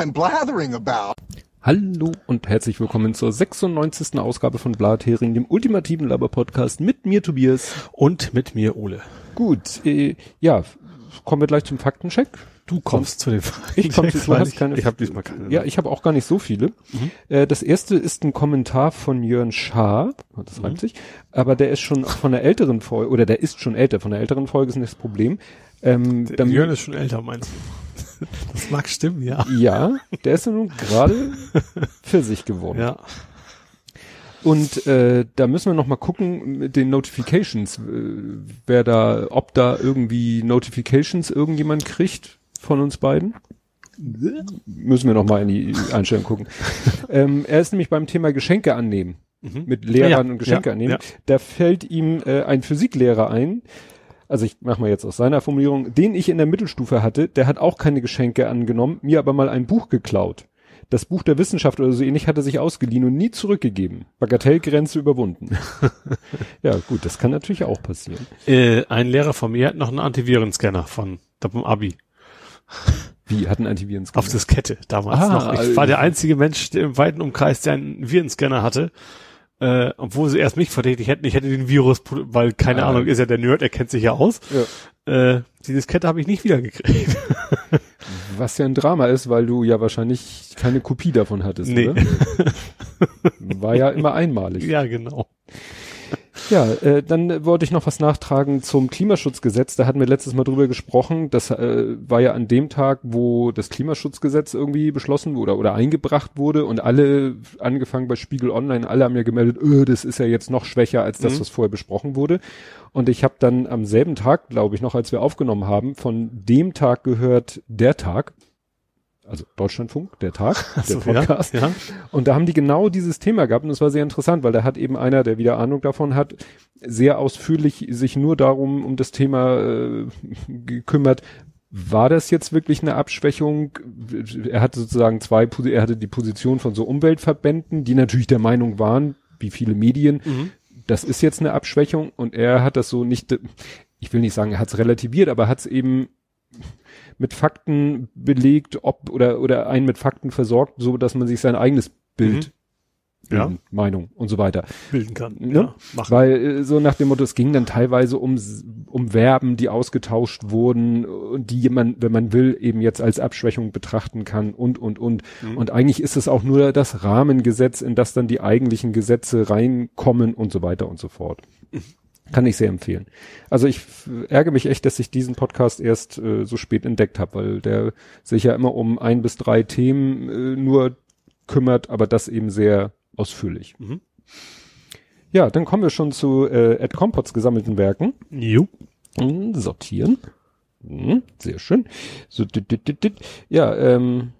I'm blathering about. Hallo und herzlich willkommen zur 96. Ausgabe von Blathering, dem ultimativen Laber-Podcast mit mir Tobias. Und mit mir Ole. Gut, äh, ja, kommen wir gleich zum Faktencheck. Du kommst zu den Fakten. Ich komm zu, du hast keine. Ich habe diesmal keine. Ja, ich habe auch gar nicht so viele. Mhm. Äh, das erste ist ein Kommentar von Jörn Schaar, das reimt sich, aber der ist schon von der älteren Folge, oder der ist schon älter, von der älteren Folge ist nicht das Problem. Ähm, Der Jörn ist schon älter, meinst du? Das mag stimmen, ja. ja, der ist ja nun gerade für sich geworden. Ja. Und äh, da müssen wir noch mal gucken mit den Notifications, äh, wer da, ob da irgendwie Notifications irgendjemand kriegt von uns beiden. Müssen wir noch mal in die Einstellung gucken. ähm, er ist nämlich beim Thema Geschenke annehmen, mit Lehrern Ja, und Geschenke ja, annehmen. ja. Da fällt ihm äh, ein Physiklehrer ein, also ich mache mal jetzt aus seiner Formulierung, den ich in der Mittelstufe hatte, der hat auch keine Geschenke angenommen, mir aber mal ein Buch geklaut. Das Buch der Wissenschaft oder so ähnlich hat er sich ausgeliehen und nie zurückgegeben. Bagatellgrenze überwunden. ja, gut, das kann natürlich auch passieren. Äh, ein Lehrer von mir hat noch einen Antivirenscanner von vom Abi. Wie, hat ein Antiviren Auf Diskette damals Ah, noch. Ich war der einzige Mensch im weiten Umkreis, der einen Virenscanner hatte. Äh, obwohl sie erst mich verdächtigt hätten, ich hätte den Virus, weil keine Ah. Ahnung, ist ja der Nerd, er kennt sich ja aus. Ja. Äh, die Diskette habe ich nicht wiedergekriegt. Was ja ein Drama ist, weil du ja wahrscheinlich keine Kopie davon hattest, Nee. oder? War ja immer einmalig. ja, genau. Ja, äh, dann wollte ich noch was nachtragen zum Klimaschutzgesetz. Da hatten wir letztes Mal drüber gesprochen. Das äh, war ja an dem Tag, wo das Klimaschutzgesetz irgendwie beschlossen wurde oder eingebracht wurde und alle, angefangen bei Spiegel Online, alle haben ja gemeldet, öh, das ist ja jetzt noch schwächer als das, Mhm. was vorher besprochen wurde. Und ich habe dann am selben Tag, glaube ich, noch als wir aufgenommen haben, von dem Tag gehört, der Tag, also Deutschlandfunk, der Tag, der So, Podcast. Ja, ja. Und da haben die genau dieses Thema gehabt und das war sehr interessant, weil da hat eben einer, der wieder Ahnung davon hat, sehr ausführlich sich nur darum, um das Thema äh, gekümmert. War das jetzt wirklich eine Abschwächung? Er hatte sozusagen zwei, er hatte die Position von so Umweltverbänden, die natürlich der Meinung waren, wie viele Medien, Mhm. das ist jetzt eine Abschwächung und er hat das so nicht, ich will nicht sagen, er hat es relativiert, aber hat es eben mit Fakten belegt, ob oder oder einen mit Fakten versorgt, so dass man sich sein eigenes Bild, Mhm. Ja. Meinung und so weiter. bilden kann. Ne? Ja, machen. Weil äh, so nach dem Motto, es ging dann teilweise um um Verben, die ausgetauscht wurden und die man, wenn man will, eben jetzt als Abschwächung betrachten kann und und und. Mhm. Und eigentlich ist es auch nur das Rahmengesetz, in das dann die eigentlichen Gesetze reinkommen und so weiter und so fort. Kann ich sehr empfehlen. Also ich ärgere mich echt, dass ich diesen Podcast erst äh, so spät entdeckt habe, weil der sich ja immer um ein bis drei Themen äh, nur kümmert, aber das eben sehr ausführlich. Mhm. Ja, dann kommen wir schon zu äh, Ed Compots gesammelten Werken. Jo. Hm, Sortieren. Hm, sehr schön. So, dit, dit, dit, dit. Ja, ähm,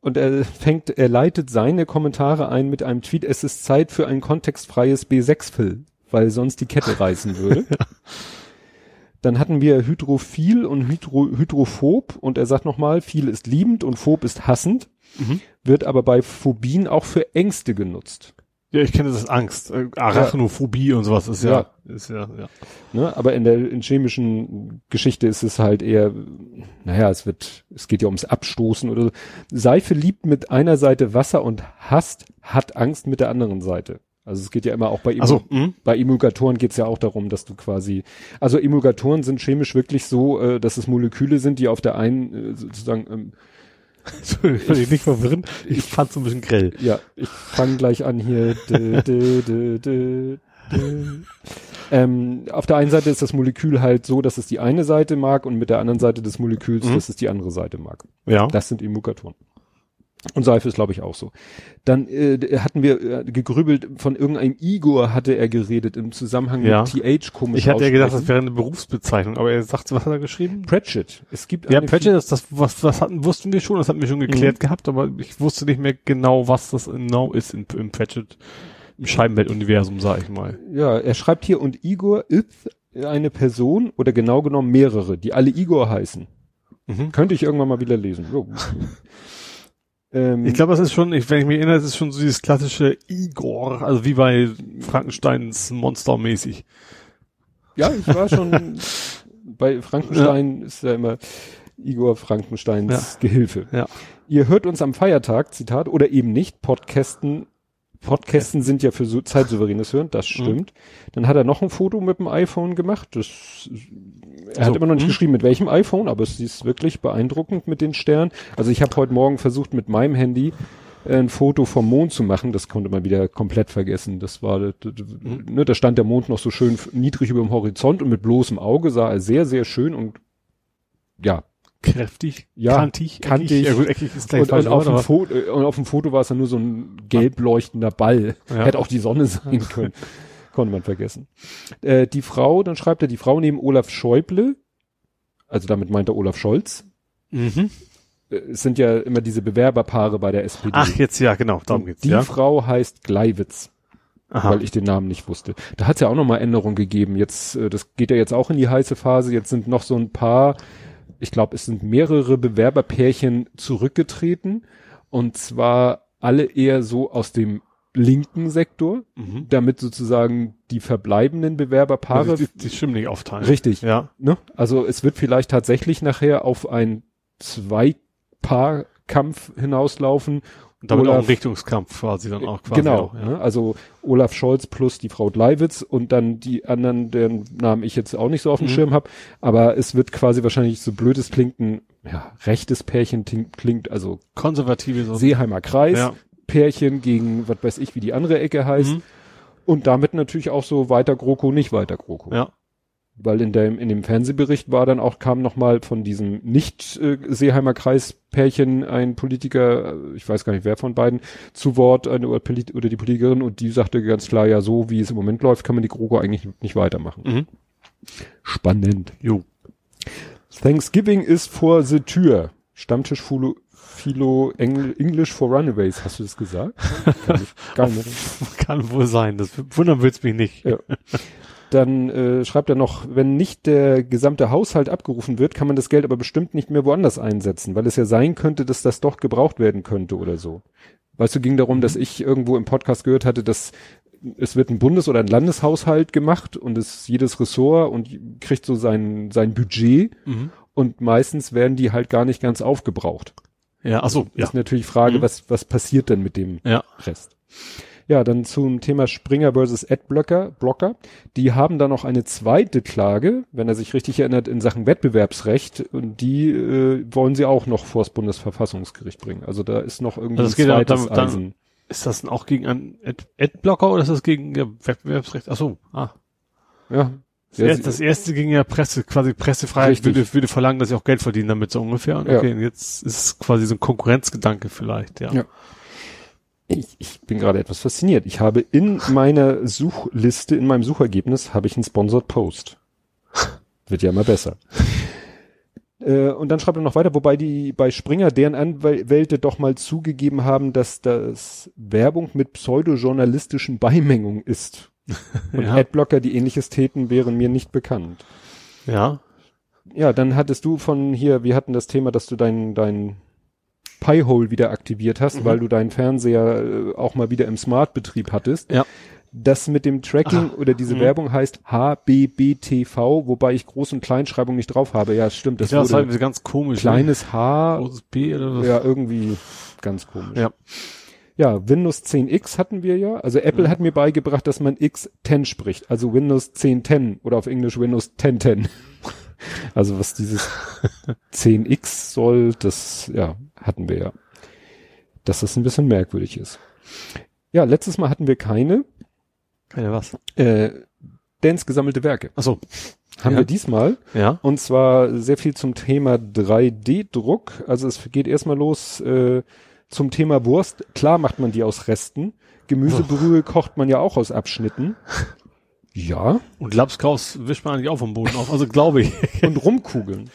und er fängt, er leitet seine Kommentare ein mit einem Tweet, es ist Zeit für ein kontextfreies B6-Fill, weil sonst die Kette reißen würde. Dann hatten wir Hydrophil und Hydro, Hydrophob und er sagt nochmal, viel ist liebend und phob ist hassend, Mhm. wird aber bei Phobien auch für Ängste genutzt. Ja, ich kenne das als Angst. Äh, Arachnophobie und sowas ist ja, ist ja, ja. Ne? Aber in der in chemischen Geschichte ist es halt eher, naja, es wird, es geht ja ums Abstoßen oder so. Seife liebt mit einer Seite Wasser und hasst, hat Angst mit der anderen Seite. Also es geht ja immer auch bei, Emul Also, mh. bei Emulgatoren geht es ja auch darum, dass du quasi, also Emulgatoren sind chemisch wirklich so, äh, dass es Moleküle sind, die auf der einen äh, sozusagen, ähm, ich will dich nicht verwirren. Ich fand's so ein bisschen grell. ja, ich fange gleich an hier. Dö, dö, dö. Ähm, auf der einen Seite ist das Molekül halt so, dass es die eine Seite mag und mit der anderen Seite des Moleküls, Mhm. dass es die andere Seite mag. Ja. Das sind Emulgatoren. Und Seife ist, glaube ich, auch so. Dann äh, hatten wir äh, gegrübelt, von irgendeinem Igor hatte er geredet im Zusammenhang Ja. mit TH komisch Ich hatte ja gedacht, das wäre eine Berufsbezeichnung, aber er sagt, was hat er geschrieben? Pratchett. Es gibt Ja, Pratchett ist das, was, was hatten, wussten wir schon, das hatten wir schon geklärt Mhm. gehabt, aber ich wusste nicht mehr genau, was das genau ist in, im Pratchett, im Scheibenwelt-Universum, sag ich mal. Ja, er schreibt hier, und Igor ist eine Person oder genau genommen mehrere, die alle Igor heißen. Mhm. Könnte ich irgendwann mal wieder lesen. Jo. ähm, Ich glaube, das ist schon, ich, wenn ich mich erinnere, das ist schon so dieses klassische Igor, also wie bei Frankensteins Monster mäßig. ja, ich war schon bei Frankenstein ist ja immer. Igor Frankensteins Ja. Gehilfe. Ja. Ihr hört uns am Feiertag, Zitat, oder eben nicht. Podcasten, Podcasten sind ja für so zeitsouveränes Hören, das stimmt. Dann hat er noch ein Foto mit dem iPhone gemacht. Das, er hat So, immer noch nicht hm. geschrieben, mit welchem iPhone, aber es ist wirklich beeindruckend mit den Sternen. Also ich habe heute Morgen versucht, mit meinem Handy äh, ein Foto vom Mond zu machen. Das konnte man wieder komplett vergessen. Das war, d- ne, da stand der Mond noch so schön niedrig über dem Horizont und mit bloßem Auge sah er sehr, sehr schön und ja, Kräftig, Ja, kantig, kantig. eckig. Ja gut, eckig ist gleich und, falsch, und, auf dem Foto, und auf dem Foto war es dann nur so ein gelb leuchtender Ball. Ja. Hätte auch die Sonne sein können. Konnte man vergessen. Äh, die Frau, dann schreibt er, die Frau neben Olaf Schäuble, also damit meint er Olaf Scholz, Mhm. äh, es sind ja immer diese Bewerberpaare bei der SPD. Ach, jetzt ja, genau, darum geht's, die ja. Frau heißt Gleiwitz, Aha. weil ich den Namen nicht wusste. Da hat es ja auch nochmal Änderungen gegeben. Jetzt, äh, das geht ja jetzt auch in die heiße Phase. Jetzt sind noch so ein paar, ich glaube, es sind mehrere Bewerberpärchen zurückgetreten. Und zwar alle eher so aus dem linken Sektor, Mhm. damit sozusagen die verbleibenden Bewerberpaare Also die, die Stimmen nicht aufteilen. Richtig. Ja. Ne? Also es wird vielleicht tatsächlich nachher auf ein Zwei-Paar-Kampf hinauslaufen. Und damit auch Olaf- ein Richtungskampf quasi dann auch quasi. genau. Auch, ja. Also Olaf Scholz plus die Frau Gleiwitz und dann die anderen, deren Namen ich jetzt auch nicht so auf dem Mhm. Schirm habe. Aber es wird quasi wahrscheinlich so blödes klingt, ein ja, rechtes Pärchen klingt, klingt also Konservative so. Seeheimer Kreis. Ja. Pärchen gegen, was weiß ich, wie die andere Ecke heißt. Mhm. Und damit natürlich auch so weiter GroKo, nicht weiter GroKo. Ja. Weil in dem, in dem Fernsehbericht war dann auch, kam nochmal von diesem nicht äh, Seeheimer Kreispärchen ein Politiker, äh, ich weiß gar nicht wer von beiden, zu Wort, eine oder, die Politikerin und die sagte ganz klar, ja, so wie es im Moment läuft, kann man die GroKo eigentlich nicht weitermachen. Mhm. Spannend. Jo. Thanksgiving ist vor the Tür. Stammtisch Philo, Philo Engl English for Runaways. Hast du das gesagt? Kann ich nicht. Kann wohl sein. Das wundern wird's mich nicht. Ja. Dann äh, schreibt er noch, wenn nicht der gesamte Haushalt abgerufen wird, kann man das Geld aber bestimmt nicht mehr woanders einsetzen, weil es ja sein könnte, dass das doch gebraucht werden könnte oder so. Weißt du, ging darum, dass ich irgendwo im Podcast gehört hatte, dass es wird ein Bundes- oder ein Landeshaushalt gemacht und es jedes Ressort und kriegt so sein, sein Budget Mhm. und meistens werden die halt gar nicht ganz aufgebraucht. Ja, ach so, ja. Ist natürlich Frage, Mhm. was, was passiert denn mit dem Ja. Rest? Ja, dann zum Thema Springer versus Adblocker. Blocker. Die haben da noch eine zweite Klage, wenn er sich richtig erinnert, in Sachen Wettbewerbsrecht. Und die äh, wollen sie auch noch vors Bundesverfassungsgericht bringen. Also da ist noch irgendwie Also ein ja zweites dann- dann- Eisen. Ist das denn auch gegen einen Ad- Adblocker oder ist das gegen ja, Wettbewerbsrecht? Ach so, ah. Ja. Das, Ja, erste, das erste ging ja Presse, quasi Pressefreiheit würde, würde verlangen, dass sie auch Geld verdienen damit so ungefähr. Und Ja. okay, und jetzt ist es quasi so ein Konkurrenzgedanke vielleicht, ja. Ja. Ich, ich bin gerade etwas fasziniert. Ich habe in meiner Suchliste, in meinem Suchergebnis, habe ich einen Sponsored Post. Wird ja immer besser. Äh, und dann schreibt er noch weiter, wobei die bei Springer deren Anwälte doch mal zugegeben haben, dass das Werbung mit pseudojournalistischen Beimengungen ist. Und Ja. Adblocker, die ähnliches täten, wären mir nicht bekannt. Ja. Ja, dann hattest du von hier, wir hatten das Thema, dass du dein, dein Pi-Hole wieder aktiviert hast, Mhm. weil du deinen Fernseher äh, auch mal wieder im Smart-Betrieb hattest. Ja. Das mit dem Tracking oder diese mhm. Werbung heißt HBBTV, wobei ich Groß- und Kleinschreibung nicht drauf habe. Ja, stimmt, das ja, das ist halt ganz komisch. kleines H, Ne? Großes B oder was? ja, irgendwie ganz komisch. Ja. Ja, Windows 10X hatten wir ja. Also Apple Mhm. hat mir beigebracht, dass man X10 spricht. Also Windows 1010 oder auf Englisch Windows 1010. Also was dieses 10X soll, das, ja, hatten wir ja. Dass das ein bisschen merkwürdig ist. Ja, letztes Mal hatten wir keine, Keine was. äh, Dance gesammelte Werke. Ach so. Haben Ja. wir diesmal. Ja. Und zwar sehr viel zum Thema 3D-Druck. Also es geht erstmal los äh, zum Thema Wurst. Klar macht man die aus Resten. Gemüsebrühe kocht man ja auch aus Abschnitten. Ja. Und Lapskaus wischt man eigentlich auch vom Boden auf. Also glaube ich. Und Rumkugeln.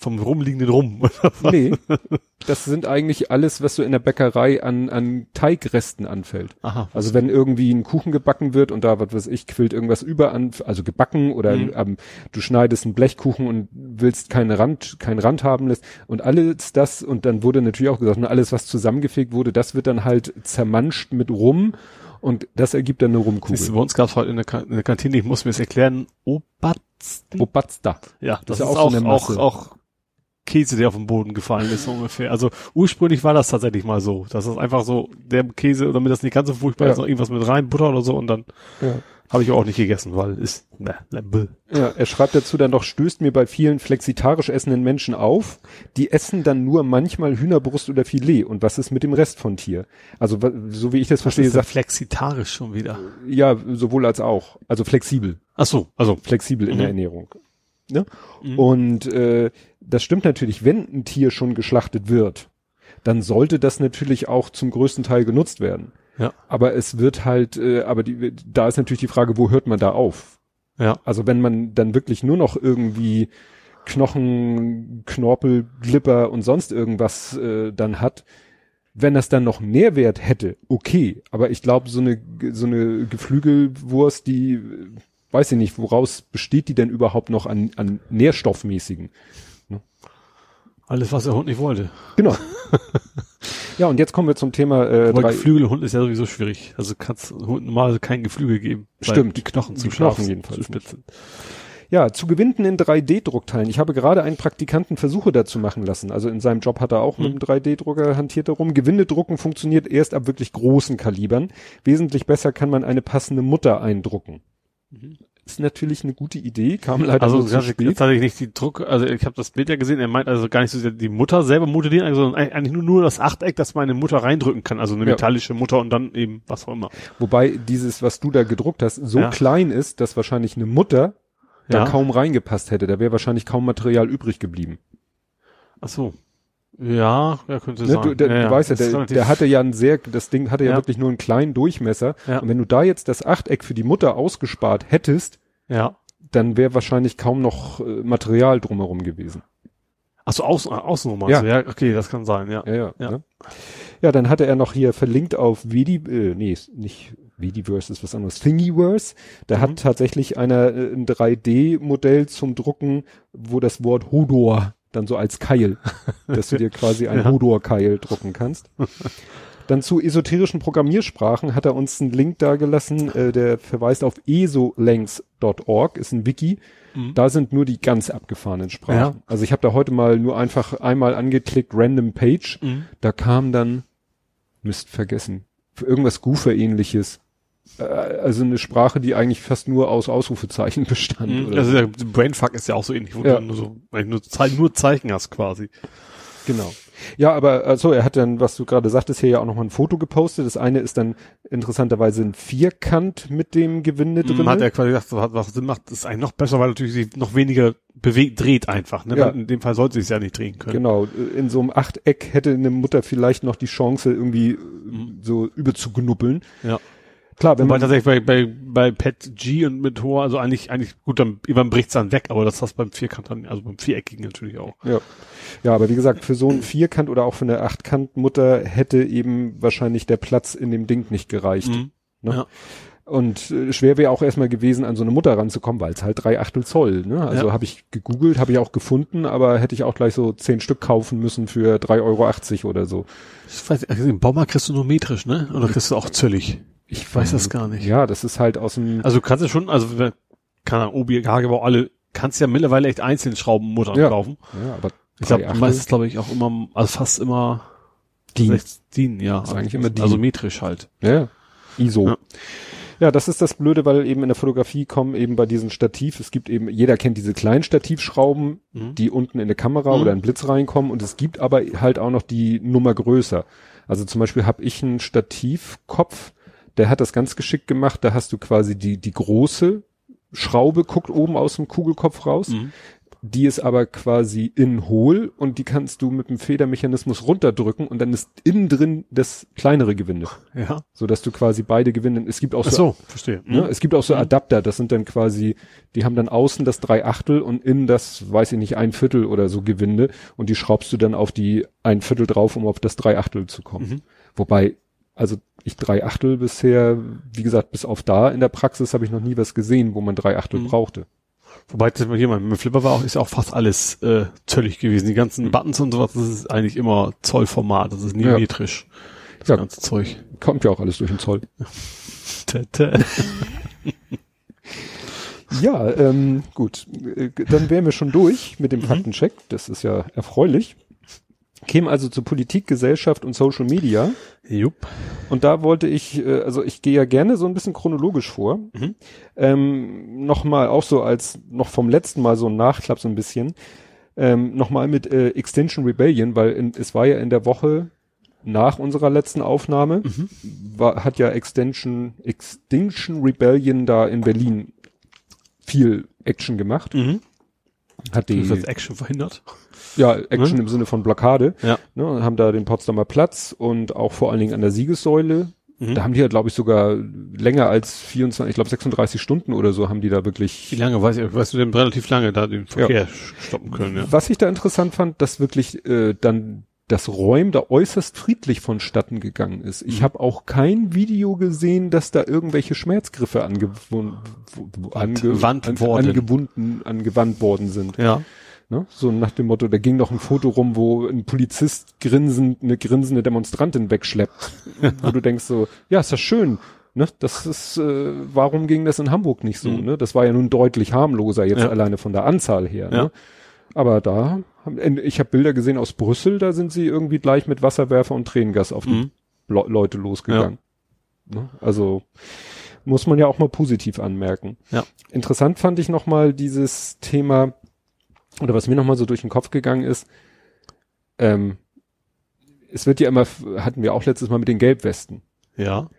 Vom rumliegenden Rum. Nee. Das sind eigentlich alles, was so in der Bäckerei an, an Teigresten anfällt. Aha. Also wenn irgendwie ein Kuchen gebacken wird und da, was weiß ich, quillt irgendwas über an, also gebacken oder Mhm. ähm, du schneidest einen Blechkuchen und willst keine Rand, keinen Rand haben lässt und alles das und dann wurde natürlich auch gesagt, alles was zusammengefegt wurde, das wird dann halt zermanscht mit rum Und das ergibt dann eine Rumkugel. Siehst du, bei uns gab es heute in der, in der Kantine, ich muss mir das erklären, Obatzen. Obatsta. Ja, das, ist ist, ja auch auch, auch, auch Käse, der auf den Boden gefallen ist, so ungefähr. Also ursprünglich war das tatsächlich mal so. Das ist einfach so, der Käse, damit das nicht ganz so furchtbar Ja. ist, noch irgendwas mit rein, Butter oder so und dann Ja. Habe ich auch nicht gegessen, weil ist, ne, ne. Ja, er schreibt dazu dann noch, stößt mir bei vielen flexitarisch essenden Menschen auf, die essen dann nur manchmal Hühnerbrust oder Filet. Und was ist mit dem Rest von Tier? Also, so wie ich das Was verstehe, sagt, flexitarisch schon wieder? ja, sowohl als auch. Also flexibel. Ach so, also, Flexibel in Mhm. der Ernährung. Ne? Mhm. Und äh, das stimmt natürlich, wenn ein Tier schon geschlachtet wird, dann sollte das natürlich auch zum größten Teil genutzt werden. Ja, Aber es wird halt, äh, aber die, da ist natürlich die Frage, wo hört man da auf? ja, Also wenn man dann wirklich nur noch irgendwie Knochen, Knorpel, Glipper und sonst irgendwas äh, dann hat, wenn das dann noch Nährwert hätte, okay. Aber ich glaube, so eine so eine Geflügelwurst, die äh, weiß ich nicht, woraus besteht die denn überhaupt noch an, an Nährstoffmäßigen? alles, was der Hund nicht wollte. Genau. ja, und jetzt kommen wir zum Thema äh, Weil drei, Geflügelhund ist ja sowieso schwierig. Also kannst Hund normalerweise kein Geflügel geben. Stimmt. Die Knochen Die zu Knochen scharf, jedenfalls zu spitz sind. Ja, zu Gewinnen in 3D-Druckteilen. Ich habe gerade einen Praktikanten Versuche dazu machen lassen. Also in seinem Job hat er auch mit einem 3D-Drucker hantiert darum. Gewinde drucken funktioniert erst ab wirklich großen Kalibern. Wesentlich besser kann man eine passende Mutter eindrucken. Ist natürlich eine gute Idee, kam leider Also nur zu das spät. hatte ich nicht die Druck, also ich habe das Bild ja gesehen, er meint also gar nicht so sehr die Mutter selber modellieren, sondern eigentlich nur, nur das Achteck, dass man eine Mutter reindrücken kann, also eine Ja. metallische Mutter und dann eben was auch immer. Wobei dieses, was du da gedruckt hast, so Ja. klein ist, dass wahrscheinlich eine Mutter da Ja. kaum reingepasst hätte. Da wäre wahrscheinlich kaum Material übrig geblieben. Ach so. Ja, ja, könnte Ne, sein. du, der, ja, du weißt ja, der, der hatte ja ein sehr, das Ding hatte ja, Ja. wirklich nur einen kleinen Durchmesser. Ja. Und wenn du da jetzt das Achteck für die Mutter ausgespart hättest, ja. dann wäre wahrscheinlich kaum noch äh, Material drumherum gewesen. Ach so, außen, außen meinst Ja. Ja, okay, das kann sein, ja. Ja, ja. Ja. Ne? Ja, dann hatte er noch hier verlinkt auf Vidi, äh, nee, nicht Vidiverse ist was anderes, Thingiverse. Da Mhm. hat tatsächlich einer äh, ein 3D-Modell zum Drucken, wo das Wort Hodor dann so als Keil, dass du dir quasi ein Ja. Hodor-Keil drucken kannst. Dann zu esoterischen Programmiersprachen hat er uns einen Link dagelassen, äh, der verweist auf esolangs.org, ist ein Wiki. Mhm. Da sind nur die ganz abgefahrenen Sprachen. Ja. Also ich habe da heute mal nur einfach einmal angeklickt, Random Page. Mhm. Da kam dann, Mist vergessen, für irgendwas Goofer-ähnliches. Äh, also eine Sprache, die eigentlich fast nur aus Ausrufezeichen bestand. Mhm. Oder Also so. der Brainfuck ist ja auch so ähnlich, wo Ja. du nur so, weil du nur, Ze nur Zeichen hast quasi. Genau. Ja, aber also er hat dann, was du gerade sagtest, hier ja auch nochmal ein Foto gepostet. Das eine ist dann interessanterweise ein Vierkant mit dem Gewinde drin. Mhm, hat er quasi gesagt, was, was Sinn macht, ist eigentlich noch besser, weil natürlich sich noch weniger bewegt, dreht einfach. Ne? Ja. In dem Fall sollte sie es ja nicht drehen können. Genau, in so einem Achteck hätte eine Mutter vielleicht noch die Chance, irgendwie äh, Mhm. so überzugnuppeln. Ja. Klar, wenn Wobei man, tatsächlich bei, bei, bei Pet G und mit Tor, also eigentlich, eigentlich, gut, dann, irgendwann bricht's dann weg, aber das hast beim Vierkant dann, also beim Viereckigen natürlich auch. ja. ja, aber wie gesagt, für so einen Vierkant oder auch für eine Achtkantmutter hätte eben wahrscheinlich der Platz in dem Ding nicht gereicht. Mhm. Ne? Ja. Und äh, schwer wäre auch erstmal gewesen, an so eine Mutter ranzukommen, weil es halt drei Achtel Zoll. Ne? Also Ja. habe ich gegoogelt, habe ich auch gefunden, aber hätte ich auch gleich so zehn Stück kaufen müssen für 3,80 Euro oder so. Ich weiß, also im Baumarkt kriegst du nur metrisch, ne? Oder kriegst du auch zöllig? Ich weiß das gar nicht. Ja, das ist halt aus dem. Also du kannst ja schon, also keine Ahnung, Obi, Hagebau, alle, kannst ja mittlerweile echt einzelne Schraubenmuttern Ja. kaufen. ja, aber Ich glaube, meistens glaube ich auch immer, also fast immer DIN. 16 DIN, ja. Ist eigentlich immer DIN. Also metrisch halt. Ja, ISO. Ja. Ja. das ist das Blöde, weil eben in der Fotografie kommen eben bei diesen Stativ, es gibt eben, jeder kennt diese kleinen Stativschrauben, Mhm. die unten in eine Kamera Mhm. oder einen Blitz reinkommen und es gibt aber halt auch noch die Nummer größer. Also zum Beispiel habe ich einen Stativkopf, der hat das ganz geschickt gemacht, da hast du quasi die, die große Schraube guckt oben aus dem Kugelkopf raus. Mhm. Die ist aber quasi in hohl und die kannst du mit dem Federmechanismus runterdrücken und dann ist innen drin das kleinere Gewinde Ja. so dass du quasi beide Gewinde. Es gibt auch Ach so, so, verstehe. ne, Mhm. es gibt auch so Adapter. Das sind dann quasi, die haben dann außen das drei Achtel und innen das, weiß ich nicht, ein Viertel oder so Gewinde und die schraubst du dann auf die ein Viertel drauf, um auf das drei Achtel zu kommen. Mhm. Wobei, also ich drei Achtel bisher, wie gesagt, bis auf da in der Praxis habe ich noch nie was gesehen, wo man drei Achtel Mhm. brauchte. Wobei das hier mein Flipper war auch, ist ja auch fast alles äh, zöllig gewesen. Die ganzen Mhm. Buttons und sowas, das ist eigentlich immer Zollformat, das ist nie Ja. metrisch. das Ja. ganze Zeug. Kommt ja auch alles durch den Zoll. Ja, ähm, gut. Äh, Dann wären wir schon durch mit dem Faktencheck. Das ist ja erfreulich. Kämen also zu Politik, Gesellschaft und Social Media. Jupp. Und da wollte ich, äh, also ich gehe ja gerne so ein bisschen chronologisch vor. Mhm. Ähm, Nochmal auch so als noch vom letzten Mal so ein Nachklapp so ein bisschen. Ähm, Nochmal mit äh, Extinction Rebellion, weil in, es war ja in der Woche nach unserer letzten Aufnahme, Mhm. war, hat ja Extension, Extinction Rebellion da in Berlin viel Action gemacht. Mhm. Hat die, Das Action verhindert. Ja, Action im Sinne von Blockade. Ja. Ne, haben da den Potsdamer Platz und auch vor allen Dingen an der Siegessäule. Mhm. Da haben die ja, glaube ich, sogar länger als 24, ich glaube 36 Stunden oder so haben die da Wie wirklich. lange, weiß ich, weißt du, denn relativ lange da den Verkehr stoppen können, ja. Was ich da interessant fand, dass wirklich äh, dann das Räumen da äußerst friedlich vonstatten gegangen ist. Ich Mhm. habe auch kein Video gesehen, dass da irgendwelche Schmerzgriffe Angewandt ange, worden. angebunden, angewandt worden sind. Ja. Ne? So nach dem Motto, da ging noch ein Foto rum, wo ein Polizist grinsend eine grinsende Demonstrantin wegschleppt. wo du denkst so, ja, ist das schön. Ne? Das ist, äh, warum ging das in Hamburg nicht so? Mhm. Ne? Das war ja nun deutlich harmloser jetzt Ja. alleine von der Anzahl her. Ja. Ne? Aber da, ich habe Bilder gesehen aus Brüssel, da sind sie irgendwie gleich mit Wasserwerfer und Tränengas auf die Mhm. Le Leute losgegangen. Ne? Also muss man ja auch mal positiv anmerken. Ja. Interessant fand ich nochmal dieses Thema, oder was mir nochmal so durch den Kopf gegangen ist, ähm, es wird ja immer, hatten wir auch letztes Mal mit den Gelbwesten, Ja.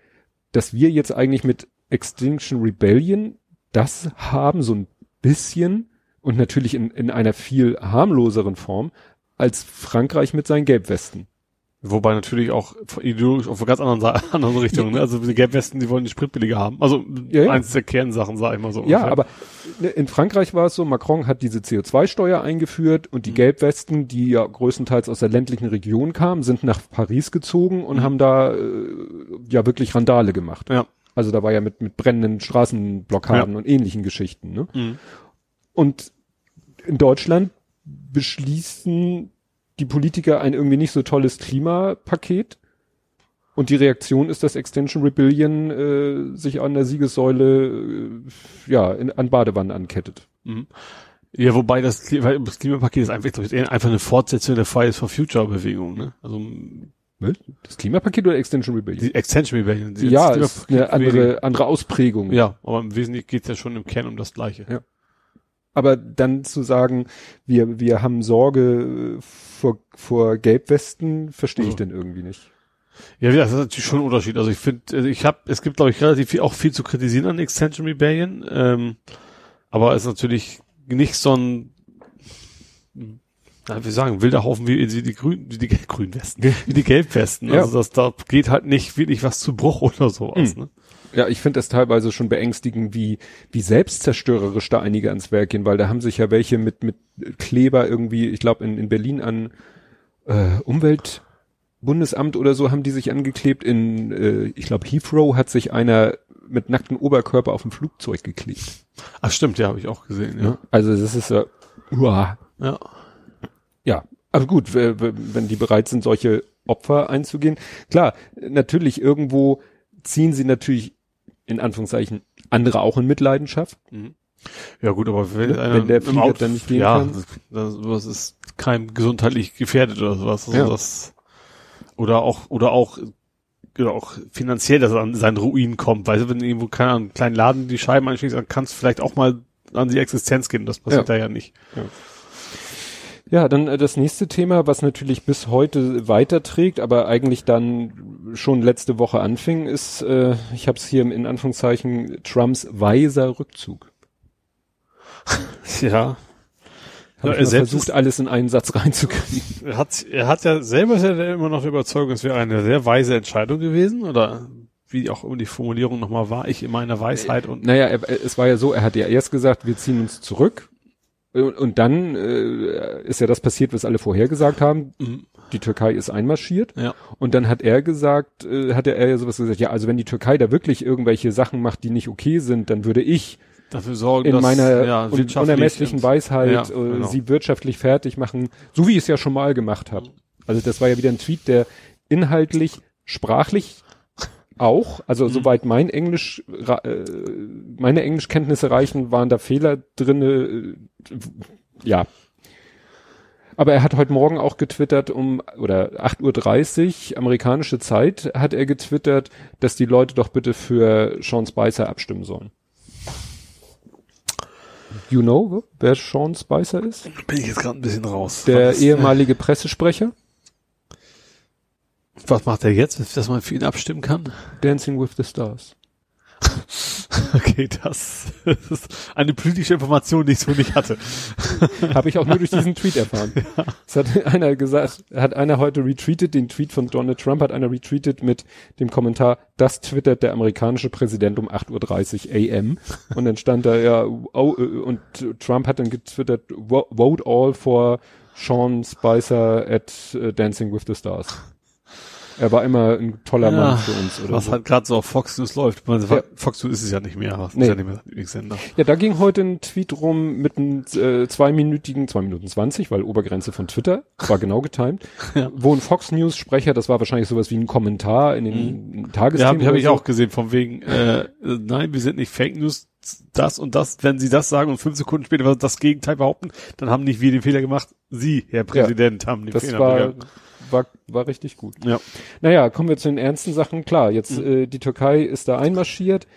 dass wir jetzt eigentlich mit Extinction Rebellion das haben, so ein bisschen, und natürlich in, in einer viel harmloseren Form, als Frankreich mit seinen Gelbwesten. Wobei natürlich auch ideologisch auf einer ganz anderen, anderen Richtung, ne? Also die Gelbwesten, die wollen die Spritbillige haben. Also Ja, ja. eins der Kernsachen, sag ich mal so. Ja, ungefähr. aber in Frankreich war es so, Macron hat diese CO2-Steuer eingeführt und die Gelbwesten, die ja größtenteils aus der ländlichen Region kamen, sind nach Paris gezogen und haben da äh, ja wirklich Randale gemacht. Ja. Also da war ja mit, mit brennenden Straßenblockaden und ähnlichen Geschichten. Ne? Mhm. Und in Deutschland beschließen die Politiker ein irgendwie nicht so tolles Klimapaket. Und die Reaktion ist, dass Extension Rebellion äh, sich an der Siegessäule äh, ja in, an Badewannen ankettet. Mhm. Ja, wobei das, das Klimapaket ist einfach, eher einfach eine Fortsetzung der Fridays for Future Bewegung, ne? Also Das Klimapaket oder Extension Rebellion? die Extension Rebellion. Die- ja, ist eine andere, andere Ausprägung. Ja, aber im Wesentlichen geht's ja schon im Kern um das Gleiche. Ja. Aber dann zu sagen, wir, wir haben Sorge vor, vor Gelbwesten, verstehe ich Also. denn irgendwie nicht. Ja, das ist natürlich schon ein Unterschied. Also ich finde, also ich habe, es gibt glaube ich relativ viel, auch viel zu kritisieren an Extension Rebellion, ähm, aber es ist natürlich nicht so ein, na, wir sagen, wilder Haufen wie die, die Grün, wie die Grünwesten, wie die Gelbwesten. Ja. Also das, da geht halt nicht wirklich was zu Bruch oder sowas. Mhm. Ne? Ja, ich finde das teilweise schon beängstigend, wie, wie selbstzerstörerisch da einige ans Werk gehen, weil da haben sich ja welche mit, mit Kleber irgendwie, ich glaube in, in Berlin an äh, Umweltbundesamt oder so haben die sich angeklebt. In, äh, ich glaube, Heathrow hat sich einer mit nacktem Oberkörper auf dem Flugzeug geklebt. Ach stimmt, ja, habe ich auch gesehen. Ja? Also das ist ja, uah. ja. ja, aber gut, wenn die bereit sind, solche Opfer einzugehen. Klar, natürlich irgendwo ziehen sie natürlich in Anführungszeichen andere auch in Mitleidenschaft. ja gut, aber wenn, Wenn der Flieger Auto- dann nicht gehen ja, kann. Das, das ist kein gesundheitlich gefährdet oder sowas. Also Ja. das, oder auch oder auch oder auch finanziell, dass er an seinen Ruin kommt. Weil wenn irgendwo keine Ahnung, einen kleinen Laden die Scheiben einschließt, dann kannst du vielleicht auch mal an die Existenz gehen. Das passiert Ja. da ja nicht. Ja, dann äh, das nächste Thema, was natürlich bis heute weiterträgt, aber eigentlich dann schon letzte Woche anfing, ist, äh, ich habe es hier in Anführungszeichen, Trumps weiser Rückzug. Ja. Hab Ja, er selbst versucht, alles in einen Satz reinzukriegen. Er hat, er hat ja selber ist ja immer noch der Überzeugung, es wäre eine sehr weise Entscheidung gewesen oder wie auch immer die Formulierung nochmal war, ich in meiner Weisheit und Naja, er- es war ja so, er hat ja erst gesagt, wir ziehen uns zurück. Und, und dann äh, ist ja das passiert, was alle vorher gesagt haben. Mhm. Die Türkei ist einmarschiert. ja. Und dann hat er gesagt, äh, hat er ja sowas gesagt, ja, also wenn die Türkei da wirklich irgendwelche Sachen macht, die nicht okay sind, dann würde ich dafür sorgen, in dass meiner ja, un unermesslichen Weisheit Ja, äh, genau. sie wirtschaftlich fertig machen, so wie ich es ja schon mal gemacht habe. Also das war ja wieder ein Tweet, der inhaltlich sprachlich auch, also Mhm. soweit mein Englisch, äh, meine Englischkenntnisse reichen, waren da Fehler drinne, äh, ja. Aber er hat heute Morgen auch getwittert um, oder 8.30 Uhr, amerikanische Zeit, hat er getwittert, dass die Leute doch bitte für Sean Spicer abstimmen sollen. You know, wer Sean Spicer ist? Bin ich jetzt gerade ein bisschen raus. Der Was, ehemalige Pressesprecher, was macht er jetzt, dass man für ihn abstimmen kann? Dancing with the Stars. Okay, das, ist eine politische Information, die ich so nicht hatte. Habe ich auch nur durch diesen Tweet erfahren. Es hat einer gesagt, hat einer heute retweetet, den Tweet von Donald Trump hat einer retweetet mit dem Kommentar, das twittert der amerikanische Präsident um 8.30 Uhr AM. Und dann stand da ja, oh, äh, und Trump hat dann getwittert, "Vo- vote all for Sean Spicer at äh, Dancing with the Stars. Er war immer ein toller Mann für uns, oder was so. halt gerade so auf Fox News läuft. Man, Ja. Fox News ist es ja nicht mehr, was Nee. ist ja nicht mehr Lieblingssender. Ja, da ging heute ein Tweet rum mit einem äh, zweiminütigen, zwei Minuten zwanzig, weil Obergrenze von Twitter, war genau getimed, Ja. wo ein Fox News Sprecher, das war wahrscheinlich sowas wie ein Kommentar in den Mhm. Ja, Tagesthemen. habe hab ich so. auch gesehen, von wegen, äh, äh, nein, wir sind nicht Fake News, das und das, wenn sie das sagen und fünf Sekunden später das Gegenteil behaupten, dann haben nicht wir den Fehler gemacht, sie, Herr Präsident, haben den Das Fehler begangen. War, war richtig gut. Ja. Naja, kommen wir zu den ernsten Sachen. Klar, jetzt Mhm. äh, die Türkei ist da einmarschiert.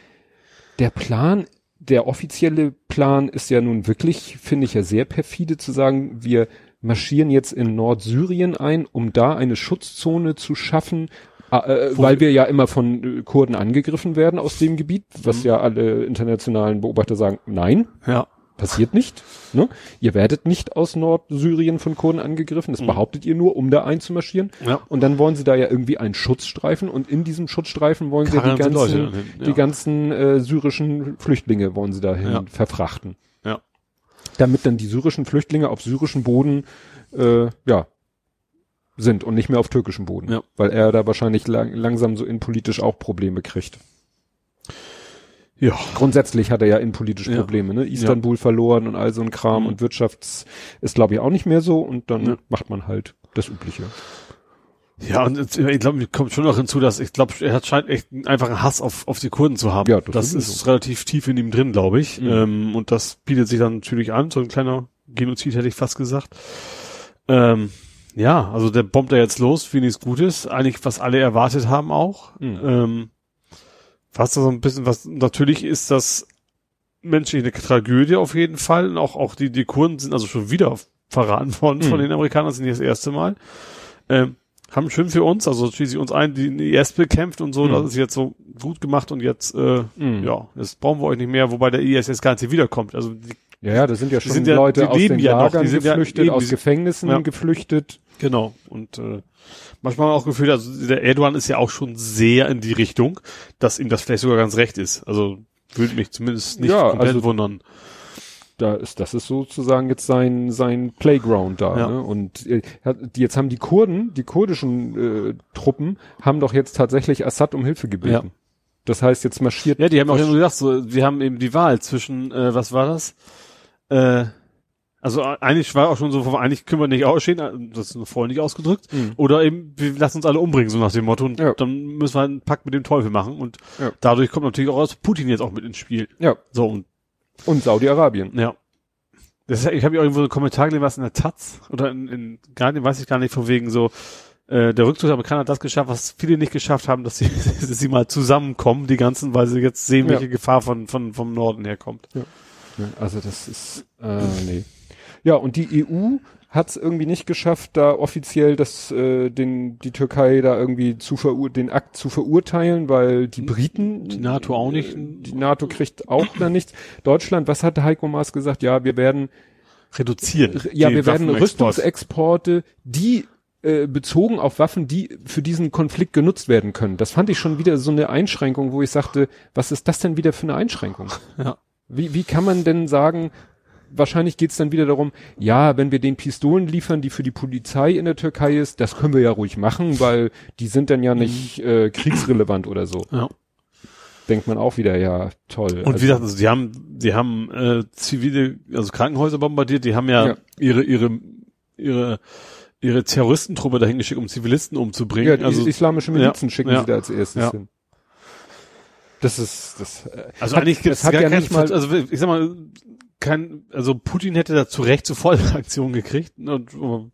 Der Plan, der offizielle Plan ist ja nun wirklich, finde ich ja sehr perfide zu sagen, wir marschieren jetzt in Nordsyrien ein, um da eine Schutzzone zu schaffen, äh, äh, weil wir- wir ja immer von äh, Kurden angegriffen werden aus dem Gebiet, was Mhm. ja alle internationalen Beobachter sagen, nein, Ja. Passiert nicht. Ne? Ihr werdet nicht aus Nordsyrien von Kurden angegriffen, das Mhm. behauptet ihr nur, um da einzumarschieren. Ja. Und dann wollen sie da ja irgendwie einen Schutzstreifen und in diesem Schutzstreifen wollen sie Karren die sind ganzen, Leute ja. die ganzen äh, syrischen Flüchtlinge wollen sie dahin Ja. verfrachten. Ja. Damit dann die syrischen Flüchtlinge auf syrischem Boden äh, ja sind und nicht mehr auf türkischem Boden. Ja. Weil er da wahrscheinlich lang, langsam so innenpolitisch auch Probleme kriegt. Ja. Grundsätzlich hat er ja innenpolitische Ja. Probleme, ne? Istanbul verloren und all so ein Kram Mhm. und Wirtschafts ist glaube ich auch nicht mehr so und dann Ja. macht man halt das Übliche. Ja, und ich glaube, mir kommt schon noch hinzu, dass ich glaube, er hat scheint echt einfach einen Hass auf, auf die Kurden zu haben. Ja, das das ist relativ tief in ihm drin, glaube ich. Mhm. Ähm, und das bietet sich dann natürlich an, so ein kleiner Genozid hätte ich fast gesagt. Ähm, ja, also der bombt da jetzt los, nichts Gutes. Eigentlich, was alle erwartet haben auch. Mhm. Ähm, was da so ein bisschen, was natürlich ist das menschlich eine Tragödie auf jeden Fall. Und auch, auch die, die Kurden sind also schon wieder verraten worden von Mhm. den Amerikanern, das ist nicht das erste Mal. Ähm, haben schön für uns, also schließlich uns ein, die IS bekämpft und so, Mhm. das ist jetzt so gut gemacht und jetzt, äh, Mhm. ja, das brauchen wir euch nicht mehr, wobei der IS jetzt gar nicht wiederkommt. Also die, Ja, ja, das sind ja schon sind ja- Leute die aus den ja noch, Lagern die sind ja geflüchtet, eben, aus Gefängnissen Ja. geflüchtet. Genau. Und äh, manchmal auch gefühlt, also der Erdogan ist ja auch schon sehr in die Richtung, dass ihm das vielleicht sogar ganz recht ist. Also würde mich zumindest nicht Ja, komplett also- wundern. Da ist, das ist sozusagen jetzt sein, sein Playground da. Ja. Ne? Und äh, jetzt haben die Kurden, die kurdischen äh, Truppen, haben doch jetzt tatsächlich Assad um Hilfe gebeten. Ja. Das heißt, jetzt marschiert. Ja, die haben auch immer gesagt, so, wir haben eben die Wahl zwischen, äh, was war das? Äh, also äh, eigentlich war auch schon so, eigentlich können wir nicht ausstehen, äh, das ist nur freundlich ausgedrückt, Mhm. oder eben, wir lassen uns alle umbringen, so nach dem Motto, und Ja. dann müssen wir einen Pakt mit dem Teufel machen und Ja. dadurch kommt natürlich auch aus Putin jetzt auch mit ins Spiel. Ja. So, und Und Saudi-Arabien. ja. Das, ich habe ja irgendwo einen Kommentar gelesen, was in der Taz oder in, in Guardian, weiß ich gar nicht, von wegen so, äh, der Rückzug der Amerikaner hat das geschafft, was viele nicht geschafft haben, dass sie, dass sie mal zusammenkommen, die ganzen, weil sie jetzt sehen, Ja. welche Gefahr von, von, vom Norden herkommt. Ja, also das ist, äh, nee. Ja, und die EU hat es irgendwie nicht geschafft, da offiziell das, äh, den, die Türkei da irgendwie zu verur den Akt zu verurteilen, weil die Briten. Die NATO auch nicht. äh, Die NATO kriegt auch da nichts. Deutschland, was hat Heiko Maas gesagt? Ja, wir werden, Reduzieren. ja, wir werden. Rüstungsexporte, die äh, bezogen auf Waffen, die für diesen Konflikt genutzt werden können. Das fand ich schon wieder so eine Einschränkung, wo ich sagte, was ist das denn wieder für eine Einschränkung? Ja. Wie, wie kann man denn sagen, wahrscheinlich geht's dann wieder darum, ja, wenn wir den Pistolen liefern, die für die Polizei in der Türkei ist, das können wir ja ruhig machen, weil die sind dann ja nicht äh, kriegsrelevant oder so. Ja. Denkt man auch wieder, ja, toll. Und wie gesagt, also die haben, die haben äh, zivile, also Krankenhäuser bombardiert, die haben ja, Ja. ihre, ihre, ihre ihre Terroristentruppe dahin geschickt, um Zivilisten umzubringen. Ja, die also, islamische Milizen ja, schicken ja, sie da als erstes ja. hin. Das ist, das, äh, also hat, eigentlich gibt es das hat gar ja nicht mal, also ich sag mal, kein, also Putin hätte da zu Recht sofort eine Aktion gekriegt und uh,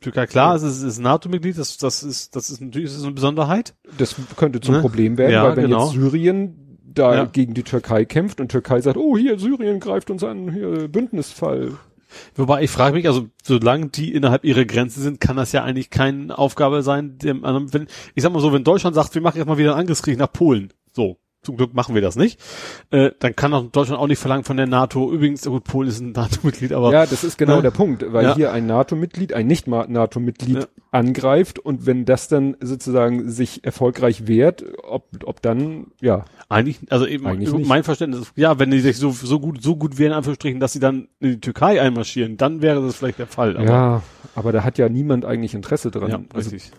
Türkei, klar, es ist, es ist NATO-Mitglied, das, das ist, das ist natürlich ist eine Besonderheit. das könnte zum Ne? Problem werden, Ja, weil wenn genau. jetzt Syrien da Ja. gegen die Türkei kämpft und Türkei sagt, oh hier, Syrien greift uns an, hier, Bündnisfall. Wobei ich frage mich, also solange die innerhalb ihrer Grenzen sind, kann das ja eigentlich keine Aufgabe sein, dem anderen, wenn, ich sag mal so, wenn Deutschland sagt, wir machen jetzt mal wieder einen Angriffskrieg nach Polen, so, zum Glück machen wir das nicht, äh, dann kann auch Deutschland auch nicht verlangen von der NATO, übrigens, gut, Polen ist ein NATO-Mitglied, aber Ja, das ist genau Ne? der Punkt, weil Ja. hier ein NATO-Mitglied, ein Nicht-NATO-Mitglied Ja. angreift und wenn das dann sozusagen sich erfolgreich wehrt, ob, ob dann, ja, eigentlich, also eben, Eigentlich nicht. mein Verständnis ist, ja, wenn die sich so, so gut, so gut in Anführungsstrichen, dass sie dann in die Türkei einmarschieren, dann wäre das vielleicht der Fall, aber, ja, aber da hat ja niemand eigentlich Interesse dran, ja, also richtig.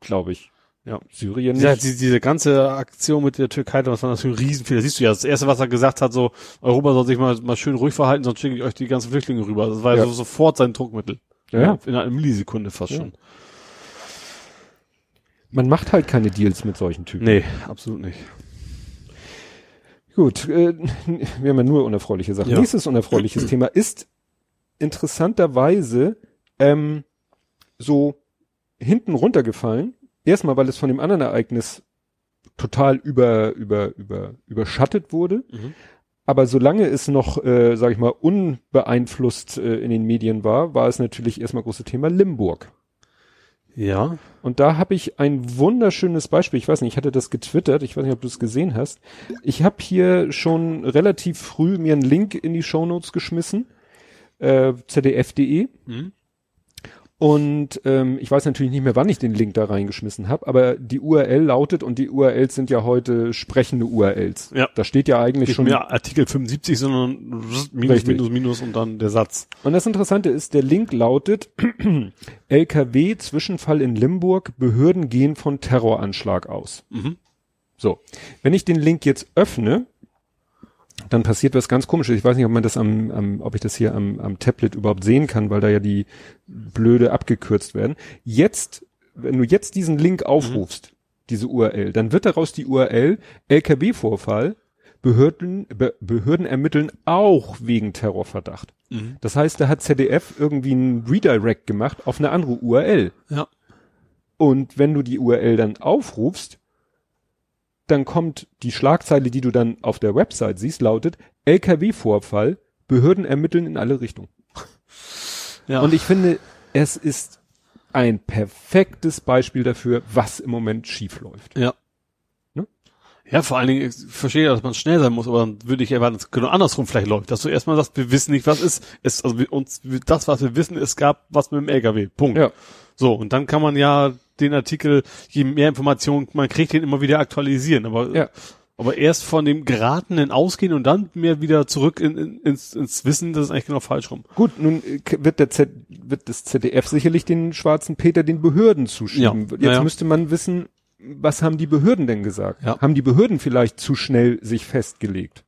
glaube ich. Ja. Syrien Ja, nicht. die, diese ganze Aktion mit der Türkei, das war natürlich ein Riesenfehler. Siehst du ja, das erste, was er gesagt hat, so, Europa soll sich mal, mal schön ruhig verhalten, sonst schicke ich euch die ganzen Flüchtlinge rüber. Das war ja Ja. so sofort sein Druckmittel. Ja. In einer Millisekunde fast Ja. schon. Man macht halt keine Deals mit solchen Typen. Nee, absolut nicht. Gut, äh, wir haben ja nur unerfreuliche Sachen. Ja. Nächstes unerfreuliches Thema ist interessanterweise ähm, so hinten runtergefallen. Erstmal, weil es von dem anderen Ereignis total über, über, über, überschattet wurde. Mhm. Aber solange es noch, äh, sag ich mal, unbeeinflusst äh, in den Medien war, war es natürlich erstmal große Thema Limburg. Ja. Und da habe ich ein wunderschönes Beispiel. Ich weiß nicht, ich hatte das getwittert. Ich weiß nicht, ob du es gesehen hast. Ich habe hier schon relativ früh mir einen Link in die Shownotes geschmissen. Äh, zdf.de. Mhm. Und ähm, ich weiß natürlich nicht mehr, wann ich den Link da reingeschmissen habe, aber die URL lautet, und die URLs sind ja heute sprechende URLs. Ja. Da steht ja eigentlich Nicht schon. mehr Artikel 75, sondern minus, Richtig. minus, minus und dann der Satz. Und das Interessante ist, der Link lautet LKW Zwischenfall in Limburg, Behörden gehen von Terroranschlag aus. Mhm. So, wenn ich den Link jetzt öffne, dann passiert was ganz komisches. Ich weiß nicht, ob man das am, am ob ich das hier am, am Tablet überhaupt sehen kann, weil da ja die blöde abgekürzt werden. Jetzt, wenn du jetzt diesen Link aufrufst, diese URL, dann wird daraus die URL LKW-Vorfall, Behörden, Be Behörden ermitteln auch wegen Terrorverdacht. Mhm. Das heißt, da hat ZDF irgendwie einen Redirect gemacht auf eine andere URL. Ja. Und wenn du die URL dann aufrufst, dann kommt die Schlagzeile, die du dann auf der Website siehst, lautet LKW-Vorfall, Behörden ermitteln in alle Richtungen. Ja. Und ich finde, es ist ein perfektes Beispiel dafür, was im Moment schief läuft. Ja. Ne? Ja, vor allen Dingen, ich verstehe, dass man schnell sein muss, aber dann würde ich erwarten, dass es genau andersrum vielleicht läuft. Dass du erstmal sagst, wir wissen nicht, was ist. Es, also wir, uns, das, was wir wissen, es gab was mit dem LKW. Punkt. Ja. So, und dann kann man ja den Artikel, je mehr Informationen man kriegt, den immer wieder aktualisieren. Aber, Ja. aber erst von dem Geratenen ausgehen und dann mehr wieder zurück in, in, ins, ins Wissen, das ist eigentlich genau falsch rum. Gut, nun äh, wird der Z wird das ZDF sicherlich den schwarzen Peter den Behörden zuschieben. Ja, Jetzt ja, ja. müsste man wissen, was haben die Behörden denn gesagt? Ja. Haben die Behörden vielleicht zu schnell sich festgelegt?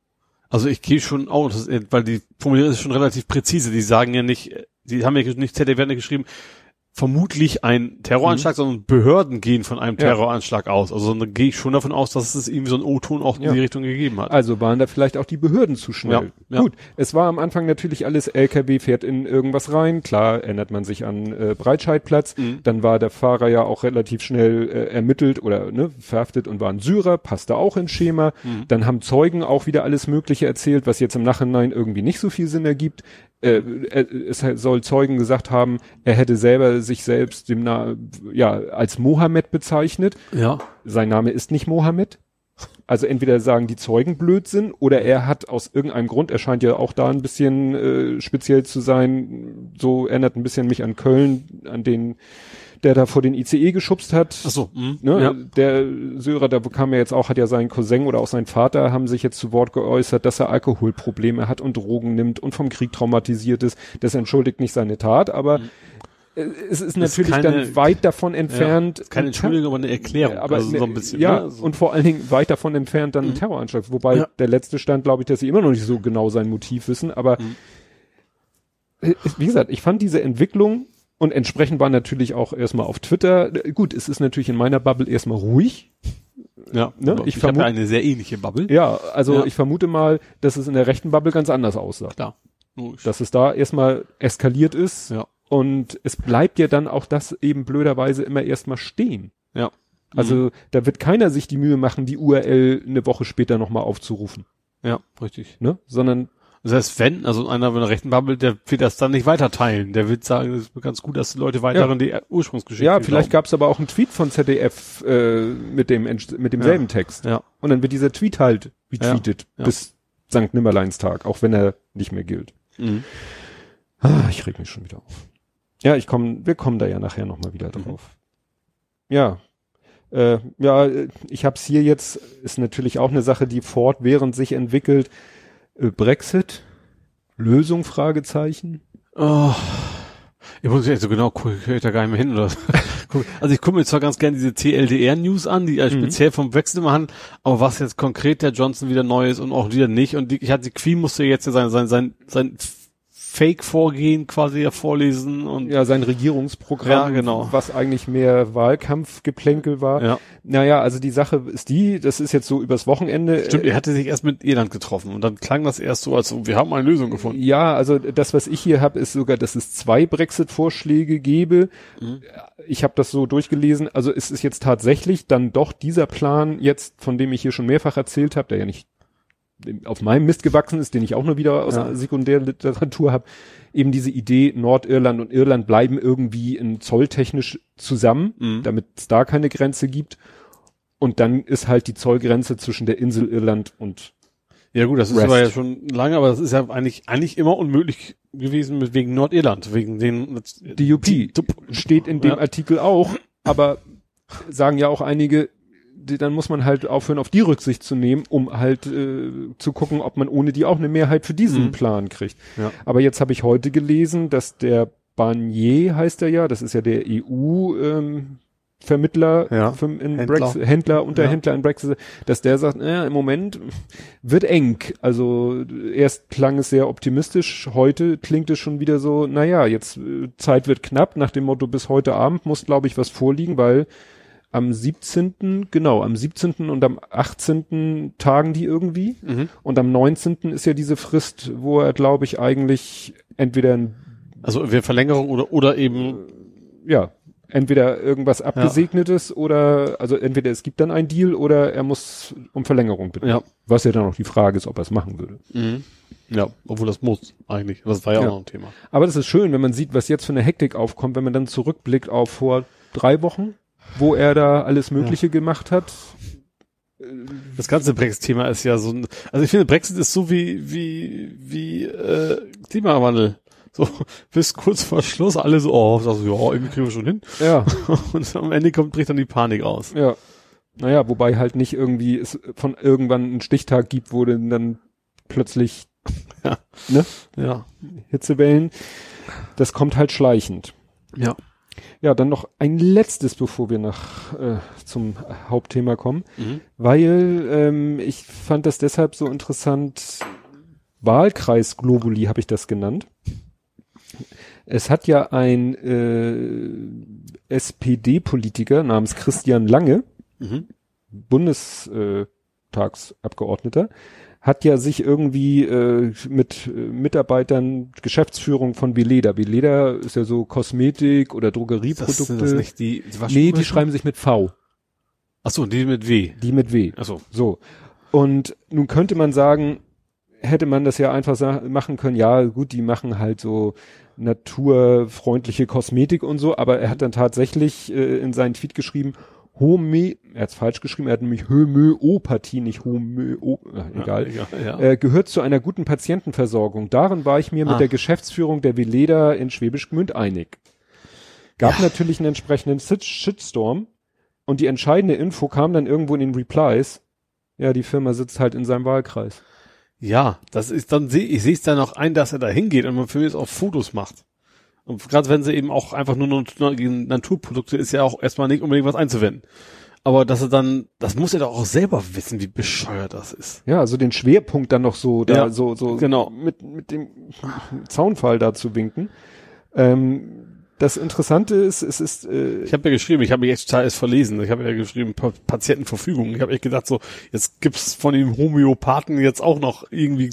Also ich gehe schon auch, das ist, weil die Formulierung ist schon relativ präzise. Die sagen ja nicht, die haben ja nicht, ZDF ja geschrieben, vermutlich ein Terroranschlag, sondern Behörden gehen von einem Mhm. Ja. Terroranschlag aus. Also dann gehe ich schon davon aus, dass es irgendwie so einen O-Ton auch Ja. in die Richtung gegeben hat. Also waren da vielleicht auch die Behörden zu schnell. Ja, ja. Gut, es war am Anfang natürlich alles LKW fährt in irgendwas rein. Klar erinnert man sich an äh, Breitscheidplatz. Mhm. Dann war der Fahrer ja auch relativ schnell äh, ermittelt oder ne, verhaftet und war ein Syrer, passte auch ins Schema. Mhm. Dann haben Zeugen auch wieder alles Mögliche erzählt, was jetzt im Nachhinein irgendwie nicht so viel Sinn ergibt. Äh, er, es soll Zeugen gesagt haben, er hätte selber sich selbst dem Na ja als Mohammed bezeichnet. Ja. Sein Name ist nicht Mohammed. Also entweder sagen die Zeugen Blödsinn oder er hat aus irgendeinem Grund, er scheint ja auch da ein bisschen äh, speziell zu sein, so erinnert ein bisschen mich an Köln, an den, der da vor den ICE geschubst hat. Ach so. Mhm. Ne, Ja. Der Syrer, da kam ja jetzt auch, hat ja sein Cousin oder auch sein Vater, haben sich jetzt zu Wort geäußert, dass er Alkoholprobleme hat und Drogen nimmt und vom Krieg traumatisiert ist. Das entschuldigt nicht seine Tat, aber äh, es ist natürlich keine- dann weit davon entfernt. Ja. Keine Entschuldigung, aber eine Erklärung. aber also ne, so ein bisschen. ja, ne? so. und vor allen Dingen weit davon entfernt dann ein Terroranschlag. Wobei Ja. der letzte Stand, glaube ich, dass sie immer noch nicht so genau sein Motiv wissen. Aber Mhm. äh, wie gesagt, ich fand diese Entwicklung Und entsprechend war natürlich auch erstmal auf Twitter, gut, es ist natürlich in meiner Bubble erstmal ruhig. Ja, Ne, ich ich, habe vermute- ja eine sehr ähnliche Bubble. Ja, also Ja. ich vermute mal, dass es in der rechten Bubble ganz anders aussah. Klar. Logisch. Dass es da erstmal eskaliert ist ja. und es bleibt ja dann auch das eben blöderweise immer erstmal stehen. Ja. Also Mhm. da wird keiner sich die Mühe machen, die URL eine Woche später nochmal aufzurufen, Ja, richtig. ne? Sondern Das heißt, wenn, also einer von der rechten Bubble, der wird das dann nicht weiter teilen. Der wird sagen, es ist ganz gut, dass die Leute weiterhin die Ursprungsgeschichte ja, vielleicht gab es aber auch einen Tweet von ZDF äh, mit dem mit demselben Text. Ja. Und dann wird dieser Tweet halt retweetet Ja. bis Sankt Nimmerleinstag, auch wenn er nicht mehr gilt. Mhm. Ah, ich reg mich schon wieder auf. Ja, ich komme, wir kommen da ja nachher nochmal wieder Mhm. drauf. Ja. Äh, ja, äh, ich hab's hier jetzt, ist natürlich auch eine Sache, die fortwährend sich entwickelt. Äh, Brexit, Lösung, Fragezeichen. Oh. Ich muss jetzt so genau gucken, ich da gar nicht mehr hin oder Also ich gucke mir zwar ganz gerne diese TLDR-News an, die äh, Mhm. speziell vom Brexit immer handeln, aber was jetzt konkret der Johnson wieder neu ist und auch wieder nicht. Und die, ich hatte die Queen musste jetzt ja sein, sein, sein, sein Fake-Vorgehen quasi ja vorlesen und Ja, sein Regierungsprogramm, Ja, genau. was eigentlich mehr Wahlkampfgeplänkel war. ja. Naja, also die Sache ist die, das ist jetzt so übers Wochenende. Stimmt, äh, er hatte sich erst mit Irland getroffen und dann klang das erst so, als so, wir haben eine Lösung gefunden. Ja, also das, was ich hier habe, ist sogar, dass es zwei Brexit-Vorschläge gebe. Mhm. Ich habe das so durchgelesen. Also es ist jetzt tatsächlich dann doch dieser Plan jetzt, von dem ich hier schon mehrfach erzählt habe, der ja nicht auf meinem Mist gewachsen ist, den ich auch nur wieder aus Ja. Sekundärliteratur habe, eben diese Idee, Nordirland und Irland bleiben irgendwie in zolltechnisch zusammen, Mhm. damit es da keine Grenze gibt. Und dann ist halt die Zollgrenze zwischen der Insel Irland und Ja gut, das ist aber ja schon lange, aber das ist ja eigentlich eigentlich immer unmöglich gewesen mit wegen Nordirland, wegen den DUP steht in dem Ja. Artikel auch, aber sagen ja auch einige, die, dann muss man halt aufhören, auf die Rücksicht zu nehmen, um halt äh, zu gucken, ob man ohne die auch eine Mehrheit für diesen Mhm. Plan kriegt. Ja. Aber jetzt habe ich heute gelesen, dass der Barnier heißt er ja, das ist ja der EU ähm, Vermittler Ja. in Händler. Brexit, Händler, Unterhändler Ja. in Brexit, dass der sagt, naja, im Moment wird eng. Also erst klang es sehr optimistisch, heute klingt es schon wieder so, naja, jetzt äh, Zeit wird knapp, nach dem Motto, bis heute Abend muss, glaube ich, was vorliegen, weil am 17., genau, am 17. und am 18. tagen die irgendwie. Mhm. Und am 19. ist ja diese Frist, wo er, glaube ich, eigentlich entweder ein Also wir Verlängerung oder oder eben ja, entweder irgendwas abgesegnetes oder, also entweder es gibt dann ein Deal oder er muss um Verlängerung bitten. ja. Was ja dann auch die Frage ist, ob er es machen würde. Mhm. Ja, obwohl das muss eigentlich. Das war ja, Ja. auch noch ein Thema. Aber das ist schön, wenn man sieht, was jetzt für eine Hektik aufkommt, wenn man dann zurückblickt auf vor drei Wochen, wo er da alles Mögliche gemacht hat. Das ganze Brexit-Thema ist ja so ein, also ich finde Brexit ist so wie wie wie äh, Klimawandel. So bis kurz vor Schluss alle so, oh, sag so, ja, irgendwie kriegen wir schon hin. Ja, Und am Ende kommt bricht dann die Panik aus. ja. Naja, wobei halt nicht irgendwie es von irgendwann einen Stichtag gibt, wo dann plötzlich Ja. ne, Ja. Hitzewellen. Das kommt halt schleichend. Ja. Ja, dann noch ein letztes, bevor wir nach äh, zum Hauptthema kommen, Mhm. weil ähm, ich fand das deshalb so interessant. Wahlkreis Globuli habe ich das genannt. Es hat ja ein äh, SPD-Politiker namens Christian Lange, Mhm. Bundestagsabgeordneter, hat ja sich irgendwie äh, mit äh, Mitarbeitern Geschäftsführung von Veleda. Veleda ist ja so Kosmetik oder Das Drogerieprodukte. sind das nicht die, die nee, die schreiben sich mit V, Ach so, die mit W. die mit W. Ach so. So. Und nun könnte man sagen, hätte man das ja einfach machen können, ja, gut, die machen halt so naturfreundliche Kosmetik und so, aber er hat dann tatsächlich äh, in seinen Tweet geschrieben, Home, er hat's falsch geschrieben, er hat nämlich Homöopathie, nicht Homö, äh, egal, Ja, ja. äh, gehört zu einer guten Patientenversorgung. Darin war ich mir Ah. mit der Geschäftsführung der Veleda in Schwäbisch Gmünd einig. Gab Ja. natürlich einen entsprechenden Shit- Shitstorm und die entscheidende Info kam dann irgendwo in den Replies. Ja, die Firma sitzt halt in seinem Wahlkreis. Ja, das ist dann ich sehe es dann auch ein, dass er da hingeht und man für mich auch Fotos macht. Und gerade wenn sie eben auch einfach nur Nat- Naturprodukte ist ja auch erstmal nicht unbedingt was einzuwenden. Aber dass er dann, das muss er doch auch selber wissen, wie bescheuert das ist. Ja, also den Schwerpunkt dann noch so, da Ja, so, so genau. mit, mit dem Zaunfall da zu winken. Ähm, das Interessante ist, es ist. Äh, ich habe ja geschrieben, ich habe mich echt total erst verlesen. Ich habe ja geschrieben pa Patientenverfügung. Ich habe echt gedacht so, jetzt gibt's von dem Homöopathen jetzt auch noch irgendwie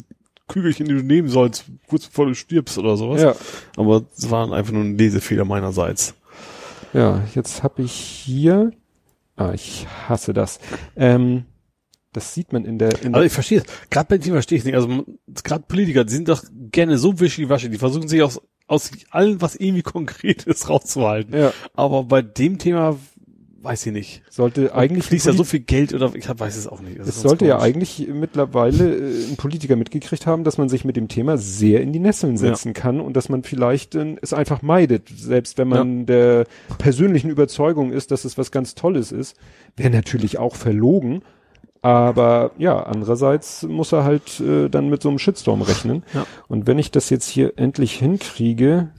Kügelchen, die du nehmen sollst, kurz bevor du stirbst oder sowas. Ja. Aber es waren einfach nur ein Lesefehler meinerseits. Ja, jetzt habe ich hier. Ah, ich hasse das. Ähm, das sieht man in der. In Also ich verstehe es. Gerade bei dem verstehe ich nicht. Also gerade Politiker, die sind doch gerne so wischiwaschi. Die versuchen sich aus, aus allem, was irgendwie konkret ist, rauszuhalten. ja, Aber bei dem Thema weiß ich nicht. sollte eigentlich. fließt ja so viel Geld oder ich weiß es auch nicht. Das Es sollte ja eigentlich mittlerweile äh, ein Politiker mitgekriegt haben, dass man sich mit dem Thema sehr in die Nesseln setzen kann und dass man vielleicht äh, es einfach meidet, selbst wenn man der persönlichen Überzeugung ist, dass es was ganz Tolles ist. Wäre natürlich auch verlogen, aber ja, andererseits muss er halt äh, dann mit so einem Shitstorm rechnen. Ja. Und wenn ich das jetzt hier endlich hinkriege,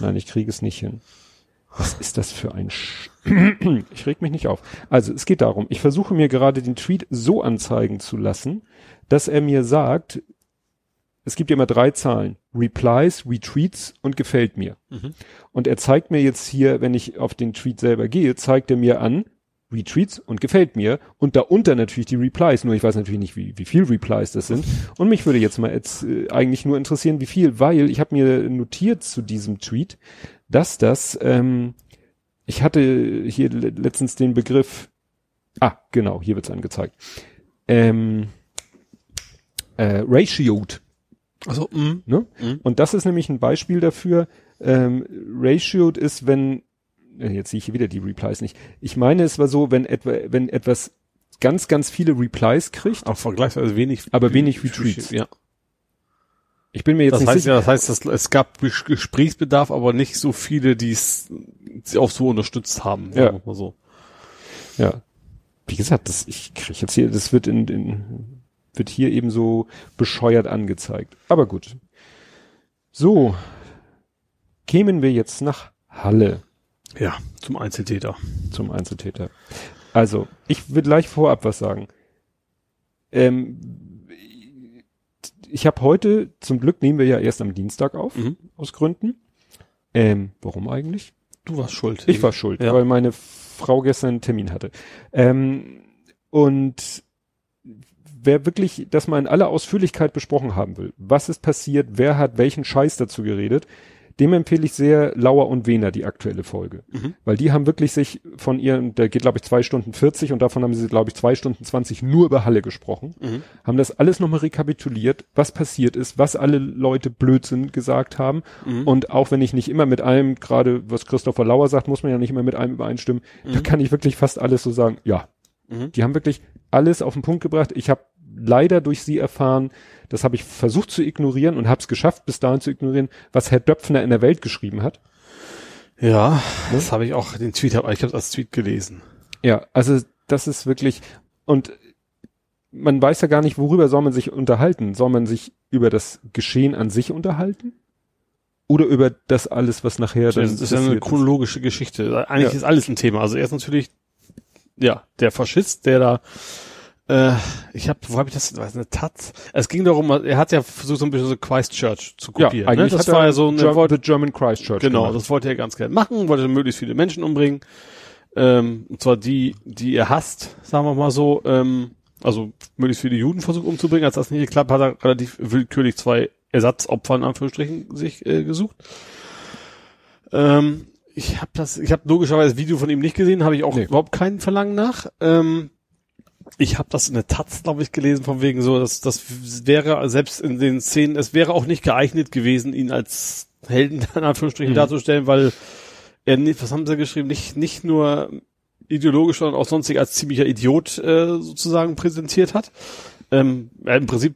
nein, ich kriege es nicht hin. Was ist das für ein Sch Ich reg mich nicht auf. Also es geht darum, ich versuche mir gerade den Tweet so anzeigen zu lassen, dass er mir sagt, es gibt ja immer drei Zahlen. Replies, Retweets und gefällt mir. Mhm. Und er zeigt mir jetzt hier, wenn ich auf den Tweet selber gehe, zeigt er mir an, Retweets und gefällt mir und darunter natürlich die Replies. Nur ich weiß natürlich nicht, wie, wie viel Replies das sind. Und mich würde jetzt mal jetzt äh, eigentlich nur interessieren, wie viel, weil ich habe mir notiert zu diesem Tweet, dass das, ähm, ich hatte hier le- letztens den Begriff, ah, genau, hier wird's angezeigt, ähm, äh, ratioed. Also, mh. Ne? Mhm. Und das ist nämlich ein Beispiel dafür. Ähm, ratioed ist, wenn, äh, jetzt sehe ich hier wieder die Replies nicht. Ich meine, es war so, wenn etwa, wenn etwas ganz, ganz viele Replies kriegt, auch vergleichsweise wenig. Aber wenig Retweets. Ja. Ich bin mir jetzt Das nicht heißt, sicher. ja, das heißt, dass, es gab Ges- Gesprächsbedarf, aber nicht so viele, die es auch so unterstützt haben. Ja. Mal so. Ja. Wie gesagt, das, ich kriege jetzt hier, das wird in, in, wird hier eben so bescheuert angezeigt. Aber gut. So. Kämen wir jetzt nach Halle ja, zum Einzeltäter. zum Einzeltäter. Also, ich will gleich vorab was sagen. Ähm, ich habe heute, zum Glück nehmen wir ja erst am Dienstag auf, Mhm. aus Gründen. Ähm, warum eigentlich? Du warst schuld. Ich war schuld, Ja. weil meine Frau gestern einen Termin hatte. Ähm, und wer wirklich das mal in aller Ausführlichkeit besprochen haben will, was ist passiert, wer hat welchen Scheiß dazu geredet, dem empfehle ich sehr Lauer und Wehner die aktuelle Folge. Mhm. Weil die haben wirklich sich von ihren, der geht glaube ich zwei Stunden 40 und davon haben sie glaube ich zwei Stunden 20 nur über Halle gesprochen, Mhm. haben das alles nochmal rekapituliert, was passiert ist, was alle Leute Blödsinn gesagt haben Mhm. und auch wenn ich nicht immer mit allem, gerade was Christopher Lauer sagt, muss man ja nicht immer mit allem übereinstimmen, da kann ich wirklich fast alles so sagen, ja. Mhm. Die haben wirklich alles auf den Punkt gebracht. Ich habe leider durch sie erfahren, das habe ich versucht zu ignorieren und habe es geschafft, bis dahin zu ignorieren, was Herr Döpfner in der Welt geschrieben hat. Ja, das habe ich auch, den Tweet, hab, ich habe als Tweet gelesen. Ja, also das ist wirklich und man weiß ja gar nicht, worüber soll man sich unterhalten. Soll man sich über das Geschehen an sich unterhalten? Oder über das alles, was nachher dann Das ist ja eine chronologische Geschichte. Eigentlich Ja. ist alles ein Thema. Also erst natürlich, ja, der Faschist, der da, äh, ich habe, wo habe ich das, weiß eine Taz? Es ging darum, er hat ja versucht, so ein bisschen so Christchurch zu Ja, kopieren. eigentlich ne? Das war ja so eine, Ger The German Christchurch. genau, gemacht. das wollte er ganz gerne machen, wollte möglichst viele Menschen umbringen. Ähm, und zwar die, die er hasst, sagen wir mal so. Ähm, also möglichst viele Juden versucht umzubringen. Als das nicht geklappt hat, hat er relativ willkürlich zwei Ersatzopfer in Anführungsstrichen sich äh, gesucht. Ähm, ich habe das, ich habe logischerweise das Video von ihm nicht gesehen, habe ich auch Nee. überhaupt keinen Verlangen nach. Ähm, ich habe das in der Taz, glaube ich, gelesen, von wegen so, dass das wäre selbst in den Szenen, es wäre auch nicht geeignet gewesen, ihn als Helden in Anführungsstrichen Mhm. darzustellen, weil er was haben sie geschrieben, nicht nicht nur ideologisch, sondern auch sonstig als ziemlicher Idiot äh, sozusagen präsentiert hat. Ähm, ja, Im Prinzip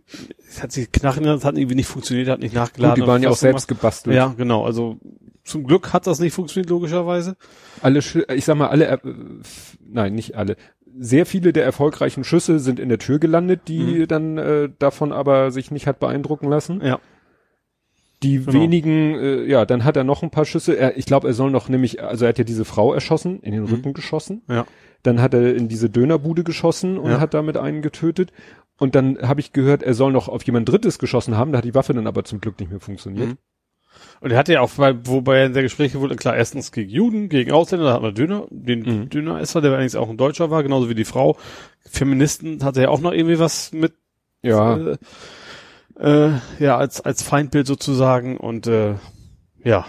es hat sich Knarren, das hat irgendwie nicht funktioniert, hat nicht nachgeladen. Gut, die waren ja auch was gemacht. selbst gebastelt. Ja, genau. Also zum Glück hat das nicht funktioniert, logischerweise. Alle, ich sag mal, alle, äh, nein, nicht alle. Sehr viele der erfolgreichen Schüsse sind in der Tür gelandet, die Mhm. dann äh, davon aber sich nicht hat beeindrucken lassen. Ja. Die Genau. wenigen, äh, ja, dann hat er noch ein paar Schüsse. Er, ich glaube, er soll noch nämlich, also er hat ja diese Frau erschossen, in den Mhm. Rücken geschossen. Ja. Dann hat er in diese Dönerbude geschossen und Ja. hat damit einen getötet. Und dann habe ich gehört, er soll noch auf jemand Drittes geschossen haben. Da hat die Waffe dann aber zum Glück nicht mehr funktioniert. Mhm. Und er hatte ja auch, bei, wobei er in der Gespräche wurde, klar, erstens gegen Juden, gegen Ausländer, da hat man Döner, den Mhm. Döner-Esser, der allerdings auch ein Deutscher war, genauso wie die Frau. Feministen hatte er auch noch irgendwie was mit, Ja, äh, äh, ja, als, als Feindbild sozusagen und, äh, ja.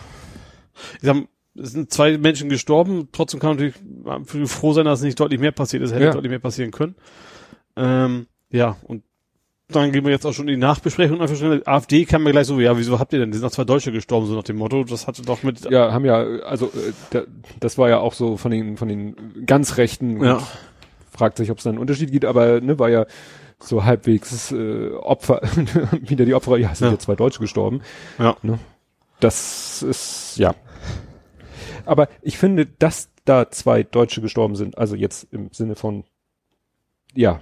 Ich sag, es sind zwei Menschen gestorben, trotzdem kann man natürlich froh sein, dass nicht deutlich mehr passiert ist, hätte Ja. deutlich mehr passieren können. Ähm, ja, und dann gehen wir jetzt auch schon in die Nachbesprechung. Einfach schnell. AfD kam mir gleich so, ja, wieso habt ihr denn? Die sind noch zwei Deutsche gestorben, so nach dem Motto. Das hatte doch mit, ja, haben ja, also äh, da, das war ja auch so von den von den ganz Rechten. Ja. Fragt sich, ob es da einen Unterschied gibt, aber ne, war ja so halbwegs äh, Opfer, wieder die Opfer, ja, sind Ja. ja zwei Deutsche gestorben. ja, Das ist, ja. Aber ich finde, dass da zwei Deutsche gestorben sind, also jetzt im Sinne von, ja,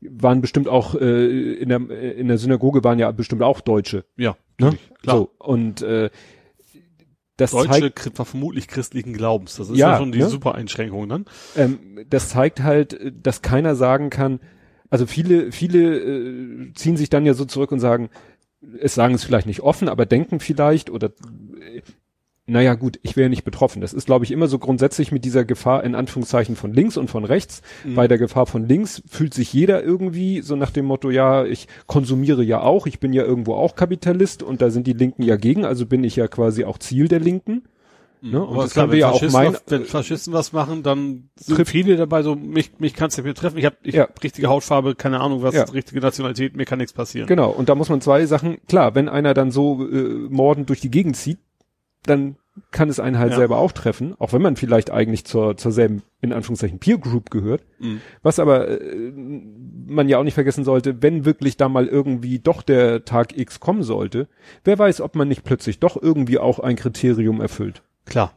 waren bestimmt auch, äh, in der, in der Synagoge waren ja bestimmt auch Deutsche. ja, Ne? klar. So, und äh, das Deutsche zeigt, vermutlich christlichen Glaubens. Das ist Ja, ja, schon die ne? super Einschränkung dann. ähm, das zeigt halt, äh, dass keiner sagen kann, also viele, viele äh, ziehen sich dann ja so zurück und sagen, es sagen es vielleicht nicht offen, aber denken vielleicht oder äh, naja gut, ich wäre nicht betroffen. Das ist, glaube ich, immer so grundsätzlich mit dieser Gefahr in Anführungszeichen von links und von rechts. Mhm. Bei der Gefahr von links fühlt sich jeder irgendwie so nach dem Motto, ja, ich konsumiere ja auch, ich bin ja irgendwo auch Kapitalist und da sind die Linken ja gegen, also bin ich ja quasi auch Ziel der Linken. Ne? Und Aber das klar, kann wenn, wir ja auch was, wenn Faschisten was machen, dann sind Trifft- viele dabei so, mich, mich kannst du nicht mehr treffen. Ich habe ich Ja. hab richtige Hautfarbe, keine Ahnung was, Ja. richtige Nationalität, mir kann nichts passieren. Genau, und da muss man zwei Sachen, klar, wenn einer dann so äh, mordend durch die Gegend zieht, dann kann es einen halt Ja. selber auch treffen, auch wenn man vielleicht eigentlich zur, zur selben, in Anführungszeichen, Peer Group gehört. Mhm. Was aber äh, man ja auch nicht vergessen sollte, wenn wirklich da mal irgendwie doch der Tag X kommen sollte, wer weiß, ob man nicht plötzlich doch irgendwie auch ein Kriterium erfüllt. Klar.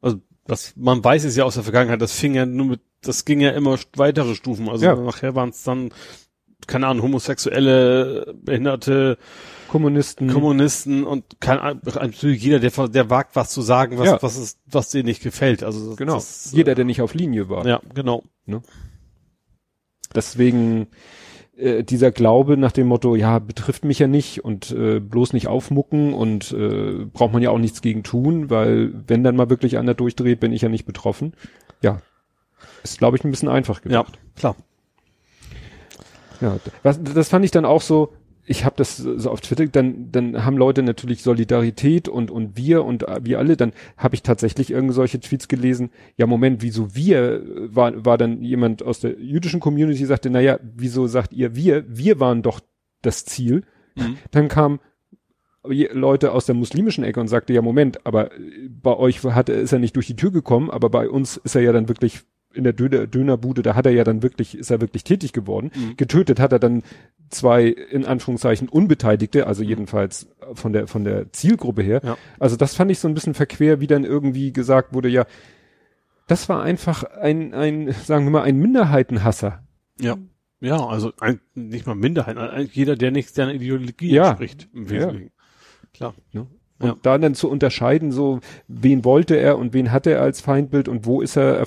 Also das, man weiß es ja aus der Vergangenheit, das fing ja nur mit, das ging ja immer weitere Stufen. Also Ja. nachher waren es dann, keine Ahnung, homosexuelle, behinderte Kommunisten. Kommunisten und kein, natürlich jeder, der, der wagt, was zu sagen, was, Ja. was ist, was dir nicht gefällt. Also das, genau. das, Jeder, der nicht auf Linie war. ja, genau. Deswegen äh, dieser Glaube nach dem Motto, ja, betrifft mich ja nicht und äh, bloß nicht aufmucken und äh, braucht man ja auch nichts gegen tun, weil wenn dann mal wirklich einer durchdreht, bin ich ja nicht betroffen. Ja, ist glaube ich ein bisschen einfach Ja, gemacht. klar. Ja, was, das fand ich dann auch so. Ich habe das so auf Twitter, dann dann haben Leute natürlich Solidarität und und wir und äh, wir alle. Dann habe ich tatsächlich irgend solche Tweets gelesen. Ja, Moment, wieso wir? äh, War war dann jemand aus der jüdischen Community sagte, na ja, wieso sagt ihr wir? Wir waren doch das Ziel. Mhm. Dann kam je- Leute aus der muslimischen Ecke und sagte, ja Moment, aber äh, bei euch hat ist er nicht durch die Tür gekommen, aber bei uns ist er ja dann wirklich in der Döner, Dönerbude, da hat er ja dann wirklich, ist er wirklich tätig geworden. Mhm. Getötet hat er dann zwei, in Anführungszeichen, Unbeteiligte, also jedenfalls von der, von der Zielgruppe her. Ja. Also das fand ich so ein bisschen verquer, wie dann irgendwie gesagt wurde, ja, das war einfach ein, ein, sagen wir mal, ein Minderheitenhasser. Ja. Ja, also ein, nicht mal Minderheit, eigentlich jeder, der nicht seiner Ideologie Ja. entspricht, im Wesentlichen. Klar. Ne? Und Ja. da dann zu unterscheiden, so, wen wollte er und wen hat er als Feindbild und wo ist er,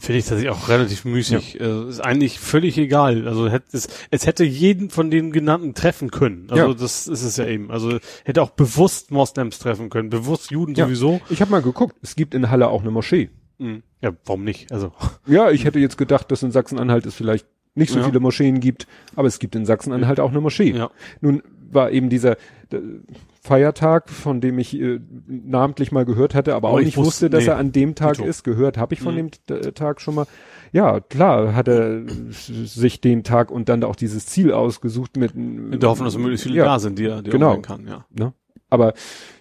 Finde ich tatsächlich auch relativ müßig. Äh, ist eigentlich völlig egal. Also hätte es, es hätte jeden von den genannten treffen können. Also Ja. das ist es ja eben. Also hätte auch bewusst Moslems treffen können, bewusst Juden Ja. sowieso. ich habe mal geguckt, es gibt in Halle auch eine Moschee. Mhm. Ja, warum nicht? Also Ja, ich hätte jetzt gedacht, dass in Sachsen-Anhalt es vielleicht nicht so Ja. viele Moscheen gibt, aber es gibt in Sachsen-Anhalt auch eine Moschee. ja, Nun war eben dieser äh, Feiertag, von dem ich äh, namentlich mal gehört hatte, aber Aber auch ich nicht wusste- wusste, dass nee. er an dem Tag ist. Gehört habe ich von Mhm. dem äh, Tag schon mal. Ja, klar, hat er sich den Tag und dann auch dieses Ziel ausgesucht mit in der Hoffnung, dass möglichst viele ja, da sind, die er, die er genau. umbringen kann. Ja. Ne? Aber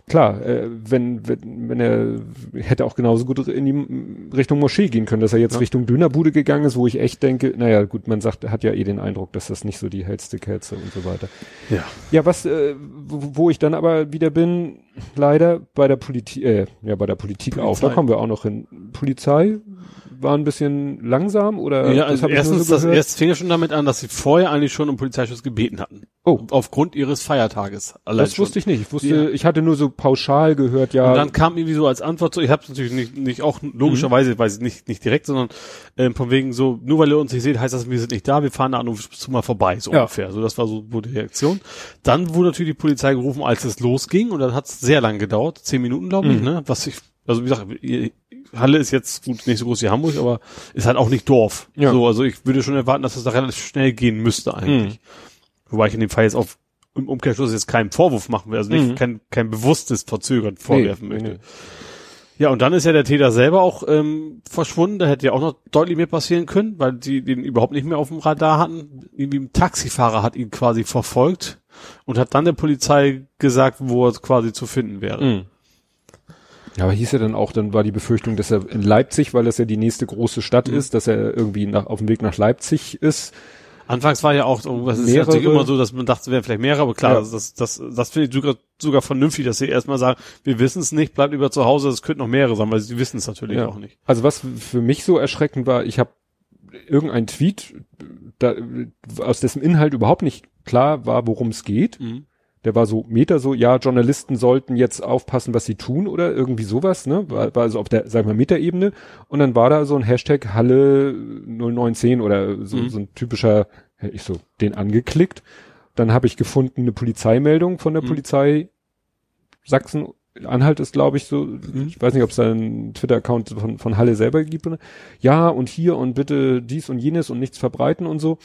klar, äh, wenn, wenn, wenn er hätte auch genauso gut in die Richtung Moschee gehen können, dass er jetzt Ja. Richtung Dönerbude gegangen ist, wo ich echt denke, naja, gut, man sagt, hat ja eh den Eindruck, dass das nicht so die hellste Kerze und so weiter. ja. Ja, was, äh, wo, wo ich dann aber wieder bin, leider bei der Politik, äh, ja, bei der Politik auch, da Polizei. kommen wir auch noch hin. Polizei, war ein bisschen langsam oder Ja, also erstens, so das, erst fing ja schon damit an, dass sie vorher eigentlich schon um Polizeischutz gebeten hatten. Oh. Aufgrund ihres Feiertages. Das wusste ich nicht. Ich wusste, Ja. ich hatte nur so pauschal gehört, ja. Und dann kam irgendwie so als Antwort so, ich habe natürlich nicht, nicht auch logischerweise, weiß ich nicht, nicht direkt, sondern ähm, von wegen so, nur weil ihr uns nicht seht, heißt das, wir sind nicht da, wir fahren da an und zu mal vorbei, so Ja. ungefähr. So, das war so die Reaktion. Dann wurde natürlich die Polizei gerufen, als es losging und dann hat es sehr lang gedauert, zehn Minuten, glaube ich, Mhm. ne? Was ich, also wie gesagt, Halle ist jetzt gut nicht so groß wie Hamburg, aber ist halt auch nicht Dorf. Ja. So, also ich würde schon erwarten, dass es da relativ schnell gehen müsste eigentlich. Mhm. Wobei ich in dem Fall jetzt auf im Umkehrschluss jetzt keinen Vorwurf machen will, also nicht Mhm. kein, kein bewusstes Verzögern vorwerfen Nee, möchte. nee. Ja, und dann ist ja der Täter selber auch ähm, verschwunden. Da hätte ja auch noch deutlich mehr passieren können, weil die den überhaupt nicht mehr auf dem Radar hatten. Irgendwie ein Taxifahrer hat ihn quasi verfolgt und hat dann der Polizei gesagt, wo er quasi zu finden wäre. Mhm. Ja, aber hieß ja dann auch, dann war die Befürchtung, dass er in Leipzig, weil das ja die nächste große Stadt Mhm. ist, dass er irgendwie nach, auf dem Weg nach Leipzig ist. Anfangs war ja auch so, es ist natürlich immer so, dass man dachte, es wären vielleicht mehrere, aber klar, Ja. das, das, das finde ich sogar, sogar vernünftig, dass sie erstmal sagen, wir wissen es nicht, bleibt lieber zu Hause, es könnten noch mehrere sein, weil sie wissen es natürlich Ja. auch nicht. Also was für mich so erschreckend war, ich habe irgendein Tweet, da, aus dessen Inhalt überhaupt nicht klar war, worum es geht. Mhm. Der war so Meter so, ja, Journalisten sollten jetzt aufpassen, was sie tun oder irgendwie sowas, ne? War, war also auf der, sag ich mal, Metaebene. Und dann war da so ein Hashtag Halle 0910 oder so, Mhm. so ein typischer, ich so, den angeklickt. Dann habe ich gefunden eine Polizeimeldung von der Mhm. Polizei Sachsen. Anhalt ist, glaube ich, so, Mhm. ich weiß nicht, ob es da einen Twitter-Account von, von Halle selber gibt. Oder? Ja, und hier und bitte dies und jenes und nichts verbreiten und so.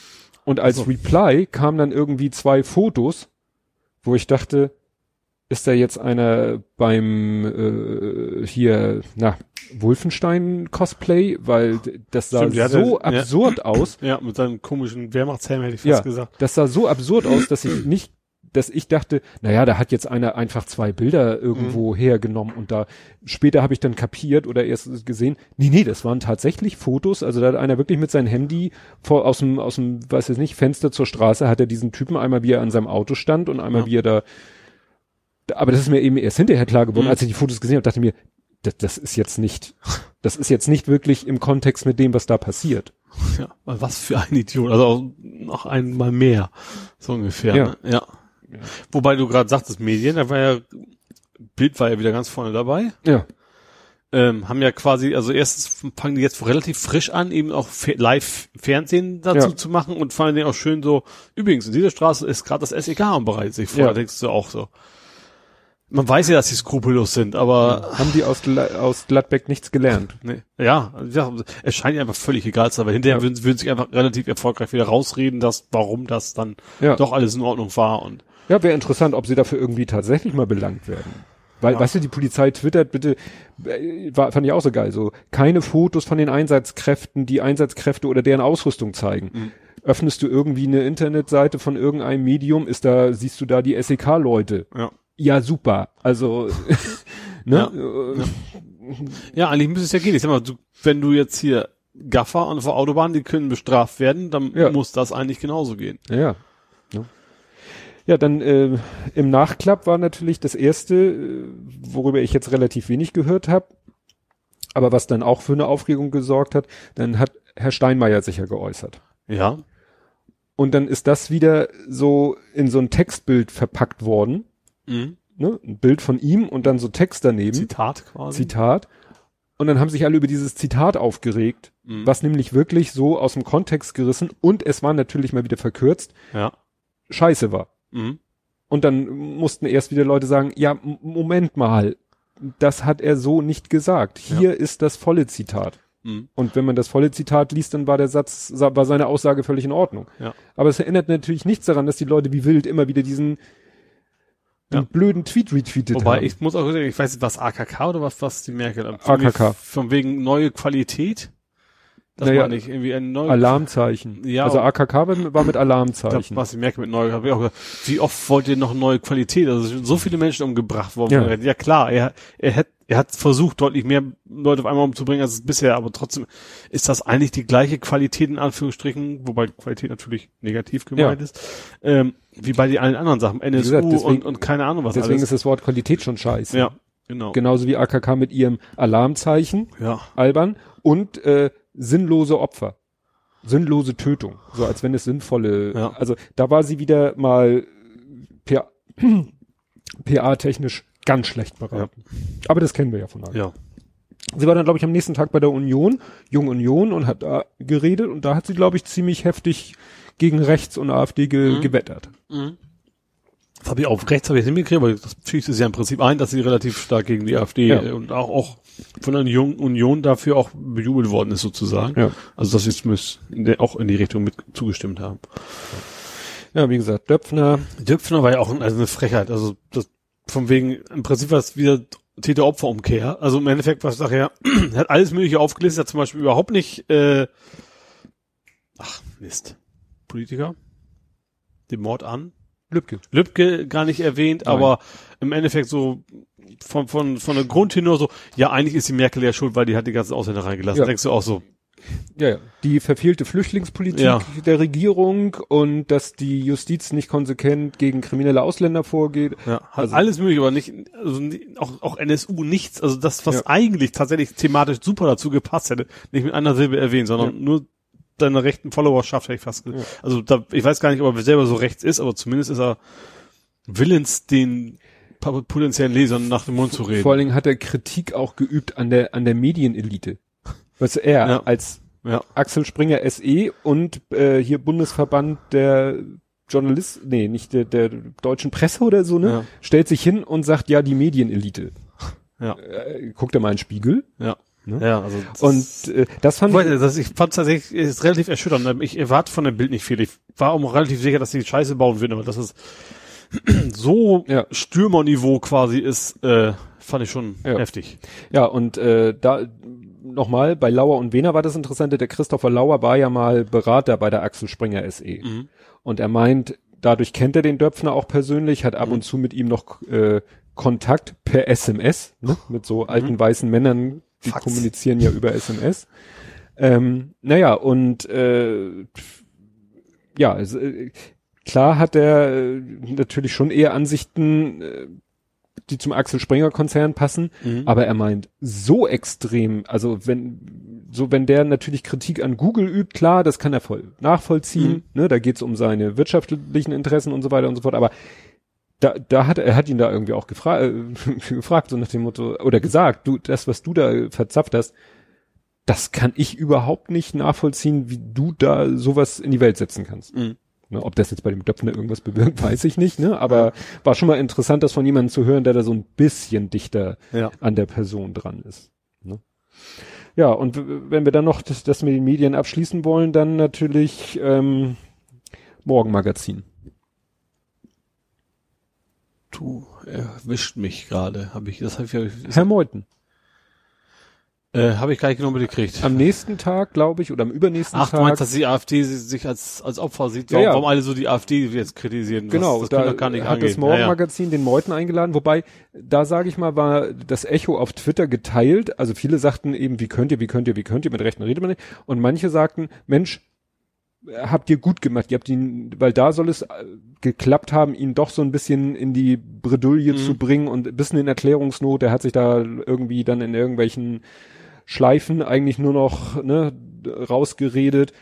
Und als So. Reply kamen dann irgendwie zwei Fotos, wo ich dachte, ist da jetzt einer beim äh, hier, na, Wolfenstein-Cosplay, weil das sah Stimmt, ja, so ja. absurd aus. Ja, mit seinem komischen Wehrmachtshelm hätte ich fast Ja, gesagt. das sah so absurd aus, dass ich nicht, dass ich dachte, naja, da hat jetzt einer einfach zwei Bilder irgendwo hergenommen und da später habe ich dann kapiert oder erst gesehen, nee, nee, das waren tatsächlich Fotos, also da hat einer wirklich mit seinem Handy vor, aus dem, aus dem, weiß ich nicht, Fenster zur Straße hat er diesen Typen einmal, wie er an seinem Auto stand und einmal, Ja. wie er da, aber das ist mir eben erst hinterher klar geworden, Mhm. als ich die Fotos gesehen habe, dachte mir, das, das ist jetzt nicht, das ist jetzt nicht wirklich im Kontext mit dem, was da passiert. Ja, was für ein Idiot. Also noch einmal mehr. So ungefähr. Ja. Ne? Ja. Wobei du gerade sagtest, Medien, da war ja, Bild war ja wieder ganz vorne dabei. Ja. Ähm, haben ja quasi, also erstens fangen die jetzt relativ frisch an, eben auch Fe- Live-Fernsehen dazu Ja. zu machen und vor allen Dingen auch schön so, übrigens, in dieser Straße ist gerade das SEK am Bereich sich vor, Ja. da denkst du auch so. Man weiß ja, dass sie skrupellos sind, aber Haben die aus, aus Gladbeck nichts gelernt? Nee. Ja, ja, es scheint einfach völlig egal zu sein, weil hinterher Ja. würden, würden sich einfach relativ erfolgreich wieder rausreden, dass, warum das dann Ja. doch alles in Ordnung war und Ja, wäre interessant, ob sie dafür irgendwie tatsächlich mal belangt werden. Weil, Ja. weißt du, die Polizei twittert bitte, äh, war, fand ich auch so geil, so, keine Fotos von den Einsatzkräften, die Einsatzkräfte oder deren Ausrüstung zeigen. Mhm. Öffnest du irgendwie eine Internetseite von irgendeinem Medium, ist da, siehst du da die SEK-Leute. ja. Ja, super. Also, ne? Ja. Ja, eigentlich müsste es ja gehen. Ich sag mal, du, wenn du jetzt hier Gaffer an der Autobahn, die können bestraft werden, dann Ja. muss das eigentlich genauso gehen. Ja. Ja, ja. dann äh, im Nachklapp war natürlich das erste, äh, worüber ich jetzt relativ wenig gehört habe, aber was dann auch für eine Aufregung gesorgt hat, dann hat Herr Steinmeier sich ja geäußert. Ja. Und dann ist das wieder so in so ein Textbild verpackt worden, Mhm. ne? Ein Bild von ihm und dann so Text daneben, Zitat quasi. Zitat. Und dann haben sich alle über dieses Zitat aufgeregt, Mhm. was nämlich wirklich so aus dem Kontext gerissen und es war natürlich mal wieder verkürzt, Ja. scheiße war. Mhm. Und dann mussten erst wieder Leute sagen, ja, Moment mal, das hat er so nicht gesagt. Hier ist das volle Zitat. Mhm. Und wenn man das volle Zitat liest, dann war der Satz, sa- war seine Aussage völlig in Ordnung. Ja. Aber es erinnert natürlich nichts daran, dass die Leute wie wild immer wieder diesen, Ja. blöden Tweet retweetet Wobei haben. ich muss auch sagen, ich weiß nicht, was AKK oder was, was die Merkel? AKK. Von wegen neue Qualität. Das Naja, war nicht irgendwie ein neues. Alarmzeichen. Ja, also AKK war, mit Alarmzeichen. was ich merke mit neu, habe ich auch gesagt, wie oft wollt ihr noch neue Qualität? Also so viele Menschen umgebracht worden. Ja. Ja, klar, er, er hat, er hat versucht, deutlich mehr Leute auf einmal umzubringen als bisher, aber trotzdem ist das eigentlich die gleiche Qualität in Anführungsstrichen, wobei Qualität natürlich negativ gemeint Ja. ist, ähm, wie bei den allen anderen Sachen, NSU gesagt, deswegen- und, und keine Ahnung was Deswegen alles. ist das Wort Qualität schon scheiße. ja, genau. Genauso wie AKK mit ihrem Alarmzeichen, Ja. albern, und äh, sinnlose Opfer. Sinnlose Tötung. So als wenn es sinnvolle, Ja. also da war sie wieder mal PA, PA-technisch ganz schlecht beraten. Aber das kennen wir ja von allen. Ja. Sie war dann, glaube ich, am nächsten Tag bei der Union, Jung Union, und hat da geredet und da hat sie, glaube ich, ziemlich heftig gegen rechts und AfD ge Mhm. gewettert. Das habe ich auf rechts habe ich hingekriegt, weil das schließt es ja im Prinzip ein, dass sie relativ stark gegen die AfD Ja. äh, und auch, auch von der Jungen Union dafür auch bejubelt worden ist sozusagen. Ja. Also dass sie zumindest in der, auch in die Richtung mit zugestimmt haben. Ja, wie gesagt, Döpfner, Döpfner war ja auch ein, also eine Frechheit. Also das von wegen, im Prinzip war es wieder Täter-Opfer-Umkehr. Also im Endeffekt was nachher, er hat alles mögliche aufgelistet, hat zum Beispiel überhaupt nicht, äh, ach Mist, Politiker, den Mord an, Lübcke. Lübcke gar nicht erwähnt, Nein. aber im Endeffekt so von, von, von der Grundtenor so, ja, eigentlich ist die Merkel ja schuld, weil die hat die ganzen Ausländer reingelassen. Ja. Denkst du auch so, Ja, ja. Die verfehlte Flüchtlingspolitik Ja. der Regierung und dass die Justiz nicht konsequent gegen kriminelle Ausländer vorgeht. ja, hat Also- alles mögliche, aber nicht, also auch, auch NSU nichts, also das, was Ja. eigentlich tatsächlich thematisch super dazu gepasst hätte, nicht mit einer Silbe erwähnt, sondern nur deine rechten Followerschaft hätte ich fast, Ja. also da, ich weiß gar nicht, ob er selber so rechts ist, aber zumindest ist er willens, den potenziellen Lesern nach dem Mund zu reden. Vor allen Dingen hat er Kritik auch geübt an der, an der Medienelite. Weißt du, er Ja. als Ja. Axel Springer SE und äh, hier Bundesverband der Journalist, nee, nicht der, der deutschen Presse oder so, ne? Ja. Stellt sich hin und sagt, ja, die Medienelite. Ja. Äh, guckt er mal in den Spiegel. Ja. Ne? Ja, also das- Und äh, das fand Wobei, das, ich fand tatsächlich ist relativ erschütternd. Ich erwarte von dem Bild nicht viel. Ich war auch relativ sicher, dass die Scheiße bauen würden, aber dass es so Ja. Stürmerniveau quasi ist, äh, fand ich schon Ja. heftig. Ja, und äh, da nochmal, bei Lauer und Wehner war das Interessante, der Christopher Lauer war ja mal Berater bei der Axel Springer SE. Mhm. Und er meint, dadurch kennt er den Döpfner auch persönlich, hat ab Mhm. und zu mit ihm noch äh, Kontakt per SMS, ne? mit so alten weißen Männern, die Mhm. Fax. kommunizieren ja über SMS. Ähm, naja, und äh, ja, also, äh, klar hat er äh, natürlich schon eher Ansichten, äh, die zum Axel Springer Konzern passen, Mhm. aber er meint so extrem, also wenn so wenn der natürlich Kritik an Google übt, klar, das kann er voll nachvollziehen, ne, da geht's um seine wirtschaftlichen Interessen und so weiter und so fort, aber da, da hat er hat ihn da irgendwie auch gefra äh, gefragt, so nach dem Motto, oder gesagt, du, das, was du da verzapft hast, das kann ich überhaupt nicht nachvollziehen, wie du da sowas in die Welt setzen kannst. Mhm. Ne, ob das jetzt bei dem Döpfner irgendwas bewirkt, weiß ich nicht, ne? Aber war schon mal interessant, das von jemandem zu hören, der da so ein bisschen dichter Ja. an der Person dran ist. Ne? Ja, und wenn wir dann noch das, das mit den Medien abschließen wollen, dann natürlich ähm, Morgenmagazin. Du erwischt mich gerade. Habe ich, das habe ich, Herr Meuthen. äh, habe ich gar nicht genau mitgekriegt. Am nächsten Tag, glaube ich, oder am übernächsten Ach, du Tag. meinst, dass die AfD si- sich als, als Opfer sieht? Ja, Warum, ja. warum alle so die AfD jetzt kritisieren? Genau, das, das da kann doch gar nicht hat das angehen. Ja, ja. Morgenmagazin den Meuthen eingeladen, wobei, da sage ich mal, war das Echo auf Twitter geteilt. Also viele sagten eben, wie könnt ihr, wie könnt ihr, wie könnt ihr, mit Rechten redet man nicht. Und manche sagten, Mensch, habt ihr gut gemacht, ihr habt ihn, weil da soll es äh, geklappt haben, ihn doch so ein bisschen in die Bredouille Mhm. zu bringen und ein bisschen in Erklärungsnot, er hat sich da irgendwie dann in irgendwelchen Schleifen eigentlich nur noch ne, rausgeredet.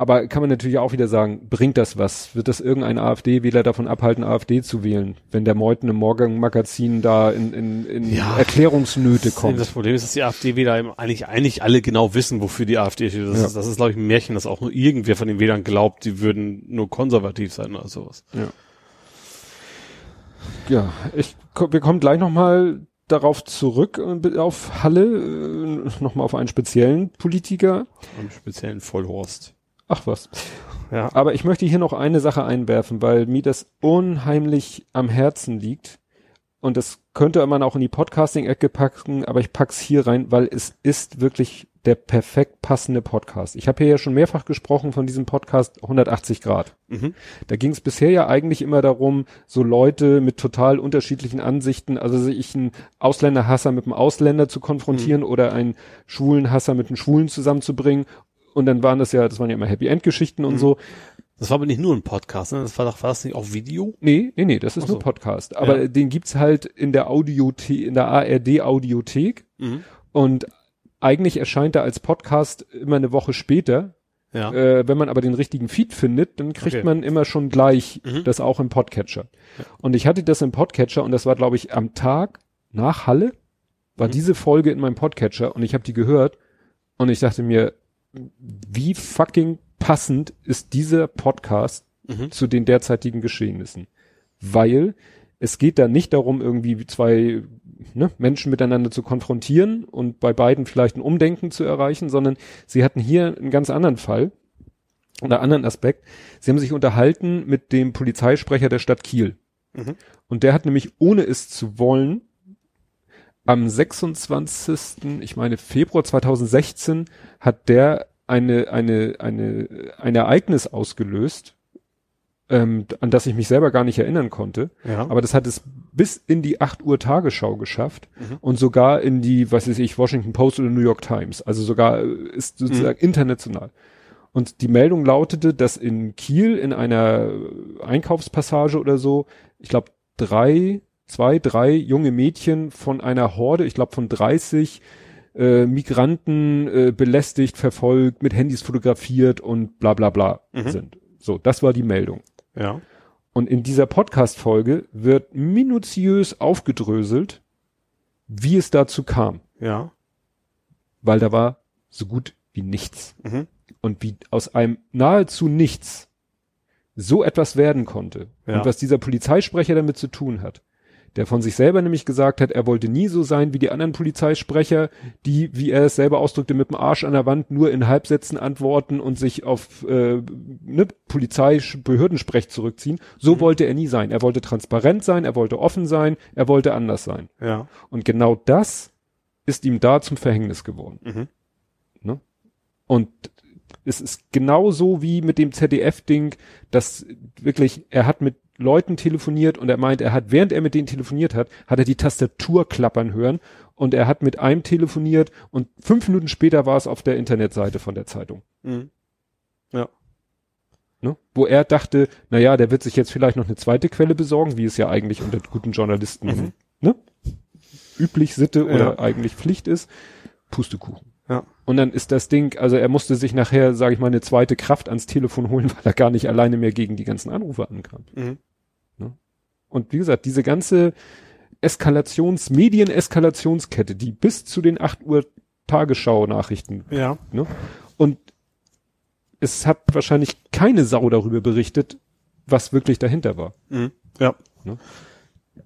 Aber kann man natürlich auch wieder sagen, bringt das was? Wird das irgendein AfD-Wähler davon abhalten, AfD zu wählen, wenn der Meuthen im Morgenmagazin da in, in, in Ja. Erklärungsnöte Das kommt? Problem ist, dass die AfD-Wähler eigentlich, eigentlich alle genau wissen, wofür die AfD steht. Das Ja. ist, das ist glaube ich, ein Märchen, dass auch nur irgendwer von den Wählern glaubt, die würden nur konservativ sein oder sowas. Ja, ich, ko- wir kommen gleich nochmal darauf zurück, äh, auf Halle, äh, nochmal auf einen speziellen Politiker. Am speziellen Vollhorst. Ach was. Ja. Aber ich möchte hier noch eine Sache einwerfen, weil mir das unheimlich am Herzen liegt. Und das könnte man auch in die Podcasting-Ecke packen, aber ich pack's hier rein, weil es ist wirklich der perfekt passende Podcast. Ich habe hier ja schon mehrfach gesprochen von diesem Podcast 180 Grad. Mhm. Da ging es bisher ja eigentlich immer darum, so Leute mit total unterschiedlichen Ansichten, also sich einen Ausländerhasser mit einem Ausländer zu konfrontieren oder einen Schwulenhasser mit einem Schwulen zusammenzubringen. Und dann waren das ja, das waren ja immer Happy End Geschichten und so. Das war aber nicht nur ein Podcast, ne? Das war doch, war das nicht auch Video? Nee, nee, nee, das ist so. nur Podcast. Aber Ja. den gibt's halt in der Audiothek, in der ARD Audiothek. Mhm. Und Eigentlich erscheint er als Podcast immer eine Woche später. Ja. Äh, wenn man aber den richtigen Feed findet, dann kriegt Okay. man immer schon gleich Mhm. das auch im Podcatcher. Und ich hatte das im Podcatcher und das war, glaube ich, am Tag nach Halle war Mhm. diese Folge in meinem Podcatcher und ich habe die gehört und ich dachte mir, wie fucking passend ist dieser Podcast Mhm. zu den derzeitigen Geschehnissen. Weil es geht da nicht darum, irgendwie zwei ne, Menschen miteinander zu konfrontieren und bei beiden vielleicht ein Umdenken zu erreichen, sondern sie hatten hier einen ganz anderen Fall oder anderen Aspekt. Sie haben sich unterhalten mit dem Polizeisprecher der Stadt Kiel. Mhm. Und der hat nämlich, ohne es zu wollen, am 26. ich meine Februar 2016 hat der eine eine eine ein Ereignis ausgelöst, ähm, an das ich mich selber gar nicht erinnern konnte. Ja. Aber das hat es bis in die 8 Uhr Tagesschau geschafft Mhm. und sogar in die, was weiß ich, Washington Post oder New York Times. Also sogar äh, ist sozusagen Mhm. international. Und die Meldung lautete, dass in Kiel in einer Einkaufspassage oder so, ich glaube drei, zwei, drei junge Mädchen von einer Horde, ich glaube von 30 äh, Migranten äh, belästigt, verfolgt, mit Handys fotografiert und bla bla bla Mhm. sind. So, das war die Meldung. ja. Und in dieser Podcast-Folge wird minutiös aufgedröselt, wie es dazu kam. Ja. Weil da war so gut wie nichts. Mhm. Und wie aus einem nahezu nichts so etwas werden konnte. Ja. Und was dieser Polizeisprecher damit zu tun hat. Der von sich selber nämlich gesagt hat, er wollte nie so sein wie die anderen Polizeisprecher, die, wie er es selber ausdrückte, mit dem Arsch an der Wand nur in Halbsätzen antworten und sich auf äh, ne, Polizeibehördensprech zurückziehen. So Mhm. wollte er nie sein. Er wollte transparent sein, er wollte offen sein, er wollte anders sein. Ja. Und genau das ist ihm da zum Verhängnis geworden. Mhm. Ne? Und es ist genauso wie mit dem ZDF-Ding, dass wirklich, er hat mit Leuten telefoniert und er meint, er hat, während er mit denen telefoniert hat, hat er die Tastatur klappern hören und er hat mit einem telefoniert und fünf Minuten später war es auf der Internetseite von der Zeitung. Mhm. Ne? Wo er dachte, na ja, der wird sich jetzt vielleicht noch eine zweite Quelle besorgen, wie es ja eigentlich unter guten Journalisten Mhm. ne? üblich Sitte oder Ja. eigentlich Pflicht ist. Pustekuchen. Ja. Und dann ist das Ding, also er musste sich nachher, sage ich mal, eine zweite Kraft ans Telefon holen, weil er gar nicht alleine mehr gegen die ganzen Anrufe ankam. Mhm. Und wie gesagt, diese ganze Eskalations-, Medien-Eskalationskette, die bis zu den 8 Uhr Tagesschau-Nachrichten Ja. Ne? Und es hat wahrscheinlich keine Sau darüber berichtet, was wirklich dahinter war. Mhm. Ja. Ne?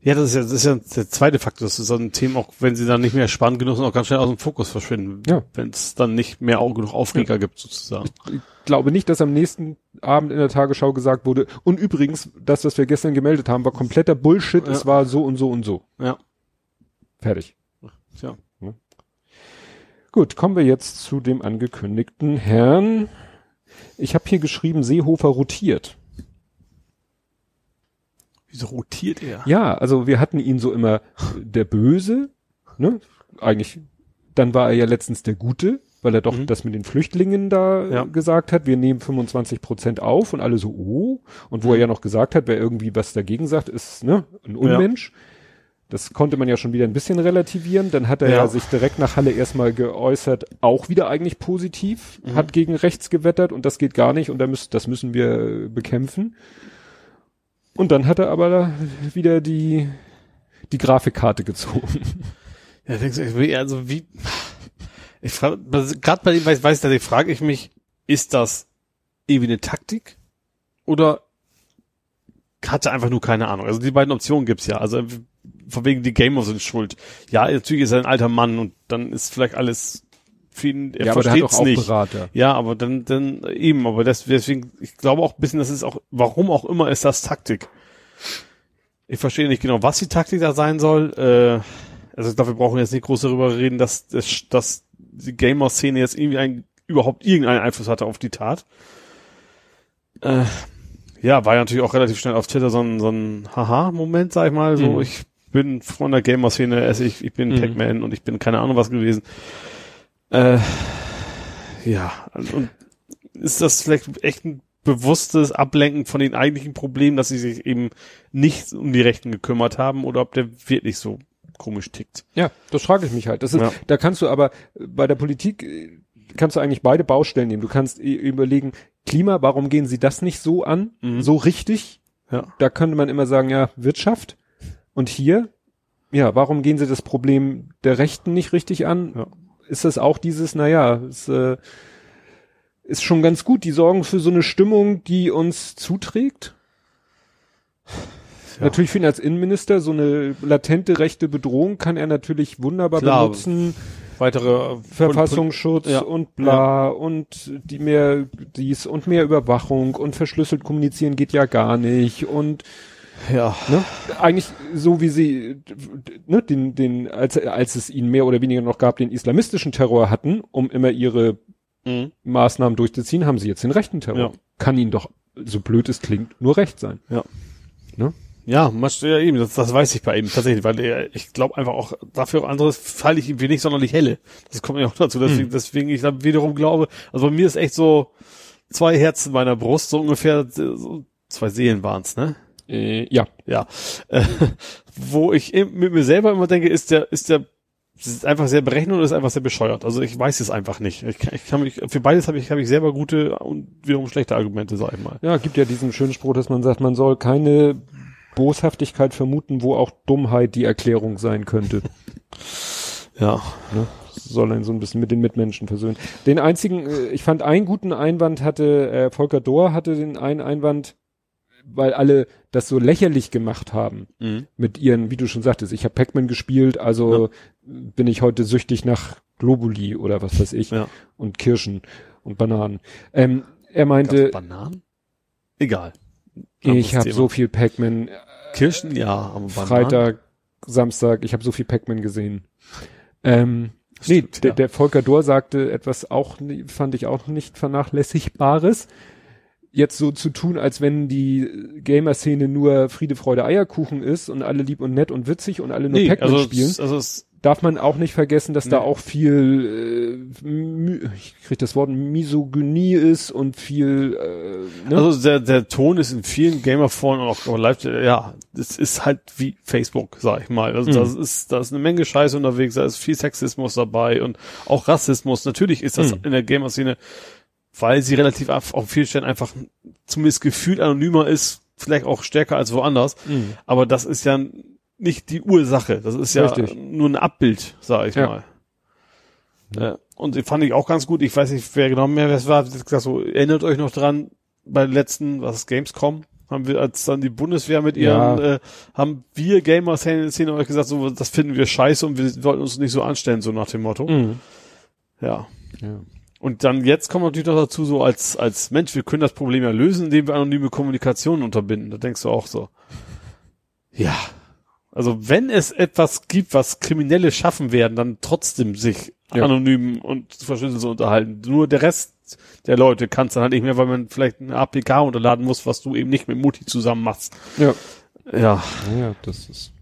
Ja, das ist ja, das ist ja der zweite Faktor, dass so ein Thema, auch wenn sie dann nicht mehr spannend genug sind, auch ganz schnell aus dem Fokus verschwinden. Ja. Wenn es dann nicht mehr auch genug Aufreger gibt, sozusagen. Ich glaube nicht, dass am nächsten Abend in der Tagesschau gesagt wurde, und übrigens, das, was wir gestern gemeldet haben, war kompletter Bullshit, Ja. es war so und so und so. Ja. Fertig. Tja. Gut, kommen wir jetzt zu dem angekündigten Herrn. Ich habe hier geschrieben, Seehofer rotiert. Wieso rotiert er? Ja, also wir hatten ihn so immer der Böse, ne? Eigentlich, dann war er ja letztens der Gute, weil er doch Mhm. das mit den Flüchtlingen da Ja. gesagt hat, wir nehmen 25 Prozent auf und alle so, oh. Und wo Mhm. er ja noch gesagt hat, wer irgendwie was dagegen sagt, ist ne, ein Unmensch. Das konnte man ja schon wieder ein bisschen relativieren. Dann hat er ja, Ja. sich direkt nach Halle erstmal geäußert, auch wieder eigentlich positiv, Mhm. hat gegen rechts gewettert und das geht gar nicht und da müssen, das müssen wir bekämpfen. Und dann hat er aber wieder die, die Grafikkarte gezogen. Ja, denkst du, also wie, ich frage, gerade bei dem, weiß, weiß ich, frage ich mich, ist das irgendwie eine Taktik? Oder hat er einfach nur keine Ahnung? Also die beiden Optionen gibt's ja. Also von wegen die Gamer sind schuld. Ja, natürlich ist er ein alter Mann und dann ist vielleicht alles für ihn, er ja, versteht's nicht. Berater. Ja, aber dann, dann eben, aber das, deswegen, ich glaube auch ein bisschen, das ist auch, warum auch immer ist das Taktik. Ich verstehe nicht genau, was die Taktik da sein soll. Äh, also ich glaube, wir brauchen jetzt nicht groß darüber reden, dass, dass, dass die Gamer-Szene jetzt irgendwie ein, überhaupt irgendeinen Einfluss hatte auf die Tat. Äh, ja, war ja natürlich auch relativ schnell auf Twitter so ein, so ein Haha-Moment, sag ich mal. So, Mhm. ich bin von der Gamer-Szene, ich, ich bin Mhm. Pac-Man und ich bin keine Ahnung was gewesen. Äh, ja, und ist das vielleicht echt ein bewusstes Ablenken von den eigentlichen Problemen, dass sie sich eben nicht um die Rechten gekümmert haben oder ob der wirklich so komisch tickt. Ja, das frage ich mich halt. Das ist, Ja. da kannst du aber äh, bei der Politik äh, kannst du eigentlich beide Baustellen nehmen. Du kannst i- überlegen, Klima, warum gehen sie das nicht so an, Mhm. so richtig? Ja. Da könnte man immer sagen, ja, Wirtschaft. Und hier, ja, warum gehen sie das Problem der Rechten nicht richtig an? Ja. Ist das auch dieses, naja, es äh, ist schon ganz gut, die sorgen für so eine Stimmung, die uns zuträgt? Ja. Natürlich für ihn als Innenminister so eine latente rechte Bedrohung kann er natürlich wunderbar Klar. benutzen. Weitere Verfassungsschutz Ja. und bla und die mehr dies und mehr Überwachung und verschlüsselt kommunizieren geht ja gar nicht und Ja. ne, eigentlich so wie sie ne, den den als als es ihnen mehr oder weniger noch gab den islamistischen Terror hatten, um immer ihre Mhm. Maßnahmen durchzuziehen, haben sie jetzt den rechten Terror. Ja. Kann ihnen doch so blöd es klingt nur recht sein. Ja. Ne? Ja, machst du ja eben, das, das weiß ich bei ihm tatsächlich, weil er, ich glaube einfach auch, dafür auch anderes falle ich ihm wenig sonderlich helle. Das kommt mir auch dazu, deswegen, deswegen ich dann wiederum glaube, also bei mir ist echt so zwei Herzen in meiner Brust, so ungefähr, so zwei Seelen waren's, ne? Äh, ja, Ja. Äh, wo ich eben mit mir selber immer denke, ist der, ist der, ist einfach sehr berechnet oder ist einfach sehr bescheuert. Also ich weiß es einfach nicht. Ich, kann- ich kann mich, für beides habe ich, habe ich selber gute und wiederum schlechte Argumente, sag ich mal. Ja, gibt ja diesen schönen Spruch, dass man sagt, man soll keine Boshaftigkeit vermuten, wo auch Dummheit die Erklärung sein könnte. Ja. Ne? Soll einen so ein bisschen mit den Mitmenschen versöhnen. Den einzigen, äh, ich fand einen guten Einwand hatte, äh, Volker Dohr hatte den einen Einwand, weil alle das so lächerlich gemacht haben Mhm. mit ihren, wie du schon sagtest, ich habe Pac-Man gespielt, also bin ich heute süchtig nach Globuli oder was weiß ich Ja. und Kirschen und Bananen. Ähm, er meinte, Gab's Bananen? Egal. ich Anderes habe so viel Pac-Man Kirschen, ja, aber Bananen. Freitag, Samstag, ich habe so viel Pac-Man gesehen. Ähm, nee, Stimmt, der, ja. der Volker Dohr sagte etwas auch, fand ich auch nicht vernachlässigbares. Jetzt so zu tun, als wenn die Gamer-Szene nur Friede, Freude, Eierkuchen ist und alle lieb und nett und witzig und alle nur Nee, Pac-Man also, spielen, es- also es, darf man auch nicht vergessen, dass da Nee. auch viel, äh, ich krieg das Wort Misogynie ist und viel, äh, ne? also der, der Ton ist in vielen Gamer-Foren und auch live, ja, es ist halt wie Facebook, sag ich mal. Also Mhm. das ist, da ist eine Menge Scheiße unterwegs, da ist viel Sexismus dabei und auch Rassismus. Natürlich ist das Mhm. in der Gamer-Szene, weil sie relativ auf, vielen Stellen einfach zumindest gefühlt anonymer ist, vielleicht auch stärker als woanders. Mhm. Aber das ist ja nicht die Ursache. Das ist ja Richtig. nur ein Abbild, sag ich Ja. mal. Ja. Und die fand ich auch ganz gut. Ich weiß nicht, wer genau mehr es war. Hat gesagt, so, erinnert euch noch dran, bei den letzten, was ist Gamescom? Haben wir, als dann die Bundeswehr mit ihren, Ja. äh, haben wir Gamer-Szene euch gesagt, so, das finden wir scheiße und wir wollten uns nicht so anstellen, so nach dem Motto. Mhm. Ja. Ja. Und dann jetzt kommt natürlich noch dazu, so als, als Mensch, wir können das Problem ja lösen, indem wir anonyme Kommunikation unterbinden. Da denkst du auch so. Ja. Also wenn es etwas gibt, was Kriminelle schaffen werden, dann trotzdem sich Ja. anonym und verschlüsselt zu unterhalten. Nur der Rest der Leute kann es dann halt nicht mehr, weil man vielleicht eine APK unterladen muss, was du eben nicht mit Mutti zusammen machst. Ja. Ja. Ja, das ist.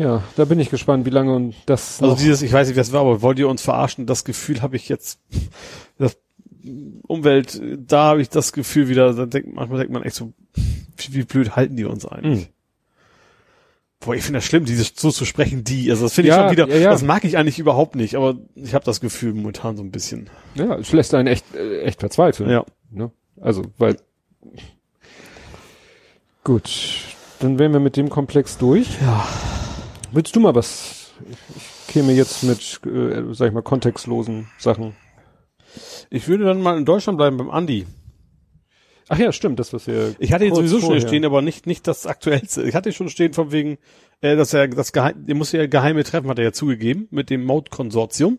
Ja, da bin ich gespannt, wie lange und das. Also dieses, ich weiß nicht, was war, aber wollt ihr uns verarschen? Das Gefühl habe ich jetzt, das Umwelt, da habe ich das Gefühl wieder, da denkt, manchmal denkt man echt so, wie, wie blöd halten die uns eigentlich? Mhm. Boah, ich finde das schlimm, dieses so zu sprechen, die. Also das finde ich Ja, schon wieder, ja, ja. das mag ich eigentlich überhaupt nicht, aber ich habe das Gefühl momentan so ein bisschen. ja, es lässt einen echt, äh, echt verzweifeln. Ja. Ne? Also, weil. Gut, dann wären wir mit dem Komplex durch. Ja. Willst du mal was? Ich käme jetzt mit, äh, sag ich mal, kontextlosen Sachen. Ich würde dann mal in Deutschland bleiben beim Andi. Ach ja, stimmt, das was wir. Ich hatte kurz sowieso schon vorher- stehen, aber nicht, nicht das aktuellste. Ich hatte schon stehen von wegen, äh, dass er das geheim, er muss ja geheime Treffen, hat er ja zugegeben, mit dem Mode-Konsortium.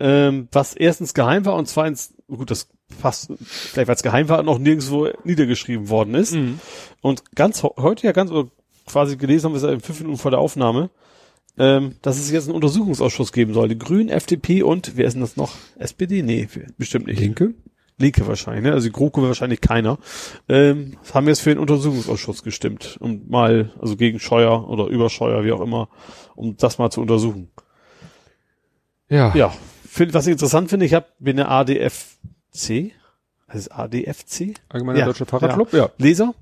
Ähm, was erstens geheim war und zweitens, gut, das passt, vielleicht weil es geheim war, noch nirgendwo niedergeschrieben worden ist. Mhm. Und ganz heute ja ganz, quasi gelesen haben wir es ja in fünf Minuten vor der Aufnahme, ähm, dass es jetzt einen Untersuchungsausschuss geben soll. Die Grünen, FDP und, wer ist denn das noch? SPD? Nee, bestimmt nicht. Linke? Linke wahrscheinlich, ne? Also die GroKo wahrscheinlich keiner. Ähm, haben jetzt für den Untersuchungsausschuss gestimmt, um mal, also gegen Scheuer oder über Scheuer, wie auch immer, um das mal zu untersuchen. Ja. Ja, find, was ich interessant finde, ich hab, bin der ADFC, das ist ADFC? Allgemeiner Ja, Deutscher Fahrradclub? Ja. Leser.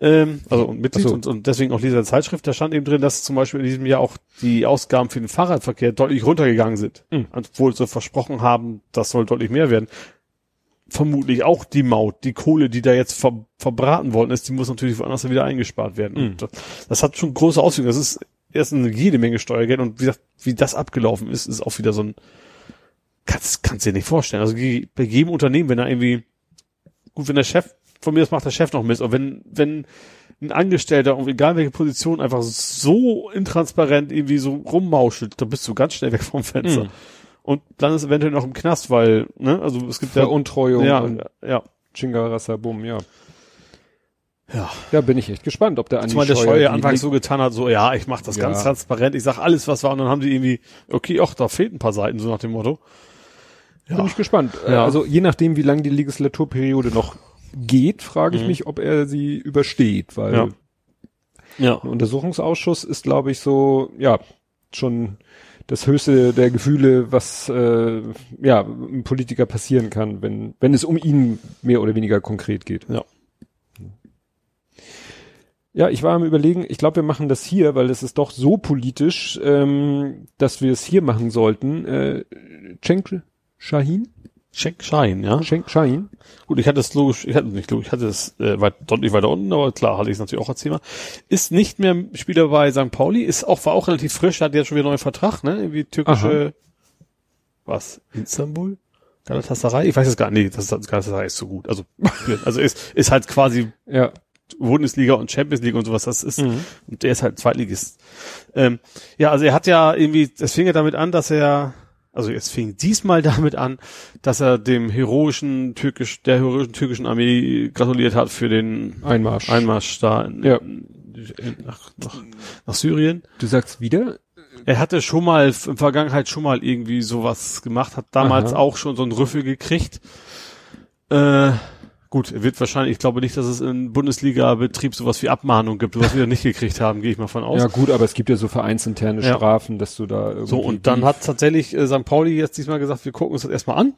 Ähm, also und Mitglied so. und, und deswegen auch Leser der Zeitschrift, da stand eben drin, dass zum Beispiel in diesem Jahr auch die Ausgaben für den Fahrradverkehr deutlich runtergegangen sind. Mhm. Obwohl sie versprochen haben, das soll deutlich mehr werden. Vermutlich auch die Maut, die Kohle, die da jetzt ver verbraten worden ist, die muss natürlich woanders wieder eingespart werden. Mhm. Und das, das hat schon große Auswirkungen. Das ist erst eine jede Menge Steuergeld und wie gesagt, wie das abgelaufen ist, ist auch wieder so ein, kannst, kannst dir nicht vorstellen. Also bei jedem Unternehmen, wenn er irgendwie, gut, wenn der Chef, von mir das macht der Chef noch Mist, aber wenn, wenn ein Angestellter, und egal welche Position, einfach so intransparent irgendwie so rummauschelt, dann bist du ganz schnell weg vom Fenster. Mhm. Und dann ist eventuell noch im Knast, weil, ne, also es gibt ja, Veruntreuung ja, und ja, Chingarasabum, ja. ja. Ja, bin ich echt gespannt, ob der Andi Zumal der Scheuer Scheuer anfangs so getan hat, so, ja, ich mach das Ja. ganz transparent, ich sag alles, was war, und dann haben die irgendwie, okay, ach, da fehlt ein paar Seiten, so nach dem Motto. Bin ich gespannt. Ja. Also je nachdem, wie lange die Legislaturperiode noch geht, frage ich Mhm. mich, ob er sie übersteht, weil Ja. Ja. ein Untersuchungsausschuss ist, glaube ich, so, ja, schon das höchste der Gefühle, was äh, ja einem Politiker passieren kann, wenn wenn es um ihn mehr oder weniger konkret geht. Ja. Ja, ich war am überlegen, ich glaube, wir machen das hier, weil es ist doch so politisch, ähm, dass wir es hier machen sollten. Äh, Cenk Shahin? Check Schein, ja. Cenk Shahin? Gut, ich hatte es logisch, ich hatte nicht logisch, ich hatte es äh, weit, deutlich weiter unten, aber klar, hatte ich es natürlich auch als Thema. Ist nicht mehr Spieler bei St. Pauli, ist auch, war auch relativ frisch, hat jetzt schon wieder einen neuen Vertrag, ne? Irgendwie türkische, was? Istanbul? Galatasaray? Ich weiß es gar nicht, nee, das, das Galatasaray ist so gut. Also, also ist, ist halt quasi Ja. Bundesliga und Champions League und sowas, das ist, Mhm. und der ist halt Zweitligist. Ähm, ja, also er hat ja irgendwie, es fing ja damit an, dass er, also es fing diesmal damit an, dass er dem heroischen türkisch, der heroischen türkischen Armee gratuliert hat für den Einmarsch. Einmarsch da in, Ja. in, nach, nach, nach Syrien. Du sagst wieder? Er hatte schon mal, in Vergangenheit schon mal irgendwie sowas gemacht, hat damals Aha. auch schon so einen Rüffel gekriegt. Äh, gut, wird wahrscheinlich, ich glaube nicht, dass es in Bundesliga-Betrieb sowas wie Abmahnung gibt, was wir nicht gekriegt haben, gehe ich mal von aus. Ja gut, aber es gibt ja so vereinsinterne Ja. Strafen, dass du da irgendwie so, und dann hat tatsächlich äh, St. Pauli jetzt diesmal gesagt, wir gucken uns das erstmal an.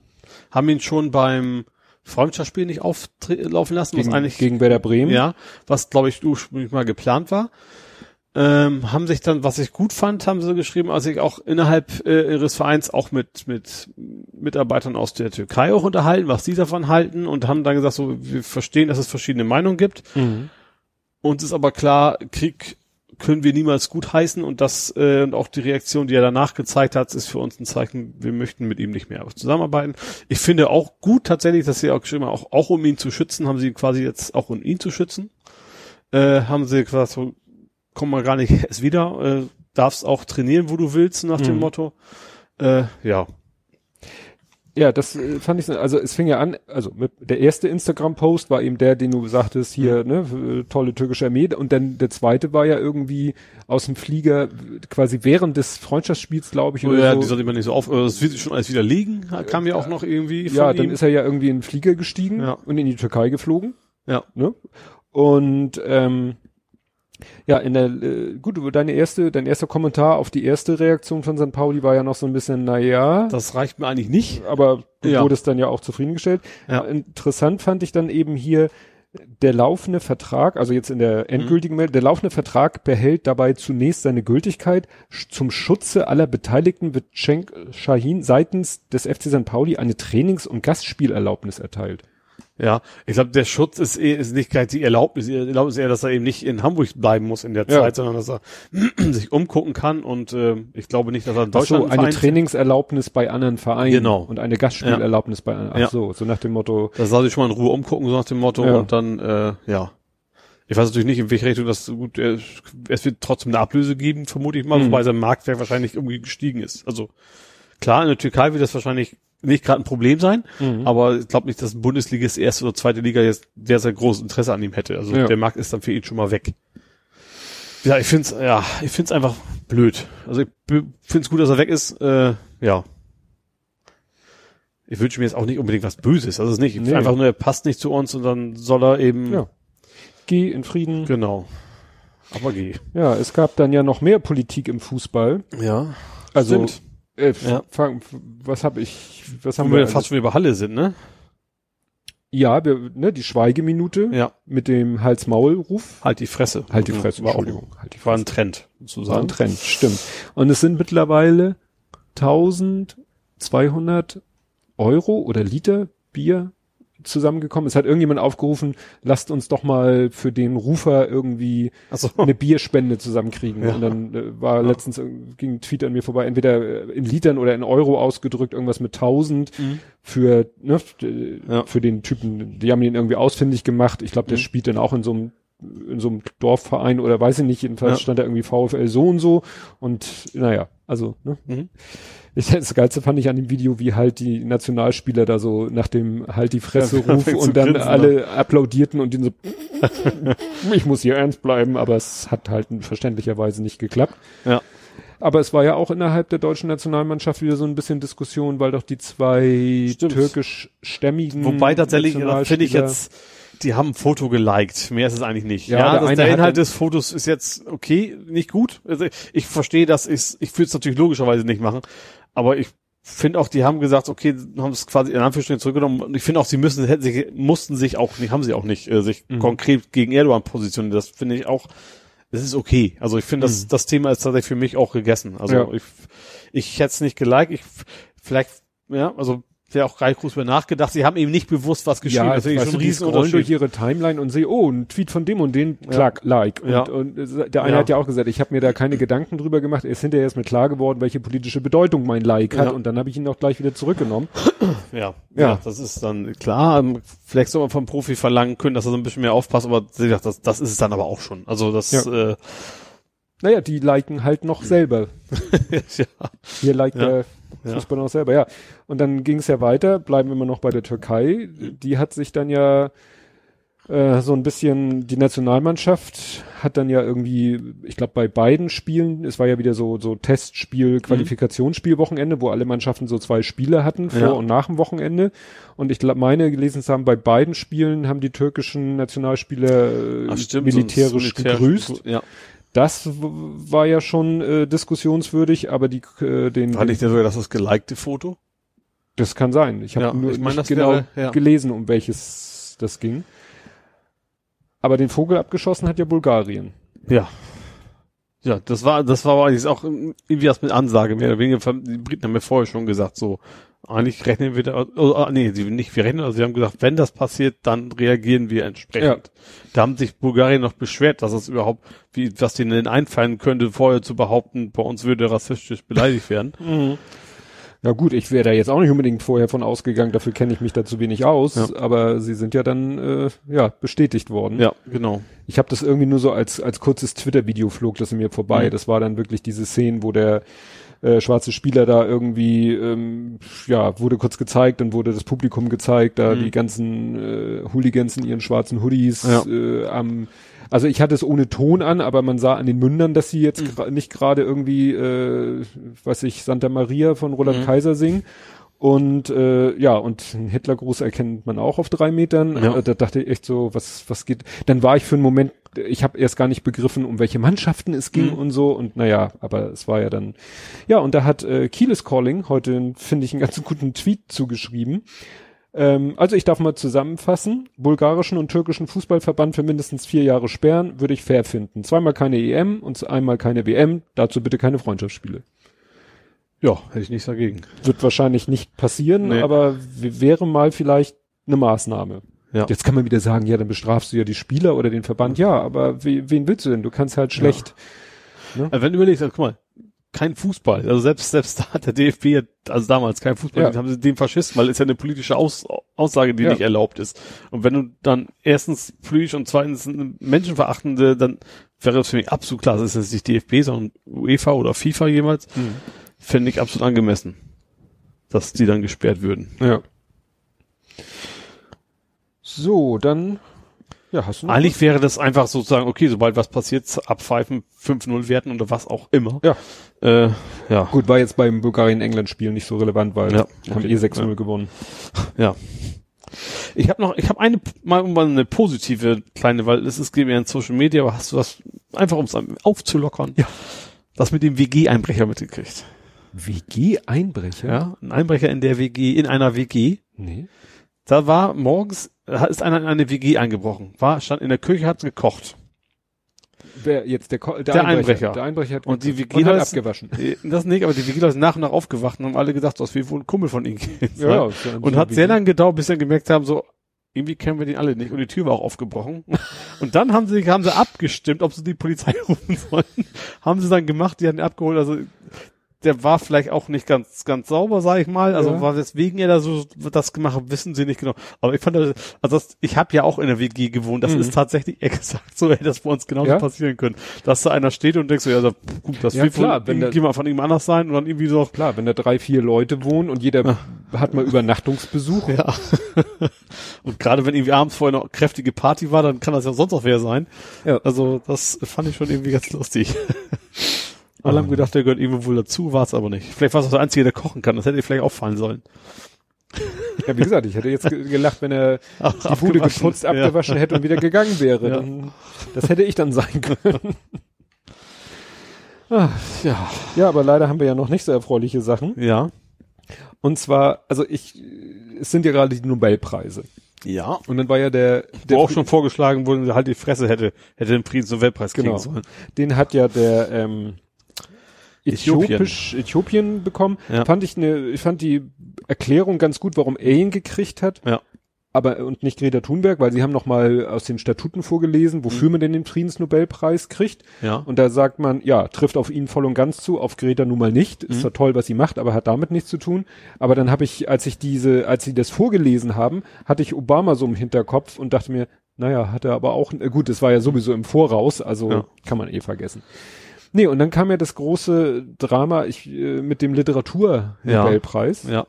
Haben ihn schon beim Freundschaftsspiel nicht auflaufen lassen, was gegen, eigentlich gegen Werder Bremen. Ja, was glaube ich ursprünglich mal geplant war. Ähm, haben sich dann, was ich gut fand, haben sie geschrieben, als sich auch innerhalb äh, ihres Vereins auch mit mit Mitarbeitern aus der Türkei auch unterhalten, was die davon halten und haben dann gesagt, so wir verstehen, dass es verschiedene Meinungen gibt. Mhm. Uns ist aber klar, Krieg können wir niemals gut heißen und das äh, und auch die Reaktion, die er danach gezeigt hat, ist für uns ein Zeichen, wir möchten mit ihm nicht mehr zusammenarbeiten. Ich finde auch gut tatsächlich, dass sie auch geschrieben haben, auch, auch um ihn zu schützen, haben sie quasi jetzt auch um ihn zu schützen, äh, haben sie gesagt, so, komm mal gar nicht erst wieder, äh, darfst auch trainieren, wo du willst, nach dem Mhm. Motto. Äh, ja, Ja, das äh, fand ich, so- also es fing ja an, also mit, der erste Instagram-Post war eben der, den du sagtest, hier, ne, äh, tolle türkische Armee, und dann der zweite war ja irgendwie aus dem Flieger, quasi während des Freundschaftsspiels, glaube ich, oh, oder ja so. die sollte man nicht so auf, äh, das wird schon alles widerlegen, kam ja auch noch irgendwie von ja, dann ihm. ist er ja irgendwie in den Flieger gestiegen Ja. und in die Türkei geflogen. Ja. Ne? Und ähm, ja, in der äh, gut, deine erste, dein erster Kommentar auf die erste Reaktion von St. Pauli war ja noch so ein bisschen, na ja, das reicht mir eigentlich nicht. aber du Ja. wurdest dann ja auch zufriedengestellt. Ja. Interessant fand ich dann eben hier der laufende Vertrag, also jetzt in der endgültigen Meldung, der laufende Vertrag behält dabei zunächst seine Gültigkeit. Zum Schutze aller Beteiligten wird Cenk Shahin seitens des FC St. Pauli eine Trainings- und Gastspielerlaubnis erteilt. Ja, ich glaube, der Schutz ist eh, ist nicht gleich die Erlaubnis. Die Erlaubnis ist eher, dass er eben nicht in Hamburg bleiben muss in der Ja. Zeit, sondern dass er sich umgucken kann und äh, ich glaube nicht, dass er in Ach so, Deutschland eine Trainingserlaubnis bei anderen Vereinen Genau. und eine Gastspielerlaubnis bei anderen. Ach Ja. so, so nach dem Motto. Da soll sich schon mal in Ruhe umgucken, so nach dem Motto, Ja. und dann, äh, ja. Ich weiß natürlich nicht, in welche Richtung das gut, äh, es wird trotzdem eine Ablöse geben, vermute ich mal, Mhm. wobei sein Marktwert wahrscheinlich irgendwie gestiegen ist. Also klar, in der Türkei wird das wahrscheinlich nicht gerade ein Problem sein, Mhm. aber ich glaube nicht, dass ein Bundesligist erste oder zweite Liga jetzt sehr, sehr großes Interesse an ihm hätte. Also Ja. der Markt ist dann für ihn schon mal weg. Ja, ich find's, ja, ich find's einfach blöd. Also ich find's gut, dass er weg ist, äh, ja. Ich wünsche mir jetzt auch nicht unbedingt was Böses. Also es ist nicht Nee. einfach nur, er passt nicht zu uns und dann soll er eben, Ja. Geh in Frieden. genau. Aber geh. Ja, es gab dann ja noch mehr Politik im Fußball. Ja. Also, Stimmt. Äh, Ja. fang, was habe ich, was haben Haben wir? wir fast schon über Halle sind, ne? Ja, wir, ne, die Schweigeminute Ja. mit dem Hals-Maul-Ruf. Halt die Fresse. Halt die Fresse, war auch, Entschuldigung. Halt die War ein Trend, War ein sozusagen. Trend, stimmt. Und es sind mittlerweile 1200 Euro oder Liter Bier zusammengekommen. Es hat irgendjemand aufgerufen, lasst uns doch mal für den Rufer irgendwie Achso. eine Bierspende zusammenkriegen. Ja. Und dann äh, war letztens, äh, ging ein Tweet an mir vorbei, entweder äh, in Litern oder in Euro ausgedrückt, irgendwas mit 1000 für, ne, äh, Ja. für den Typen, die haben ihn irgendwie ausfindig gemacht. Ich glaube, der Mhm. spielt dann auch in so einem in so einem Dorfverein oder weiß ich nicht, jedenfalls Ja. stand da irgendwie VfL so und so und naja, also, ne. Mhm. Das Geilste fand ich an dem Video, wie halt die Nationalspieler da so nach dem halt die Fresse Ja, rufen zu und dann grinsen, alle applaudierten und die so, ich muss hier ernst bleiben, aber es hat halt verständlicherweise nicht geklappt. Ja. Aber es war ja auch innerhalb der deutschen Nationalmannschaft wieder so ein bisschen Diskussion, weil doch die zwei türkisch-stämmigen Wobei tatsächlich, finde ich jetzt, die haben ein Foto geliked. Mehr ist es eigentlich nicht. Ja, Ja, der das, der Inhalt des Fotos ist jetzt okay, nicht gut. Also ich verstehe das, ich, ich würde es natürlich logischerweise nicht machen. Aber ich finde auch, die haben gesagt, okay, haben es quasi in Anführungsstrichen zurückgenommen. Und ich finde auch, sie müssen, hätten sich, mussten sich auch nicht, haben sie auch nicht, äh, sich Mhm. konkret gegen Erdogan positionieren. Das finde ich auch, das ist okay. Also ich finde, das, das Thema ist tatsächlich für mich auch gegessen. Also Mhm. Ja. ich, ich hätte es nicht geliked. Ich, vielleicht, ja, also wäre auch gar nicht groß mehr nachgedacht. Sie haben eben nicht bewusst was geschrieben. Ja, ich weiß, schon ein die durch ihre Timeline und sehe, oh, ein Tweet von dem und den, klack, like. Und, Ja. und äh, der eine Ja. hat ja auch gesagt, ich habe mir da keine Gedanken drüber gemacht. Er ist hinterher erst mir klar geworden, welche politische Bedeutung mein Like hat. Ja. Und dann habe ich ihn auch gleich wieder zurückgenommen. Ja, Ja. ja, das ist dann klar. ähm, Vielleicht soll man vom Profi verlangen können, dass er so ein bisschen mehr aufpasst, aber wie gesagt, das, das ist es dann aber auch schon. Also das, Ja. äh, Naja, die liken halt noch selber. ja, Hier liked Ja. der Ja. Fußballer noch selber, ja. Und dann ging es ja weiter, bleiben wir immer noch bei der Türkei. Die hat sich dann ja äh, so ein bisschen, die Nationalmannschaft hat dann ja irgendwie, ich glaube bei beiden Spielen, es war ja wieder so, so Testspiel, Qualifikationsspielwochenende, wo alle Mannschaften so zwei Spiele hatten, vor Ja. und nach dem Wochenende. Und ich glaub, meine gelesen zu haben, bei beiden Spielen haben die türkischen Nationalspieler Ach, stimmt, militärisch sonst militärisch gegrüßt. Ja, Das war ja schon äh, diskussionswürdig, aber die äh, den, war den nicht der sogar das das gelikte Foto? das kann sein. Ich habe Ja, nur ich mein, genau wäre- ja. gelesen, um welches das ging. Aber den Vogel abgeschossen hat ja Bulgarien. Ja. Ja, das war, das war eigentlich auch irgendwie was mit Ansage, mehr oder weniger. Die Briten haben mir vorher schon gesagt, so, eigentlich rechnen wir da, oh, ah, nee, sie nicht, wir rechnen, also sie haben gesagt, wenn das passiert, dann reagieren wir entsprechend. Da haben sich Bulgarien noch beschwert, dass es überhaupt, wie, was denen einfallen könnte, vorher zu behaupten, bei uns würde rassistisch beleidigt werden. Ja gut, ich wäre da jetzt auch nicht unbedingt vorher von ausgegangen, dafür kenne ich mich da zu wenig aus, Ja. aber sie sind ja dann äh, ja bestätigt worden. Ja, genau. Ich habe das irgendwie nur so als als kurzes Twitter-Video flog das in mir vorbei. Mhm. Das war dann wirklich diese Szenen, wo der äh, schwarze Spieler da irgendwie, ähm, ja, wurde kurz gezeigt, dann wurde das Publikum gezeigt, da Mhm. die ganzen äh, Hooligans in ihren schwarzen Hoodies Ja. äh, am also ich hatte es ohne Ton an, aber man sah an den Mündern, dass sie Mhm. jetzt gra- nicht gerade irgendwie, äh, was ich, Santa Maria von Roland Mhm. Kaiser singen. Und äh, ja, und Hitlergruß erkennt man auch auf drei Metern. Ja. Äh, Da dachte ich echt so, was, was geht. Dann war ich für einen Moment, ich habe erst gar nicht begriffen, um welche Mannschaften es ging Mhm. und so. Und naja, aber es war ja dann. Ja, und da hat äh, Kieles Calling heute, finde ich, einen ganz guten Tweet zugeschrieben. Ähm, also ich darf mal zusammenfassen. Bulgarischen und türkischen Fußballverband für mindestens vier Jahre sperren, würde ich fair finden. Zweimal keine EM und einmal keine WM, dazu bitte keine Freundschaftsspiele. Ja, hätte ich nichts dagegen. Wird wahrscheinlich nicht passieren, Nee. aber wäre mal vielleicht eine Maßnahme. Ja. Jetzt kann man wieder sagen, ja, dann bestrafst du ja die Spieler oder den Verband. Ja, aber we, wen willst du denn? Du kannst halt schlecht. Also wenn du überlegst, also, guck mal, kein Fußball. Also selbst, selbst da hat der DFB, ja- also damals kein Fußball, Ja. haben sie den Faschisten, weil es ja eine politische Aus, Aussage, die Ja. nicht erlaubt ist. Und wenn du dann erstens politisch und zweitens eine menschenverachtende, dann wäre es für mich absolut klar, das ist jetzt nicht DFB, sondern UEFA oder FIFA jemals, fände ich absolut angemessen, dass die dann gesperrt würden. Ja. So, dann, ja, hast du noch Eigentlich wäre das einfach sozusagen, okay, sobald was passiert, abpfeifen, 5-0 werten oder was auch immer. Ja. Äh, ja. Gut, war jetzt beim Bulgarien-England-Spiel nicht so relevant, weil Ja, haben okay. eh 6-0 Ja. gewonnen. Ja. Ich habe noch, ich habe eine mal, mal eine positive kleine, weil es ist geht mir in Social Media, aber hast du was einfach um es aufzulockern? Ja. Das mit dem WG-Einbrecher mitgekriegt. WG-Einbrecher? Ja, ein Einbrecher in der WG, in einer WG. Nee. Da war morgens, da ist einer in eine WG eingebrochen. War, stand in der Küche, hat gekocht. Wer jetzt der, Ko der, Der Einbrecher. Der Einbrecher hat Und die WG und hat ist- abgewaschen. Äh, Das nicht, aber die WG ist nach und nach aufgewacht und haben alle gedacht, das wäre wohl ein Kumpel von ihnen. sein. Ja, ja Und hat wie- sehr lange gedauert, bis sie gemerkt haben, so, irgendwie kennen wir den alle nicht. Und die Tür war auch aufgebrochen. Und dann haben sie, haben sie abgestimmt, ob sie die Polizei rufen sollen. haben sie dann gemacht, die hatten ihn abgeholt. Also, der war vielleicht auch nicht ganz, ganz sauber, sag ich mal. Also, Ja. war weswegen er da so das gemacht hat, wissen sie nicht genau. Aber ich fand, das- also das, ich habe ja auch in der WG gewohnt. Das Mhm. ist tatsächlich exakt so, hätte das bei uns genauso Ja? passieren können. Dass da einer steht und denkst so, ja, so, gut, das Ja, wird wohl klar, wenn der- irgendjemand von ihm anders sein und dann irgendwie so, Klar, wenn da drei, vier Leute wohnen und jeder hat mal Übernachtungsbesuch. Ja. Und gerade wenn irgendwie abends vorher noch kräftige Party war, dann kann das ja sonst auch wer sein. Ja. Also das fand ich schon irgendwie ganz lustig. Alle haben gedacht, der gehört irgendwo wohl dazu, war es aber nicht. Vielleicht war es auch der Einzige, der kochen kann. Das hätte dir vielleicht auffallen sollen. Ja, wie gesagt, ich hätte jetzt ge- gelacht, wenn er Ach, die Bude abgewaschen, geputzt, ja. abgewaschen hätte und wieder gegangen wäre. Ja. Dann, das hätte ich dann sein können. Ah, Ja. ja, aber leider haben wir ja noch nicht so erfreuliche Sachen. Ja. Und zwar, also ich, es sind ja gerade die Nobelpreise. Ja. Und dann war ja der, Wo der auch schon vorgeschlagen wurde, halt die Fresse hätte, hätte den Friedensnobelpreis kriegen Genau. sollen. den hat ja der ähm, Äthiopien. Äthiopisch, Äthiopien bekommen. Ja. Fand ich eine, ich fand die Erklärung ganz gut, warum er ihn gekriegt hat. Ja. Aber und nicht Greta Thunberg, weil sie haben noch mal aus den Statuten vorgelesen, wofür Mhm. man denn den Friedensnobelpreis kriegt. Ja. Und da sagt man, ja, trifft auf ihn voll und ganz zu, auf Greta nun mal nicht. Ist Mhm. zwar toll, was sie macht, aber hat damit nichts zu tun. Aber dann habe ich, als ich diese, als sie das vorgelesen haben, hatte ich Obama so im Hinterkopf und dachte mir, naja, hat er aber auch, äh, gut, es war ja sowieso im Voraus, also Ja. kann man eh vergessen. Nee, und dann kam ja das große Drama ich, äh, mit dem Literatur-Nobelpreis Ja.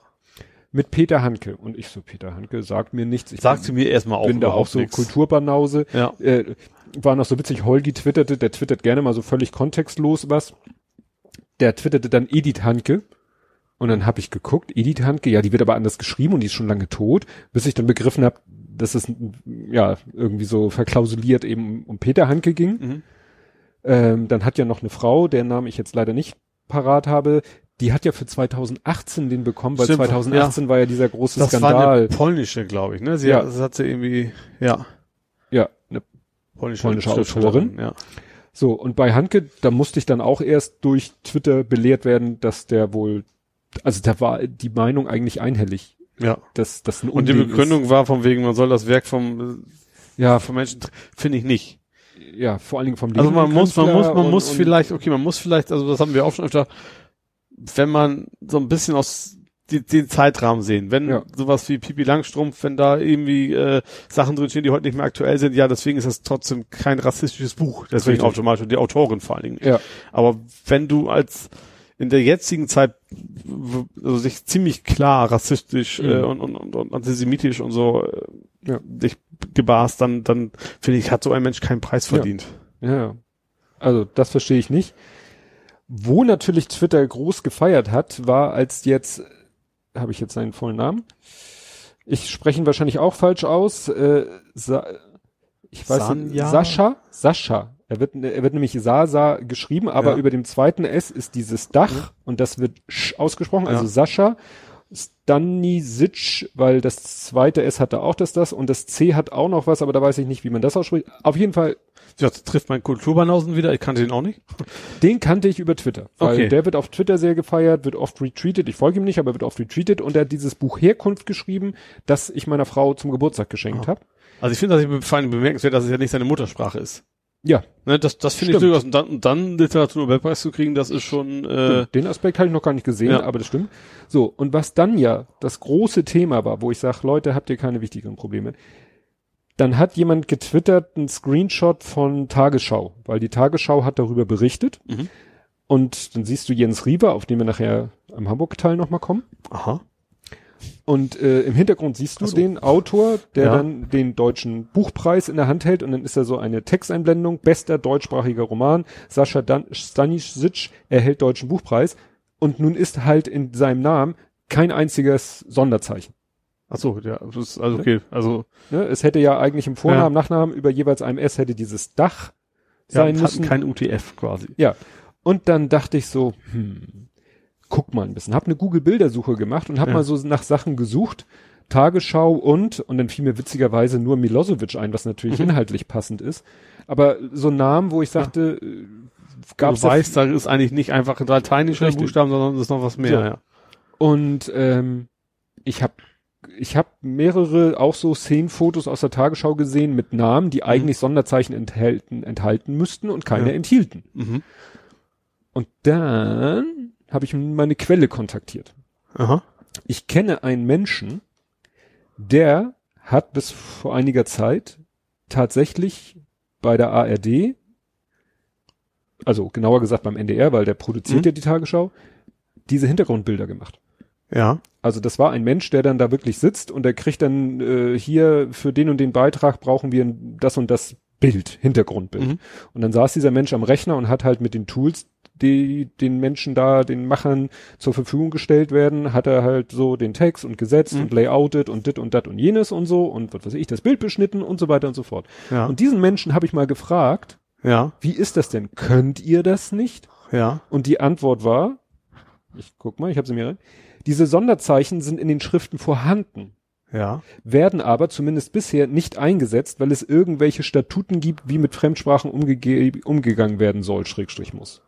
mit Peter Handke. Und ich so, Peter Handke sagt mir nichts. Ich Sagte mir erstmal auch bin da auch so nichts. Kulturbanause Ja. äh, war noch so witzig, Holgi twitterte, der twittert gerne mal so völlig kontextlos was. Der twitterte dann Edith Hanke. Und dann habe ich geguckt, Edith Hanke, ja, die wird aber anders geschrieben und die ist schon lange tot, bis ich dann begriffen habe, dass es ja irgendwie so verklausuliert eben um Peter Hanke ging. Mhm. Ähm, dann hat ja noch eine Frau, deren Namen ich jetzt leider nicht parat habe, die hat ja für 2018 den bekommen, weil Stimmt, 2018 war ja dieser große Das war Skandal. eine polnische, glaube ich, ne? Sie Ja. hat, das hat sie irgendwie, ja, ja, eine polnische, Polnische Autorin. Ja. So, und bei Hanke, da musste ich dann auch erst durch Twitter belehrt werden, dass der wohl, also da war die Meinung eigentlich einhellig, Ja. dass das ein Und die Unding Begründung war von wegen, man soll das Werk vom, ist. Ja, vom Menschen, finde ich nicht. Ja, vor allen Dingen vom Also man muss, man muss, man und- muss vielleicht, okay, man muss vielleicht, also das haben wir auch schon öfter, wenn man so ein bisschen aus die, den Zeitrahmen sehen, wenn Ja. sowas wie Pipi Langstrumpf, wenn da irgendwie äh, Sachen drinstehen, die heute nicht mehr aktuell sind, ja, deswegen ist das trotzdem kein rassistisches Buch, deswegen Richtig. automatisch und die Autorin vor allen Dingen. Ja, Aber wenn du als in der jetzigen Zeit also sich ziemlich klar rassistisch Mhm. äh, und, und, und, und antisemitisch und so äh, Ja. dich gebarst, dann, dann finde ich, hat so ein Mensch keinen Preis Ja. verdient. ja. Also das verstehe ich nicht. Wo natürlich Twitter groß gefeiert hat, war als jetzt, habe ich jetzt seinen vollen Namen? Ich spreche ihn wahrscheinlich auch falsch aus. Äh, Sa ich weiß nicht, Sanja? Sascha, Sascha. Er wird, er wird nämlich Sasa geschrieben, aber Ja. über dem zweiten S ist dieses Dach und das wird Sch ausgesprochen, also Ja. Sascha. Stanisic, weil das zweite S hatte auch das das und das C hat auch noch was, aber da weiß ich nicht, wie man das ausspricht. Auf jeden Fall, Ja, das trifft mein Kulturbanausen wieder. Ich kannte ihn auch nicht. den kannte ich über Twitter, weil Okay. der wird auf Twitter sehr gefeiert, wird oft retweetet. Ich folge ihm nicht, aber wird oft retweetet und er hat dieses Buch Herkunft geschrieben, das ich meiner Frau zum Geburtstag geschenkt Ah. habe. Also ich finde, allem bemerkenswert, dass es ja nicht seine Muttersprache ist. Ja, Ne, das das finde ich durchaus. Und dann, und dann Literaturnobelpreis zu kriegen, das ist schon. Äh, Den Aspekt habe ich noch gar nicht gesehen, Ja. aber das stimmt. So, und was dann ja das große Thema war, wo ich sage, Leute, habt ihr keine wichtigeren Probleme? Dann hat jemand getwittert einen Screenshot von Tagesschau, weil die Tagesschau hat darüber berichtet. Mhm. Und dann siehst du Jens Rieber, auf den wir nachher am Hamburg-Teil nochmal kommen. aha. Und äh, im Hintergrund siehst du so. den Autor, der Ja. dann den deutschen Buchpreis in der Hand hält und dann ist da so eine Texteinblendung, bester deutschsprachiger Roman, Sascha Dan Stanisic erhält deutschen Buchpreis und nun ist halt in seinem Namen kein einziges Sonderzeichen. Ach so, ja, also okay, also Ne? Es hätte ja eigentlich im Vornamen, Nachnamen über jeweils einem S hätte dieses Dach sein ja, müssen. hatten kein UTF quasi. Ja. Und dann dachte ich so, hm, guck mal ein bisschen. Hab eine Google-Bildersuche gemacht und hab Ja. mal so nach Sachen gesucht. Tagesschau und, und dann fiel mir witzigerweise nur Milosevic ein, was natürlich Mhm. inhaltlich passend ist. Aber so Namen, wo ich sagte, äh, gab's du da- weißt, da ist eigentlich nicht einfach ein lateinischer Richtig. Buchstaben, sondern es ist noch was mehr, So. ja. Und ähm, ich habe ich hab mehrere auch so Szenenfotos aus der Tagesschau gesehen mit Namen, die eigentlich Sonderzeichen enthalten, enthalten müssten und keine Ja. enthielten. Mhm. Und dann habe ich meine Quelle kontaktiert. Aha. Ich kenne einen Menschen, der hat bis vor einiger Zeit tatsächlich bei der ARD, also genauer gesagt beim NDR, weil der produziert Mhm. ja die Tagesschau, diese Hintergrundbilder gemacht. Ja. Also das war ein Mensch, der dann da wirklich sitzt und der kriegt dann äh, hier für den und den Beitrag brauchen wir ein- das und das Bild, Hintergrundbild. Mhm. Und dann saß dieser Mensch am Rechner und hat halt mit den Tools, die den Menschen da, den Machern zur Verfügung gestellt werden, hat er halt so den Text und gesetzt Mhm. und layoutet und dit und dat und jenes und so und was weiß ich, das Bild beschnitten und so weiter und so fort. Ja. Und diesen Menschen habe ich mal gefragt, ja. wie ist das denn? Könnt ihr das nicht? Ja. Und die Antwort war, ich guck mal, ich habe sie mir rein, diese Sonderzeichen sind in den Schriften vorhanden, Ja. werden aber zumindest bisher nicht eingesetzt, weil es irgendwelche Statuten gibt, wie mit Fremdsprachen umgegangen werden soll, Schrägstrich muss.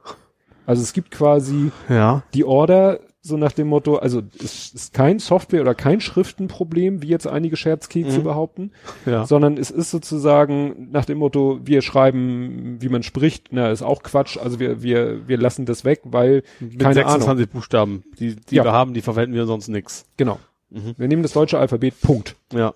Also es gibt quasi Ja. die Order, so nach dem Motto, also es ist kein Software- oder kein Schriftenproblem, wie jetzt einige Scherzkekse Mhm. behaupten, Ja. sondern es ist sozusagen nach dem Motto, wir schreiben, wie man spricht, na, ist auch Quatsch, also wir, wir, wir lassen das weg, weil, Mit keine 26 Ahnung. Buchstaben, die, die Ja. wir haben, die verwenden wir sonst nix. Genau. Mhm. Wir nehmen das deutsche Alphabet, Punkt. Ja.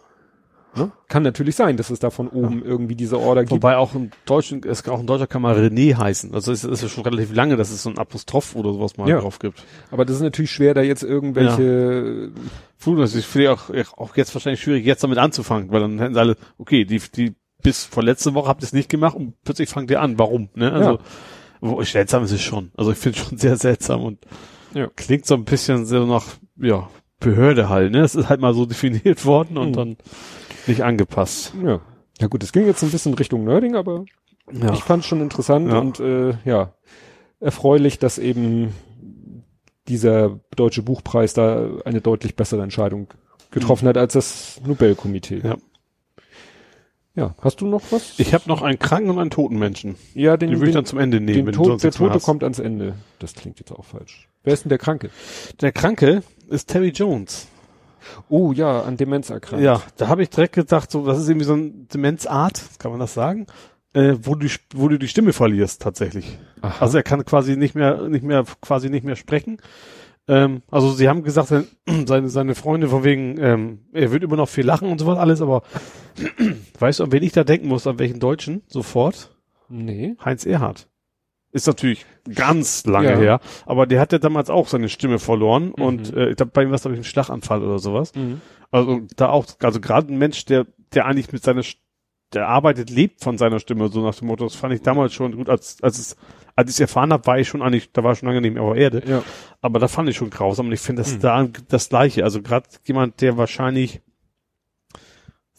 Ne? Kann natürlich sein, dass es da von oben irgendwie diese Order gibt. Wobei auch im Deutschen, es auch ein Deutscher kann mal René heißen. Also es ist ja schon relativ lange, dass es so ein Apostroph oder sowas mal Ja. drauf gibt. Aber das ist natürlich schwer, da jetzt irgendwelche, Früher, das ist für die auch, auch jetzt wahrscheinlich schwierig, jetzt damit anzufangen, weil dann hätten sie alle, okay, die, die bis vor letzte Woche habt ihr es nicht gemacht und plötzlich fangt ihr an. Warum? Ne? Also, Ja. wo, seltsam ist es schon. Also ich finde es schon sehr seltsam und Ja. klingt so ein bisschen so nach, ja, Behörde halt, ne? Es ist halt mal so definiert worden und Mhm. dann nicht angepasst. ja. Ja gut, es ging jetzt ein bisschen Richtung Nerding, aber Ja. ich fand es schon interessant Ja. und äh, ja, erfreulich, dass eben dieser deutsche Buchpreis da eine deutlich bessere Entscheidung getroffen hat als das Nobelkomitee. Ja. Ja, hast du noch was? Ich habe noch einen kranken und einen toten Menschen. ja, den, Den würde ich dann zum Ende nehmen, den Tod, der Tote kommt ans Ende. Das klingt jetzt auch falsch. Wer ist denn der Kranke? Der Kranke ist Terry Jones. Oh ja, an Demenz erkrankt. Ja, da habe ich direkt gedacht, so, das ist irgendwie so ein Demenzart, kann man das sagen, äh, wo du, die- wo du die Stimme verlierst tatsächlich. Aha. Also er kann quasi nicht mehr, nicht mehr, quasi nicht mehr sprechen. Ähm, also sie haben gesagt, sein- seine, seine Freunde von wegen, ähm, er wird immer noch viel lachen und sowas alles, aber weißt du, an wen ich da denken muss, an welchen Deutschen? Sofort? nee. Heinz Erhardt. Ist natürlich ganz lange Ja. her, aber der hat ja damals auch seine Stimme verloren Mhm. und äh, ich glaub, bei ihm war es, glaube ich, ein Schlaganfall oder sowas. Mhm. Also da auch, also gerade ein Mensch, der, der eigentlich mit seiner, der arbeitet, lebt von seiner Stimme, so nach dem Motto, das fand ich damals schon gut, als, als es, als ich es erfahren habe, war ich schon eigentlich, da war ich schon lange nicht mehr auf der Erde, Ja. aber da fand ich schon grausam und ich finde das Mhm. da das Gleiche, also gerade jemand, der wahrscheinlich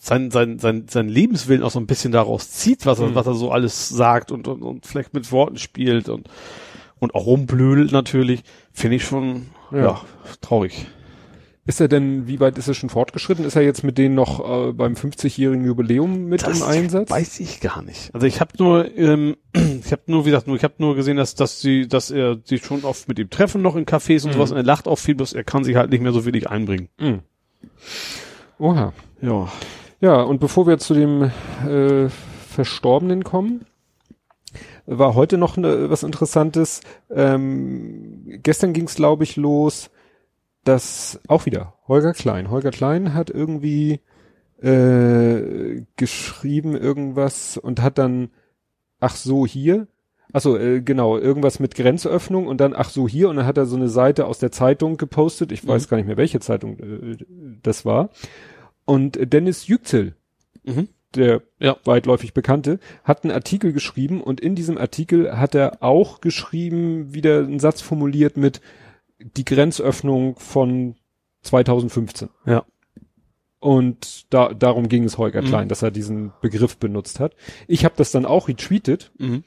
sein, sein, sein, sein Lebenswillen auch so ein bisschen daraus zieht, was er, Mhm. was er so alles sagt und, und, und vielleicht mit Worten spielt und, und auch rumblödelt natürlich, finde ich schon, Ja. ja, traurig. Ist er denn, wie weit ist er schon fortgeschritten? Ist er jetzt mit denen noch äh, beim 50-jährigen Jubiläum mit im Einsatz? weiß ich gar nicht. Also ich habe nur, ähm, ich habe nur, wie gesagt, nur, ich habe nur gesehen, dass, dass sie, dass er sich schon oft mit ihm treffen noch in Cafés und Mhm. sowas und er lacht auch viel, bloß er kann sich halt nicht mehr so wenig einbringen. Mhm. Oha. Ja. Ja, und bevor wir zu dem äh, Verstorbenen kommen, war heute noch ne, was Interessantes. Ähm, gestern ging es, glaube ich, los, dass auch wieder Holger Klein. Holger Klein hat irgendwie äh, geschrieben irgendwas und hat dann, ach so, hier. Achso, äh, genau, irgendwas mit Grenzöffnung und dann, ach so, hier. Und dann hat er so eine Seite aus der Zeitung gepostet. Ich weiß Mhm. gar nicht mehr, welche Zeitung äh, das war. Und Dennis Yüksel, Mhm. der Ja. weitläufig Bekannte, hat einen Artikel geschrieben und in diesem Artikel hat er auch geschrieben, wieder einen Satz formuliert mit die Grenzöffnung von 2015. Ja. Und da, darum ging es Holger Mhm. Klein, dass er diesen Begriff benutzt hat. Ich habe das dann auch retweetet. Mhm.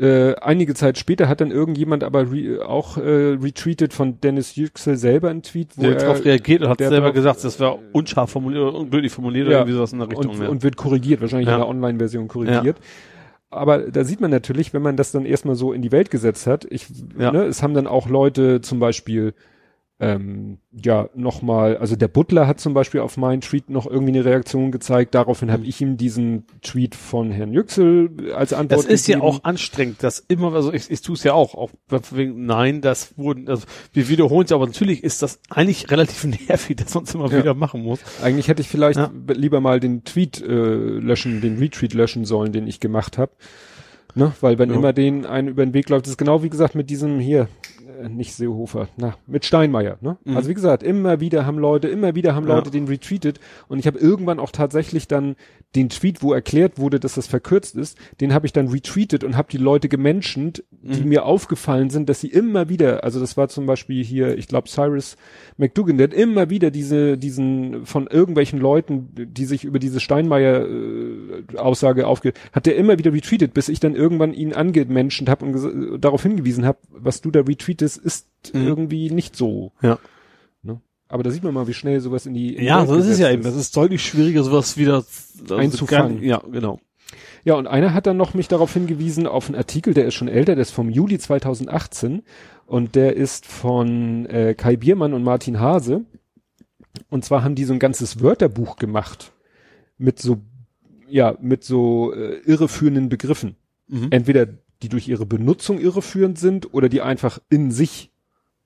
Äh, einige Zeit später hat dann irgendjemand aber re auch äh, retweetet von Dennis Yüksel selber einen Tweet, wo der er darauf reagiert und hat selber drauf, gesagt, das war unscharf formuliert oder unglücklich formuliert ja, oder irgendwie sowas in der Richtung. Und, ja. und wird korrigiert, wahrscheinlich Ja. in der Online-Version korrigiert. Aber da sieht man natürlich, wenn man das dann erstmal so in die Welt gesetzt hat, ich, ne, es haben dann auch Leute zum Beispiel ähm, ja nochmal, also der Butler hat zum Beispiel auf meinen Tweet noch irgendwie eine Reaktion gezeigt. Daraufhin Mhm. habe ich ihm diesen Tweet von Herrn Yüksel als Antwort Das ist ja gegeben. auch anstrengend, das immer, also ich, ich tue es ja auch, auch wegen, nein, das wurden, also wir wiederholen es, aber natürlich ist das eigentlich relativ nervig, dass man es immer Ja. wieder machen muss. Eigentlich hätte ich vielleicht Ja. lieber mal den Tweet äh, löschen, den Retweet löschen sollen, den ich gemacht habe. Ne? Weil wenn Ja. immer den einen über den Weg läuft, ist genau wie gesagt mit diesem hier, nicht Seehofer, na, mit Steinmeier. Ne? Mhm. Also wie gesagt, immer wieder haben Leute, immer wieder haben Ja. Leute den retweetet und ich habe irgendwann auch tatsächlich dann den Tweet, wo erklärt wurde, dass das verkürzt ist, den habe ich dann retweetet und habe die Leute gemenschent, die Mhm. mir aufgefallen sind, dass sie immer wieder, also das war zum Beispiel hier, ich glaube Cyrus McDougan, der hat immer wieder diese, diesen von irgendwelchen Leuten, die sich über diese Steinmeier-Aussage aufge, hat der immer wieder retweetet, bis ich dann irgendwann ihn angemenschent habe und darauf hingewiesen habe, was du da retweetest, ist Mhm. irgendwie nicht so. Ja. Ne? Aber da sieht man mal, wie schnell sowas in die in Ja, so ist es ja eben. Das ist deutlich schwieriger, sowas wieder also Einzufangen. Ja, genau. Ja, und einer hat dann noch mich darauf hingewiesen, auf einen Artikel, der ist schon älter, der ist vom Juli 2018 und der ist von äh, Kai Biermann und Martin Hase. Und zwar haben die so ein ganzes Wörterbuch gemacht mit so, ja, mit so äh, irreführenden Begriffen. Mhm. Entweder die durch ihre Benutzung irreführend sind oder die einfach in sich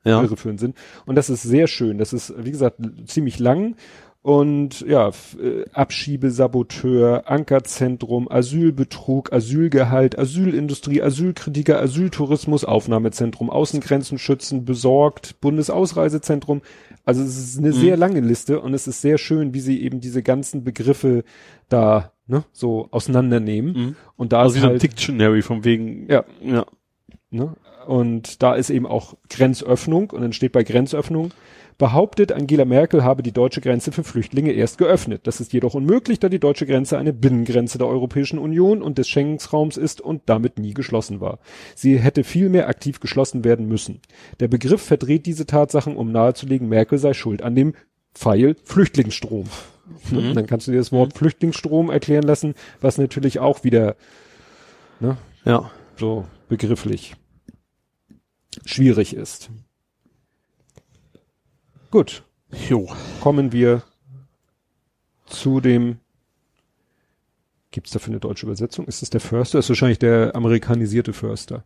Ja. irreführend sind. Und das ist sehr schön. Das ist, wie gesagt, ziemlich lang. Und ja, äh, Abschiebesaboteur, Ankerzentrum, Asylbetrug, Asylgehalt, Asylindustrie, Asylkritiker, Asyltourismus, Aufnahmezentrum, Außengrenzen schützen, besorgt, Bundesausreisezentrum. Also es ist eine Mhm. sehr lange Liste und es ist sehr schön, wie sie eben diese ganzen Begriffe da ne, so auseinandernehmen. Mhm. Und da Also ist wie so ein halt, Dictionary von wegen. Ja. Ja. Ne? Und da ist eben auch Grenzöffnung und dann steht bei Grenzöffnung, behauptet Angela Merkel habe die deutsche Grenze für Flüchtlinge erst geöffnet. Das ist jedoch unmöglich, da die deutsche Grenze eine Binnengrenze der Europäischen Union und des Schengensraums ist und damit nie geschlossen war. Sie hätte vielmehr aktiv geschlossen werden müssen. Der Begriff verdreht diese Tatsachen, um nahezulegen, Merkel sei schuld an dem Pfeil Flüchtlingsstrom. Ne? Mhm. Dann kannst du dir das Wort Flüchtlingsstrom erklären lassen, was natürlich auch wieder ne, Ja. so begrifflich schwierig ist. Gut, Jo. kommen wir zu dem. Gibt es dafür eine deutsche Übersetzung? Ist es der Förster? Ist wahrscheinlich der amerikanisierte Förster.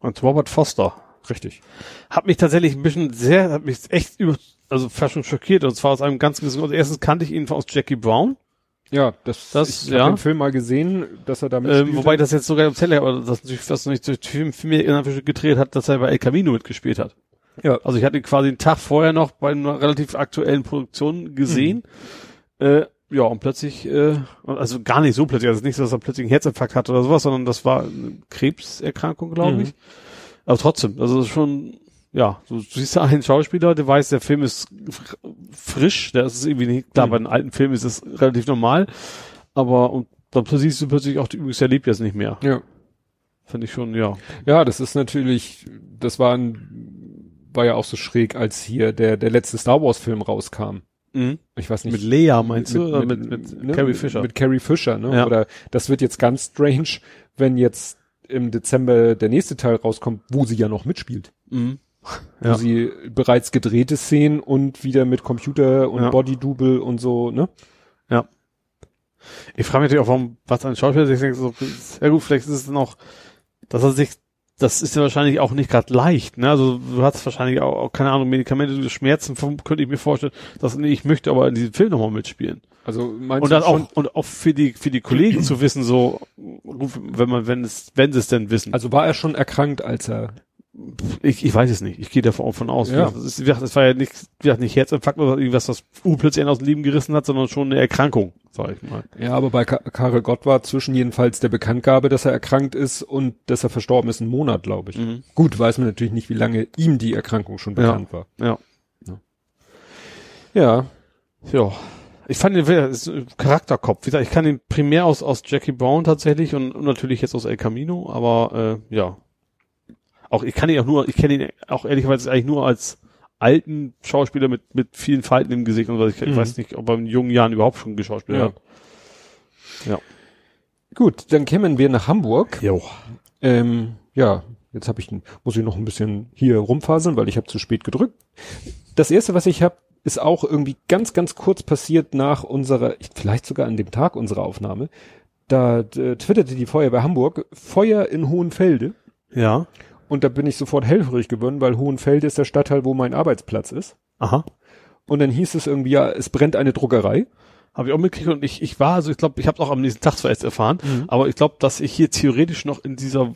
Und Robert Foster. Richtig. Hat mich tatsächlich ein bisschen sehr, hat mich echt über, also fast schon schockiert. Und zwar aus einem ganz gewissen Grund. Erstens kannte ich ihn aus Jackie Brown. Ja, das, Das- ich ja. den Film mal gesehen, dass er da Ähm, wobei das jetzt sogar im Teller, aber das natürlich fast nicht durch Film für mich gedreht hat, dass er bei El Camino mitgespielt hat. ja, Also ich hatte ihn quasi einen Tag vorher noch bei einer relativ aktuellen Produktion gesehen. Äh, ja, und plötzlich, äh, also gar nicht so plötzlich, also nicht so, dass er plötzlich einen Herzinfarkt hat oder sowas, sondern das war eine Krebserkrankung, glaube Mhm. ich. Aber trotzdem, also das ist schon, ja, du siehst da einen Schauspieler, der weiß, der Film ist fr- frisch, der ist irgendwie nicht, klar, Mhm. bei den alten Filmen ist es relativ normal, aber und dann siehst du plötzlich auch, übrigens er lebt jetzt nicht mehr. ja. Finde ich schon, ja. Ja, das ist natürlich, das war ein, war ja auch so schräg, als hier der, der letzte Star Wars Film rauskam. Mhm. Ich weiß nicht. Mit Lea meinst du? Oder mit, mit, ne, Carrie Fisher. Mit Carrie Fisher, ne? Ja. Oder das wird jetzt ganz strange, wenn jetzt im Dezember der nächste Teil rauskommt, wo sie ja noch mitspielt. mhm. Wo Ja. sie bereits gedrehte Szenen und wieder mit Computer und Ja. Body-Double und so, ne? Ich frage mich natürlich auch, warum, was ein Schauspieler sich denkt, so, ja gut, vielleicht ist es noch, dass er sich, das ist ja wahrscheinlich auch nicht gerade leicht, ne? Also du hast wahrscheinlich auch, keine Ahnung, Medikamente, Schmerzen, könnte ich mir vorstellen, dass nee, ich möchte aber in diesem Film nochmal mitspielen. Also meinst Und du dann auch, und auch für die, für die Kollegen zu wissen, so, wenn man, wenn es, wenn sie es denn wissen. also war er schon erkrankt, als er, ich, ich weiß es nicht. Ich gehe davon von aus. Ja. Das, ist, das war ja nicht, nicht Herzinfarkt oder irgendwas, was uh, plötzlich einen aus dem Leben gerissen hat, sondern schon eine Erkrankung, sag ich mal. ja, aber bei Ka Karel Gott war zwischen jedenfalls der Bekanntgabe, dass er erkrankt ist und dass er verstorben ist, ein Monat, glaube ich. Mhm. Gut, weiß man natürlich nicht, wie lange ihm die Erkrankung schon Ja. bekannt war. Ja. Ja, Ja. Ich fand den ist ein Charakterkopf. Wie gesagt, ich kann ihn primär aus, aus Jackie Brown tatsächlich und, und natürlich jetzt aus El Camino, aber äh, ja. Auch ich kann ihn auch nur, ich kenne ihn auch ehrlicherweise eigentlich nur als alten Schauspieler mit, mit vielen Falten im Gesicht und so. Ich, ich Mhm. weiß nicht, ob er in jungen Jahren überhaupt schon geschauspielt Ja. hat. Ja. Gut, dann kämen wir nach Hamburg. Jo. Ähm, ja, jetzt habe ich, muss ich noch ein bisschen hier rumfaseln, weil ich habe zu spät gedrückt. Das erste, was ich habe, ist auch irgendwie ganz, ganz kurz passiert nach unserer, vielleicht sogar an dem Tag unserer Aufnahme. Da äh, twitterte die Feuerwehr Hamburg, Feuer in Hohenfelde. Ja. Und da bin ich sofort hellhörig geworden, weil Hohenfelde ist der Stadtteil, wo mein Arbeitsplatz ist. Aha. Und dann hieß es irgendwie, ja, es brennt eine Druckerei. Habe ich auch mitgekriegt und ich, ich war, also ich glaube, ich habe es auch am nächsten Tag zwar erst erfahren, Mhm. aber ich glaube, dass ich hier theoretisch noch in dieser,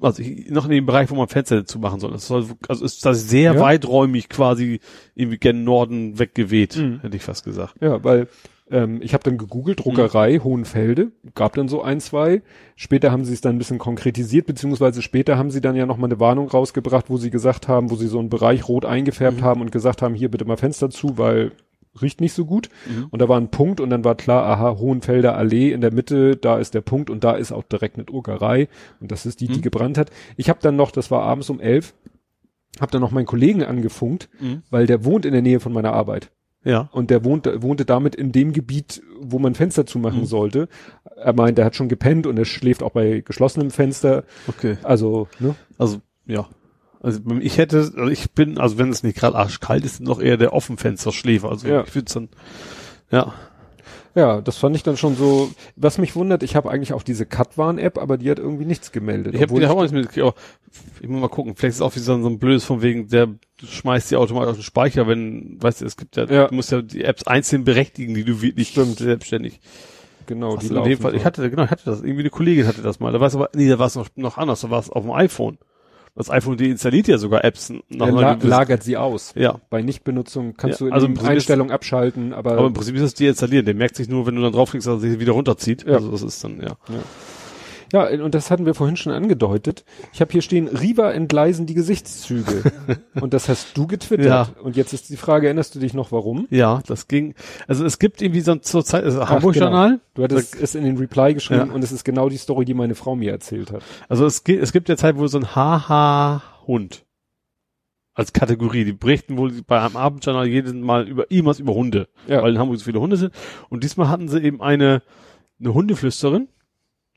also ich, noch in dem Bereich, wo man Fenster zu machen soll. Es soll also ist das sehr Ja. weiträumig quasi irgendwie gen Norden weggeweht, Mhm. hätte ich fast gesagt. Ja, weil ähm, ich habe dann gegoogelt, Druckerei Hohenfelde, gab dann so ein, zwei. Später haben sie es dann ein bisschen konkretisiert, beziehungsweise später haben sie dann ja nochmal eine Warnung rausgebracht, wo sie gesagt haben, wo sie so einen Bereich rot eingefärbt haben und gesagt haben, hier bitte mal Fenster zu, weil riecht nicht so gut. Mhm. Und da war ein Punkt und dann war klar, aha, Hohenfelder Allee in der Mitte, da ist der Punkt und da ist auch direkt eine Druckerei und das ist die, die Mhm. gebrannt hat. Ich habe dann noch, das war abends um elf, habe dann noch meinen Kollegen angefunkt, Mhm. weil der wohnt in der Nähe von meiner Arbeit. Ja. Und der wohnte, wohnte damit in dem Gebiet, wo man Fenster zumachen Mhm. sollte. Er meint, er hat schon gepennt und er schläft auch bei geschlossenem Fenster. Okay. Also, ne? Also, ja. Also ich hätte, also ich bin, also wenn es nicht gerade arschkalt ist, noch eher der Offenfensterschläfer. Also Ja. ich würde dann, ja. Ja, das fand ich dann schon so. Was mich wundert, ich habe eigentlich auch diese Katwarn-App, aber die hat irgendwie nichts gemeldet. Ich habe obwohl die auch nicht mitgekriegt, aber ich muss mal gucken, vielleicht ist es auch wie so, so ein blödes von wegen, der schmeißt die automatisch auf den Speicher, wenn, weißt du, es gibt ja, Ja. du musst ja die Apps einzeln berechtigen, die du wirklich Stimmt. selbstständig. genau, die Also in dem Fall, so. ich hatte, genau, ich hatte das, irgendwie eine Kollegin hatte das mal, da war es aber, nee, da war es noch, noch anders, da war es auf dem iPhone. Das iPhone deinstalliert ja sogar Apps einer la lagert sie aus. Ja. Bei Nichtbenutzung kannst Ja, du in also ist- Einstellungen abschalten, aber, Aber im Prinzip ist es deinstallieren. Der merkt sich nur, wenn du dann draufklickst, dass er sich wieder runterzieht. Ja. Also das ist dann, ja. ja, und das hatten wir vorhin schon angedeutet. Ich habe hier stehen, Riva entgleisen die Gesichtszüge. und das hast du getwittert. Ja. Und jetzt ist die Frage, erinnerst du dich noch warum? Ja, das ging. Also es gibt irgendwie so zur Zeit, also Hamburg-Journal. Du hattest es in den Reply geschrieben Ja. und es ist genau die Story, die meine Frau mir erzählt hat. Also es, gibt es gibt ja Zeit, wo so ein Haha-Hund als Kategorie, die berichten wohl bei einem Abendjournal jedes Mal über irgendwas über Hunde, Ja. weil in Hamburg so viele Hunde sind. Und diesmal hatten sie eben eine, eine Hundeflüsterin,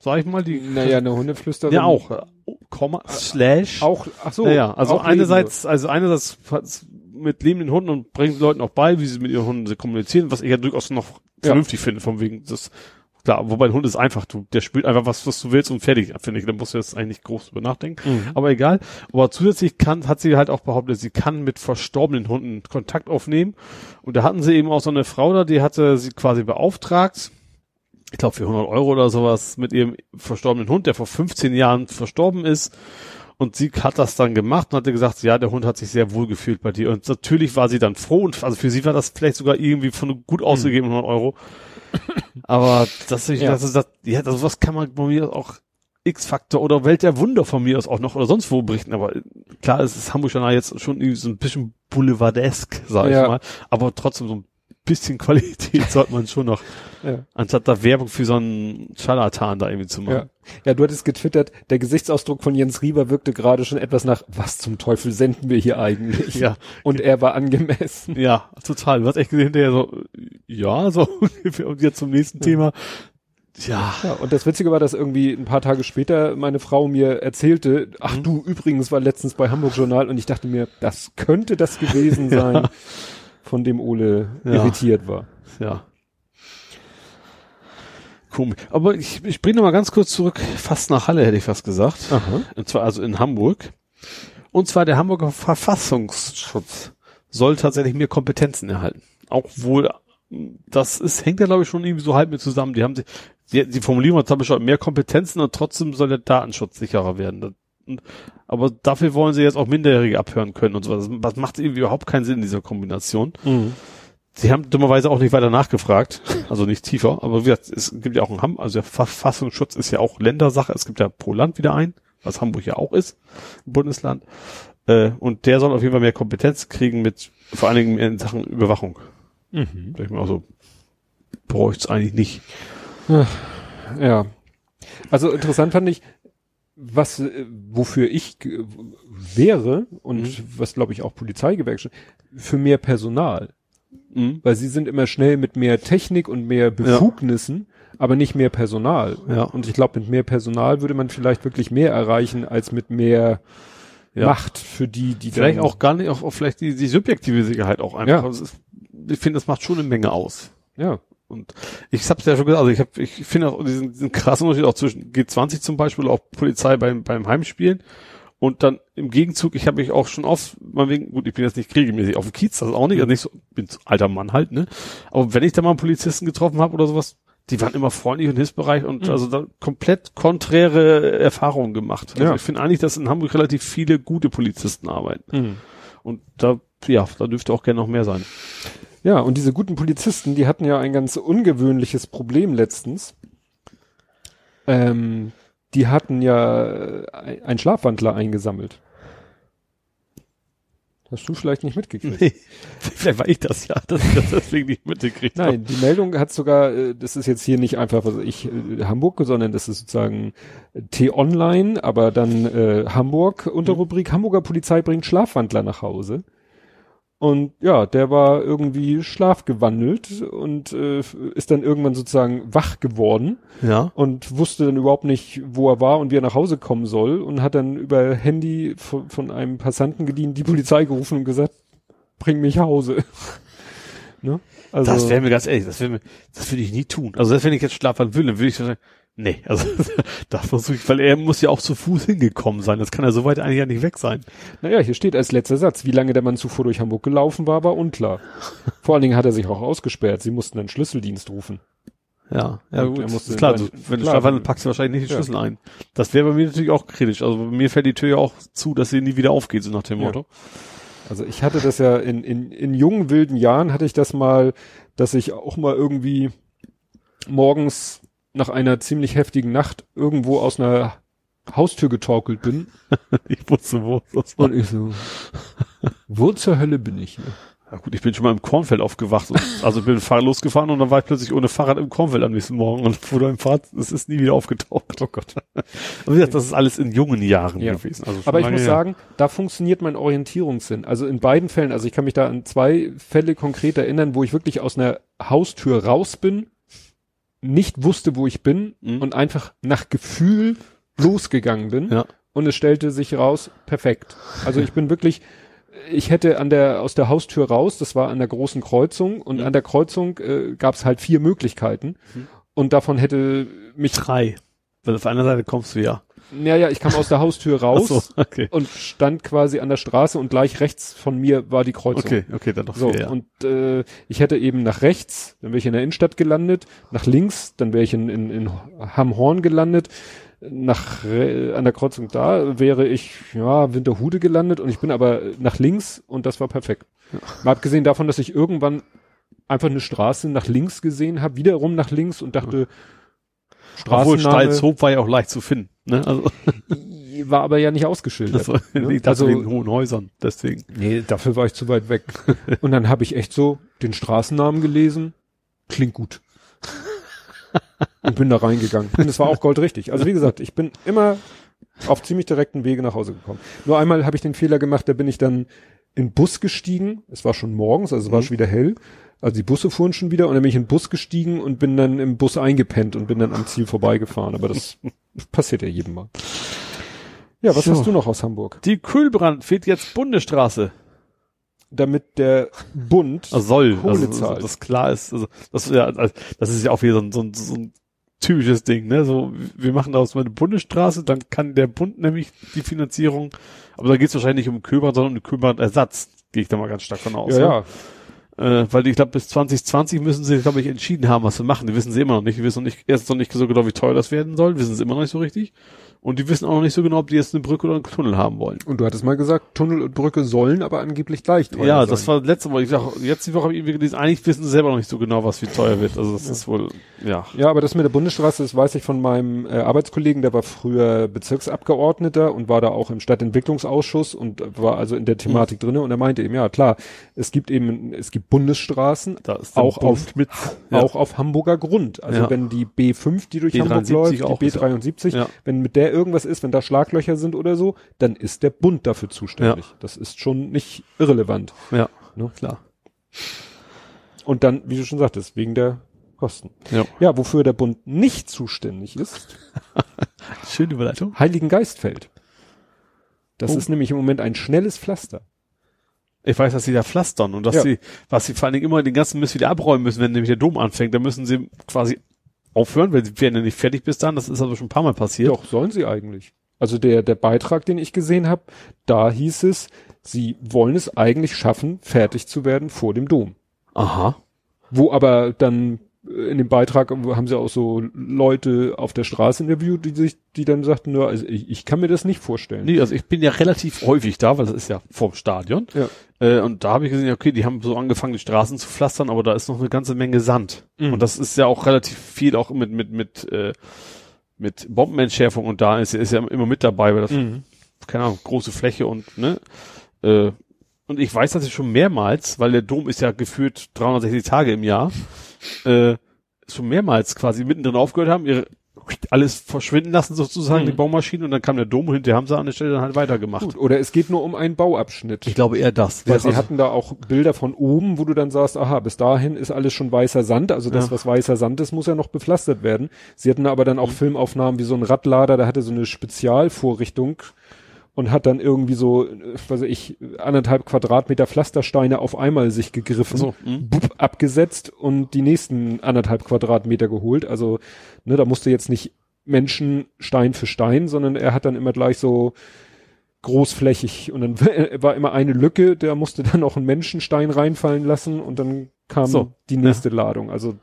sag ich mal, die Naja, eine Hundeflüsterin. ja auch, äh, Komma, Slash. Auch, ach so. Ja, ja, also auch einerseits, also einerseits hat's mit lebenden Hunden und bringt Leuten auch bei, wie sie mit ihren Hunden kommunizieren, was ich ja durchaus noch Ja. vernünftig finde, von wegen das, klar, wobei ein Hund ist einfach, du, der spürt einfach was, was du willst und fertig, finde ich, da musst du jetzt eigentlich nicht groß drüber nachdenken, Mhm. aber egal, aber zusätzlich kann, hat sie halt auch behauptet, sie kann mit verstorbenen Hunden Kontakt aufnehmen und da hatten sie eben auch so eine Frau da, die hatte sie quasi beauftragt, ich glaube für 100 Euro oder sowas mit ihrem verstorbenen Hund, der vor 15 Jahren verstorben ist. Und sie hat das dann gemacht und hatte gesagt, ja, der Hund hat sich sehr wohl gefühlt bei dir. Und natürlich war sie dann froh und also für sie war das vielleicht sogar irgendwie von gut ausgegeben 100 Euro. Aber das, ich, Ja. das ist das, ja, das was kann man bei mir auch X-Faktor oder Welt der Wunder von mir aus auch noch oder sonst wo berichten. Aber klar, es ist Hamburg jetzt schon irgendwie so ein bisschen boulevardesk, sag ich Ja. mal. Aber trotzdem so ein bisschen Qualität sollte man schon noch Ja. anstatt da Werbung für so einen Scharlatan da irgendwie zu Ja. machen. ja, du hattest getwittert, der Gesichtsausdruck von Jens Rieber wirkte gerade schon etwas nach, was zum Teufel senden wir hier eigentlich? Ja, Und er war angemessen. ja, total. Du hast echt gesehen, hinterher so, ja, so ungefähr. Und jetzt zum nächsten Thema. Ja, Ja, und das Witzige war, dass irgendwie ein paar Tage später meine Frau mir erzählte, ach Mhm. du, übrigens war letztens bei Hamburg Journal und ich dachte mir, das könnte das gewesen sein, von dem Ole Ja. irritiert war. ja. Komisch. Aber ich, ich bringe noch mal ganz kurz zurück, fast nach Halle hätte ich fast gesagt. Aha. Und zwar also in Hamburg. Und zwar der Hamburger Verfassungsschutz soll tatsächlich mehr Kompetenzen erhalten. Auch wohl, das ist, hängt ja glaube ich schon irgendwie so halb mit zusammen. Die haben sich, die, die Formulierung hat zwar schon mehr Kompetenzen und trotzdem soll der Datenschutz sicherer werden. Aber dafür wollen sie jetzt auch Minderjährige abhören können und so. Das, das macht irgendwie überhaupt keinen Sinn in dieser Kombination. Mhm. Sie haben dummerweise auch nicht weiter nachgefragt, also nicht tiefer, aber wie gesagt, es gibt ja auch einen Ham, also der Verfassungsschutz ist ja auch Ländersache, es gibt ja pro Land wieder ein, was Hamburg ja auch ist, ein Bundesland, äh, und der soll auf jeden Fall mehr Kompetenz kriegen mit vor allen Dingen in Sachen Überwachung. Mhm. Ich mal auch so, bräuchte es eigentlich nicht. Ja. Also interessant fand ich, was, äh, wofür ich g- wäre und Mhm. was glaube ich auch Polizeigewerkschaft, für mehr Personal. Mhm. Weil sie sind immer schnell mit mehr Technik und mehr Befugnissen, aber nicht mehr Personal. Ja. Und ich glaube, mit mehr Personal würde man vielleicht wirklich mehr erreichen als mit mehr Ja. Macht für die, die Vielleicht auch gar nicht, auch, auch vielleicht die, die subjektive Sicherheit auch einfach. Ja. Also ist, ich finde, das macht schon eine Menge aus. ja. Und ich hab's ja schon gesagt, also ich hab, ich finde auch diesen, diesen krassen Unterschied auch zwischen G20 zum Beispiel, auch Polizei beim, beim Heimspielen. Und dann im Gegenzug, ich habe mich auch schon oft, mal wegen, gut, ich bin jetzt nicht regelmäßig auf dem Kiez, das auch nicht, also nicht so, bin alter Mann halt, ne? Aber wenn ich da mal einen Polizisten getroffen habe oder sowas, die waren immer freundlich und hilfsbereit und also da komplett konträre Erfahrungen gemacht. Also Ja. ich finde eigentlich, dass in Hamburg relativ viele gute Polizisten arbeiten. Mhm. Und da, ja, da dürfte auch gerne noch mehr sein. Ja, und diese guten Polizisten, die hatten ja ein ganz ungewöhnliches Problem letztens. Ähm, die hatten ja äh, einen Schlafwandler eingesammelt. Hast du vielleicht nicht mitgekriegt? Nee, vielleicht war ich das ja, dass ich das deswegen nicht mitgekriegt habe. Nein, die Meldung hat sogar, äh, das ist jetzt hier nicht einfach, was ich, äh, Hamburg, sondern das ist sozusagen T-Online, aber dann äh, Hamburg unter Rubrik Hamburger Polizei bringt Schlafwandler nach Hause. Und ja, der war irgendwie schlafgewandelt und äh, ist dann irgendwann sozusagen wach geworden Ja. und wusste dann überhaupt nicht, wo er war und wie er nach Hause kommen soll und hat dann über Handy von, von einem Passanten geliehen, die Polizei gerufen und gesagt, bring mich nach Hause. ne? Also, das wäre mir ganz ehrlich, das wäre mir, das würde ich nie tun. Also selbst wenn ich jetzt schlafen will, dann würde ich sagen, nee, also da versuche ich, weil er muss ja auch zu Fuß hingekommen sein. Das kann ja so weit eigentlich ja nicht weg sein. naja, hier steht als letzter Satz, wie lange der Mann zuvor durch Hamburg gelaufen war, war unklar. Vor allen Dingen hat er sich auch ausgesperrt. Sie mussten einen Schlüsseldienst rufen. Ja, ja Und gut. ist klar, wenn du willst, packst du wahrscheinlich nicht den Ja. Schlüssel ein. Das wäre bei mir natürlich auch kritisch. Also bei mir fällt die Tür ja auch zu, dass sie nie wieder aufgeht, so nach dem Ja. Motto. Also ich hatte das ja in, in, in jungen, wilden Jahren hatte ich das mal, dass ich auch mal irgendwie morgens nach einer ziemlich heftigen Nacht irgendwo aus einer Haustür getorkelt bin. Ich wusste, wo das war. Und ich so, wo zur Hölle bin ich hier? Ja gut, ich bin schon mal im Kornfeld aufgewacht. Und, also bin Fahrrad losgefahren und dann war ich plötzlich ohne Fahrrad im Kornfeld am nächsten Morgen und wurde im Fahrrad, es ist nie wieder aufgetaucht. Oh Gott. Aber wie gesagt, das ist alles in jungen Jahren Ja. gewesen. Also Aber ich muss her. sagen, da funktioniert mein Orientierungssinn. Also in beiden Fällen, also ich kann mich da an zwei Fälle konkret erinnern, wo ich wirklich aus einer Haustür raus bin, nicht wusste, wo ich bin Mhm. und einfach nach Gefühl losgegangen bin. Ja. Und es stellte sich raus, perfekt. Also ich bin wirklich, ich hätte an der, aus der Haustür raus, das war an der großen Kreuzung und Mhm. an der Kreuzung äh, gab es halt vier Möglichkeiten. Mhm. Und davon hätte mich, drei. Weil auf einer Seite kommst du ja. Naja, ich kam aus der Haustür raus so, okay. und stand quasi an der Straße und gleich rechts von mir war die Kreuzung. Okay, okay, dann doch So, vier, ja. und äh, ich hätte eben nach rechts, dann wäre ich in der Innenstadt gelandet, nach links, dann wäre ich in, in, in Hamhorn gelandet, nach re- an der Kreuzung da wäre ich, ja, Winterhude gelandet und ich bin aber nach links und das war perfekt. Mal abgesehen davon, dass ich irgendwann einfach eine Straße nach links gesehen habe, wiederum nach links und dachte, Obwohl Straßenname Stalzhoop war ja auch leicht zu finden. Ne? Also, war aber ja nicht ausgeschildert. also ne? ich Also- wegen hohen Häusern, deswegen. Nee, dafür war ich zu weit weg. Und dann habe ich echt so den Straßennamen gelesen. Klingt gut. Und bin da reingegangen. Und es war auch goldrichtig. Also wie gesagt, ich bin immer auf ziemlich direkten Wege nach Hause gekommen. Nur einmal habe ich den Fehler gemacht, da bin ich dann in den Bus gestiegen. Es war schon morgens, also es war Mhm. schon wieder hell. Also die Busse fuhren schon wieder und dann bin ich in den Bus gestiegen und bin dann im Bus eingepennt und bin dann am Ziel vorbeigefahren. Aber das passiert ja jedem Mal. Ja, was So. hast du noch aus Hamburg? Die Kühlbrand fehlt jetzt Bundesstraße. Damit der Bund Also soll. Kohle also, zahlt. das klar ist. Also, das, ist ja, also, das ist ja auch wieder so ein, so ein, so ein typisches Ding, ne? So, wir machen daraus mal eine Bundesstraße, dann kann der Bund nämlich die Finanzierung, aber da geht es wahrscheinlich nicht um Kühlbrand, sondern um den Kühlbrandersatz. Gehe ich da mal ganz stark von aus. Ja, ne? ja. Äh, weil ich glaube, bis 2020 müssen sie, glaube ich, entschieden haben, was sie machen. Die wissen sie immer noch nicht. Die wissen noch nicht, erst noch nicht so genau, wie teuer das werden soll. Wissen sie immer noch nicht so richtig. Und die wissen auch noch nicht so genau, ob die jetzt eine Brücke oder einen Tunnel haben wollen. Und du hattest mal gesagt, Tunnel und Brücke sollen aber angeblich gleich teuer ja, sein. das war letzte Woche. Ich sag, jetzt die Woche habe ich irgendwie gelesen, eigentlich wissen sie selber noch nicht so genau, was wie teuer wird. Also das ist wohl, ja. Ja, aber das mit der Bundesstraße, das weiß ich von meinem äh, Arbeitskollegen, der war früher Bezirksabgeordneter und war da auch im Stadtentwicklungsausschuss und war also in der Thematik drinne und er meinte eben, ja klar, es gibt eben, es gibt Bundesstraßen, auch Bund auf, mit, auch auf Hamburger Grund. Also Ja. wenn die B5, die durch B73 Hamburg läuft, die ist ja- B73, ja. wenn mit der irgendwas ist, wenn da Schlaglöcher sind oder so, dann ist der Bund dafür zuständig. Das ist schon nicht irrelevant. ja, Ne? klar. Und dann, wie du schon sagtest, wegen der Kosten. Ja. Ja, wofür der Bund nicht zuständig ist, Schöne Überleitung. Heiligengeistfeld. Das Oh. ist nämlich im Moment ein schnelles Pflaster. Ich weiß, dass sie da pflastern und dass Ja. sie, was sie vor allen Dingen immer den ganzen Mist wieder abräumen müssen, wenn nämlich der Dom anfängt, dann müssen sie quasi aufhören, weil sie werden ja nicht fertig bis dann. Das ist aber schon ein paar Mal passiert. Doch, sollen sie eigentlich. Also der, der Beitrag, den ich gesehen habe, da hieß es, sie wollen es eigentlich schaffen, fertig zu werden vor dem Dom. Aha. Wo aber dann in dem Beitrag haben sie auch so Leute auf der Straße interviewt, die sich, die dann sagten, ja, also ich, ich kann mir das nicht vorstellen. Nee, also ich bin ja relativ häufig da, weil das ist ja vorm Stadion. Ja. Äh, und da habe ich gesehen, okay, die haben so angefangen, die Straßen zu pflastern, aber da ist noch eine ganze Menge Sand. Mhm. Und das ist ja auch relativ viel auch mit, mit, mit, äh, mit Bombenentschärfung und da ist, ist ja immer mit dabei, weil das, Mhm. keine Ahnung, große Fläche und, ne, äh, und ich weiß, dass ich schon mehrmals, weil der Dom ist ja geführt 360 Tage im Jahr, äh, schon mehrmals quasi mittendrin aufgehört haben, ihre alles verschwinden lassen sozusagen, Mhm. die Baumaschinen, und dann kam der Dom hinterher, haben sie an der Stelle dann halt weitergemacht. Gut, oder es geht nur um einen Bauabschnitt. Ich glaube eher das. Weil Weil sie hatten da auch Bilder von oben, wo du dann sagst, aha, bis dahin ist alles schon weißer Sand, also das, Ja. was weißer Sand ist, muss ja noch bepflastert werden. Sie hatten aber dann auch Mhm. Filmaufnahmen wie so ein Radlader, der hatte so eine Spezialvorrichtung und hat dann irgendwie so, weiß ich, anderthalb Quadratmeter Pflastersteine auf einmal sich gegriffen, So, hm. bup, abgesetzt und die nächsten anderthalb Quadratmeter geholt. Also, ne, da musste jetzt nicht Menschen Stein für Stein, sondern er hat dann immer gleich so großflächig und dann war immer eine Lücke, der musste dann auch einen Menschenstein reinfallen lassen und dann kam So, die nächste Ladung. Also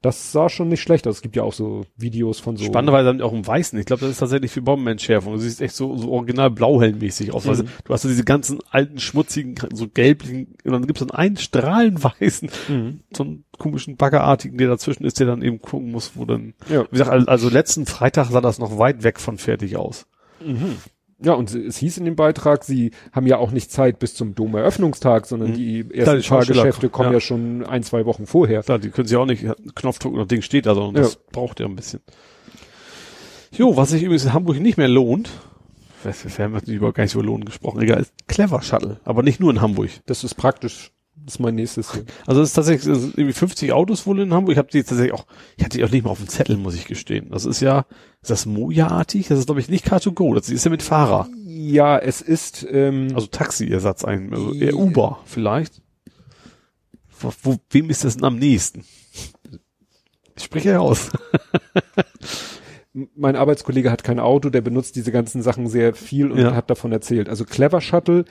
das sah schon nicht schlecht aus. Es gibt ja auch so Videos von so. Spannenderweise haben die auch im Weißen. Ich glaube, das ist tatsächlich für Bombenentschärfung. Du siehst echt so, so original blauhelmmäßig aus. Also, Mhm. du hast so diese ganzen alten, schmutzigen, so gelblichen, und dann gibt's dann einen strahlenweißen, Mhm. so einen komischen Baggerartigen, der dazwischen ist, der dann eben gucken muss, wo dann, Ja. wie gesagt, also, also letzten Freitag sah das noch weit weg von fertig aus. Mhm. Ja, und es hieß in dem Beitrag, sie haben ja auch nicht Zeit bis zum Domeröffnungstag, sondern Mhm. die ersten Fahrgeschäfte kommen ja. ja. schon ein, zwei Wochen vorher. Klar, die können sie auch nicht, Knopfdruck oder Ding steht da, sondern Ja. das braucht ja ein bisschen. Jo, was sich übrigens in Hamburg nicht mehr lohnt, wir haben wir über gar nicht über Lohn gesprochen, egal, ist Clever Shuttle, aber nicht nur in Hamburg. Das ist praktisch. Das ist mein nächstes. Hier. Also es ist tatsächlich es sind irgendwie 50 Autos wohl in Hamburg. Ich habe die tatsächlich auch, ich hatte die auch nicht mal auf dem Zettel, muss ich gestehen. Das ist ja, ist das Moja-artig? Das ist glaube ich nicht Car2Go, das ist ja mit Fahrer. Ja, es ist, ähm, Also Taxi-Ersatz ein, also eher Uber vielleicht. Wo, wo, wem ist das denn am nächsten? Ich spreche heraus. mein Arbeitskollege hat kein Auto, der benutzt diese ganzen Sachen sehr viel und Ja. hat davon erzählt. Also Clever Shuttle,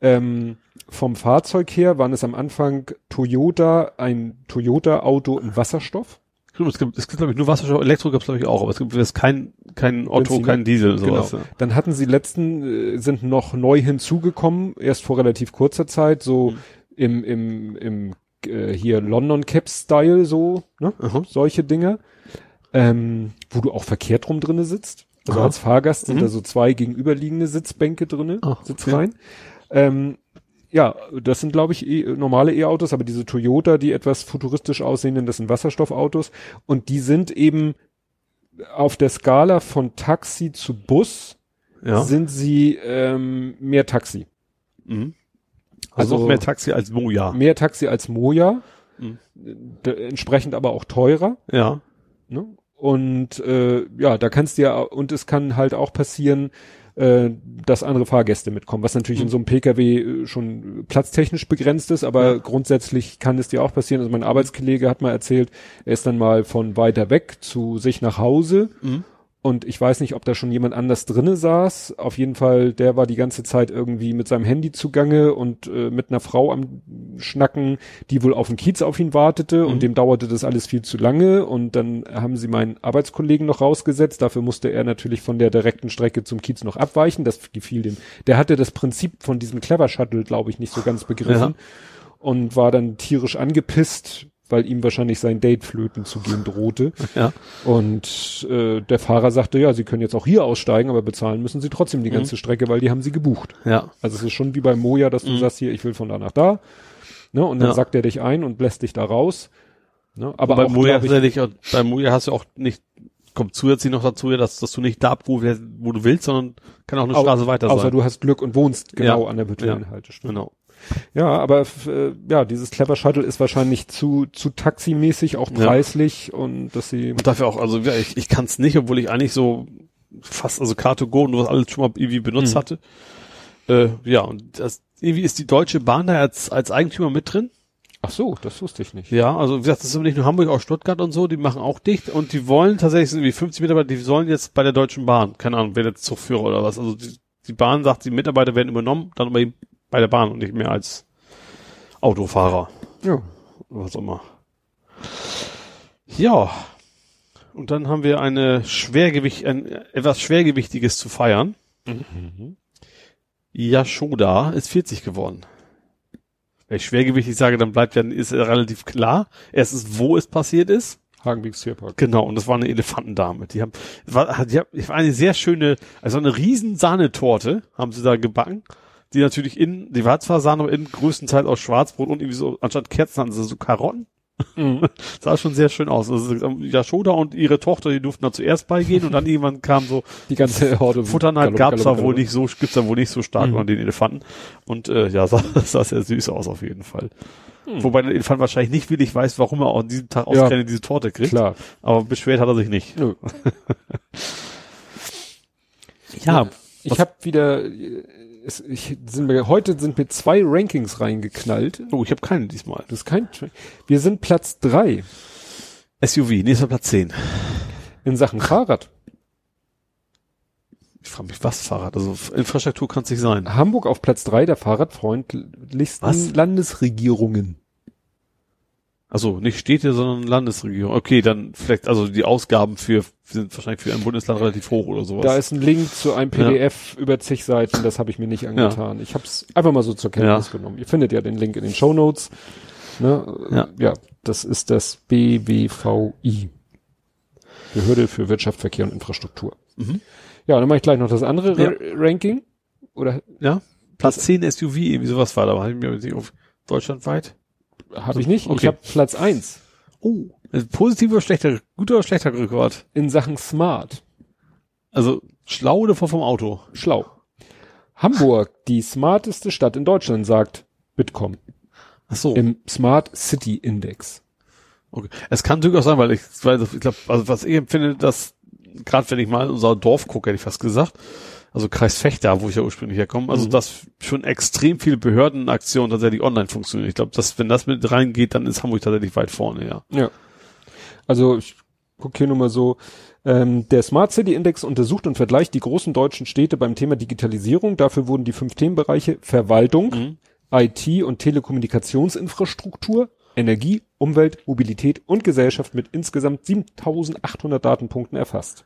ähm, vom Fahrzeug her waren es am Anfang Toyota, ein Toyota-Auto in Wasserstoff. Es gibt, es gibt glaube ich nur Wasserstoff, Elektro gibt's glaube ich auch, aber es gibt jetzt kein, kein Otto, Benziner. kein Diesel, sowas. Genau. Dann hatten sie letzten, äh, sind noch neu hinzugekommen, erst vor relativ kurzer Zeit, so Mhm. im, im, im äh, hier London Cap Style, so, ne? Aha. solche Dinge, ähm, wo du auch verkehrt rum drinne sitzt. Also Aha. als Fahrgast sind Mhm. da so zwei gegenüberliegende Sitzbänke drinne, Ah, okay. Ähm, ja, das sind, glaube ich, e normale E-Autos, aber diese Toyota, die etwas futuristisch aussehenden, das sind Wasserstoffautos. Und die sind eben auf der Skala von Taxi zu Bus Ja. sind sie ähm, mehr Taxi. Mhm. Also, Also- mehr Taxi als Moja. Mehr Taxi als Moja, Mhm. entsprechend aber auch teurer. Ja. Ne? Und äh, ja, da kannst du ja, und es kann halt auch passieren, äh, dass andere Fahrgäste mitkommen, was natürlich Mhm. in so einem Pkw äh, schon platztechnisch begrenzt ist, aber Ja. grundsätzlich kann es dir auch passieren. Also mein Arbeitskollege hat mal erzählt, er ist dann mal von weiter weg zu sich nach Hause Mhm. Und ich weiß nicht, ob da schon jemand anders drinne saß. Auf jeden Fall, der war die ganze Zeit irgendwie mit seinem Handy zugange und äh, mit einer Frau am Schnacken, die wohl auf den Kiez auf ihn wartete Mhm. und dem dauerte das alles viel zu lange und dann haben sie meinen Arbeitskollegen noch rausgesetzt. Dafür musste er natürlich von der direkten Strecke zum Kiez noch abweichen. Das gefiel dem. Der hatte das Prinzip von diesem Clever Shuttle, glaube ich, nicht so ganz begriffen und war dann tierisch angepisst, weil ihm wahrscheinlich sein Date flöten zu gehen drohte. Ja. Und äh, der Fahrer sagte, ja, Sie können jetzt auch hier aussteigen, aber bezahlen müssen Sie trotzdem die Mhm. ganze Strecke, weil die haben Sie gebucht. Ja. Also es ist schon wie bei Moja, dass du Mhm. sagst, hier, ich will von da nach da. Ne? Und dann Ja. sackt er dich ein und lässt dich da raus. Ne? Aber bei auch, Moja, ich, tatsächlich, bei Moja hast du auch nicht, kommt zusätzlich noch dazu, dass, dass du nicht da wirst, wo du willst, sondern kann auch eine Au- Straße weiter außer sein. du hast Glück und wohnst genau Ja. an der virtuellen Ja. Haltestelle. Genau. Ja, aber äh, ja, dieses Clever Shuttle ist wahrscheinlich zu zu taximäßig, auch Ja. preislich und dass sie Und dafür auch, also ja, ich, ich kann es nicht, obwohl ich eigentlich so fast, also Car2Go und was alles schon mal irgendwie benutzt Mhm. hatte. Äh, ja, und das, irgendwie ist die Deutsche Bahn da als, als Eigentümer mit drin. Ach so, das wusste ich nicht. Ja, also wie gesagt, das ist aber nicht nur Hamburg, auch Stuttgart und so, die machen auch dicht und die wollen tatsächlich, irgendwie 50 Mitarbeiter, die sollen jetzt bei der Deutschen Bahn, keine Ahnung, wer der Zugführer oder was, also die, die Bahn sagt, die Mitarbeiter werden übernommen, dann aber eben bei der Bahn und nicht mehr als Autofahrer, Ja. was auch immer. Ja, und dann haben wir eine Schwergewicht, ein etwas Schwergewichtiges zu feiern. Yashoda ist 40 geworden. Wenn ich schwergewichtig sage, dann bleibt ja, ist relativ klar. Erstens, wo es passiert ist. Hagenbeeks Tierpark. Genau, und das war eine Elefantendame. Die haben, war, die haben, war eine sehr schöne, also eine riesen Sahnetorte haben sie da gebacken. Die natürlich in, die war zwar Sahne, aber in größtenteils aus Schwarzbrot und irgendwie so, anstatt Kerzen hatten sie so Karotten. Mhm. Sah schon sehr schön aus. Also, Yashoda und ihre Tochter, die durften da zuerst beigehen und dann irgendwann kam so, Die ganze Horde. Futterneid Galopp, gab's da wohl nicht so, gibt's da wohl nicht so stark Mhm. an den Elefanten. Und äh, ja, sah, sah sehr süß aus auf jeden Fall. Wobei der Elefant wahrscheinlich nicht willig weiß, warum er auch an diesem Tag Hm. Ja. ausgerechnet diese Torte kriegt. Klar. Aber beschwert hat er sich nicht. Nö. Ja, Ich habe wieder, es, ich, sind wir, heute sind mir zwei Rankings reingeknallt. oh, ich habe keinen diesmal. Das ist kein, wir sind Platz drei SUV, nächster Platz 10. in Sachen Fahrrad. Ich frage mich, was Fahrrad? Also Infrastruktur kann es nicht sein. Hamburg auf Platz drei der fahrradfreundlichsten Was? Landesregierungen. Also nicht Städte, sondern Landesregierung. Okay, dann vielleicht, also die Ausgaben für sind wahrscheinlich für ein Bundesland relativ hoch oder sowas. Da ist ein Link zu einem PDF über zig Seiten, das habe ich mir nicht angetan. Ich habe es einfach mal so zur Kenntnis Ja. genommen. Ihr findet ja den Link in den Show Notes. Ne? Ja. ja, das ist das BWVI. Behörde für Wirtschaft, Verkehr und Infrastruktur. Mhm. Ja, dann mache ich gleich noch das andere Ja. Ra- Ranking. Oder ja, Platz 10 SUV, irgendwie sowas war da. Hab ich mir nicht auf deutschlandweit. Habe ich nicht? Ich Okay. habe Platz eins Oh, positiver oder schlechter, guter oder schlechter Rekord? in Sachen Smart. Also schlau oder vor vom Auto? Schlau. Hamburg, die smarteste Stadt in Deutschland, sagt Bitkom Ach so. im Smart City Index. Okay. Es kann durchaus sein, weil ich, weil ich glaube, also was ich empfinde, dass gerade wenn ich mal in unser Dorf gucke, hätte ich fast gesagt, also Kreis Fechter, wo ich ja ursprünglich herkomme, also Mhm. dass schon extrem viele Behördenaktionen tatsächlich online funktionieren. Ich glaube, dass wenn das mit reingeht, dann ist Hamburg tatsächlich weit vorne, ja. Ja. Also ich gucke hier nur mal so. Ähm, der Smart City Index untersucht und vergleicht die großen deutschen Städte beim Thema Digitalisierung. Dafür wurden die fünf Themenbereiche Verwaltung, Mhm. IT und Telekommunikationsinfrastruktur, Energie, Umwelt, Mobilität und Gesellschaft mit insgesamt 7800 Datenpunkten erfasst.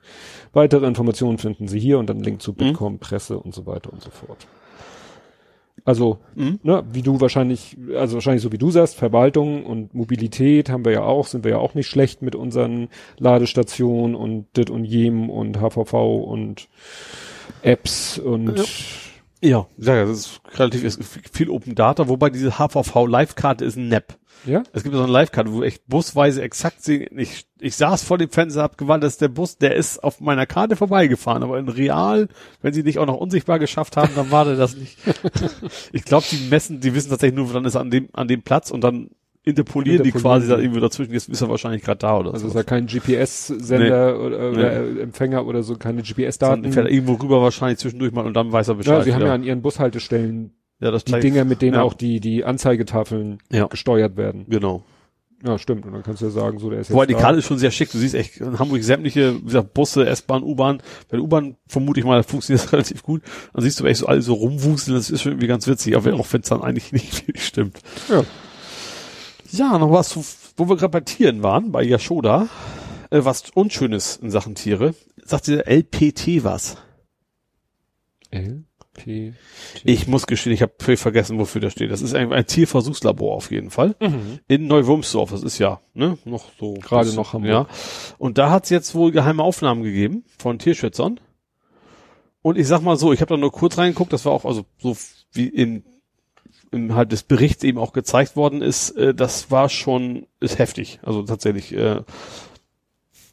Weitere Informationen finden Sie hier und dann Link zu Bitkom, Presse und so weiter und so fort. Also, Mhm. ne, wie du wahrscheinlich, also wahrscheinlich so wie du sagst, Verwaltung und Mobilität haben wir ja auch, sind wir ja auch nicht schlecht mit unseren Ladestationen und dit und jem und HVV und Apps und Ja, ja, das ist relativ ist viel Open Data, wobei diese HVV Live-Karte ist ein Nap. ja, Es gibt so eine Live-Karte, wo echt busweise exakt sehen. Ich, ich saß vor dem Fenster, hab gewartet, dass der Bus, der ist auf meiner Karte vorbeigefahren, aber in real, wenn sie nicht auch noch unsichtbar geschafft haben, dann war der das nicht. ich glaube, die messen, die wissen tatsächlich nur, dann ist er an dem, an dem Platz und dann interpolieren die quasi da irgendwo dazwischen, jetzt ist er wahrscheinlich gerade da oder also so. ist ja kein GPS-Sender oder, oder äh, Empfänger oder so, keine GPS-Daten. fährt er irgendwo rüber wahrscheinlich zwischendurch mal und dann weiß er Bescheid. Ja, sie haben ja an ihren Bushaltestellen ja, das die gleich- Dinger, mit denen ja. auch die, die Anzeigetafeln Ja. gesteuert werden. Genau. Ja, stimmt. Und dann kannst du ja sagen, so, der ist Wobei jetzt die. Karte ist schon sehr schick. Du siehst echt in Hamburg sämtliche wie gesagt, Busse, S-Bahn, U-Bahn. Bei der U-Bahn vermute ich mal, funktioniert das relativ gut. Dann siehst du echt so alle so rumwuseln. Das ist schon irgendwie ganz witzig, auch wenn auch wenn es dann eigentlich nicht stimmt. Ja. Ja, noch was, wo wir gerade bei Tieren waren, bei Yashoda. Äh, was Unschönes in Sachen Tiere. Sagt dir LPT was? L, P, T. Ich muss gestehen, ich habe völlig vergessen, wofür das steht. Das ist ein, ein Tierversuchslabor auf jeden Fall. Mhm. in Neuwurmsdorf. Das ist ja ne, noch so Gerade noch Hamburg. Ja. Und da hat es jetzt wohl geheime Aufnahmen gegeben von Tierschützern. Und ich sag mal so, ich habe da nur kurz reingeguckt. Das war auch also so wie in innerhalb des Berichts eben auch gezeigt worden ist, äh, das war schon, ist heftig. Also tatsächlich, äh,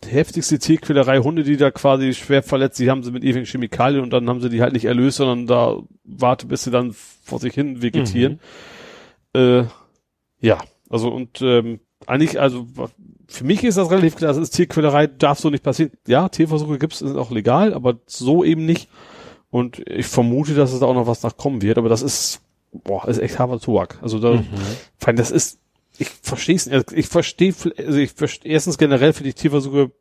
heftigste Tierquälerei, Hunde, die da quasi schwer verletzt, die haben sie mit ewigen Chemikalien und dann haben sie die halt nicht erlöst, sondern da warte, bis sie dann vor sich hin vegetieren. Mhm. Äh, ja, also und ähm, eigentlich, also für mich ist das relativ klar, das ist Tierquälerei, darf so nicht passieren. Ja, Tierversuche gibt's, sind auch legal, aber so eben nicht. Und ich vermute, dass es da auch noch was nachkommen wird, aber das ist, boah, ist echt harter Tobak. Also da, mhm. das ist, ich verstehe es nicht. Ich verstehe, also ich verstehe, erstens generell finde ich Tierversuche,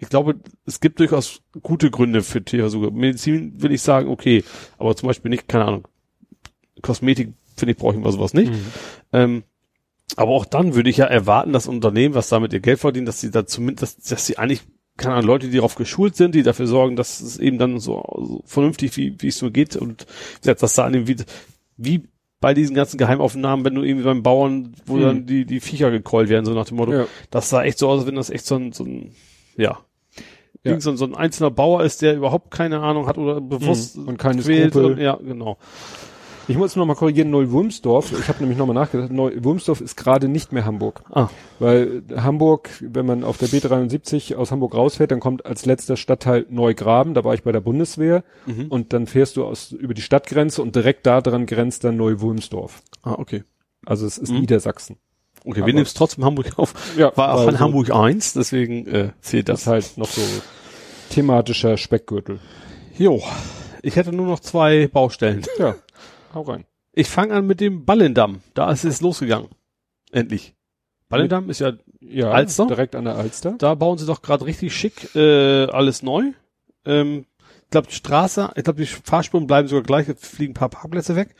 ich glaube, es gibt durchaus gute Gründe für Tierversuche. Medizin will ich sagen, okay, aber zum Beispiel nicht, keine Ahnung, Kosmetik, finde ich, brauche ich mal sowas nicht. Mhm. Ähm, aber auch dann würde ich ja erwarten, dass Unternehmen, was damit ihr Geld verdienen, dass sie da zumindest, dass, dass sie eigentlich, keine Ahnung, Leute, die darauf geschult sind, die dafür sorgen, dass es eben dann so, so vernünftig, wie, wie es nur geht und wie gesagt, dass da an dem, wie, bei diesen ganzen Geheimaufnahmen, wenn du irgendwie beim Bauern, wo hm. dann die, die Viecher gekeult werden, so nach dem Motto, ja. das sah echt so aus, als wenn das echt so ein, so ein ja, ja. So, so ein einzelner Bauer ist, der überhaupt keine Ahnung hat oder bewusst hm. und keine quält und, ja, genau. Ich muss noch mal korrigieren, Neu-Wulmsdorf. Ich habe nämlich noch mal nachgedacht. Neu-Wulmsdorf ist gerade nicht mehr Hamburg. Ah. Weil Hamburg, wenn man auf der B73 aus Hamburg rausfährt, dann kommt als letzter Stadtteil Neugraben. Da war ich bei der Bundeswehr. Mhm. Und dann fährst du aus, über die Stadtgrenze und direkt da dran grenzt dann Neu-Wulmsdorf. Ah, okay. Also es ist mhm. Niedersachsen. Okay, wir nehmen es trotzdem Hamburg auf. Ja, war auch von Hamburg 1, deswegen äh, zählt das. Ist halt noch so thematischer Speckgürtel. Jo, ich hätte nur noch zwei Baustellen. Ja. Hau rein. Ich fange an mit dem Ballendamm. Da ist es losgegangen. Endlich. Ballendamm ist ja, ja Alster. Direkt an der Alster. Da bauen sie doch gerade richtig schick äh, alles neu. Ähm, ich glaube, die Straße, ich glaube, die Fahrspuren bleiben sogar gleich, jetzt fliegen ein paar Parkplätze weg.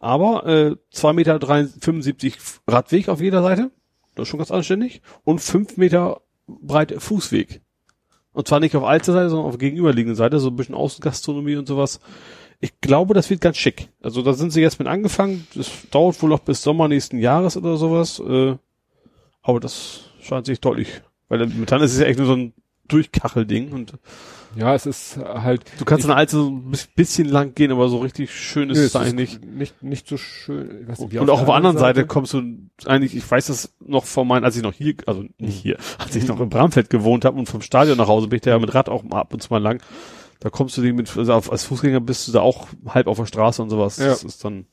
Aber äh, 2,75 Meter 75 Radweg auf jeder Seite. Das ist schon ganz anständig. Und 5 Meter breite Fußweg. Und zwar nicht auf alter Seite, sondern auf gegenüberliegenden Seite, so ein bisschen Außengastronomie und sowas. Ich glaube, das wird ganz schick. Also da sind sie jetzt mit angefangen. Das dauert wohl noch bis Sommer nächsten Jahres oder sowas. Äh, aber das scheint sich deutlich. Weil momentan ist es ja echt nur so ein Durchkachelding und ja, es ist halt. Du kannst ich, dann also ein bisschen lang gehen, aber so richtig schön ist es eigentlich nicht. Nicht, nicht so schön. Ich weiß nicht, und auch auf der anderen Seite, Seite kommst du eigentlich, ich weiß das noch vor meinen, als ich noch hier, also nicht hier, als ich noch in Bramfeld gewohnt habe und vom Stadion nach Hause bin ich da ja mit Rad auch ab und zu mal lang. Da kommst du mit, also als Fußgänger bist du da auch halb auf der Straße und sowas. Ja. Das ist dann.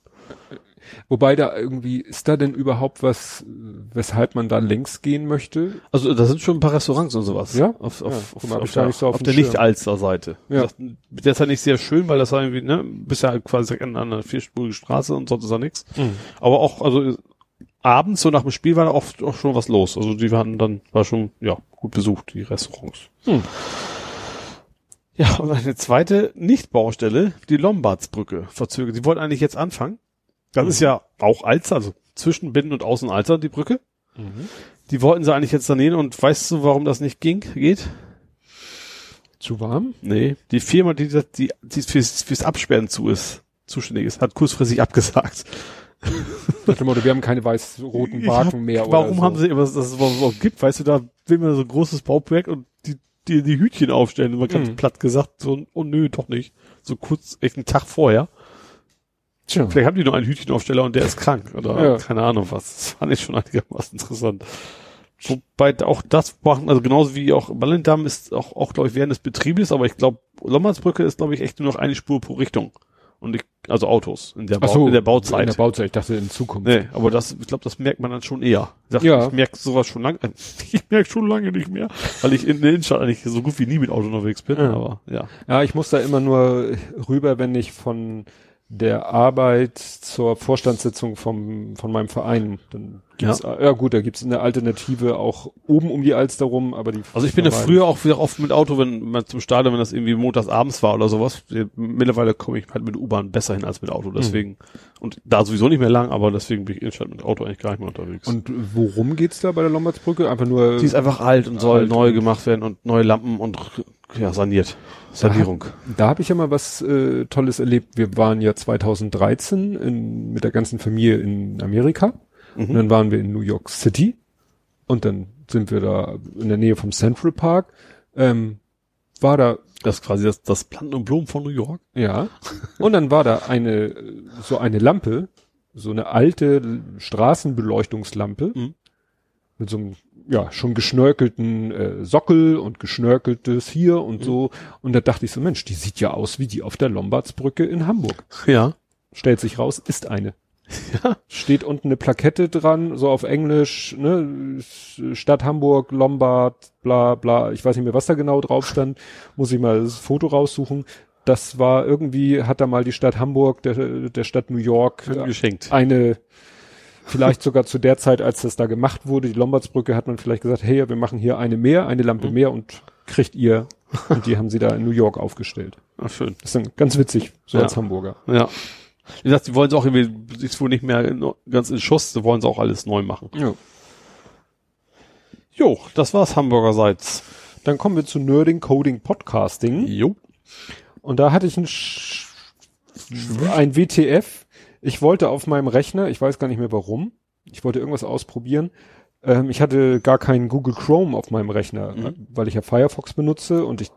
Wobei da irgendwie, ist da denn überhaupt was, weshalb man da längs gehen möchte? Also da sind schon ein paar Restaurants und sowas. Ja? Auf, auf, ja, auf, auf, der, so auf, auf der Nicht-Alster-Seite. Ja. Das ist halt nicht sehr schön, weil das irgendwie, ne, bist ja halt quasi an einer vierspurigen Straße und sonst ist da nichts. Mhm. Aber auch, also abends, so nach dem Spiel war da oft auch schon was los. Also die waren dann, war schon, ja, gut besucht, die Restaurants. Mhm. Ja, und eine zweite Nicht-Baustelle, die Lombardsbrücke, verzögert. Sie wollten eigentlich jetzt anfangen. Das mhm. ist ja auch Alster, also zwischen Binnen- und Außenalster, die Brücke. Mhm. Die wollten sie eigentlich jetzt daneben und weißt du, warum das nicht ging, geht? Zu warm? Nee, die Firma, die, die, die fürs, fürs Absperren zu ist, zuständig ist, hat kurzfristig abgesagt. Nach dem Motto, wir haben keine weiß-roten Wagen mehr. Warum so. haben sie, das überhaupt gibt, weißt du, da will man so ein großes Bauprojekt und die die, die Hütchen aufstellen. Immer ganz mhm. platt gesagt, so, oh nö, doch nicht. So kurz, echt einen Tag vorher. Tja. Vielleicht haben die nur einen Hütchenaufsteller und der ist krank oder ja. keine Ahnung was. Das fand ich schon einigermaßen interessant. Wobei auch das machen, also genauso wie auch Ballendamm ist auch, auch glaube ich, während des Betriebes, aber ich glaube, Lommersbrücke ist, glaube ich, echt nur noch eine Spur pro Richtung. Und ich, also Autos in der, Bau, so, in der Bauzeit. In der Bauzeit, ich dachte in Zukunft. Nee, aber das, ich glaube, das merkt man dann schon eher. Ich, sag, ja. ich merke sowas schon lange, ich merke schon lange nicht mehr, weil ich in der Innenstadt eigentlich so gut wie nie mit Auto unterwegs bin, ja. aber ja. Ja, ich muss da immer nur rüber, wenn ich von der Arbeit zur Vorstandssitzung vom, von meinem Verein. Dann gibt's, ja. ja gut, da gibt's eine Alternative auch oben um die Alster rum, aber die. Also ich bin ja früher auch wieder oft mit Auto, wenn man zum Stadion, wenn das irgendwie montags abends war oder sowas. Mittlerweile komme ich halt mit U-Bahn besser hin als mit Auto, deswegen. Mhm. Und da sowieso nicht mehr lang, aber deswegen bin ich in mit Auto eigentlich gar nicht mehr unterwegs. Und worum geht's da bei der Lombardsbrücke? Einfach nur. Die ist einfach alt und soll alt neu gemacht werden und neue Lampen und ja, saniert. Sanierung. Da, da habe ich ja mal was äh, Tolles erlebt. Wir waren ja 2013 in, mit der ganzen Familie in Amerika. Mhm. Und dann waren wir in New York City. Und dann sind wir da in der Nähe vom Central Park. Ähm, war da das ist quasi das, das Planten und Blumen von New York. Ja. Und dann war da eine, so eine Lampe, so eine alte Straßenbeleuchtungslampe Mhm. Mit so einem ja schon geschnörkelten äh, Sockel und geschnörkeltes hier und so und da dachte ich so Mensch, die sieht ja aus wie die auf der Lombardsbrücke in Hamburg. Ja. Stellt sich raus, ist eine. Ja. Steht unten eine Plakette dran, so auf Englisch, ne, Stadt Hamburg, Lombard, bla bla, ich weiß nicht mehr, was da genau drauf stand, muss ich mal das Foto raussuchen. Das war irgendwie, hat da mal die Stadt Hamburg, der, der Stadt New York äh, Geschenkt. eine, vielleicht sogar zu der Zeit, als das da gemacht wurde, die Lombardsbrücke, hat man vielleicht gesagt, hey, wir machen hier eine mehr, eine Lampe mehr und kriegt ihr. Und die haben sie da in New York aufgestellt. Ach, schön. Das ist dann ganz witzig, so Ja. als Hamburger. Ja. Wie gesagt, die wollen es auch irgendwie, ist wohl nicht mehr in, ganz in Schuss, sie wollen es auch alles neu machen. Ja. Jo, das war's Hamburgerseits. Dann kommen wir zu Nerding Coding Podcasting. Jo. Und da hatte ich ein, Sch ein WTF. Ich wollte auf meinem Rechner, ich weiß gar nicht mehr warum, ich wollte irgendwas ausprobieren. Ähm, ich hatte gar keinen Google Chrome auf meinem Rechner, Mhm. weil ich ja Firefox benutze und ich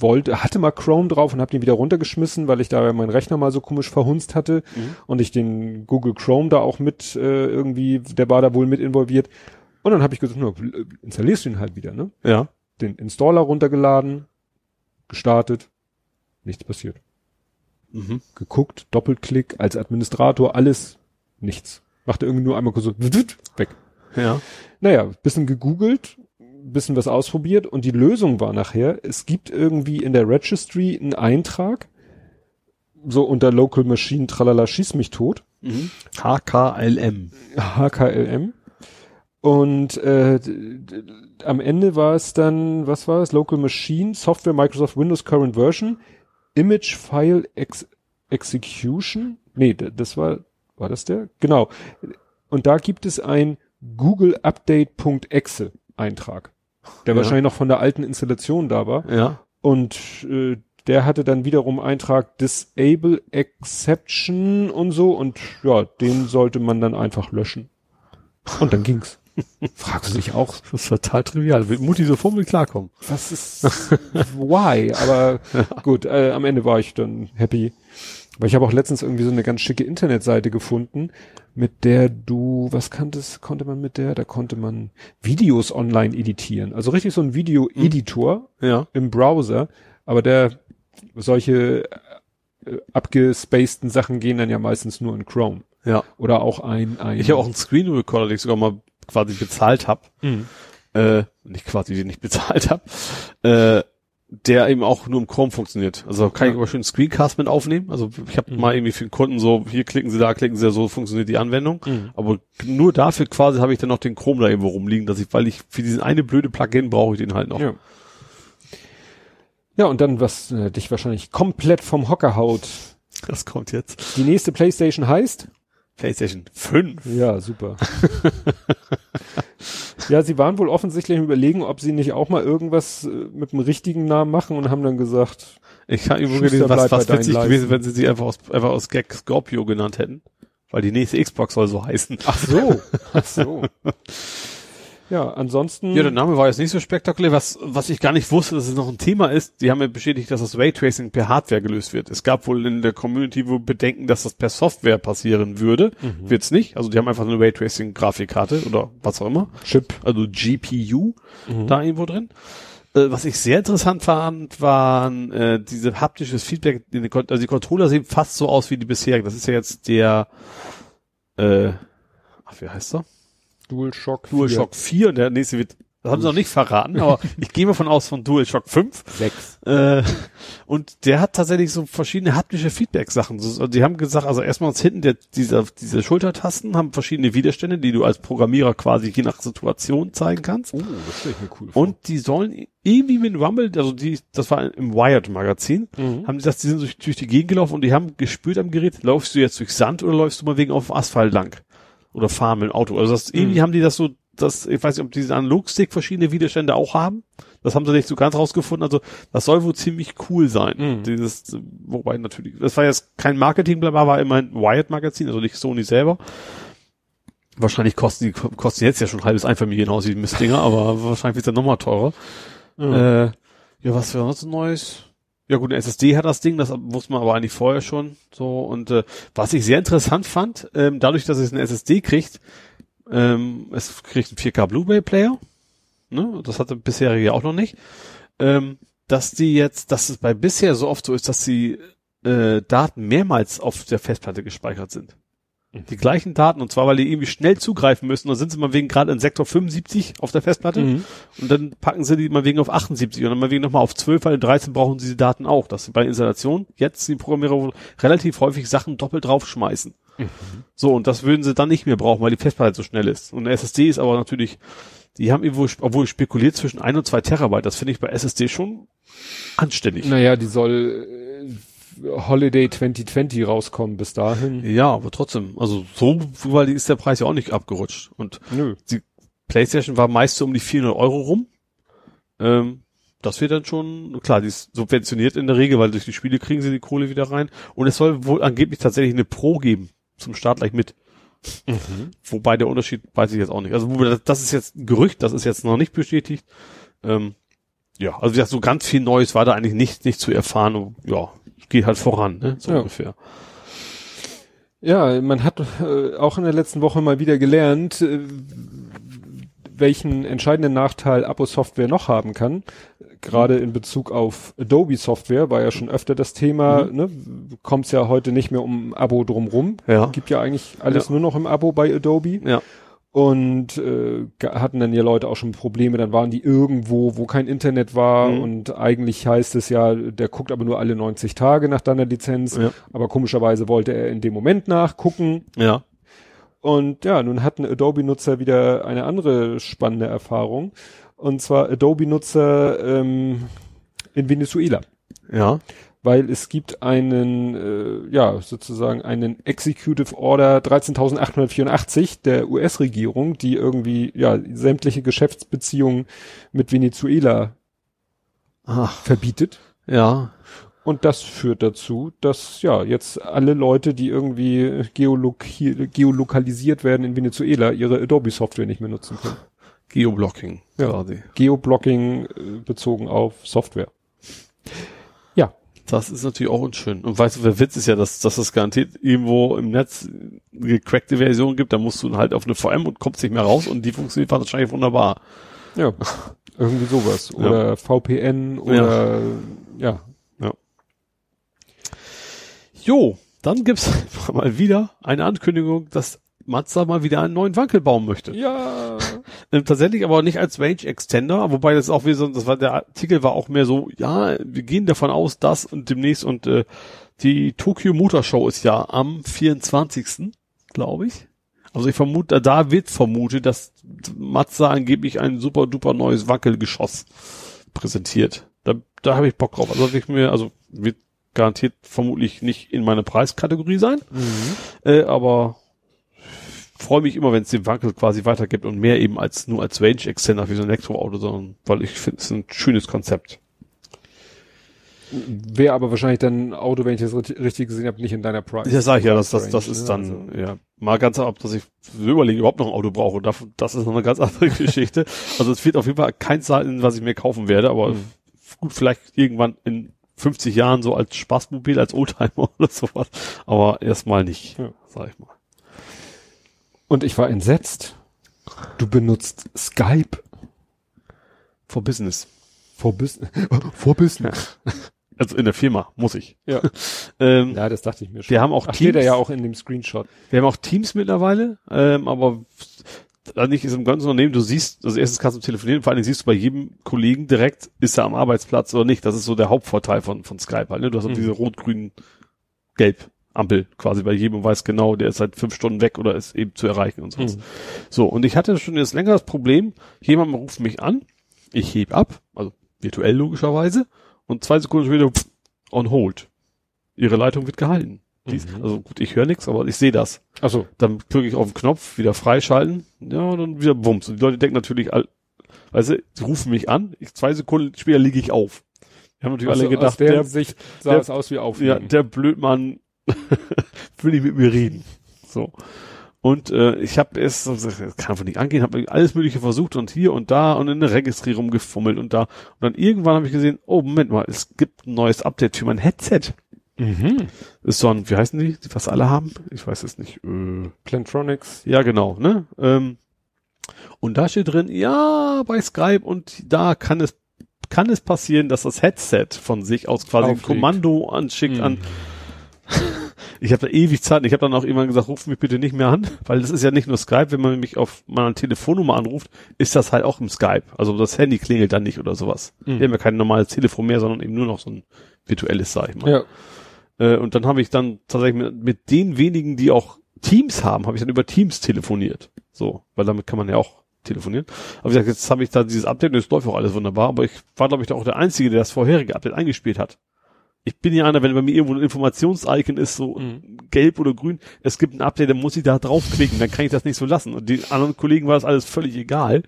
wollte, hatte mal Chrome drauf und habe den wieder runtergeschmissen, weil ich da meinen Rechner mal so komisch verhunzt hatte Mhm. und ich den Google Chrome da auch mit äh, irgendwie, der war da wohl mit involviert. Und dann habe ich gesagt, installierst du ihn halt wieder, ne? Ja. Den Installer runtergeladen, gestartet, nichts passiert Mhm. geguckt, Doppelklick, als Administrator, alles, nichts. Machte irgendwie nur einmal kurz so, weg. Ja. Naja, bisschen gegoogelt, bisschen was ausprobiert und die Lösung war nachher, es gibt irgendwie in der Registry einen Eintrag, so unter Local Machine, tralala, schieß mich tot, Mhm. HKLM. HKLM. Und äh, am Ende war es dann, was war es? Local Machine, Software Microsoft Windows Current Version, Image File Ex Execution. Nee, das war, war das der? Genau. Und da gibt es ein Google Update.exe Eintrag, der Ja. wahrscheinlich noch von der alten Installation da war. Ja. Und äh, der hatte dann wiederum Eintrag Disable Exception und so und ja, den sollte man dann einfach löschen. Und dann ging's. Fragst du dich auch, Das ist total trivial. Wird Mutti so mit klarkommen. was ist why? Aber gut, äh, am Ende war ich dann happy. Weil ich habe auch letztens irgendwie so eine ganz schicke Internetseite gefunden, mit der du, was kanntest, konnte man mit der? Da konnte man Videos online editieren. Also richtig so ein Video-Editor, Ja. im Browser, aber der solche äh, abgespaceden Sachen gehen dann ja meistens nur in Chrome. Ja. Oder auch ein, ein Ich habe auch einen Screen Recorder, den ich sogar mal quasi bezahlt habe. Mhm. Äh, nicht quasi, den ich bezahlt habe. Äh, der eben auch nur im Chrome funktioniert. Also kann ich Ja. aber schön einen Screencast mit aufnehmen. Also ich habe Mhm. mal irgendwie für den Kunden so, hier klicken Sie da, klicken Sie da, so funktioniert die Anwendung. Mhm. Aber nur dafür quasi habe ich dann noch den Chrome da irgendwo rumliegen, dass ich, weil ich für diesen eine blöde Plugin brauche ich den halt noch. Ja. Ja, und dann, was äh, dich wahrscheinlich komplett vom Hocker haut. Das kommt jetzt. Die nächste Playstation heißt? PlayStation 5. Ja, super. ja, sie waren wohl offensichtlich im Überlegen, ob sie nicht auch mal irgendwas äh, mit dem richtigen Namen machen und haben dann gesagt, Ich Schuster, gelesen, was, was witzig gewesen, wenn sie sie einfach aus, einfach aus Gag Scorpio genannt hätten. Weil die nächste Xbox soll so heißen. ach so, ach so. Ja, ansonsten. Ja, der Name war jetzt nicht so spektakulär. Was, was ich gar nicht wusste, dass es noch ein Thema ist, die haben ja bestätigt, dass das Raytracing per Hardware gelöst wird. Es gab wohl in der Community wohl Bedenken, dass das per Software passieren würde. Mhm. Wird's nicht. Also die haben einfach eine Raytracing-Grafikkarte oder was auch immer. Chip. Also GPU Mhm. da irgendwo drin. Äh, was ich sehr interessant fand, waren äh, diese haptisches Feedback. Kon- Also die Controller sehen fast so aus wie die bisherigen. Das ist ja jetzt der äh, ach, wie heißt er? DualShock. DualShock 4 und der nächste wird, das haben sie noch nicht verraten, aber ich gehe mal von aus von DualShock 5. 6. Äh, und der hat tatsächlich so verschiedene haptische Feedback-Sachen. So, also die haben gesagt, also erstmal uns hinten der, dieser, diese Schultertasten haben verschiedene Widerstände, die du als Programmierer quasi je nach Situation zeigen kannst. Oh, das stelle ich mir cool vor. Und die sollen irgendwie mit Rumble, also die, das war im Wired-Magazin, Mhm. haben die das, die sind durch, durch die Gegend gelaufen und die haben gespürt am Gerät, läufst du jetzt durch Sand oder läufst du mal wegen auf dem Asphalt lang? Oder fahren mit dem Auto. Also das, irgendwie Mhm. haben die das so, das, ich weiß nicht, ob diese Analogstick verschiedene Widerstände auch haben. Das haben sie nicht so ganz rausgefunden. Also das soll wohl ziemlich cool sein. Mhm. Dieses, wobei natürlich, das war jetzt kein Marketing, war immerhin Wired-Magazin, also nicht Sony selber. Wahrscheinlich kosten die, kosten jetzt ja schon ein halbes Einfamilienhaus, die Mistdinger, aber wahrscheinlich wird's dann nochmal teurer. Mhm. Äh, ja, was wäre noch so Neues? Ja gut, eine SSD hat das Ding, das wusste man aber eigentlich vorher schon. So und äh, was ich sehr interessant fand, ähm, dadurch, dass es eine SSD kriegt, ähm, es kriegt einen 4K Blu-ray-Player. Ne? Das hatte bisherige auch noch nicht. Ähm, dass die jetzt, dass es bei bisher so oft so ist, dass die äh, Daten mehrmals auf der Festplatte gespeichert sind. Die gleichen Daten, und zwar, weil die irgendwie schnell zugreifen müssen, dann sind sie mal wegen gerade in Sektor 75 auf der Festplatte Mhm. und dann packen sie die mal wegen auf 78 und dann mal wegen nochmal auf 12, weil in 13 brauchen sie die Daten auch. Das sind bei der Installation jetzt die Programmierer wohl relativ häufig Sachen doppelt draufschmeißen. So, und das würden sie dann nicht mehr brauchen, weil die Festplatte so schnell ist. Und eine SSD ist aber natürlich, die haben irgendwo, obwohl spekuliert zwischen ein und zwei Terabyte, das finde ich bei SSD schon anständig. Naja, die soll äh, Holiday 2020 rauskommen bis dahin. Ja, aber trotzdem, also so, weil ist der Preis ja auch nicht abgerutscht. Und Nö. die PlayStation war meist so um die 400 Euro rum. Ähm, das wird dann schon, klar, die ist subventioniert in der Regel, weil durch die Spiele kriegen sie die Kohle wieder rein. Und es soll wohl angeblich tatsächlich eine Pro geben, zum Start gleich mit. Wobei der Unterschied weiß ich jetzt auch nicht. Also das ist jetzt ein Gerücht, das ist jetzt noch nicht bestätigt. Ähm, ja, also wie gesagt, so ganz viel Neues war da eigentlich nicht, nicht zu erfahren. Und, ja, es geht halt voran, ne? so Ja. ungefähr. Ja, man hat äh, auch in der letzten Woche mal wieder gelernt, äh, welchen entscheidenden Nachteil Abo-Software noch haben kann. Gerade in Bezug auf Adobe-Software war ja schon öfter das Thema, ne? kommt es ja heute nicht mehr um Abo drumrum. Ja. Gibt ja eigentlich alles Ja. nur noch im Abo bei Adobe. Ja. Und äh, hatten dann ja Leute auch schon Probleme, dann waren die irgendwo, wo kein Internet war Mhm. und eigentlich heißt es ja, der guckt aber nur alle 90 Tage nach deiner Lizenz, Ja. aber komischerweise wollte er in dem Moment nachgucken Ja. und ja, nun hatten Adobe-Nutzer wieder eine andere spannende Erfahrung und zwar Adobe-Nutzer ähm, in Venezuela Ja. Weil es gibt einen, äh, ja, sozusagen einen Executive Order 13.884 der US-Regierung, die irgendwie, ja, sämtliche Geschäftsbeziehungen mit Venezuela Ach, verbietet. ja. Und das führt dazu, dass, ja, jetzt alle Leute, die irgendwie geoloki- geolokalisiert werden in Venezuela, ihre Adobe-Software nicht mehr nutzen können. Geoblocking. Ja. Quasi. Geoblocking äh, bezogen auf Software. Ja. Das ist natürlich auch unschön. Und weißt du, der Witz ist ja, dass, dass es garantiert irgendwo im Netz eine gecrackte Version gibt, da musst du halt auf eine VM und kommst nicht mehr raus und die funktioniert wahrscheinlich wunderbar. Ja, irgendwie sowas. Oder VPN oder ja. Jo, dann gibt's mal wieder eine Ankündigung, dass Mazda mal wieder einen neuen Wankel bauen möchte. Ja. Tatsächlich aber nicht als Range Extender, wobei das auch wie so, das war der Artikel war auch mehr so, ja, wir gehen davon aus, dass und demnächst und äh, die Tokyo Motor Show ist ja am 24. glaube ich. Also ich vermute, da wird vermutet, dass Mazda angeblich ein super duper neues Wackelgeschoss präsentiert. Da, da habe ich Bock drauf. Also ich mir, also wird garantiert vermutlich nicht in meine Preiskategorie sein, äh, aber freue mich immer, wenn es den Wankel quasi weitergibt und mehr eben als nur als Range Extender für so ein Elektroauto, sondern weil ich finde, es ist ein schönes Konzept. Wäre aber wahrscheinlich dann ein Auto, wenn ich das ri- richtig gesehen habe, nicht in deiner Price. Ja, sage ich ja, das, das, das ist ne? dann, Also, ja, mal ganz ab, dass ich überlege, überhaupt noch ein Auto brauche. Das, das ist noch eine ganz andere Geschichte. Also es wird auf jeden Fall keins sein, was ich mir kaufen werde, aber Mhm. gut, vielleicht irgendwann in 50 Jahren so als Spaßmobil, als Oldtimer oder sowas. Aber erstmal nicht, Ja. sag ich mal. Und ich war entsetzt. Du benutzt Skype For Business. for Business. for Business. Also in der Firma, muss ich. Ja. Ähm, ja, das dachte ich mir schon. Wir haben auch Ach, steht Teams. ja auch in dem Screenshot. Wir haben auch Teams mittlerweile, ähm, aber nicht ist im ganzen Unternehmen, du siehst, also erstens kannst du telefonieren, vor allen Dingen siehst du bei jedem Kollegen direkt, ist er am Arbeitsplatz oder nicht. Das ist so der Hauptvorteil von, von Skype halt, ne? Du hast auch Mhm. diese rot-grün gelb Ampel quasi bei jedem weiß genau, der ist seit fünf Stunden weg oder ist eben zu erreichen und sowas. Mhm. So, und ich hatte schon jetzt länger das Problem, jemand ruft mich an, ich heb ab, also virtuell logischerweise, und zwei Sekunden später pff, on hold. Ihre Leitung wird gehalten. Dies, Mhm. Also gut, ich höre nichts, aber ich sehe das. Achso. Dann drücke ich auf den Knopf, wieder freischalten, ja, und dann wieder Wumms. Und die Leute denken natürlich, weißt du, sie rufen mich an, ich, zwei Sekunden später liege ich auf. Die haben natürlich alle gedacht, der, Sicht sah der- es aus wie ja, der Blödmann will nicht mit mir reden. So. Und äh, ich habe es, das kann einfach nicht angehen, habe alles mögliche versucht und hier und da und in der Registrierung gefummelt und da. Und dann irgendwann habe ich gesehen, oh Moment mal, es gibt ein neues Update für mein Headset. Mhm. Ist so ein, wie heißen die, die was alle haben? Ich weiß es nicht. Äh, Plantronics. ja, genau, ne? Ähm, und da steht drin, ja, bei Skype und da kann es kann es passieren, dass das Headset von sich aus quasi ein. Kommando anschickt Mhm. an. Ich habe da ewig Zeit. Ich habe dann auch irgendwann gesagt, ruf mich bitte nicht mehr an, weil das ist ja nicht nur Skype, wenn man mich auf meiner Telefonnummer anruft, ist das halt auch im Skype. Also das Handy klingelt dann nicht oder sowas. Mhm. Wir haben ja kein normales Telefon mehr, sondern eben nur noch so ein virtuelles, sag ich mal. Ja. Äh, und dann habe ich dann tatsächlich mit, mit den wenigen, die auch Teams haben, habe ich dann über Teams telefoniert. So, weil damit kann man ja auch telefonieren. Aber wie gesagt, jetzt habe ich da dieses Update und es läuft auch alles wunderbar, aber ich war, glaube ich, da auch der Einzige, der das vorherige Update eingespielt hat. Ich bin ja einer, wenn bei mir irgendwo ein Informations-Icon ist, so Mhm. gelb oder grün, es gibt ein Update, dann muss ich da draufklicken, dann kann ich das nicht so lassen. Und den anderen Kollegen war das alles völlig egal.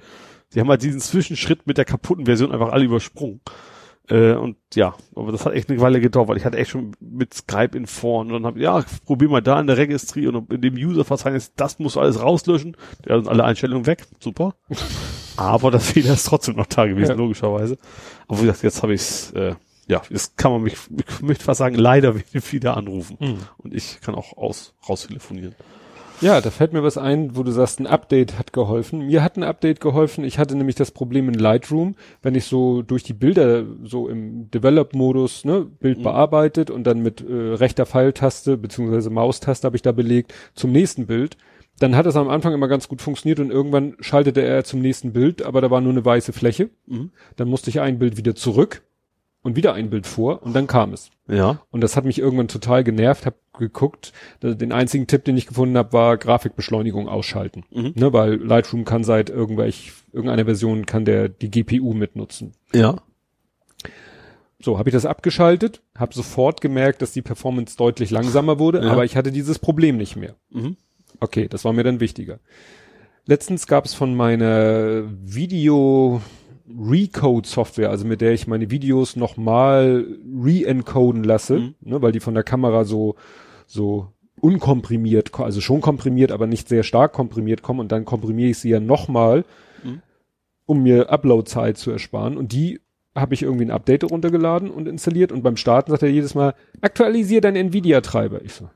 Die haben halt diesen Zwischenschritt mit der kaputten Version einfach alle übersprungen. Äh, und ja, aber das hat echt eine Weile gedauert, weil ich hatte echt schon mit Skype in vorn und dann habe ich, ja, probier mal da in der Registry und in dem User-Verzeichnis, das musst du alles rauslöschen. Ja, sind alle Einstellungen weg, super. aber das Fehler ist trotzdem noch da gewesen, Ja. logischerweise. Aber wie gesagt, jetzt habe ich's, äh, ja, jetzt kann man mich, ich möchte fast sagen, leider wieder anrufen. Mhm. Und ich kann auch aus, raus telefonieren. Ja, da fällt mir was ein, wo du sagst, ein Update hat geholfen. Mir hat ein Update geholfen. Ich hatte nämlich das Problem in Lightroom, wenn ich so durch die Bilder so im Develop-Modus, ne, Bild Mhm. bearbeitet und dann mit äh, rechter Pfeiltaste beziehungsweise Maustaste habe ich da belegt zum nächsten Bild. Dann hat es am Anfang immer ganz gut funktioniert und irgendwann schaltete er zum nächsten Bild, aber da war nur eine weiße Fläche. Mhm. Dann musste ich ein Bild wieder zurück und wieder ein Bild vor und dann kam es. Ja. Und das hat mich irgendwann total genervt, hab geguckt. Den einzigen Tipp, den ich gefunden habe, war Grafikbeschleunigung ausschalten. Mhm. Ne, weil Lightroom kann seit irgendwelch, irgendeiner Version kann der die GPU mitnutzen. Ja. So, habe ich das abgeschaltet, habe sofort gemerkt, dass die Performance deutlich langsamer wurde, Ja. aber ich hatte dieses Problem nicht mehr. Mhm. Okay, das war mir dann wichtiger. Letztens gab es von meiner Video Recode Software, also mit der ich meine Videos nochmal re-encoden lasse, Mhm. ne, weil die von der Kamera so, so unkomprimiert, ko- also schon komprimiert, aber nicht sehr stark komprimiert kommen und dann komprimiere ich sie ja nochmal, Mhm. um mir Upload-Zeit zu ersparen und die habe ich irgendwie ein Update runtergeladen und installiert und beim Starten sagt er jedes Mal, aktualisier deinen Nvidia-Treiber. Ich so,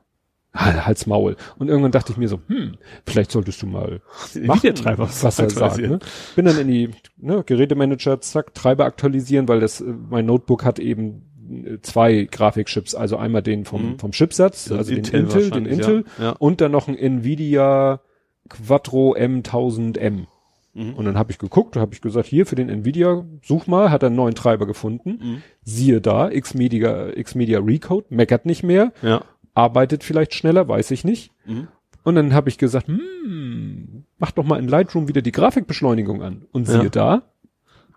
"Ah, halt's Maul. Und irgendwann dachte ich mir so, hm, vielleicht solltest du mal machen, Videotreiber was er sagt. aktualisieren. Ne? Bin dann in die ne, Gerätemanager, zack, Treiber aktualisieren, weil das, äh, mein Notebook hat eben äh, zwei Grafikchips, also einmal den vom, Mhm. vom Chipsatz, also den Intel den Intel ja. Ja. und dann noch ein Nvidia Quattro M1000M. Mhm. Und dann habe ich geguckt, habe ich gesagt, hier für den Nvidia, such mal, hat er einen neuen Treiber gefunden. Mhm. Siehe da, Xmedia, Xmedia Recode, meckert nicht mehr, Ja. Arbeitet vielleicht schneller, weiß ich nicht. Mhm. Und dann habe ich gesagt, hm, mach doch mal in Lightroom wieder die Grafikbeschleunigung an. Und siehe Ja. da,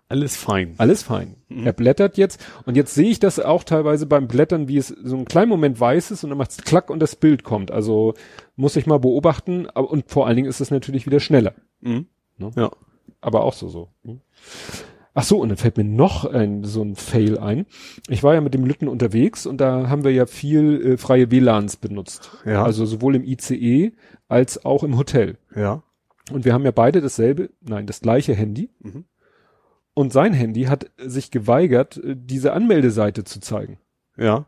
Alles fein. alles fein. Mhm. Er blättert jetzt und jetzt sehe ich das auch teilweise beim Blättern, wie es so einen kleinen Moment weiß ist und dann macht es klack und das Bild kommt. Also muss ich mal beobachten und vor allen Dingen ist es natürlich wieder schneller. Mhm. Ne? Ja. Aber auch so so. Ach so, und dann fällt mir noch ein, so ein Fail ein. Ich war ja mit dem Lütten unterwegs und da haben wir ja viel äh, freie WLANs benutzt. Ja. Also sowohl im ICE als auch im Hotel. Ja. Und wir haben ja beide dasselbe, nein, das gleiche Handy. Mhm. Und sein Handy hat sich geweigert, äh, diese Anmeldeseite zu zeigen. Ja.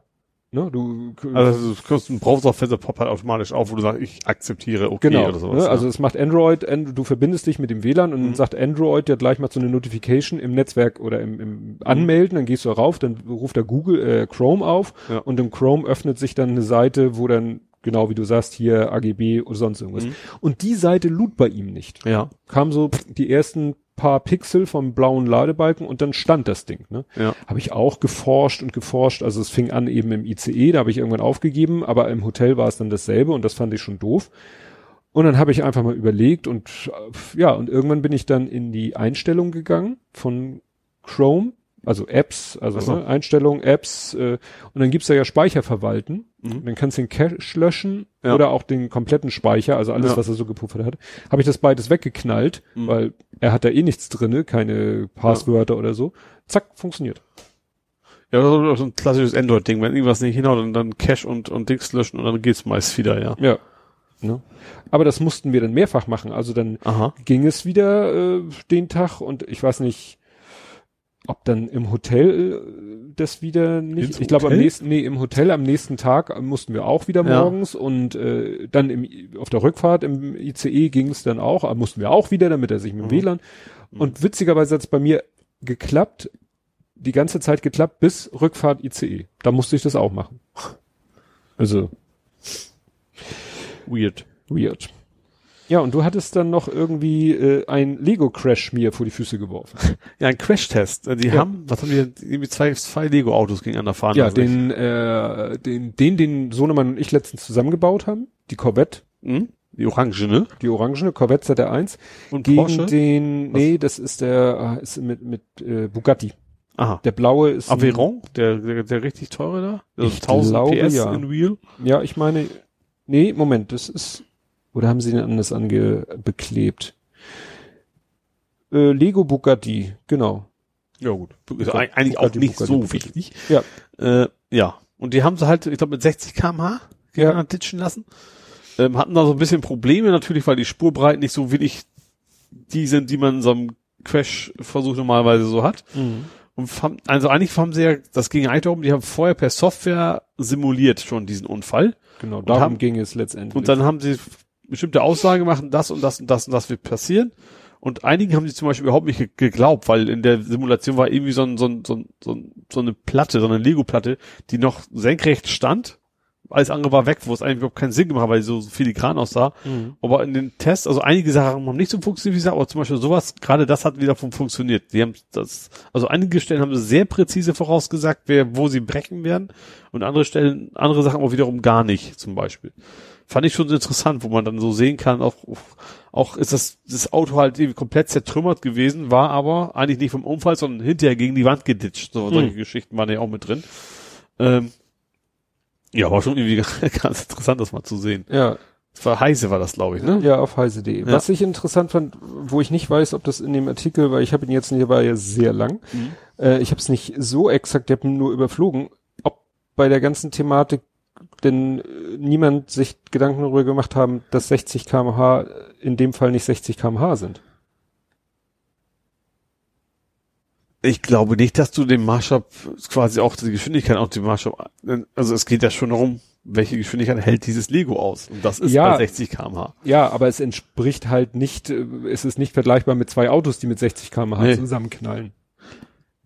Ne, du, Also du kriegst ein Browserfenster poppt halt automatisch auf, wo du sagst, ich akzeptiere okay genau. oder sowas. ne, also es macht Android, and, du verbindest dich mit dem WLAN und dann Mhm. sagt Android ja gleich mal so eine Notification im Netzwerk oder im, Mhm. im Anmelden, dann gehst du rauf, dann ruft der Google äh, Chrome auf Ja. und im Chrome öffnet sich dann eine Seite, wo dann genau wie du sagst hier AGB oder sonst irgendwas. Mhm. Und die Seite lud bei ihm nicht. ja. Kam so die ersten paar Pixel vom blauen Ladebalken und dann stand das Ding. Ne? Ja. Habe ich auch geforscht und geforscht. Also es fing an eben im ICE, da habe ich irgendwann aufgegeben, aber im Hotel war es dann dasselbe und das fand ich schon doof. Und dann habe ich einfach mal überlegt und äh, ja, und irgendwann bin ich dann in die Einstellung gegangen von Chrome, also Apps, also so. ne, Einstellungen, Apps, äh, und dann gibt's da ja Speicher verwalten. Mhm. Dann kannst du den Cache löschen Ja. oder auch den kompletten Speicher, also alles, Ja. was er so gepuffert hat. Habe ich das beides weggeknallt, Mhm. weil er hat da eh nichts drinne, keine Passwörter oder so. Zack, funktioniert. Ja, das ist auch so ein klassisches Android-Ding. Wenn irgendwas nicht hinhaut, dann, dann Cache und, und Dings löschen und dann geht's meist wieder, ja. Ja. Ne? Aber das mussten wir dann mehrfach machen. Also dann Aha. ging es wieder äh, den Tag und ich weiß nicht, ob dann im Hotel äh, das wieder nicht. Ins ich glaube am nächsten, nee, im Hotel am nächsten Tag äh, mussten wir auch wieder Ja. morgens und äh, dann im, auf der Rückfahrt im ICE ging es dann auch, äh, mussten wir auch wieder, damit er sich mit dem Mhm. WLAN. Und witzigerweise hat es bei mir geklappt, die ganze Zeit geklappt bis Rückfahrt ICE. Da musste ich das auch machen. Also Weird. weird. Ja, und du hattest dann noch irgendwie äh, ein Lego-Crash mir vor die Füße geworfen. Ja, ein Crash-Test. Äh, Die Ja. haben, was haben die, irgendwie zwei, zwei Lego-Autos gegeneinander fahren. Ja, den, äh, den, den, den Sohnemann und ich letztens zusammengebaut haben. Die Corvette, Hm? Die Orange, ne? die orangene Corvette ZR1. Und Gegen Porsche? den, nee, das ist der, ah, ist mit, mit äh, Bugatti. Aha. Der blaue ist. ein- Aveyron, der, der, der richtig teure da? Also Ich glaube, PS ja. in Wheel? Ja, ich meine, nee, Moment, das ist, oder haben sie den anders ange, beklebt? Äh, Lego Bugatti, genau. Ja, gut. Ist eig- eigentlich auch Bugatti, nicht Bugatti, so Bugatti. wichtig. Ja. Äh, ja. Und die haben sie halt, ich glaube, mit 60 kmh Ja. ditchen lassen. Ähm, hatten da so ein bisschen Probleme natürlich, weil die Spurbreiten nicht so wirklich die sind, die man in so einem Crash-Versuch normalerweise so hat. Und haben, also eigentlich haben sie ja, das ging eigentlich darum, die haben vorher per Software simuliert schon diesen Unfall. Genau, darum haben- ging es letztendlich. Und dann haben sie bestimmte Aussagen gemacht, das und das und das und das wird passieren. Und einigen haben sie zum Beispiel überhaupt nicht ge- geglaubt, weil in der Simulation war irgendwie so, ein, so, ein, so, ein, so, ein, so eine Platte, so eine Lego-Platte, die noch senkrecht stand. Alles andere war weg, wo es eigentlich überhaupt keinen Sinn gemacht hat, weil sie so filigran aussah. Mhm. Aber in den Tests, also einige Sachen haben nicht so funktioniert, wie gesagt, aber zum Beispiel sowas, gerade das hat wieder fun- funktioniert. Die haben das, also einige Stellen haben sie sehr präzise vorausgesagt, wer, wo sie brechen werden. Und andere Stellen, andere Sachen auch wiederum gar nicht, zum Beispiel. Fand ich schon so interessant, wo man dann so sehen kann, auch, auch ist das, das Auto halt irgendwie komplett zertrümmert gewesen, war aber eigentlich nicht vom Unfall, sondern hinterher gegen die Wand geditscht. So, solche Geschichten waren ja auch mit drin. Ähm, ja, war schon irgendwie ganz interessant, das mal zu sehen. ja, war heiße, war das, glaube ich, ne? ja, auf heise.de. Ja. Was ich interessant fand, wo ich nicht weiß, ob das in dem Artikel, weil ich habe ihn jetzt nicht, war ja sehr lang. Mhm. Äh, ich habe es nicht so exakt, ich habe ihn nur überflogen, ob bei der ganzen Thematik denn äh, niemand sich Gedanken darüber gemacht haben, dass 60 kmh in dem Fall nicht 60 kmh sind. Ich glaube nicht, dass du den Maßstab quasi auch die Geschwindigkeit auch den Maßstab, also es geht ja schon darum, welche Geschwindigkeit hält dieses Lego aus. Und das ist Ja. bei 60 kmh. Ja, aber es entspricht halt nicht, äh, es ist nicht vergleichbar mit zwei Autos, die mit 60 kmh Nee. zusammenknallen.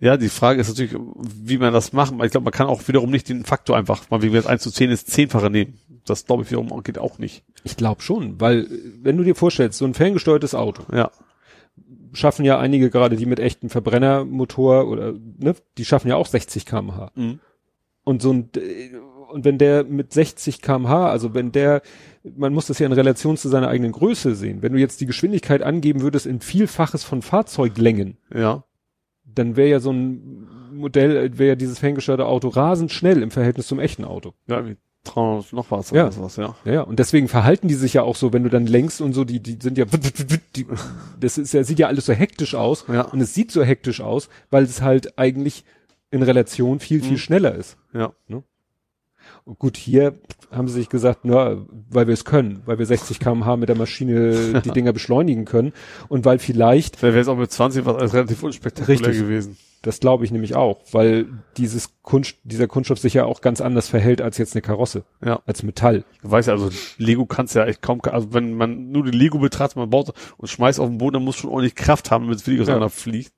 Ja, die Frage ist natürlich, wie man das macht. Ich glaube, man kann auch wiederum nicht den Faktor einfach, mal wie wir jetzt 1 zu 10 ist, zehnfache nehmen. Das glaube ich wiederum geht auch nicht. Ich glaube schon, weil wenn du dir vorstellst, so ein ferngesteuertes Auto, Ja. schaffen ja einige gerade, die mit echten Verbrennermotor oder, ne, die schaffen ja auch 60 kmh. Mhm. Und so ein, und wenn der mit 60 kmh, also wenn der, man muss das ja in Relation zu seiner eigenen Größe sehen. Wenn du jetzt die Geschwindigkeit angeben würdest in Vielfaches von Fahrzeuglängen, Ja. Dann wäre ja so ein Modell, wäre ja dieses ferngesteuerte Auto rasend schnell im Verhältnis zum echten Auto. Ja, irgendwie 300 noch was. Ja. oder sowas, ja. Ja, ja, und deswegen verhalten die sich ja auch so, wenn du dann lenkst und so, die, die sind ja, die, das ist ja, sieht ja alles so hektisch aus. Ja. Und es sieht so hektisch aus, weil es halt eigentlich in Relation viel, viel Mhm. schneller ist. Ja. Und gut, hier haben sie sich gesagt, na, weil wir es können, weil wir 60 kmh mit der Maschine die Dinger beschleunigen können und weil vielleicht, Wäre jetzt auch mit 20 was alles relativ unspektakulär Richtig. gewesen. das glaube ich nämlich auch, weil dieses Kunst, dieser Kunststoff sich ja auch ganz anders verhält als jetzt eine Karosse, Ja. als Metall. Du weißt ja, also Lego kannst ja echt kaum, also wenn man nur den Lego betrachtet, man baut und schmeißt auf den Boden, dann muss schon ordentlich Kraft haben, damit es wirklich Ja. fliegt.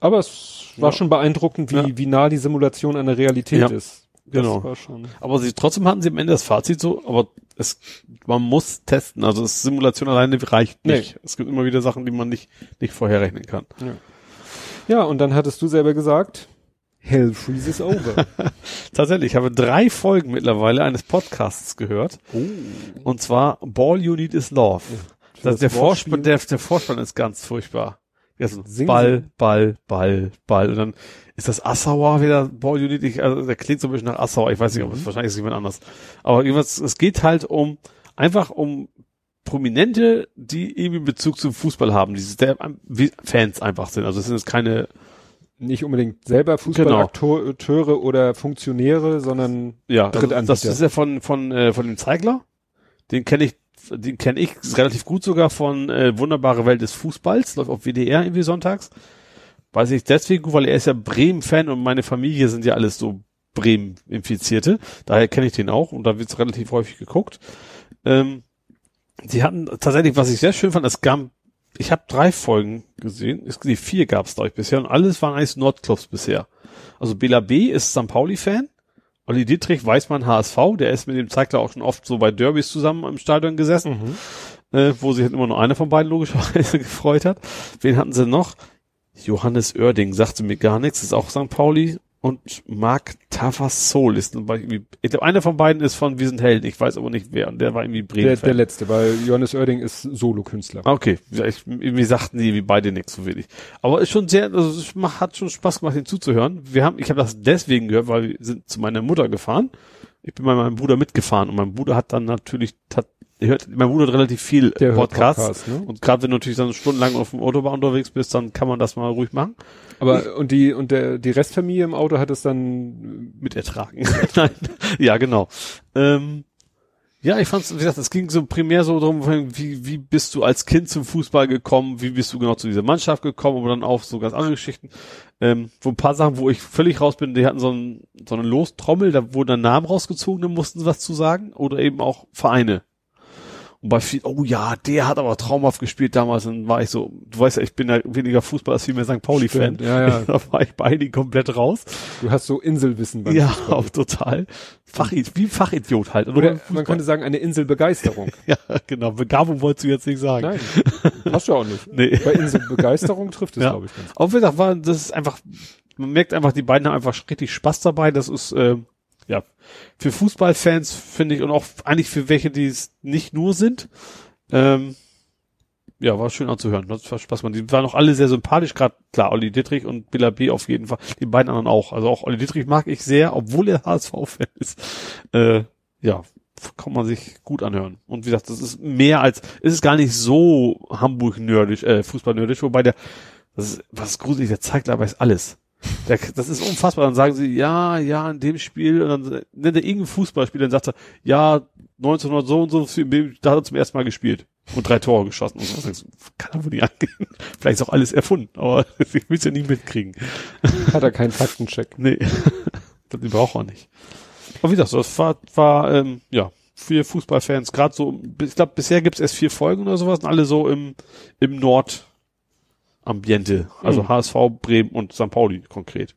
Aber es war Ja. schon beeindruckend, wie, Ja. wie nah die Simulation an der Realität ist. Genau. Aber sie, trotzdem hatten sie am Ende das Fazit so, aber es, man muss testen. Also das Simulation alleine reicht nicht. Es gibt immer wieder Sachen, die man nicht, nicht vorherrechnen kann. Ja, und dann hattest du selber gesagt, Hell freezes over. Tatsächlich, ich habe drei Folgen mittlerweile eines Podcasts gehört. oh. Und zwar Ball You Need Is Love. Für Das, das der? Vorspann, der, der Vorspann ist ganz furchtbar. Ja, so Singen Ball. Ball, Ball, Ball. Und dann ist das Assauer wieder Ball Need. Ich, also der klingt so ein bisschen nach Assauer. Ich weiß nicht, ob es wahrscheinlich ist jemand anders. Aber irgendwas, es geht halt um, einfach um Prominente, die irgendwie Bezug zum Fußball haben, die Fans einfach sind. Also es sind jetzt keine, Nicht unbedingt selber Fußballakteure oder Funktionäre, sondern ja, also das ist ja von, von, äh, von dem Zeigler. Den kenne ich den kenne ich relativ gut sogar von äh, Wunderbare Welt des Fußballs, läuft auf WDR irgendwie sonntags. Weiß ich deswegen gut, weil er ist ja Bremen-Fan und meine Familie sind ja alles so Bremen-Infizierte. Daher kenne ich den auch und da wird's relativ häufig geguckt. Ähm, die hatten tatsächlich, was ich sehr schön fand, es gab, ich habe drei Folgen gesehen, es, nee, vier gab's glaube ich bisher und alles waren eigentlich Nordclubs bisher. Also Bela B. ist St. Pauli-Fan. Olli Dietrich weiß man HSV, der ist mit dem Zeigler auch schon oft so bei Derbys zusammen im Stadion gesessen, Mhm. äh, wo sich halt immer nur einer von beiden logischerweise gefreut hat. Wen hatten sie noch? Johannes Oerding sagte mir gar nichts, ist auch St. Pauli und Marc Tavassol ist irgendwie, ich glaube, einer von beiden ist von Wir sind Helden, ich weiß aber nicht wer, und der war irgendwie Bremen. Der, der letzte, weil Johannes Oerding ist Solokünstler. Ah, Okay, ich, irgendwie sagten die wie beide nichts so wenig. Aber ist schon sehr, also es macht, hat schon Spaß gemacht, den zuzuhören. Wir haben, ich habe das deswegen gehört, weil wir sind zu meiner Mutter gefahren. Ich bin bei meinem Bruder mitgefahren und mein Bruder hat dann natürlich, hat, hört, mein Bruder hat relativ viel Der Podcasts. Podcast, ne? Und gerade wenn du natürlich dann stundenlang auf dem Autobahn unterwegs bist, dann kann man das mal ruhig machen. Aber und die und der die Restfamilie im Auto hat es dann mit ertragen. Nein. Ja, genau. Ähm, ja, ich fand's, wie gesagt, es ging so primär so darum, wie, wie bist du als Kind zum Fußball gekommen, wie bist du genau zu dieser Mannschaft gekommen, aber dann auch so ganz andere Geschichten. Ähm, wo ein paar Sachen, wo ich völlig raus bin, die hatten so, ein, so eine Lostrommel, da wurden dann Namen rausgezogen, da mussten sie was zu sagen, oder eben auch Vereine. Und bei viel, oh ja, der hat aber traumhaft gespielt damals, dann war ich so, du weißt ja, ich bin ja weniger Fußball als vielmehr St. Pauli-Fan. Ja, ja. Da war ich bei einigen komplett raus. du hast so Inselwissen beim Ja, Fußball. auch total. Fachid wie Fachidiot halt. Oder Fußball. man könnte sagen eine Inselbegeisterung. ja, genau. Begabung wolltest du jetzt nicht sagen. Nein, passt ja auch nicht. Nee. Bei Inselbegeisterung trifft es, Ja. glaube ich, ganz. Aber wie gesagt, war, das ist einfach, man merkt einfach, die beiden haben einfach richtig Spaß dabei. Das ist, äh, ja, für Fußballfans finde ich und auch eigentlich für welche, die es nicht nur sind, ähm, ja, war schön anzuhören. Das war Spaß. Man, die waren auch alle sehr sympathisch, gerade klar, Olli Dietrich und Billa B auf jeden Fall. Die beiden anderen auch. Also auch Olli Dietrich mag ich sehr, obwohl er HSV-Fan ist. Äh, ja, kann man sich gut anhören. Und wie gesagt, das ist mehr als, es ist gar nicht so Hamburg-nerdisch, äh, Fußball-nerdisch, wobei der, das ist, was ist gruselig, der zeigt aber ist alles. Das ist unfassbar. Dann sagen sie, ja, ja, in dem Spiel, und dann nennt er irgendeinen Fußballspieler, dann sagt er, ja, 1900 so und so, da hat er zum ersten Mal gespielt und drei Tore geschossen. Und so. Kann er wohl nicht angehen. Vielleicht ist auch alles erfunden, aber ich will es ja nie mitkriegen. Hat er keinen Faktencheck. Nee, das braucht er nicht. Aber wie gesagt, das war, war ähm, ja, für Fußballfans, gerade so, ich glaube, bisher gibt es erst vier Folgen oder sowas, und alle so im, im Nord-Ambiente. Also Mhm. HSV, Bremen und St. Pauli konkret.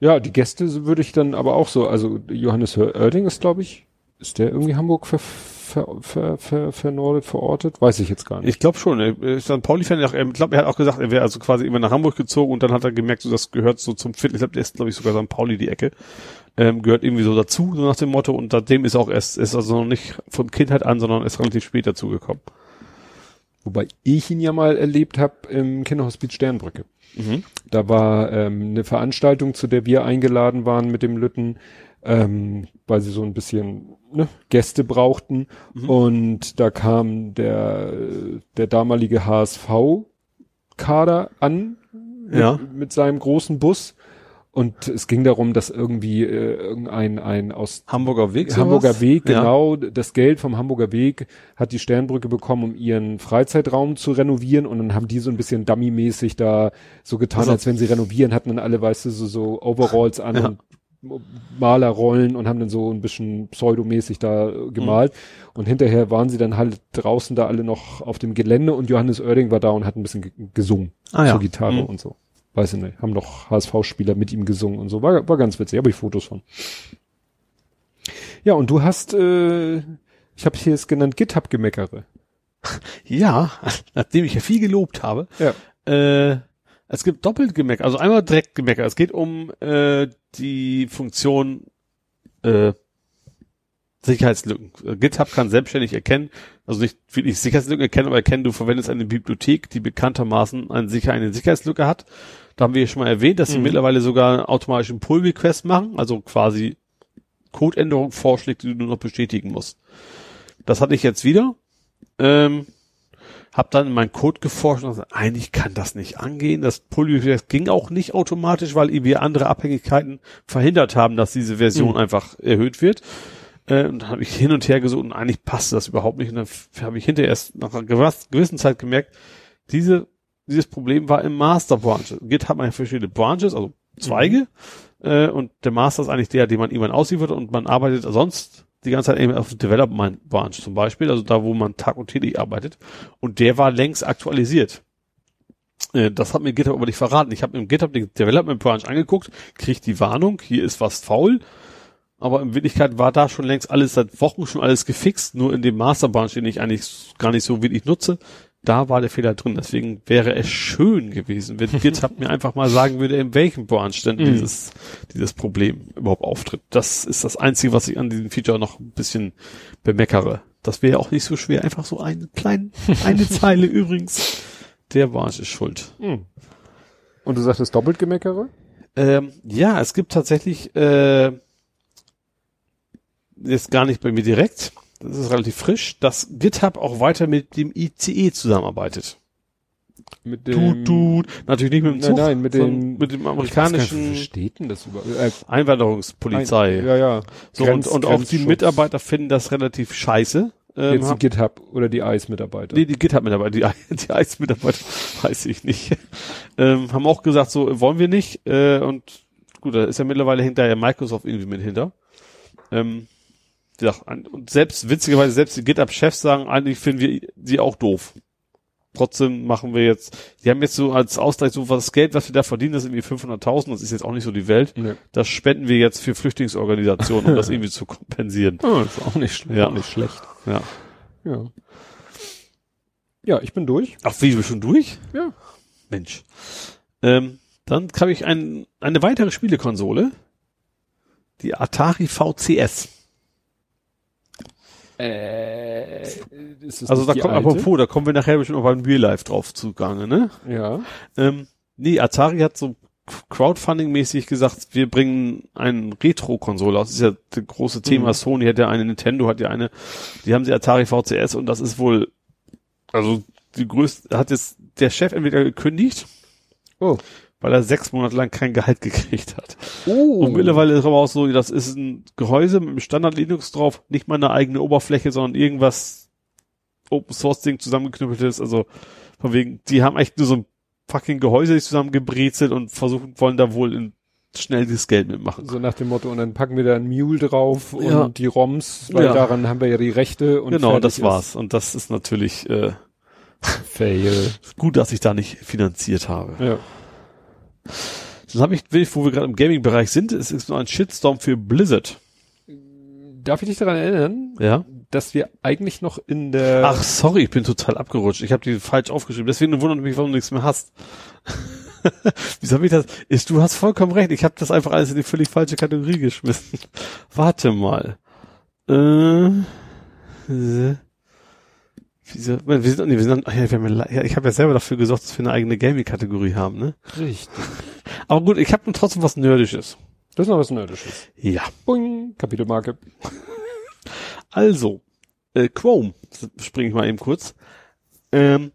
Ja, die Gäste würde ich dann aber auch so, also Johannes Oerding ist, glaube ich, ist der irgendwie Hamburg ver, ver, ver, ver, vernordet, verortet? Weiß ich jetzt gar nicht. Ich glaube schon. Ist St. Pauli-Fan. Ich glaube, er hat auch gesagt, er wäre also quasi immer nach Hamburg gezogen und dann hat er gemerkt, so das gehört so zum Fit. Ich glaube, der ist, glaube ich, sogar St. Pauli die Ecke. Ähm, gehört irgendwie so dazu, so nach dem Motto. Und seitdem ist auch erst, ist also noch nicht von Kindheit an, sondern ist relativ spät dazugekommen. Wobei ich ihn ja mal erlebt habe im Kinderhospiz Sternbrücke. Mhm. Da war ähm, eine Veranstaltung, zu der wir eingeladen waren mit dem Lütten, ähm, weil sie so ein bisschen ne, Gäste brauchten. Mhm. Und da kam der, der damalige HSV-Kader an mit, Ja. mit seinem großen Bus. Und es ging darum, dass irgendwie äh, irgendein ein aus Hamburger Weg. Hamburger sowas? Weg, Ja. genau. Das Geld vom Hamburger Weg hat die Sternbrücke bekommen, um ihren Freizeitraum zu renovieren. Und dann haben die so ein bisschen dummy-mäßig da so getan, Also- als wenn sie renovieren, hatten dann alle, weißt du, so, so Overalls an Ja. und Malerrollen und haben dann so ein bisschen pseudomäßig da äh, gemalt. Mhm. Und hinterher waren sie dann halt draußen da alle noch auf dem Gelände und Johannes Oerding war da und hat ein bisschen ge- gesungen Ah, ja. zur Gitarre Mhm. und so. Weiß ich nicht. Haben noch HSV-Spieler mit ihm gesungen und so. War, war ganz witzig. Habe ich Fotos von. Ja, und du hast, äh, ich habe hier es genannt, GitHub-Gemeckere. Ja, nachdem ich ja viel gelobt habe. Ja. Äh, es gibt doppelt Gemecker, also einmal direkt Gemecker. Es geht um äh, die Funktion äh, Sicherheitslücken. Äh, GitHub kann selbstständig erkennen, also nicht wirklich Sicherheitslücken erkennen, aber erkennen, du verwendest eine Bibliothek, die bekanntermaßen eine, Sicher eine Sicherheitslücke hat. Da haben wir ja schon mal erwähnt, dass sie Mhm. mittlerweile sogar automatischen Pull-Request machen, also quasi Codeänderung vorschlägt, die du nur noch bestätigen musst. Das hatte ich jetzt wieder. Ähm, hab dann in meinen Code geforscht und gesagt, eigentlich kann das nicht angehen. Das Pull-Request ging auch nicht automatisch, weil wir andere Abhängigkeiten verhindert haben, dass diese Version Mhm. einfach erhöht wird. Äh, und dann habe ich hin und her gesucht und eigentlich passte das überhaupt nicht. Und dann habe ich hinterher erst nach einer gewissen Zeit gemerkt, diese, dieses Problem war im Master Branch. Git hat man ja verschiedene Branches, also Zweige. Mhm. Äh, und der Master ist eigentlich der, den man irgendwann ausliefert und man arbeitet sonst die ganze Zeit eben auf Development Branch zum Beispiel, also da, wo man Tag und täglich arbeitet. Und der war längst aktualisiert. Äh, das hat mir GitHub aber nicht verraten. Ich habe im GitHub den Development Branch angeguckt, krieg die Warnung, hier ist was faul. Aber in Wirklichkeit war da schon längst alles seit Wochen schon alles gefixt, nur in dem Master Branch, den ich eigentlich gar nicht so wenig nutze, da war der Fehler drin. Deswegen wäre es schön gewesen, wenn GitHub mir einfach mal sagen würde, in welchem Branch denn mhm. dieses, dieses Problem überhaupt auftritt. Das ist das Einzige, was ich an diesem Feature noch ein bisschen bemeckere. Das wäre auch nicht so schwer, einfach so eine kleine, eine Zeile übrigens. Der Branch ist schuld. Mhm. Und du sagtest doppelt gemeckere? Ähm, ja, es gibt tatsächlich, äh, jetzt gar nicht bei mir direkt, das ist relativ frisch, dass GitHub auch weiter mit dem ICE zusammenarbeitet. Mit dem, tut, tut. Natürlich nicht mit dem Zug, nein, nein, mit dem, mit dem amerikanischen denn das über, äh, Einwanderungspolizei. Ein, ja, ja. So, Grenz, und, und auch die Mitarbeiter finden das relativ scheiße. Ähm, Jetzt die GitHub oder die ICE-Mitarbeiter? Nee, die GitHub-Mitarbeiter, die, die ICE-Mitarbeiter weiß ich nicht. Ähm, haben auch gesagt, so wollen wir nicht. Äh, und gut, da ist ja mittlerweile hinterher Microsoft irgendwie mit hinter. Ähm, und selbst, witzigerweise, selbst die GitHub-Chefs sagen, eigentlich finden wir sie auch doof. Trotzdem machen wir jetzt, die haben jetzt so als Ausgleich so was Geld, was wir da verdienen, das ist irgendwie 500.000, das ist jetzt auch nicht so die Welt. Nee. Das spenden wir jetzt für Flüchtlingsorganisationen, um das irgendwie zu kompensieren. Oh, das ist auch nicht, ja. auch nicht schlecht. Ja. Ja. Ja, ich bin durch. Ach, wie, du schon durch? Ja. Mensch. Ähm, dann habe ich ein, eine weitere Spielekonsole. Die Atari VCS. Äh, also da kommt, apropos, da kommen wir nachher bestimmt noch beim Real Life drauf zugange, ne? Ja. Ähm, nee, Atari hat so Crowdfunding-mäßig gesagt, wir bringen eine Retro-Konsole aus. Das ist ja das große Thema. Mhm. Sony hat ja eine, Nintendo hat ja eine, die haben sie Atari VCS und das ist wohl, also die größte, hat jetzt der Chef entweder gekündigt. Oh weil er sechs Monate lang kein Gehalt gekriegt hat. Oh. Und mittlerweile ist aber auch so, das ist ein Gehäuse mit einem Standard Linux drauf, nicht mal eine eigene Oberfläche, sondern irgendwas Open Source Ding zusammengeknüppeltes, also von wegen, die haben echt nur so ein fucking Gehäuse sich zusammengebrezelt und versuchen, wollen da wohl in schnell das Geld mitmachen. So nach dem Motto, und dann packen wir da ein Mule drauf und ja. die ROMs, weil ja. daran haben wir ja die Rechte und Genau, das war's. Und das ist natürlich äh, Fail. Gut, dass ich da nicht finanziert habe. Ja. Dann habe ich, wo wir gerade im Gaming-Bereich sind, es ist nur ein Shitstorm für Blizzard. Darf ich dich daran erinnern? Ja. Dass wir eigentlich noch in der. Ach, sorry, ich bin total abgerutscht. Ich habe die falsch aufgeschrieben. Deswegen wundert mich, warum du nichts mehr hast. Wieso habe ich das? Ist, du hast vollkommen recht. Ich habe das einfach alles in die völlig falsche Kategorie geschmissen. Warte mal. Äh, Wieso? Wir sind, nee, wir sind, ach ja, wir haben ja, ich habe ja selber dafür gesorgt, dass wir eine eigene Gaming-Kategorie haben, ne? Richtig. Aber gut, ich habe trotzdem was Nerdisches. Das ist noch was Nerdisches. Ja. Boing, Kapitelmarke. Also, äh, Chrome, springe ich mal eben kurz, ähm,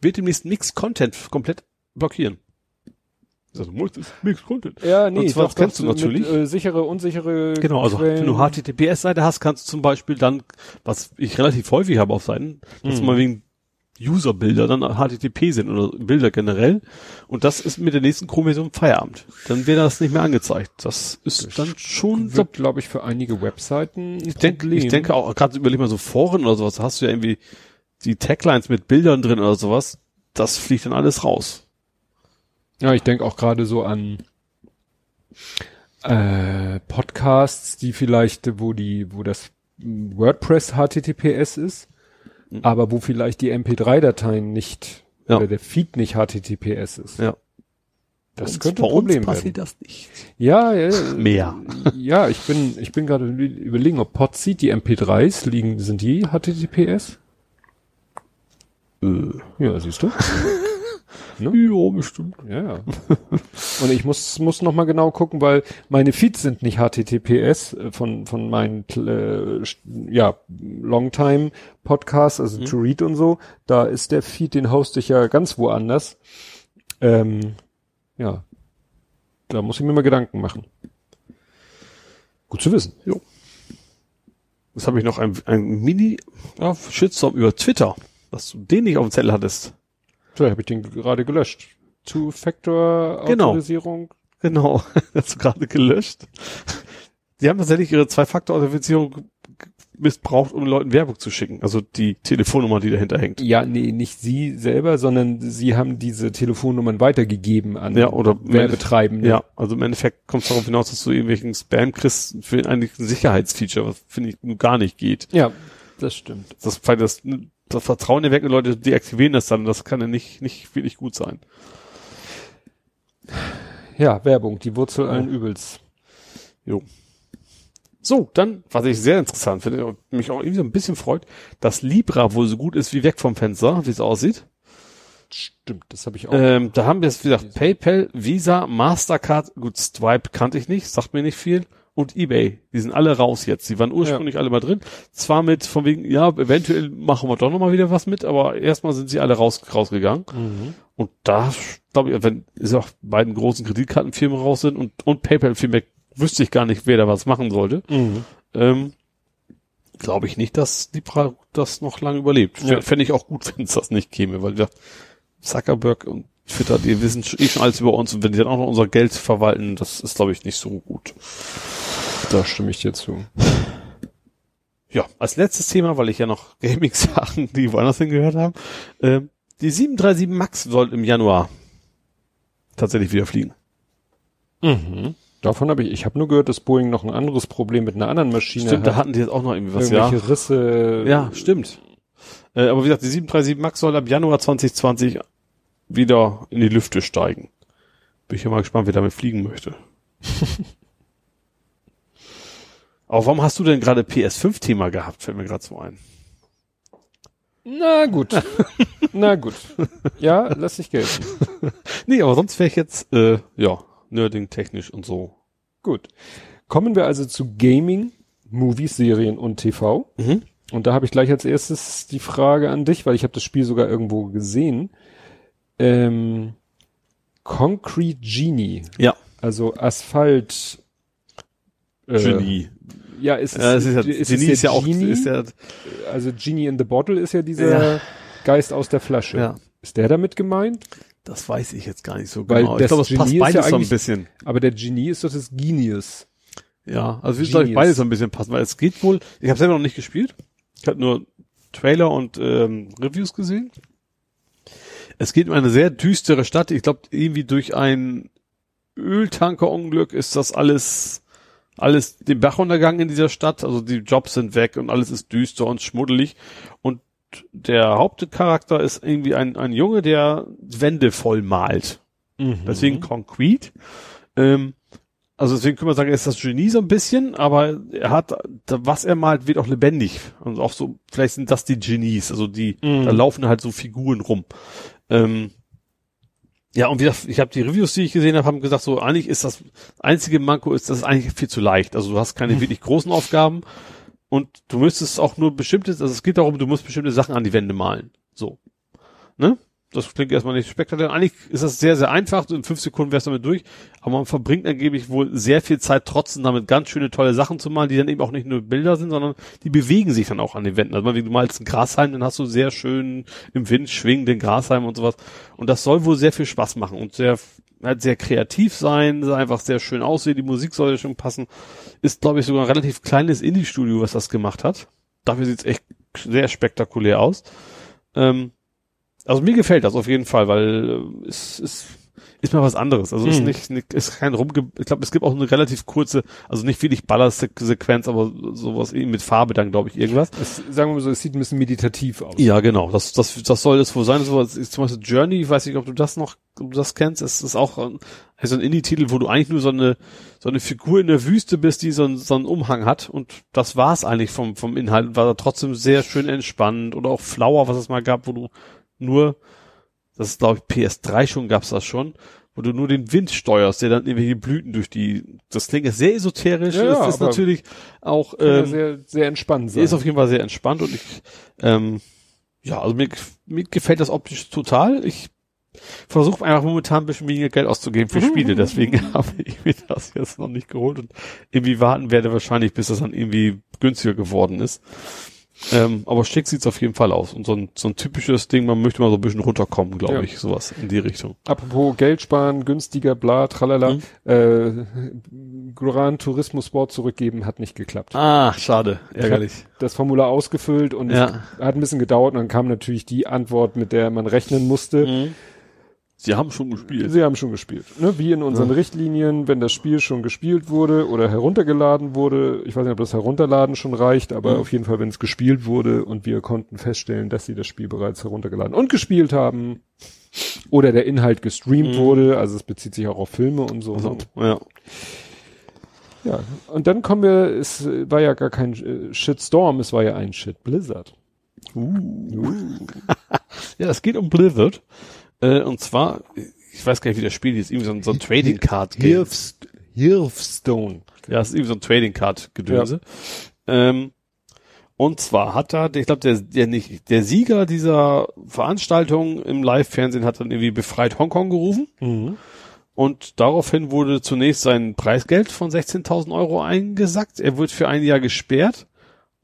wird demnächst Mixed Content komplett blockieren. Also Mixed Content. Ja, nee, Und zwar, das kennst du natürlich. Mit, äh, sichere, unsichere. Genau, also Quellen. wenn du HTTPS-Seite hast, kannst du zum Beispiel dann, was ich relativ häufig habe auf Seiten, dass mhm. mal wegen User-Bilder dann HTTP sind oder Bilder generell. Und das ist mit der nächsten Chrome-Version Feierabend. Dann wird das nicht mehr angezeigt. Das ist das dann schon wird, glaube ich, für einige Webseiten. Ich denke, ich denke auch, gerade überleg mal so Foren oder sowas, hast du ja irgendwie die Taglines mit Bildern drin oder sowas. Das fliegt dann alles raus. Ja, ich denke auch gerade so an äh, Podcasts, die vielleicht, wo die, wo das WordPress HTTPS ist, mhm. aber wo vielleicht die MP3-Dateien nicht ja. oder der Feed nicht HTTPS ist. Ja. Das könnte ein Problem passiert das nicht. Ja, ja. Mehr. Ja, ich bin, ich bin gerade überlegen, ob Podseed, die MP3s liegen, sind die HTTPS? Äh. Ja, siehst du. Ne? Ja, bestimmt. Ja, ja. Und ich muss, muss noch mal genau gucken, weil meine Feeds sind nicht HTTPS äh, von, von meinen, äh, ja, Longtime Podcasts, also mhm. To Read und so. Da ist der Feed, den hoste ich ja ganz woanders. Ähm, ja. Da muss ich mir mal Gedanken machen. Gut zu wissen. Jo. Das habe ich noch ein, ein Mini ja, Shitstorm über Twitter, dass du den nicht auf dem Zettel hattest. So, habe ich den gerade gelöscht. Two-Factor-Autorisierung. Genau, hast du gerade gelöscht. Die haben tatsächlich ihre Zwei-Faktor-Authentifizierung missbraucht, um Leuten Werbung zu schicken. Also die Telefonnummer, die dahinter hängt. Ja, nee, nicht sie selber, sondern sie haben diese Telefonnummern weitergegeben an Ja, oder Werbetreibende. Ja, also im Endeffekt kommt es darauf hinaus, dass du irgendwelchen Spam kriegst für eigentlich ein Sicherheitsfeature, was finde ich gar nicht geht. ja, das stimmt. Das, weil das, das Vertrauen weg und Leute deaktivieren das dann. Das kann ja nicht, nicht wirklich gut sein. Ja, Werbung, die Wurzel allen Übels. Jo. So, dann, was ich sehr interessant finde, und mich auch irgendwie so ein bisschen freut, dass Libra wohl so gut ist wie weg vom Fenster, wie es aussieht. Stimmt, das habe ich auch. Ähm, da haben wir jetzt, wie gesagt, PayPal, Visa, Mastercard, gut, Stripe kannte ich nicht, sagt mir nicht viel. Und eBay, die sind alle raus jetzt. Die waren ursprünglich alle mal drin. Zwar mit, von wegen, ja, eventuell machen wir doch noch mal wieder was mit, aber erstmal sind sie alle raus, rausgegangen. mhm. Und da, glaube ich, wenn ist auch beiden großen Kreditkartenfirmen raus sind und, und PayPal-Firmen, wüsste ich gar nicht, wer da was machen sollte. Mhm. Ähm, glaube ich nicht, dass Libra das noch lange überlebt. Ja. Fände ich auch gut, wenn es das nicht käme, weil wir Zuckerberg und Twitter, die wissen eh schon alles über uns und wenn die dann auch noch unser Geld verwalten, das ist, glaube ich, nicht so gut. Da stimme ich dir zu. Ja, als letztes Thema, weil ich ja noch Gaming-Sachen, die woanders hingehört haben, ähm, die 737 MAX soll im Januar tatsächlich wieder fliegen. Mhm. Davon habe ich, ich habe nur gehört, dass Boeing noch ein anderes Problem mit einer anderen Maschine Stimmt, da hat. hatten die jetzt auch noch irgendwie was, ja. Irgendwelche Risse. Ja, stimmt. Äh, aber wie gesagt, die 737 MAX soll ab Januar 2020 wieder in die Lüfte steigen. Bin ich ja mal gespannt, wer damit fliegen möchte. aber warum hast du denn gerade PS5-Thema gehabt? Fällt mir gerade so ein. Na gut. Na gut. Ja, lass dich gelten. Nee, aber sonst wäre ich jetzt, äh, ja, nerding technisch und so. Gut. Kommen wir also zu Gaming, Movies, Serien und TV. Mhm. Und da habe ich gleich als erstes die Frage an dich, weil ich habe das Spiel sogar irgendwo gesehen. Ähm, Concrete Genie, Ja, also Asphalt. äh, Genie. Ja, ist es, Ja, ist ja, ist Genie es ist ja auch, Genie? ist ja, also Genie in the Bottle ist ja dieser Ja. Geist aus der Flasche. Ja. Ist der damit gemeint? das weiß ich jetzt gar nicht so Weil genau. Ich glaube, es passt ist ja beides so ein bisschen. Aber der Genie ist doch das Genius. Ja, also wir soll ich beides so ein bisschen passen, weil es geht wohl, ich habe selber noch nicht gespielt. Ich habe nur Trailer und ähm, Reviews gesehen. Es geht um eine sehr düstere Stadt. Ich glaube, irgendwie durch ein Öltankerunglück ist das alles alles den Bach runtergegangen in dieser Stadt. Also die Jobs sind weg und alles ist düster und schmuddelig. Und der Hauptcharakter ist irgendwie ein, ein Junge, der Wände voll malt. Mhm. Deswegen Concrete. Ähm, also deswegen können wir sagen, er ist das Genie so ein bisschen, aber er hat, was er malt, wird auch lebendig. Und auch so, vielleicht sind das die Genies, also die, Mhm. da laufen halt so Figuren rum. Ähm, ja, und wie gesagt, ich habe die Reviews, die ich gesehen habe, haben gesagt, so eigentlich ist das einzige Manko ist, das ist eigentlich viel zu leicht. Also du hast keine wirklich großen Aufgaben und du müsstest auch nur bestimmtes, also es geht darum, du musst bestimmte Sachen an die Wände malen. So. Ne? Das klingt erstmal nicht spektakulär. Eigentlich ist das sehr, sehr einfach. In fünf Sekunden wärst du damit durch. Aber man verbringt angeblich wohl sehr viel Zeit trotzdem damit ganz schöne tolle Sachen zu malen, die dann eben auch nicht nur Bilder sind, sondern die bewegen sich dann auch an den Wänden. Also wenn du malst einen Grashalm, dann hast du sehr schön im Wind schwingenden Grashalm und sowas. Und das soll wohl sehr viel Spaß machen und sehr, halt sehr kreativ sein, einfach sehr schön aussehen. Die Musik soll ja schon passen. Ist, glaube ich, sogar ein relativ kleines Indie-Studio, was das gemacht hat. Dafür sieht's echt sehr spektakulär aus. Ähm, also mir gefällt das auf jeden Fall, weil äh, es ist ist mal was anderes. Also ist Mhm. nicht, nicht ist kein rumge ich glaube, es gibt auch eine relativ kurze, also nicht wirklich Ballersequenz, aber sowas eben mit Farbe dann glaube ich irgendwas. Es, sagen wir mal so, es sieht ein bisschen meditativ aus. Ja, genau. Das das das soll es wohl sein. So was ist zum Beispiel Journey, ich weiß nicht, ob du das noch ob du das kennst. Es ist auch ein, also ein Indie-Titel, wo du eigentlich nur so eine so eine Figur in der Wüste bist, die so, einen- so einen Umhang hat und das war's eigentlich vom vom Inhalt. War trotzdem sehr schön entspannend oder auch Flower, was es mal gab, wo du nur das ist glaube ich PS3 schon gab's das schon, wo du nur den Wind steuerst, der dann irgendwelche Blüten durch die das klingt sehr esoterisch, Ja, das ist natürlich auch ähm, sehr, sehr entspannt sein. ist auf jeden Fall sehr entspannt und ich, ähm, ja, also mir, mir gefällt das optisch total. Ich versuche einfach momentan ein bisschen weniger Geld auszugeben für Spiele, deswegen habe ich mir das jetzt noch nicht geholt und irgendwie warten werde wahrscheinlich, bis das dann irgendwie günstiger geworden ist. Ähm, aber schick sieht's auf jeden Fall aus. Und so ein, so ein typisches Ding, man möchte mal so ein bisschen runterkommen, glaube Ja. ich, sowas in die Richtung. Apropos Geld sparen, günstiger, bla, tralala, Mhm. äh, Gran Turismo Sport zurückgeben hat nicht geklappt. Ah, schade, ärgerlich. Das Formular ausgefüllt und Ja. es hat ein bisschen gedauert und dann kam natürlich die Antwort, mit der man rechnen musste. Mhm. Sie haben schon gespielt. Sie haben schon gespielt. Ne? Wie in unseren Ja. Richtlinien, wenn das Spiel schon gespielt wurde oder heruntergeladen wurde, ich weiß nicht, ob das Herunterladen schon reicht, aber Mhm. auf jeden Fall, wenn es gespielt wurde und wir konnten feststellen, dass sie das Spiel bereits heruntergeladen und gespielt haben oder der Inhalt gestreamt Mhm. wurde, also es bezieht sich auch auf Filme und so. Also, ja. Ja, und dann kommen wir, es war ja gar kein äh, Shitstorm, es war ja ein Shit Blizzard. ja, es geht um Blizzard. Äh, und zwar, ich weiß gar nicht, wie das Spiel ist, irgendwie so ein, so ein Trading Card Game. Hearthst- Hearthstone. Ja, es ist irgendwie so ein Trading Card Gedönse. Ähm, und zwar hat er, ich glaube, der, der nicht, der Sieger dieser Veranstaltung im Live-Fernsehen hat dann irgendwie befreit Hongkong gerufen. Mhm. Und daraufhin wurde zunächst sein Preisgeld von 16.000 Euro eingesackt. Er wird für ein Jahr gesperrt.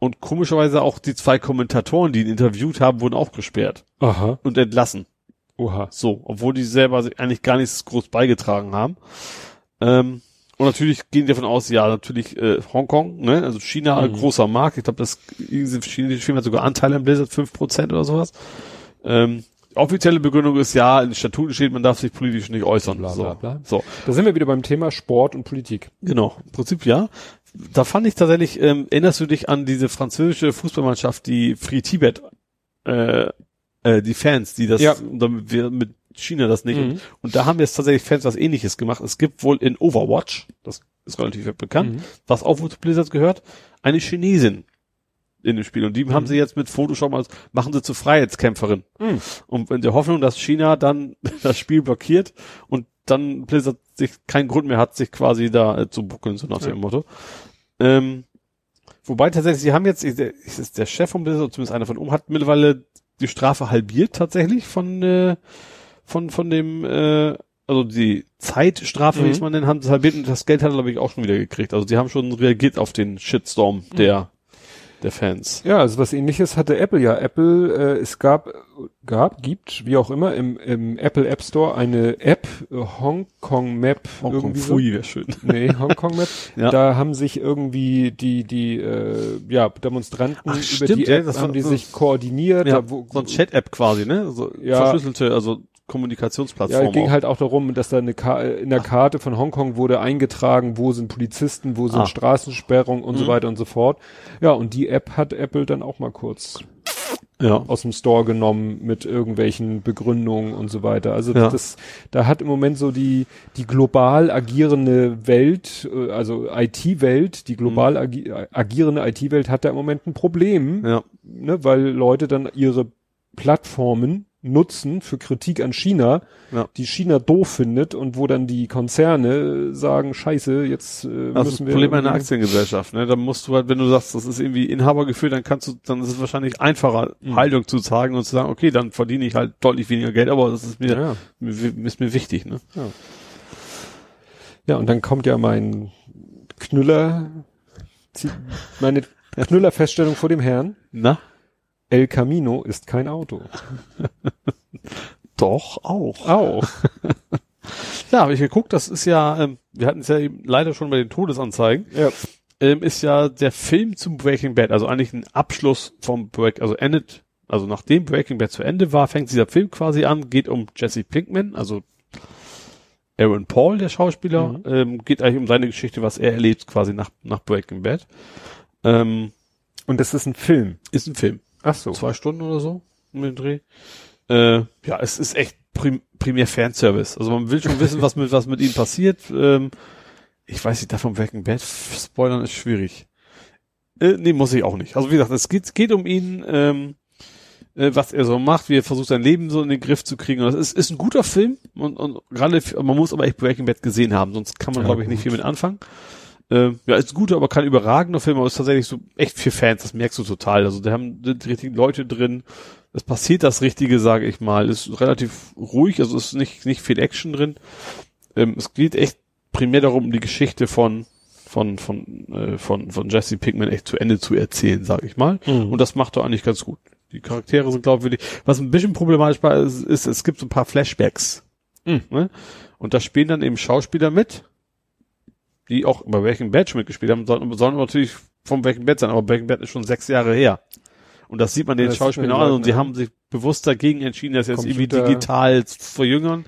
Und komischerweise auch die zwei Kommentatoren, die ihn interviewt haben, wurden auch gesperrt Aha. und entlassen. Oha. So, obwohl die selber sich eigentlich gar nichts groß beigetragen haben. Ähm, und natürlich gehen die davon aus, ja, natürlich äh, Hongkong, ne? also China, Mhm. großer Markt. Ich glaube, das diese chinesische Firma hat sogar Anteile im Blizzard, 5% oder sowas. Ähm, offizielle Begründung ist, ja, in den Statuten steht, man darf sich politisch nicht äußern. Bla, so. bla, bla. so, Da sind wir wieder beim Thema Sport und Politik. genau. Im Prinzip ja. Da fand ich tatsächlich, ähm, erinnerst du dich an diese französische Fußballmannschaft, die Free Tibet, äh, äh, die Fans, die das, Ja. damit wir mit China das nicht. Mhm. Und da haben jetzt tatsächlich Fans was ähnliches gemacht. Es gibt wohl in Overwatch, das ist relativ bekannt, Mhm. was auch zu Blizzard gehört, eine Chinesin in dem Spiel. Und die haben sie jetzt mit Photoshop als, machen sie zur Freiheitskämpferin. Mhm. Und in der Hoffnung, dass China dann das Spiel blockiert und dann Blizzard sich keinen Grund mehr hat, sich quasi da äh, zu buckeln, so nach Ja. dem Motto. Ähm, wobei tatsächlich, sie haben jetzt, ich- der, ich- ist der Chef von Blizzard, zumindest einer von oben, hat mittlerweile die Strafe halbiert tatsächlich von, äh, von, von dem, äh, also die Zeitstrafe, wie Mhm. es man nennen, haben sie halbiert und das Geld hat er, glaube ich, auch schon wieder gekriegt. Also die haben schon reagiert auf den Shitstorm der, der Fans. Ja, also was ähnliches hatte Apple ja. Apple, äh, es gab, gab, gibt, wie auch immer, im, im Apple App Store eine App, äh, Hong Kong Map, Hongkong irgendwie so. Fui wäre schön. Nee, Hong Kong Map. Ja. Da haben sich irgendwie die, die, äh, ja, Demonstranten Ach, über stimmt, die ja, App das haben war die sich koordiniert. Ja, da, wo, so ein Chat-App quasi, ne? So Ja. verschlüsselte, also Ja, Kommunikationsplattform. es ging auch. halt auch darum, dass da eine Ka in der Karte von Hongkong wurde eingetragen, wo sind Polizisten, wo sind Ah. Straßensperrungen und so Mhm. weiter und so fort. Ja, und die App hat Apple dann auch mal kurz ja. aus dem Store genommen mit irgendwelchen Begründungen und so weiter. Also Ja. das, da hat im Moment so die, die global agierende Welt, äh, also IT-Welt, die global agi agierende IT-Welt hat da im Moment ein Problem, Mhm. Ja. ne, weil Leute dann ihre Plattformen nutzen für Kritik an China, Ja. die China doof findet und wo dann die Konzerne sagen, scheiße, jetzt äh, Das ist müssen das wir Problem einer Aktiengesellschaft, ne? Da musst du halt, wenn du sagst, das ist irgendwie Inhaber geführt, dann kannst du, dann ist es wahrscheinlich einfacher, Mhm. Haltung zu sagen und zu sagen, okay, dann verdiene ich halt deutlich weniger Geld, aber das ist mir, ja. mir ist mir wichtig, ne? Ja, und dann kommt ja mein Knüller, meine Knüllerfeststellung vor dem Herrn. Na? El Camino ist kein Auto. Doch, auch. Auch. Ja, habe ich geguckt, das ist ja, ähm, wir hatten es ja eben leider schon bei den Todesanzeigen, Ja. ähm, ist ja der Film zum Breaking Bad, also eigentlich ein Abschluss vom Break, also endet, also nachdem Breaking Bad zu Ende war, fängt dieser Film quasi an, geht um Jesse Pinkman, also Aaron Paul, der Schauspieler, Mhm. ähm, geht eigentlich um seine Geschichte, was er erlebt quasi nach, nach Breaking Bad. Ähm, Und das ist ein Film. ist ein Film. Ach so. Zwei Stunden oder so um den Dreh. Äh, ja, es ist echt prim primär Fanservice. Also man will schon wissen, was mit, was mit ihm passiert. Ähm, ich weiß nicht, davon Breaking Bad spoilern ist schwierig. Äh, nee, muss ich auch nicht. Also wie gesagt, es geht, geht um ihn, ähm, äh, was er so macht, wie er versucht sein Leben so in den Griff zu kriegen. Und es ist, ist ein guter Film und, und gerade, man muss aber echt Breaking Bad gesehen haben, sonst kann man, Ja, glaube ich, nicht gut. viel mit anfangen. Ähm, ja, ist ein guter, aber kein überragender Film, aber ist tatsächlich so echt für Fans, das merkst du total. Also da haben die richtigen Leute drin, es passiert das Richtige, sage ich mal. Ist relativ ruhig, also ist nicht, nicht viel Action drin. Ähm, es geht echt primär darum, um die Geschichte von von von äh, von von Jesse Pinkman echt zu Ende zu erzählen, sag ich mal. Mhm. Und das macht er eigentlich ganz gut. Die Charaktere sind glaubwürdig. Was ein bisschen problematisch war, ist, ist es gibt so ein paar Flashbacks. Mhm. Ne? Und da spielen dann eben Schauspieler mit, die auch bei Breaking Bad schon mitgespielt haben, sollen, sollen natürlich vom Breaking Bad sein, aber Breaking Bad ist schon sechs Jahre her. Und das sieht man den Das Schauspielern auch an und sie haben sich bewusst dagegen entschieden, das jetzt irgendwie digital zu verjüngern.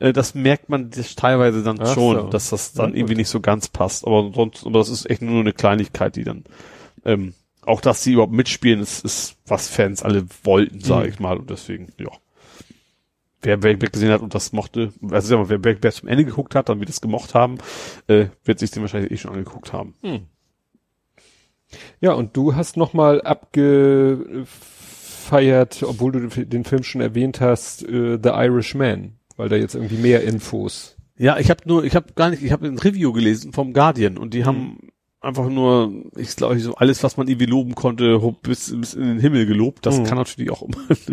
Äh, Das merkt man teilweise dann Ach schon, so. dass das dann Ja, irgendwie gut. nicht so ganz passt. Aber sonst, aber das ist echt nur eine Kleinigkeit, die dann, ähm, auch dass sie überhaupt mitspielen, ist, ist was Fans alle wollten, sage Mhm. ich mal. Und deswegen, ja. Wer Breaking Bad gesehen hat und das mochte, also sag mal, wer Breaking Bad zum Ende geguckt hat, dann wir das gemocht haben, äh, wird sich den wahrscheinlich eh schon angeguckt haben. Hm. Ja, und du hast nochmal abgefeiert, obwohl du den Film schon erwähnt hast, äh, The Irishman, weil da jetzt irgendwie mehr Infos. Ja, ich habe nur, ich habe gar nicht, ich habe ein Review gelesen vom Guardian und die Mhm. haben einfach nur, ich glaube, so alles, was man irgendwie loben konnte, bis, bis in den Himmel gelobt. Das Mhm. kann natürlich auch,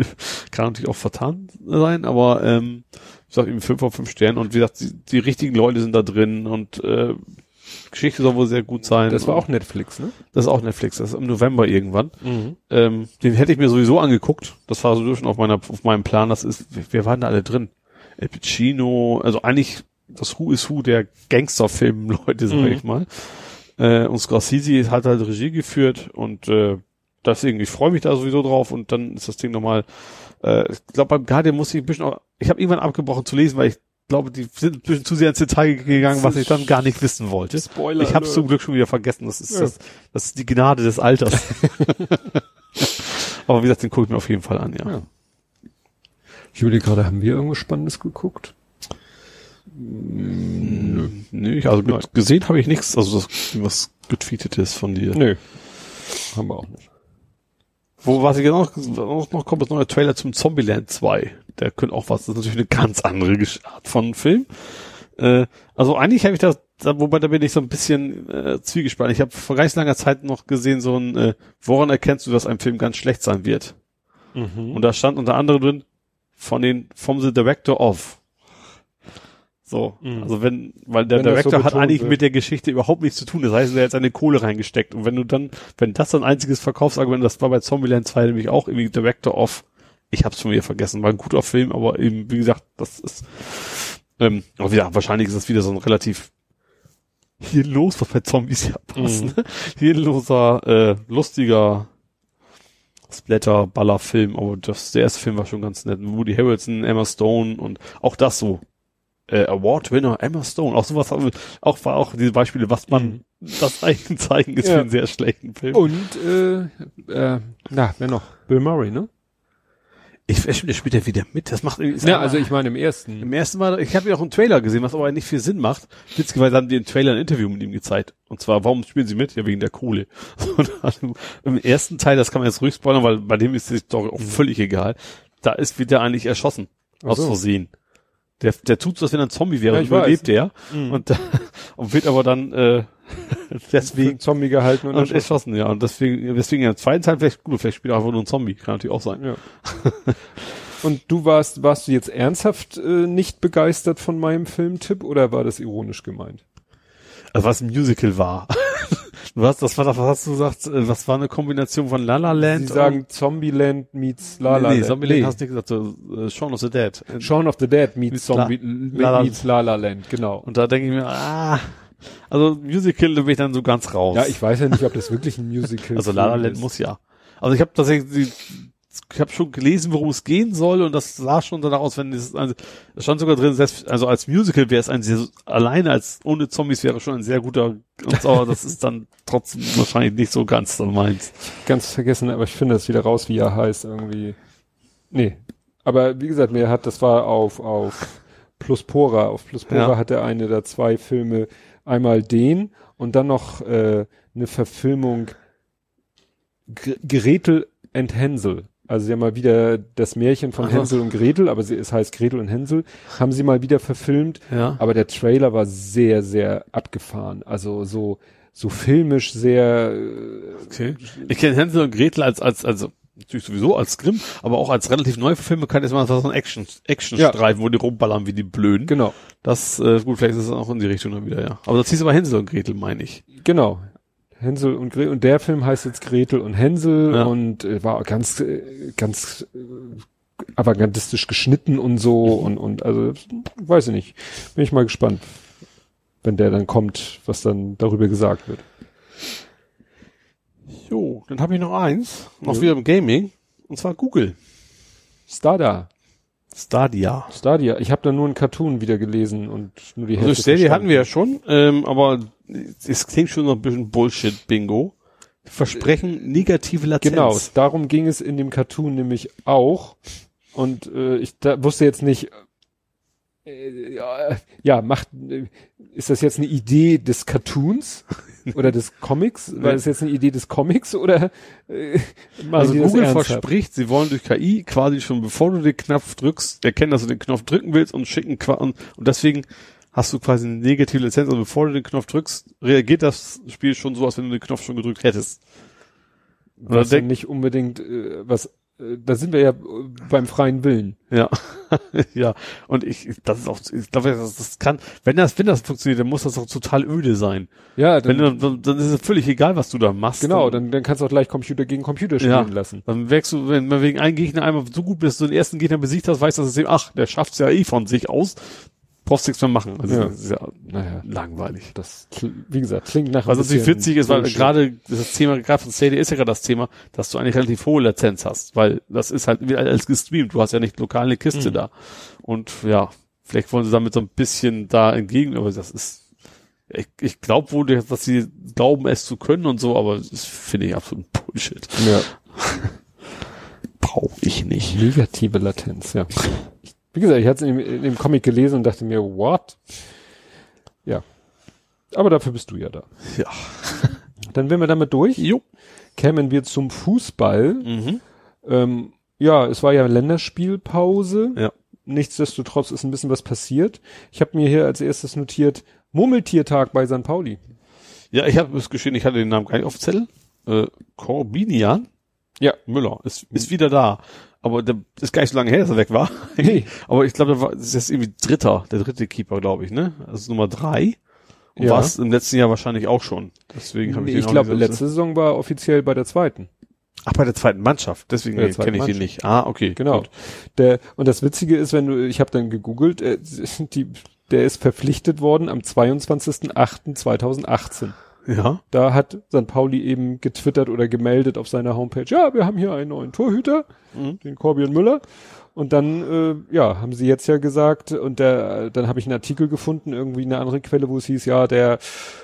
kann natürlich auch vertan sein, aber ähm, ich sag eben fünf auf fünf Sternen und wie gesagt, die, die richtigen Leute sind da drin und äh, Geschichte soll wohl sehr gut sein. Das war auch Netflix, ne? das ist auch Netflix, das ist im November irgendwann. Mhm. Ähm, den hätte ich mir sowieso angeguckt. Das war so schon auf meiner, auf meinem Plan. Das ist, wer waren da alle drin? El Pacino, also eigentlich das Who is Who der Gangsterfilm-Leute, sag Mhm. ich mal. Äh, und Scorsese hat halt Regie geführt und äh, deswegen, ich freue mich da sowieso drauf und dann ist das Ding nochmal, äh, ich glaube beim Guardian muss ich ein bisschen auch, ich habe irgendwann abgebrochen zu lesen, weil ich glaube, die sind ein bisschen zu sehr ins Detail gegangen, was ich dann gar nicht wissen wollte. Spoiler. Ich habe zum Glück schon wieder vergessen. Das ist, Ja. das, das ist die Gnade des Alters. Aber wie gesagt, den gucke ich mir auf jeden Fall an, ja. Ja. Ich überlege gerade, haben wir irgendwas Spannendes geguckt? Nö. Nö, also mit, gesehen habe ich nichts, also das, was getweetet ist von dir. Nö. Haben wir auch nicht. Wo, was ich jetzt noch, noch, noch kommt, ist neuer Trailer zum Zombieland 2. Der könnte auch was, das ist natürlich eine ganz andere Art von Film. Äh, also eigentlich habe ich das, da, wobei da bin ich so ein bisschen äh, zwiegespannt. Ich habe vor ganz langer Zeit noch gesehen, so ein, äh, woran erkennst du, dass ein Film ganz schlecht sein wird? Mhm. Und da stand unter anderem drin, von den, vom the director of. So, Mhm. also wenn, weil der Wenn das so Director hat eigentlich wird. mit der Geschichte überhaupt nichts zu tun. Das heißt, er hat seine Kohle reingesteckt. Und wenn du dann, wenn das ein einziges Verkaufsargument, das war bei Zombieland 2 nämlich auch irgendwie Director of, ich hab's schon wieder vergessen, war ein guter Film, aber eben, wie gesagt, das ist, ähm, aber ja, wahrscheinlich ist das wieder so ein relativ hirnlos, was bei Zombies ja passt, Mhm. ne? hirnloser, äh, lustiger Splatter-Baller-Film, aber das, der erste Film war schon ganz nett. Woody Harrelson, Emma Stone und auch das so. Äh, Award-Winner Emma Stone, auch sowas, haben wir- auch war auch diese Beispiele, was man, das eigentlich zeigen ist Ja. für einen sehr schlechten Film. Und, äh, äh, na, wer noch? Bill Murray, ne? Ich, er spielt, er spielt ja wieder mit, das macht irgendwie, Ja, also ich meine im ersten. Im ersten Mal, ich habe ja auch einen Trailer gesehen, was aber nicht viel Sinn macht. Witzigerweise haben die im Trailer ein Interview mit ihm gezeigt. Und zwar, warum spielen sie mit? Ja, wegen der Kohle. Dann Im ersten Teil, das kann man jetzt ruhig spoilern, weil bei dem ist die Story auch völlig egal. Da ist, wird er eigentlich erschossen. Aus so. Versehen. Der, der tut so, als wenn er ein Zombie wäre Ja, und ich überlebt er. Mhm. Und, und wird aber dann, äh, deswegen, Zombie gehalten und, und erschossen. erschossen, ja. Und deswegen, deswegen im zweiten Teil vielleicht, gut, vielleicht spielt er einfach nur ein Zombie. Kann natürlich auch sein. Ja. Und du warst, warst du jetzt ernsthaft äh, nicht begeistert von meinem Filmtipp oder war das ironisch gemeint? Also was ein Musical war. was, das war das, was hast du gesagt? äh, Was war eine Kombination von La La Land? Sie sagen Zombieland meets La La nee, nee, Land. Zombieland hast du nicht gesagt, so, äh, Shaun of the Dead. Shaun of the Dead meets Meets Zombie, La La- meets La La Land, genau. Und da denke ich mir, ah, also Musical da bin ich dann so ganz raus. Ja, ich weiß ja nicht, ob das wirklich ein Musical also La La Land ist. muss ja. Also ich habe tatsächlich, die- ich habe schon gelesen, worum es gehen soll und das sah schon danach aus, wenn es, also, es stand sogar drin, selbst, also als Musical wäre es ein sehr, alleine als ohne Zombies wäre schon ein sehr guter, und so, aber das ist dann trotzdem wahrscheinlich nicht so ganz dann meins. ganz vergessen, aber ich finde das wieder raus, wie er heißt irgendwie. Nee. Aber wie gesagt, mir hat, das war auf, auf Pluspora. Auf Pluspora Ja. hat er eine der zwei Filme, einmal den und dann noch äh, eine Verfilmung Gre Gretel and Hänsel. Also sie haben mal wieder das Märchen von Ach was. Hänsel und Gretel, aber sie, es heißt Gretel und Hänsel, haben sie mal wieder verfilmt. Ja. Aber der Trailer war sehr, sehr abgefahren. Also so, so filmisch sehr, äh, Okay. Ich kenne Hänsel und Gretel als, als, also natürlich sowieso als Grimm, aber auch als relativ Neuverfilmung kann jetzt mal so ein Action, Action-Streifen, wo die rumballern wie die Blöden. Genau. Das, äh, gut, vielleicht ist es auch in die Richtung dann wieder, ja. Aber das hieß aber Hänsel und Gretel, meine ich. Genau. Hänsel und Gretel. Und der Film heißt jetzt Gretel und Hänsel Ja. und äh, war ganz, äh, ganz äh, avantgardistisch geschnitten und so und, und also, weiß ich nicht. Bin ich mal gespannt, wenn der dann kommt, was dann darüber gesagt wird. Jo, dann habe ich noch eins, noch Jo. wieder im Gaming, und zwar Google. Stadia. Stadia. Stadia. Ich habe da nur einen Cartoon wieder gelesen und nur die Also Hälfte Stadia verstanden. hatten wir ja schon, ähm, aber es klingt schon noch ein bisschen Bullshit-Bingo. Versprechen negative Latenz. Genau, darum ging es in dem Cartoon nämlich auch. Und äh, ich da wusste jetzt nicht, äh, ja, ja, macht, äh, ist das jetzt eine Idee des Cartoons oder des Comics? War das jetzt eine Idee des Comics oder äh, Also Google verspricht, sie wollen durch KI quasi schon bevor du den Knopf drückst, erkennen, dass du den Knopf drücken willst und schicken und, und deswegen hast du quasi eine negative Lizenz. Also bevor du den Knopf drückst, reagiert das Spiel schon so, als wenn du den Knopf schon gedrückt hättest. was ja nicht unbedingt äh, was. Äh, da sind wir ja äh, beim freien Willen. Ja, ja. Und ich, das ist auch, ich glaube, das, das kann, wenn das, wenn das funktioniert, dann muss das auch total öde sein. Ja, Wenn dann, du, dann, dann ist es völlig egal, was du da machst. genau, dann, dann kannst du auch gleich Computer gegen Computer spielen Ja. lassen. Dann wächst du, wenn man wegen einem Gegner einmal so gut bist, du den ersten Gegner besiegt hast, weißt du, das System, ach, der schafft's ja eh von sich aus, brauchst nichts mehr machen. Also, Ja. ist ja Naja, langweilig. das, wie gesagt, klingt nach Was natürlich bisschen witzig ist, weil gerade das Thema, gerade von Stadia ist ja gerade das Thema, dass du eigentlich relativ hohe Latenz hast, weil das ist halt wie alles gestreamt, du hast ja nicht lokal eine Kiste Mhm. da. Und ja, vielleicht wollen sie damit so ein bisschen da entgegen, aber das ist, ich, ich glaube wohl, dass sie glauben, es zu können und so, aber das finde ich absolut Bullshit. Ja. Brauche ich nicht. Negative Latenz, ja. Wie gesagt, ich hatte es in, dem- in dem Comic gelesen und dachte mir, what? Ja. Aber dafür bist du ja da. Ja. Dann wären wir damit durch. Jo. Kämen wir zum Fußball. Mhm. Ähm, ja, es war ja Länderspielpause. Ja. Nichtsdestotrotz ist ein bisschen was passiert. Ich habe mir hier als erstes notiert, Murmeltiertag bei St. Pauli. Ja, ich habe es geschehen, ich hatte den Namen gar nicht auf Zettel. Äh, Corbinian Ja. Müller ist, ist wieder da. Aber der ist gar nicht so lange her, dass er weg war. Nee. Aber ich glaube, der war, das ist jetzt irgendwie Dritter, der dritte Keeper, glaube ich, ne? Also Nummer drei. Und Ja. war es im letzten Jahr wahrscheinlich auch schon. Deswegen habe ich, ich den auch glaube, letzte Saison war offiziell bei der zweiten. Ach, bei der zweiten Mannschaft. Deswegen der kenne ich den nicht. Ah, okay. Genau. Gut. Der, und das Witzige ist, wenn du, ich habe dann gegoogelt, äh, die, der ist verpflichtet worden am 22.08.2018. Ja. Da hat St. Pauli eben getwittert oder gemeldet auf seiner Homepage, ja, wir haben hier einen neuen Torhüter, Mhm. den Corbian Müller. Und dann, äh, ja, haben sie jetzt ja gesagt, und der, dann habe ich einen Artikel gefunden, irgendwie eine andere Quelle, wo es hieß, ja, der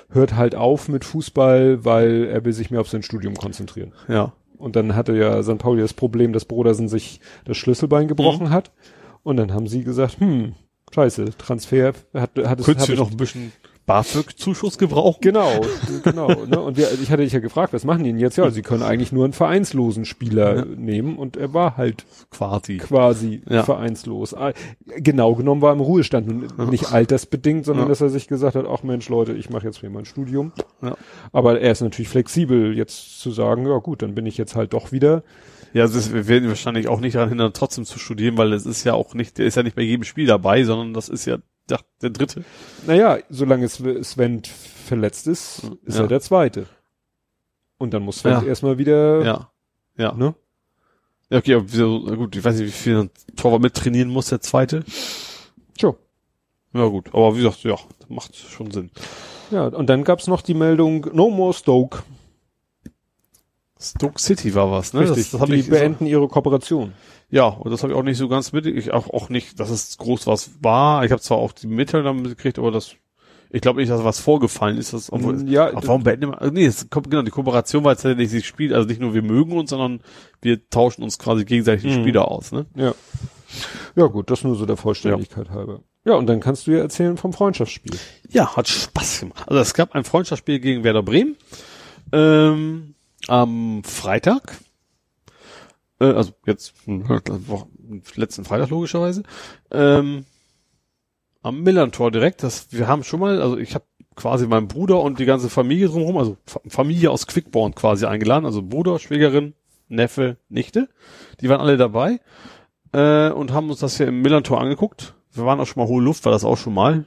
hört halt auf mit Fußball, weil er will sich mehr auf sein Studium konzentrieren. Ja. Und dann hatte ja St. Pauli das Problem, dass Brodersen sich das Schlüsselbein gebrochen hat. Und dann haben sie gesagt, hm, scheiße, Transfer hat, hat es, Könntest du noch ein bisschen BAföG-Zuschuss gebrauchen? Genau, genau. Ne? Und wir, ich hatte dich ja gefragt, was machen die denn jetzt? Ja, sie können eigentlich nur einen vereinslosen Spieler Ja. nehmen und er war halt Quasi. quasi Ja. vereinslos. Ah, Genau genommen war er im Ruhestand und nicht altersbedingt, sondern Ja. dass er sich gesagt hat, ach Mensch Leute, ich mache jetzt hier mein Studium. Ja. Aber er ist natürlich flexibel, jetzt zu sagen, ja gut, dann bin ich jetzt halt doch wieder. Ja, also das, wir werden ihn wahrscheinlich auch nicht daran hindern, trotzdem zu studieren, weil es ist ja auch nicht, der ist ja nicht bei jedem Spiel dabei, sondern das ist ja der, der dritte. Naja, solange es Sven verletzt ist, ist Ja. er der Zweite. Und dann muss Sven Ja. erstmal wieder, Ja. Ja. ne? Ja, okay, aber gut, ich weiß nicht, wie viel ein Torwart mittrainieren muss, der zweite. Tja. Ja, gut. Aber wie gesagt, ja, macht schon Sinn. Ja, und dann gab's noch die Meldung, no more Stoke. Stoke City war was, ne? Richtig, Das, das die ich beenden ihre Kooperation. Ja, und das habe ich auch nicht so ganz mit. Ich auch, auch nicht, dass es groß was war. Ich habe zwar auch die Mitteilung damit gekriegt, aber das, ich glaube nicht, dass was vorgefallen ist. Das, obwohl, Mm, ja, Ach, warum beenden wir? Nee, es kommt genau die Kooperation, es ja nicht sich spielt. Also nicht nur wir mögen uns, sondern wir tauschen uns quasi gegenseitig die Mhm. Spieler aus. Ne? Ja. Ja gut, das nur so der Vollständigkeit halber. Ja, und dann kannst du ja erzählen vom Freundschaftsspiel. Ja, hat Spaß gemacht. Also es gab ein Freundschaftsspiel gegen Werder Bremen ähm, am Freitag. Äh, also jetzt hm, letzten Freitag logischerweise. Ähm, am Millantor direkt. Das wir haben schon mal, also ich habe quasi meinen Bruder und die ganze Familie drumherum, also Fa- Familie aus Quickborn quasi eingeladen, also Bruder, Schwägerin, Neffe, Nichte. Die waren alle dabei äh, und haben uns das hier im Millantor angeguckt. Wir waren auch schon mal hohe Luft, war das auch schon mal.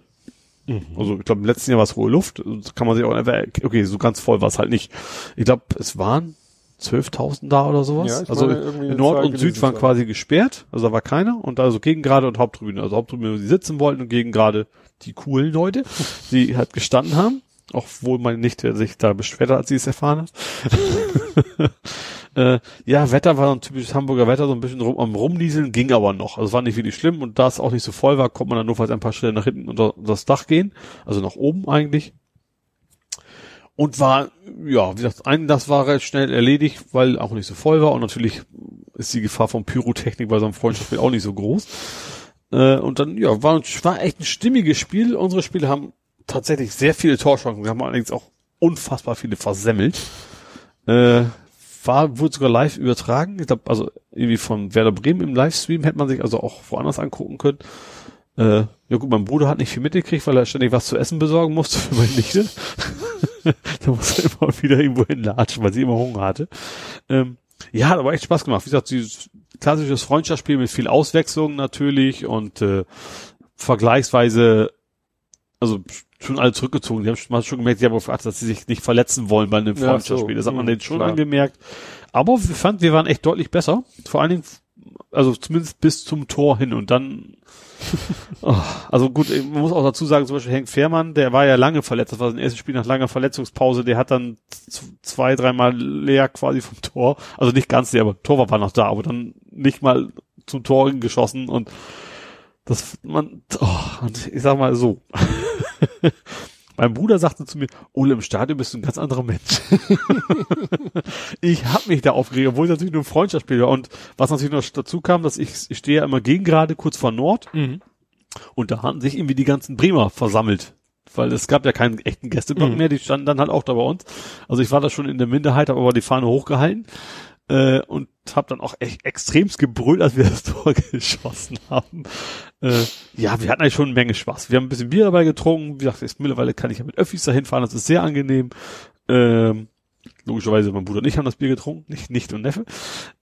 Mhm. Also ich glaube im letzten Jahr war es hohe Luft. Das kann man sich auch okay, so ganz voll war es halt nicht. Ich glaube, es waren 12.000 da oder sowas. Ja, also Nord und Süd waren quasi gesperrt, also da war keiner und also Gegengrade und Haupttribüne. Also Haupttribüne, wo sie sitzen wollten und Gegengrade die coolen Leute, die halt gestanden haben. Auch wohl meine Nichte sich da beschwert hat, als sie es erfahren hat. äh, ja, Wetter war so ein typisches Hamburger Wetter, so ein bisschen rum, am Rumnieseln, ging aber noch. Also es war nicht wirklich schlimm und da es auch nicht so voll war, konnte man dann nur falls ein paar Schritte nach hinten unter, unter das Dach gehen. Also nach oben eigentlich. Und war, ja, wie gesagt, ein, das war recht schnell erledigt, weil auch nicht so voll war und natürlich ist die Gefahr von Pyrotechnik bei so einem Freundschaftsspiel auch nicht so groß. Äh, und dann, ja, war, war echt ein stimmiges Spiel. Unsere Spiele haben tatsächlich sehr viele Torchancen. Wir haben allerdings auch unfassbar viele versemmelt. Äh, war, wurde sogar live übertragen. Ich glaube, also irgendwie von Werder Bremen im Livestream hätte man sich also auch woanders angucken können. Äh, ja gut, mein Bruder hat nicht viel mitgekriegt, weil er ständig was zu essen besorgen musste für meine Nichte. da musste er immer wieder irgendwo hinlatschen, weil sie immer Hunger hatte. Ähm, ja, hat aber echt Spaß gemacht. Wie gesagt, dieses klassisches Freundschaftsspiel mit viel Auswechslung natürlich und äh, vergleichsweise, also schon alle zurückgezogen. Die haben schon, man hat schon gemerkt, die haben gefragt, dass sie sich nicht verletzen wollen bei einem Ja, Freundschaftsspiel. so. Das hat man Mhm, denen schon klar. angemerkt. Aber wir fanden, wir waren echt deutlich besser. Vor allen Dingen, also zumindest bis zum Tor hin und dann Oh, also gut, man muss auch dazu sagen, zum Beispiel Henk Fehrmann, der war ja lange verletzt, das war sein erstes Spiel nach langer Verletzungspause, der hat dann zwei, dreimal leer quasi vom Tor, also nicht ganz leer, aber Torwart war noch da, aber dann nicht mal zum Tor geschossen und das, man, oh, ich sag mal so. Mein Bruder sagte zu mir, Ole, im Stadion bist du ein ganz anderer Mensch. ich habe mich da aufgeregt, obwohl es natürlich nur ein Freundschaftsspiel war. Und was natürlich noch dazu kam, dass ich, ich stehe ja immer gegen gerade kurz vor Nord Mhm. und da hatten sich irgendwie die ganzen Bremer versammelt. Weil es gab ja keinen echten Gästeblock Mhm. mehr, die standen dann halt auch da bei uns. Also ich war da schon in der Minderheit, habe aber die Fahne hochgehalten äh, und habe dann auch echt extremst gebrüllt, als wir das Tor geschossen haben. Äh, ja, wir hatten eigentlich schon eine Menge Spaß. Wir haben ein bisschen Bier dabei getrunken. Wie gesagt, jetzt mittlerweile kann ich ja mit Öffis dahin fahren, das ist sehr angenehm. Ähm, logischerweise, mein Bruder und ich haben das Bier getrunken, nicht, nicht und Neffe.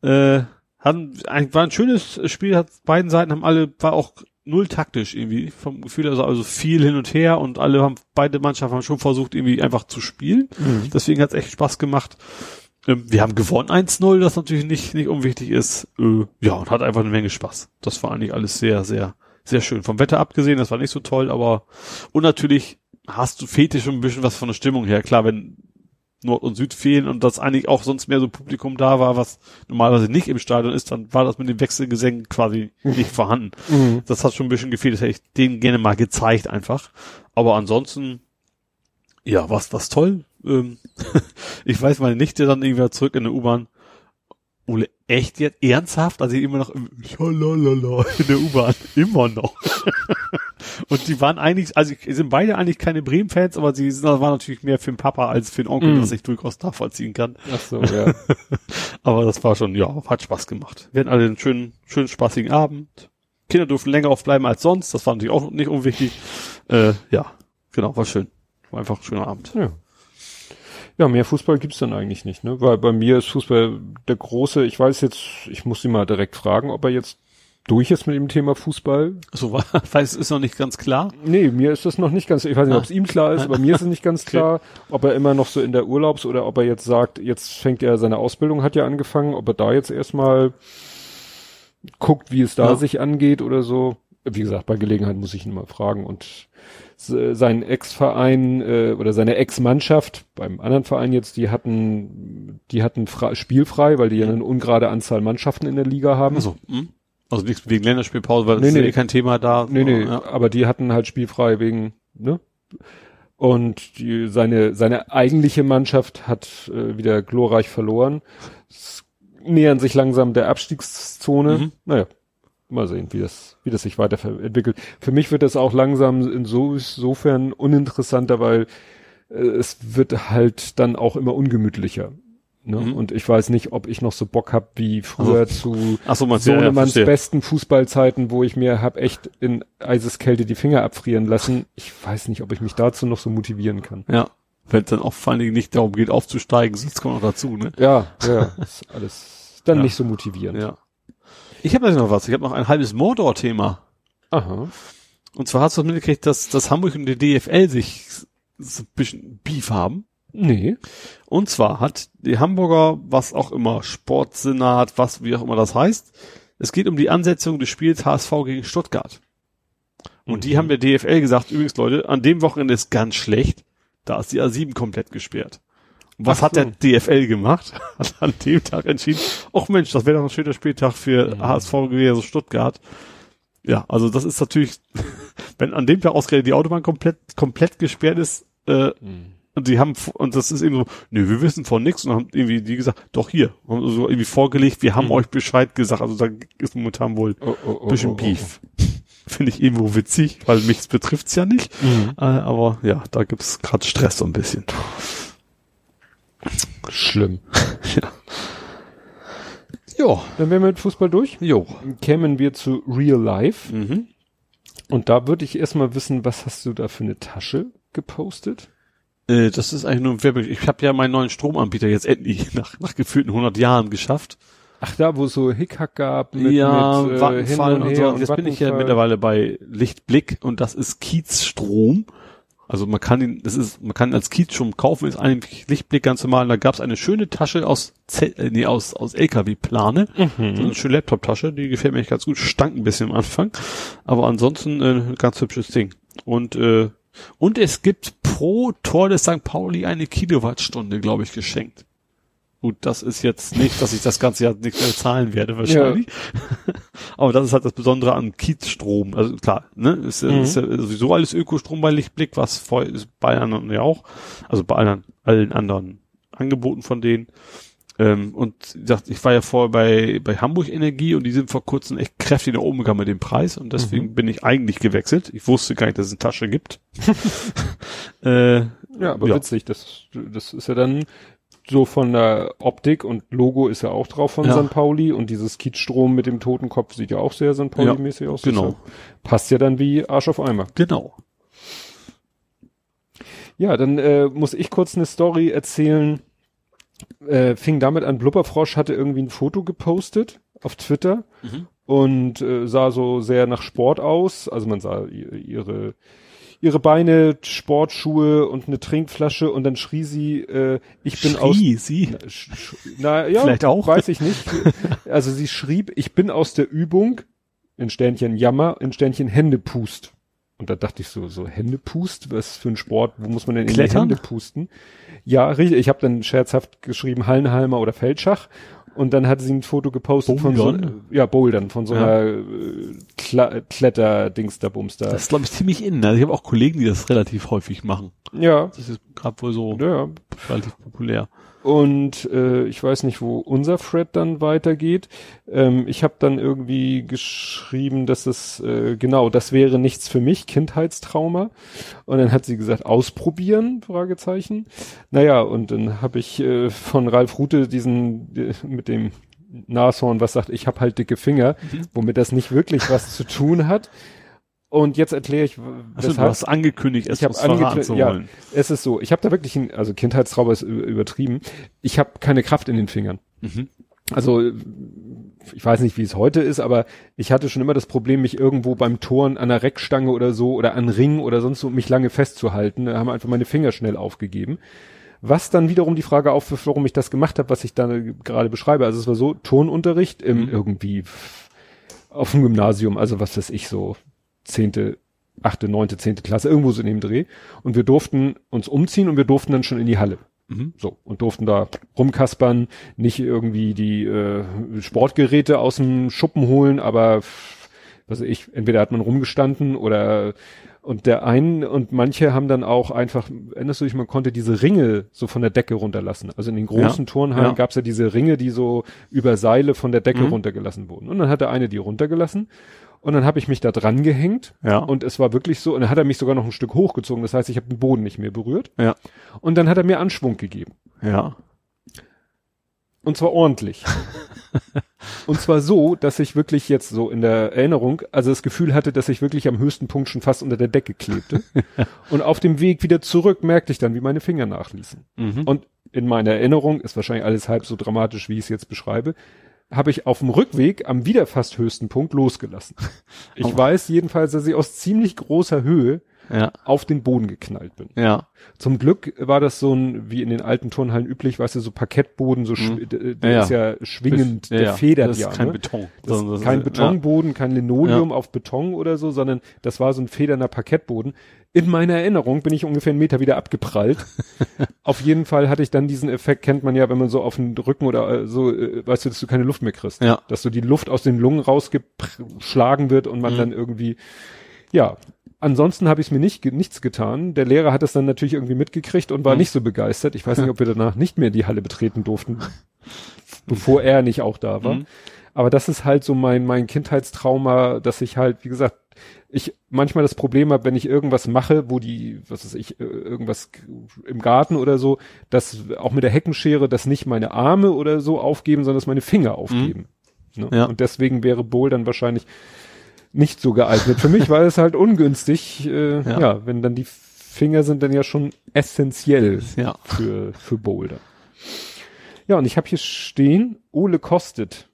Äh, hatten, war ein schönes Spiel, hat beiden Seiten haben alle, war auch null taktisch irgendwie vom Gefühl, also, also viel hin und her und alle haben, beide Mannschaften haben schon versucht, irgendwie einfach zu spielen. Mhm. Deswegen hat's echt Spaß gemacht. Ähm, wir haben gewonnen 1-0, das natürlich nicht, nicht unwichtig ist. Äh, ja, und hat einfach eine Menge Spaß. Das war eigentlich alles sehr, sehr, sehr schön. Vom Wetter abgesehen, das war nicht so toll, aber und natürlich hast du fehlt dir schon ein bisschen was von der Stimmung her. Klar, wenn Nord und Süd fehlen und das eigentlich auch sonst mehr so Publikum da war, was normalerweise nicht im Stadion ist, dann war das mit den Wechselgesängen quasi nicht vorhanden. Mhm. Das hat schon ein bisschen gefehlt, das hätte ich denen gerne mal gezeigt einfach. Aber ansonsten, ja, was, was toll. Ähm, ich weiß meine Nichte dann irgendwie zurück in der U-Bahn. Ole, echt jetzt ernsthaft? Also immer noch im in der U-Bahn. Immer noch. Und die waren eigentlich, also sind beide eigentlich keine Bremen-Fans, aber sie sind, waren natürlich mehr für den Papa als für den Onkel, Mhm. was ich durchaus nachvollziehen kann. Ach so, ja. Aber das war schon, ja, hat Spaß gemacht. Wir hatten alle einen schönen, schönen, spaßigen Abend. Kinder durften länger aufbleiben als sonst. Das war natürlich auch nicht unwichtig. Äh, ja, genau, war schön. War einfach ein schöner Abend. ja. Ja, mehr Fußball gibt's dann eigentlich nicht, ne? Weil bei mir ist Fußball der große, ich weiß jetzt, ich muss sie mal direkt fragen, ob er jetzt durch ist mit dem Thema Fußball. So war, weil es ist noch nicht ganz klar. Nee, mir ist das noch nicht ganz, ich weiß nicht, Ah. ob es ihm klar ist, aber mir ist es nicht ganz Okay. klar, ob er immer noch so in der Urlaubs- oder ob er jetzt sagt, jetzt fängt er, seine Ausbildung hat ja angefangen, ob er da jetzt erstmal guckt, wie es da Ja. sich angeht oder so. Wie gesagt, bei Gelegenheit muss ich ihn mal fragen und se- sein Ex-Verein äh, oder seine Ex-Mannschaft beim anderen Verein jetzt, die hatten, die hatten spielfrei, weil die ja eine ungerade Anzahl Mannschaften in der Liga haben. Also, also nichts wegen Länderspielpause, weil Nee, das ist nee. eh kein Thema da. Nee, nee, Ja. aber die hatten halt spielfrei wegen, ne? Und die, seine, seine eigentliche Mannschaft hat äh, wieder glorreich verloren. Es nähern sich langsam der Abstiegszone. Mhm. Naja, mal sehen, wie das, wie das sich weiterentwickelt. Für mich wird das auch langsam insofern uninteressanter, weil äh, es wird halt dann auch immer ungemütlicher. Ne? Mhm. Und ich weiß nicht, ob ich noch so Bock hab wie früher zu Ach so, meinst du, ja, ja, Sohnemanns besten Fußballzeiten, wo ich mir hab echt in Eiseskälte die Finger abfrieren lassen. Ich weiß nicht, ob ich mich dazu noch so motivieren kann. Ja. Wenn es dann auch vor allen Dingen nicht darum geht, aufzusteigen, sonst kommt noch dazu, ne? Ja, ja, ist alles dann Ja. nicht so motivierend. Ja. Ich habe noch was. Ich habe noch ein halbes Mordor-Thema. Aha. Und zwar hast du mitgekriegt, dass, dass Hamburg und die DFL sich so ein bisschen Beef haben. Nee. Und zwar hat die Hamburger, was auch immer, Sportsenat, was, wie auch immer das heißt, es geht um die Ansetzung des Spiels HSV gegen Stuttgart. Und die haben der DFL gesagt, übrigens Leute, an dem Wochenende ist ganz schlecht, da ist die A7 komplett gesperrt. Was Ach hat so. der DFL gemacht? Hat an dem Tag entschieden, ach Mensch, das wäre doch ein schöner Spieltag für HSV gewesen, Stuttgart. Ja, also das ist natürlich, wenn an dem Tag ausgerechnet die Autobahn komplett, komplett gesperrt ist, äh, und die haben, und das ist eben so, nö, wir wissen von nichts und haben irgendwie die gesagt, doch hier, haben so irgendwie vorgelegt, wir haben euch Bescheid gesagt, also da ist momentan wohl Oh, oh, oh, ein bisschen oh, oh, Beef. Finde ich irgendwo witzig, weil mich betrifft's ja nicht, Mhm. äh, aber ja, da gibt's gerade Stress so ein bisschen. Schlimm. ja. Ja. Dann wären wir mit Fußball durch. Jo. Kämen wir zu Real Life. Mhm. Und da würde ich erstmal wissen, was hast du da für eine Tasche gepostet? Äh, das ist eigentlich nur ein Werbe. Ich habe ja meinen neuen Stromanbieter jetzt endlich nach, nach gefühlten 100 Jahren geschafft. Ach, da, wo es so Hickhack gab mit, ja, mit äh, hin Vattenfall und und, her so. und Jetzt bin ich ja mittlerweile bei Lichtblick und das ist Kiezstrom. Also man kann ihn, das ist, man kann als Kiezstrom kaufen, ist eigentlich Lichtblick ganz normal. Und da gab es eine schöne Tasche aus, Z äh, nee, aus, aus LKW-Plane. Mhm. So eine schöne Laptop-Tasche, die gefällt mir echt ganz gut. Stank ein bisschen am Anfang. Aber ansonsten äh, ein ganz hübsches Ding. Und, äh, und es gibt pro Tor des St. Pauli eine Kilowattstunde, glaube ich, geschenkt. Gut, das ist jetzt nicht, dass ich das ganze Jahr nicht mehr zahlen werde, wahrscheinlich. Aber das ist halt das Besondere an Kiezstrom. Also klar, ne, ist, ja- Mhm. ist ja sowieso alles Ökostrom bei Lichtblick, was voll ist bei anderen ja auch. Also bei allen, allen anderen Angeboten von denen. Ähm, und gesagt, ich war ja vorher bei, bei Hamburg Energie und die sind vor kurzem echt kräftig nach oben gegangen mit dem Preis und deswegen Mhm. bin ich eigentlich gewechselt. Ich wusste gar nicht, dass es eine Tasche gibt. äh, Ja, aber Ja. witzig, das, das ist ja dann so von der Optik und Logo ist ja auch drauf von Ja. St. Pauli und dieses Kiezstrom mit dem Totenkopf sieht ja auch sehr St. Pauli-mäßig aus. genau. Deshalb Passt ja dann wie Arsch auf Eimer. genau. Ja, dann äh, muss ich kurz eine Story erzählen. Äh, fing damit an, Blubberfrosch hatte irgendwie ein Foto gepostet auf Twitter Mhm. und äh, sah so sehr nach Sport aus. Also man sah ihre ihre Beine, Sportschuhe und eine Trinkflasche und dann schrie sie, äh, ich bin aus Schrie sie. na, sch, sch, na ja, Vielleicht auch. weiß ich nicht. Also sie schrieb, ich bin aus der Übung in Sternchen Jammer, in Sternchen Händepust. Und da dachte ich so, so Händepust, was für ein Sport, wo muss man denn in Klettern? die Hände pusten? Ja, richtig. Ich habe dann scherzhaft geschrieben Hallenhalmer oder Feldschach. Und dann hatte sie ein Foto gepostet von so, Bouldern? ja, Bouldern, von so Ja. einer äh, Kla Kletterdings da. Das ist, glaube ich, ziemlich innen. Also ich habe auch Kollegen, die das relativ häufig machen. ja, Das ist gerade wohl so ja, relativ populär. Und äh, ich weiß nicht, wo unser Thread dann weitergeht. Ähm, ich habe dann irgendwie geschrieben, dass es äh, genau, das wäre nichts für mich, Kindheitstrauma. Und dann hat sie gesagt, ausprobieren, Fragezeichen. Naja, und dann habe ich äh, von Ralf Rute diesen äh, mit dem Nashorn, was sagt, ich habe halt dicke Finger, womit das nicht wirklich was zu tun hat. Und jetzt erkläre ich, w- Also du weshalb. hast angekündigt, es Ich hab uns verraten angekündigt, ja. Es ist so, ich habe da wirklich, ein, also Kindheitstrauma ist übertrieben. Ich habe keine Kraft in den Fingern. Mhm. Also ich weiß nicht, wie es heute ist, aber ich hatte schon immer das Problem, mich irgendwo beim Toren an einer Reckstange oder so oder an Ringen oder sonst so mich lange festzuhalten. Da haben einfach meine Finger schnell aufgegeben. Was dann wiederum die Frage aufwirft, warum ich das gemacht habe, was ich da gerade beschreibe. Also es war so Turnunterricht im Mhm. irgendwie auf dem Gymnasium, also was weiß ich so zehnte, achte, neunte, zehnte Klasse, irgendwo so in dem Dreh. Und wir durften uns umziehen und wir durften dann schon in die Halle. Mhm. So, und durften da rumkaspern, nicht irgendwie die äh, Sportgeräte aus dem Schuppen holen, aber was weiß ich, entweder hat man rumgestanden oder und der einen und manche haben dann auch einfach, erinnerst du dich, man konnte diese Ringe so von der Decke runterlassen. Also in den großen Ja, Turnhallen ja. gab's ja diese Ringe, die so über Seile von der Decke Mhm. runtergelassen wurden. Und dann hat der eine die runtergelassen und dann habe ich mich da dran gehängt Ja. und es war wirklich so, und dann hat er mich sogar noch ein Stück hochgezogen, das heißt, ich habe den Boden nicht mehr berührt. Ja. Und dann hat er mir Anschwung gegeben. Ja. Und zwar ordentlich. und zwar so, dass ich wirklich jetzt so in der Erinnerung, also das Gefühl hatte, dass ich wirklich am höchsten Punkt schon fast unter der Decke klebte. und auf dem Weg wieder zurück merkte ich dann, wie meine Finger nachließen. Mhm. Und in meiner Erinnerung ist wahrscheinlich alles halb so dramatisch, wie ich es jetzt beschreibe, habe ich auf dem Rückweg am wieder fast höchsten Punkt losgelassen. Ich Oh. weiß jedenfalls, dass ich aus ziemlich großer Höhe Ja. auf den Boden geknallt bin. Ja. Zum Glück war das so ein, wie in den alten Turnhallen üblich, weißt du, so Parkettboden, so d- der Mhm. Ja, ist ja schwingend, Ja, der ja. federt das ja. ist kein ne? Beton. Das ist das kein Betonboden, kein Linoleum auf Beton oder so, sondern das war so ein federnder Parkettboden. In meiner Erinnerung bin ich ungefähr einen Meter wieder abgeprallt. auf jeden Fall hatte ich dann diesen Effekt, kennt man ja, wenn man so auf den Rücken oder äh, so, äh, weißt du, dass du keine Luft mehr kriegst. Ja. Dass so die Luft aus den Lungen rausgeschlagen wird und man Mhm. dann irgendwie, ja. Ansonsten habe ich es mir nicht, nichts getan. Der Lehrer hat es dann natürlich irgendwie mitgekriegt und war Mhm. nicht so begeistert. Ich weiß nicht, ob wir danach nicht mehr die Halle betreten durften, bevor er nicht auch da war. Mhm. Aber das ist halt so mein, mein Kindheitstrauma, dass ich halt, wie gesagt, ich manchmal das Problem habe, wenn ich irgendwas mache, wo die, was weiß ich, äh, irgendwas im Garten oder so, dass auch mit der Heckenschere, dass nicht meine Arme oder so aufgeben, sondern dass meine Finger aufgeben. Ne? Ja. Und deswegen wäre Bowl dann wahrscheinlich nicht so geeignet. Für mich war es halt ungünstig, äh, Ja. ja. wenn dann die Finger sind dann ja schon essentiell Ja. für, für Boulder. Ja, und ich habe hier stehen, Ole kostet.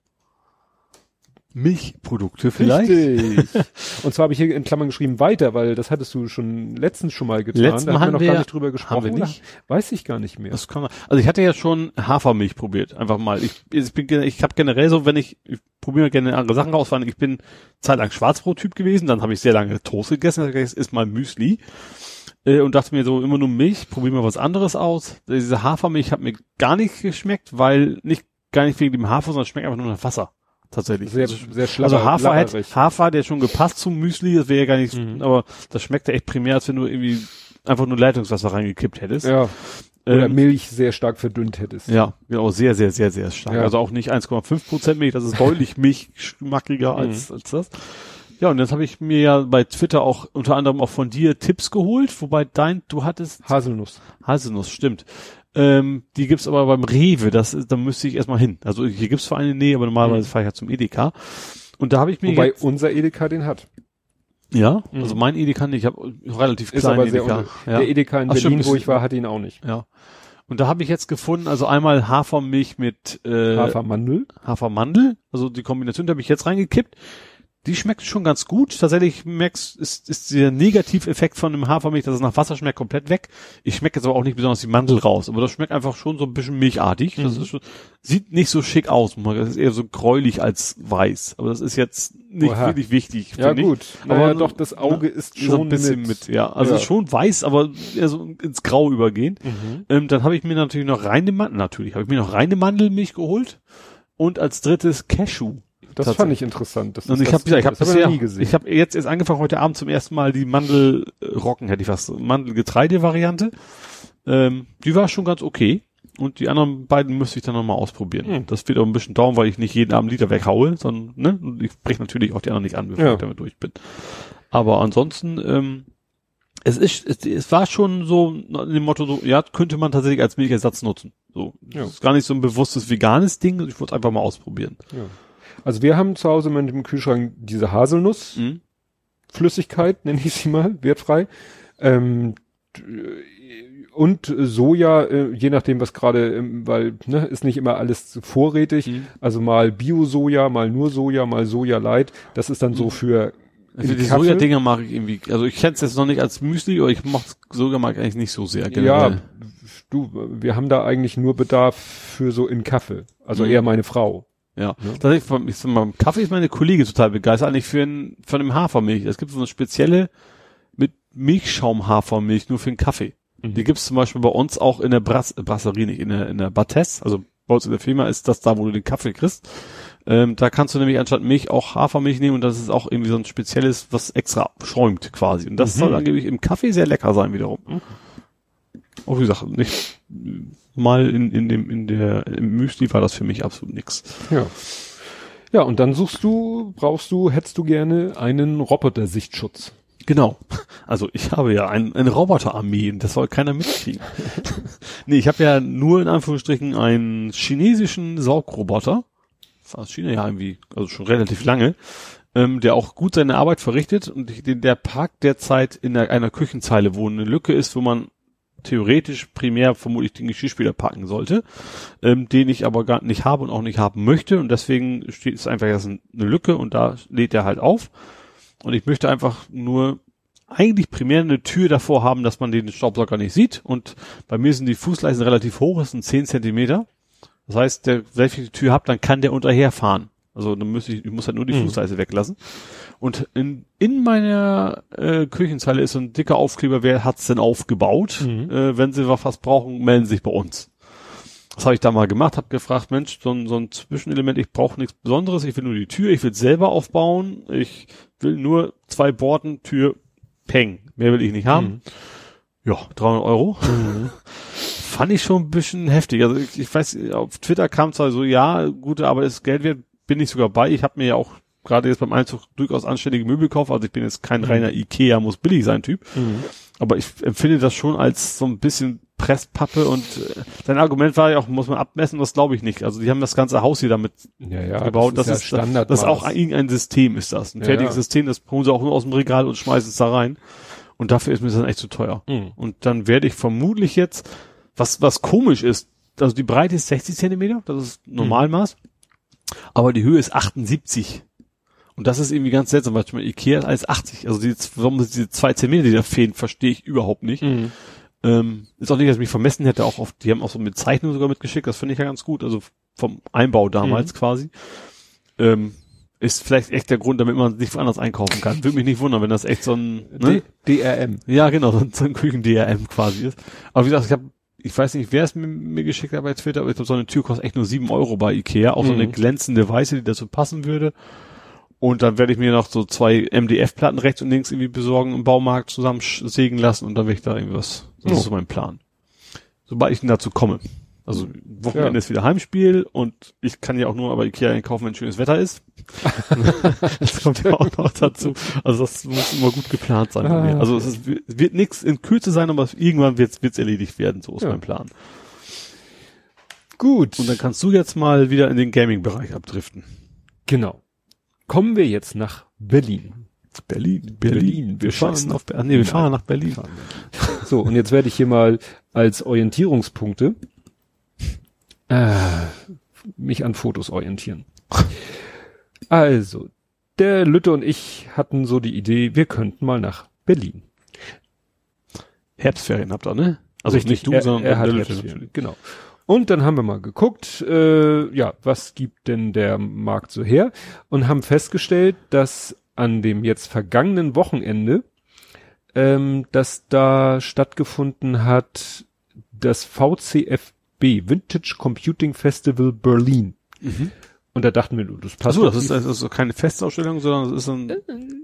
Milchprodukte vielleicht? Richtig. und zwar habe ich hier in Klammern geschrieben weiter, weil das hattest du schon letztens schon mal getan. Letztes da haben wir haben noch wir- gar nicht drüber gesprochen. wir oder? nicht? Weiß ich gar nicht mehr. Das kann man. Also ich hatte ja schon Hafermilch probiert, einfach mal. Ich, ich bin, ich habe generell so, wenn ich, ich probiere gerne andere Sachen raus, weil ich bin zeitlang Schwarzbrot-Typ gewesen, dann habe ich sehr lange Toast gegessen, das ist mal Müsli äh, und dachte mir so immer nur Milch, probiere mal was anderes aus. Diese Hafermilch hat mir gar nicht geschmeckt, weil nicht gar nicht wegen dem Hafer, sondern es schmeckt einfach nur nach Wasser. Tatsächlich. sehr, Also, sehr schlapper, also Hafer hätte. Hafer hat ja schon gepasst zum Müsli, das wäre ja gar nicht, Mhm. aber das schmeckte echt primär, als wenn du irgendwie einfach nur Leitungswasser reingekippt hättest. Ja. Oder Ähm, Milch sehr stark verdünnt hättest. ja, genau, sehr, sehr, sehr, sehr stark. Ja. Also auch nicht 1,5 Prozent Milch, das ist deutlich milchschmackiger Mhm. als, als das. Ja, und jetzt habe ich mir ja bei Twitter auch unter anderem auch von dir Tipps geholt, wobei dein, du hattest Haselnuss. Haselnuss, stimmt. Ähm, die gibt's aber beim Rewe, das ist, da müsste ich erstmal hin. Also hier gibt's zwar eine Nähe, aber normalerweise Mhm. fahre ich ja zum Edeka. Und da habe ich mir Wobei jetzt, unser Edeka den hat. ja, Mhm. also mein Edeka nicht, ich habe relativ Ist kleinen aber Edeka. unter Ja. Der Edeka in Ach, Berlin, stimmt, wo ich war, hat ihn auch nicht. ja. Und da habe ich jetzt gefunden, also einmal Hafermilch mit äh, Hafermandel. Hafermandel, also die Kombination, die habe ich jetzt reingekippt. Die schmeckt schon ganz gut. Tatsächlich merkst, ist, ist der Negativeffekt von dem Hafermilch, dass es nach Wasser schmeckt, komplett weg. Ich schmecke jetzt aber auch nicht besonders die Mandel raus, aber das schmeckt einfach schon so ein bisschen milchartig. Das Mhm. ist schon, sieht nicht so schick aus. Das ist eher so gräulich als weiß. Aber das ist jetzt nicht Oha. wirklich wichtig. Ja ich. gut. Aber so- doch, das Auge ist schon so ein bisschen mit, ja. Also Ja. schon weiß, aber eher so ins Grau übergehend. Mhm. Ähm, dann habe ich mir natürlich noch reine Mandel, natürlich habe ich mir noch reine Mandelmilch geholt und als drittes Cashew. Das fand ich interessant. Das Und ist ich habe ich hab das hab bisher, nie gesehen. ich habe jetzt erst angefangen heute Abend zum ersten Mal die Mandelrocken, hätte ich was, Mandelgetreide-Variante. Ähm, die war schon ganz okay. Und die anderen beiden müsste ich dann nochmal ausprobieren. Hm. Das wird auch ein bisschen dauern, weil ich nicht jeden Abend Liter weghaue, sondern, ne, und ich breche natürlich auch die anderen nicht an, bevor Ja. ich damit durch bin. Aber ansonsten, ähm, es ist, es, es war schon so in dem Motto so, ja, könnte man tatsächlich als Milchersatz nutzen. So, Ja. das ist gar nicht so ein bewusstes veganes Ding, ich wollte es einfach mal ausprobieren. Ja. Also wir haben zu Hause mit dem Kühlschrank diese Haselnussflüssigkeit, Mhm. nenne ich sie mal, wertfrei. Ähm, und Soja, äh, je nachdem, was gerade, ähm, weil ne, ist nicht immer alles vorrätig. Mhm. Also mal Bio-Soja, mal nur Soja, mal Soja Light. Das ist dann so für Also die. Soja-Dinger mag ich irgendwie, also ich kenne es jetzt noch nicht als Müsli, aber ich mag Soja mag ich eigentlich nicht so sehr. Ja, generell. du, wir haben da eigentlich nur Bedarf für so in Kaffee. Also Mhm. eher meine Frau. Ja, tatsächlich, vom- ich sag mal, Kaffee ist meine Kollegin total begeistert, eigentlich für ein, von dem Hafermilch. Es gibt so eine spezielle mit Milchschaum-Hafermilch nur für den Kaffee. Mhm. Die gibt's zum Beispiel bei uns auch in der Brass, äh, Brasserie, nicht in der, in der Battesse, also bei uns in der Firma ist das da, wo du den Kaffee kriegst. Ähm, da kannst du nämlich anstatt Milch auch Hafermilch nehmen und das ist auch irgendwie so ein spezielles, was extra schäumt quasi. Und das Mhm. soll angeblich im Kaffee sehr lecker sein wiederum. Auch wie gesagt, nicht mal in, in dem, in der, im Müsli war das für mich absolut nix. Ja. Ja, und dann suchst du, brauchst du, hättest du gerne einen Roboter-Sichtschutz. Genau. Also ich habe ja ein, eine Roboterarmee und das soll keiner mitkriegen. nee, ich habe ja nur in Anführungsstrichen einen chinesischen Saugroboter. Das war aus China ja irgendwie, also schon relativ lange, ähm, der auch gut seine Arbeit verrichtet und der parkt derzeit in der, einer Küchenzeile, wo eine Lücke ist, wo man theoretisch primär vermutlich den Geschirrspüler packen sollte, ähm, den ich aber gar nicht habe und auch nicht haben möchte und deswegen steht es einfach jetzt eine Lücke und da lädt er halt auf und ich möchte einfach nur eigentlich primär eine Tür davor haben, dass man den Staubsauger nicht sieht und bei mir sind die Fußleisten relativ hoch, das sind 10 Zentimeter. Das heißt, der, wenn ich die Tür habe, dann kann der unterherfahren. Also dann muss ich, ich muss halt nur die Mhm. Fußleiste weglassen. Und in, in meiner äh, Küchenzeile ist so ein dicker Aufkleber, wer hat's denn aufgebaut? Mhm. Äh, wenn Sie was brauchen, melden Sie sich bei uns. Das habe ich da mal gemacht, habe gefragt, Mensch, so ein, so ein Zwischenelement, ich brauche nichts Besonderes, ich will nur die Tür, ich will selber aufbauen, ich will nur zwei Borden, Tür, Peng. Mehr will ich nicht haben. Mhm. Ja, 300 Euro. Fand ich schon ein bisschen heftig. Also ich, ich weiß, auf Twitter kam zwar so, ja, gute, aber das Geld wert, bin ich sogar bei. Ich habe mir ja auch gerade jetzt beim Einzug durchaus anständige Möbel gekauft. Also ich bin jetzt kein reiner Ikea, muss billig sein Typ. Mhm. Aber ich empfinde das schon als so ein bisschen Presspappe und äh, sein Argument war ja auch, muss man abmessen, das glaube ich nicht. Also die haben das ganze Haus hier damit Ja, ja, gebaut. Das, ja ist, Standard. das ist auch irgendein System ist das. Ein Ja, fertiges ja. System, das holen sie auch nur aus dem Regal und schmeißen es da rein. Und dafür ist mir das dann echt zu teuer. Mhm. Und dann werde ich vermutlich jetzt, was, was komisch ist, also die Breite ist 60 Zentimeter, das ist Normalmaß, aber die Höhe ist 78. Und das ist irgendwie ganz seltsam, weil zum Beispiel Ikea ist als 80. Also die, warum diese zwei Zentimeter, die da fehlen, verstehe ich überhaupt nicht. Mhm. Ähm, ist auch nicht, dass ich mich vermessen hätte, auch auf, die haben auch so mit Zeichnung sogar mitgeschickt, das finde ich ja ganz gut, also vom Einbau damals quasi. Ähm, ist vielleicht echt der Grund, damit man nicht woanders einkaufen kann. Würde mich nicht wundern, wenn das echt so ein, ne? D DRM. Ja, genau, so ein, so ein Küchen-DRM quasi ist. Aber wie gesagt, ich habe, ich weiß nicht, wer es mir, mir geschickt hat bei Twitter, aber ich glaube, so eine Tür kostet echt nur sieben Euro bei Ikea. Auch so eine Mhm. glänzende Weiße, die dazu passen würde. Und dann werde ich mir noch so zwei MDF-Platten rechts und links irgendwie besorgen im Baumarkt zusammen sägen lassen und dann werde ich da irgendwie was. Das Oh. ist so mein Plan. Sobald ich dazu komme. Also Wochenende Ja. ist wieder Heimspiel und ich kann ja auch nur aber Ikea einkaufen, wenn schönes Wetter ist. das kommt ja auch noch dazu. Also das muss immer gut geplant sein. bei mir. Ah. Also es ist, wird nichts in Kürze sein, aber irgendwann wird es erledigt werden. So ist Ja. mein Plan. Gut. Und dann kannst du jetzt mal wieder in den Gaming-Bereich abdriften. genau. Kommen wir jetzt nach Berlin. Berlin, Berlin. Wir Wir fahren auf Berlin. Nee, wir fahren nach Berlin. So, und jetzt werde ich hier mal als Orientierungspunkte äh, mich an Fotos orientieren. Also, der Lütte und ich hatten so die Idee, wir könnten mal nach Berlin. Herbstferien habt ihr, ne? Also nicht du, er, sondern er hat der Lütte Herbstferien. Genau. Und dann haben wir mal geguckt, äh, ja, was gibt denn der Markt so her? Und haben festgestellt, dass an dem jetzt vergangenen Wochenende, ähm, dass da stattgefunden hat das VCFB Vintage Computing Festival Berlin. Mhm. Und da dachten wir, du, das passt. Achso, das doch ist also keine Festausstellung, sondern das ist ein,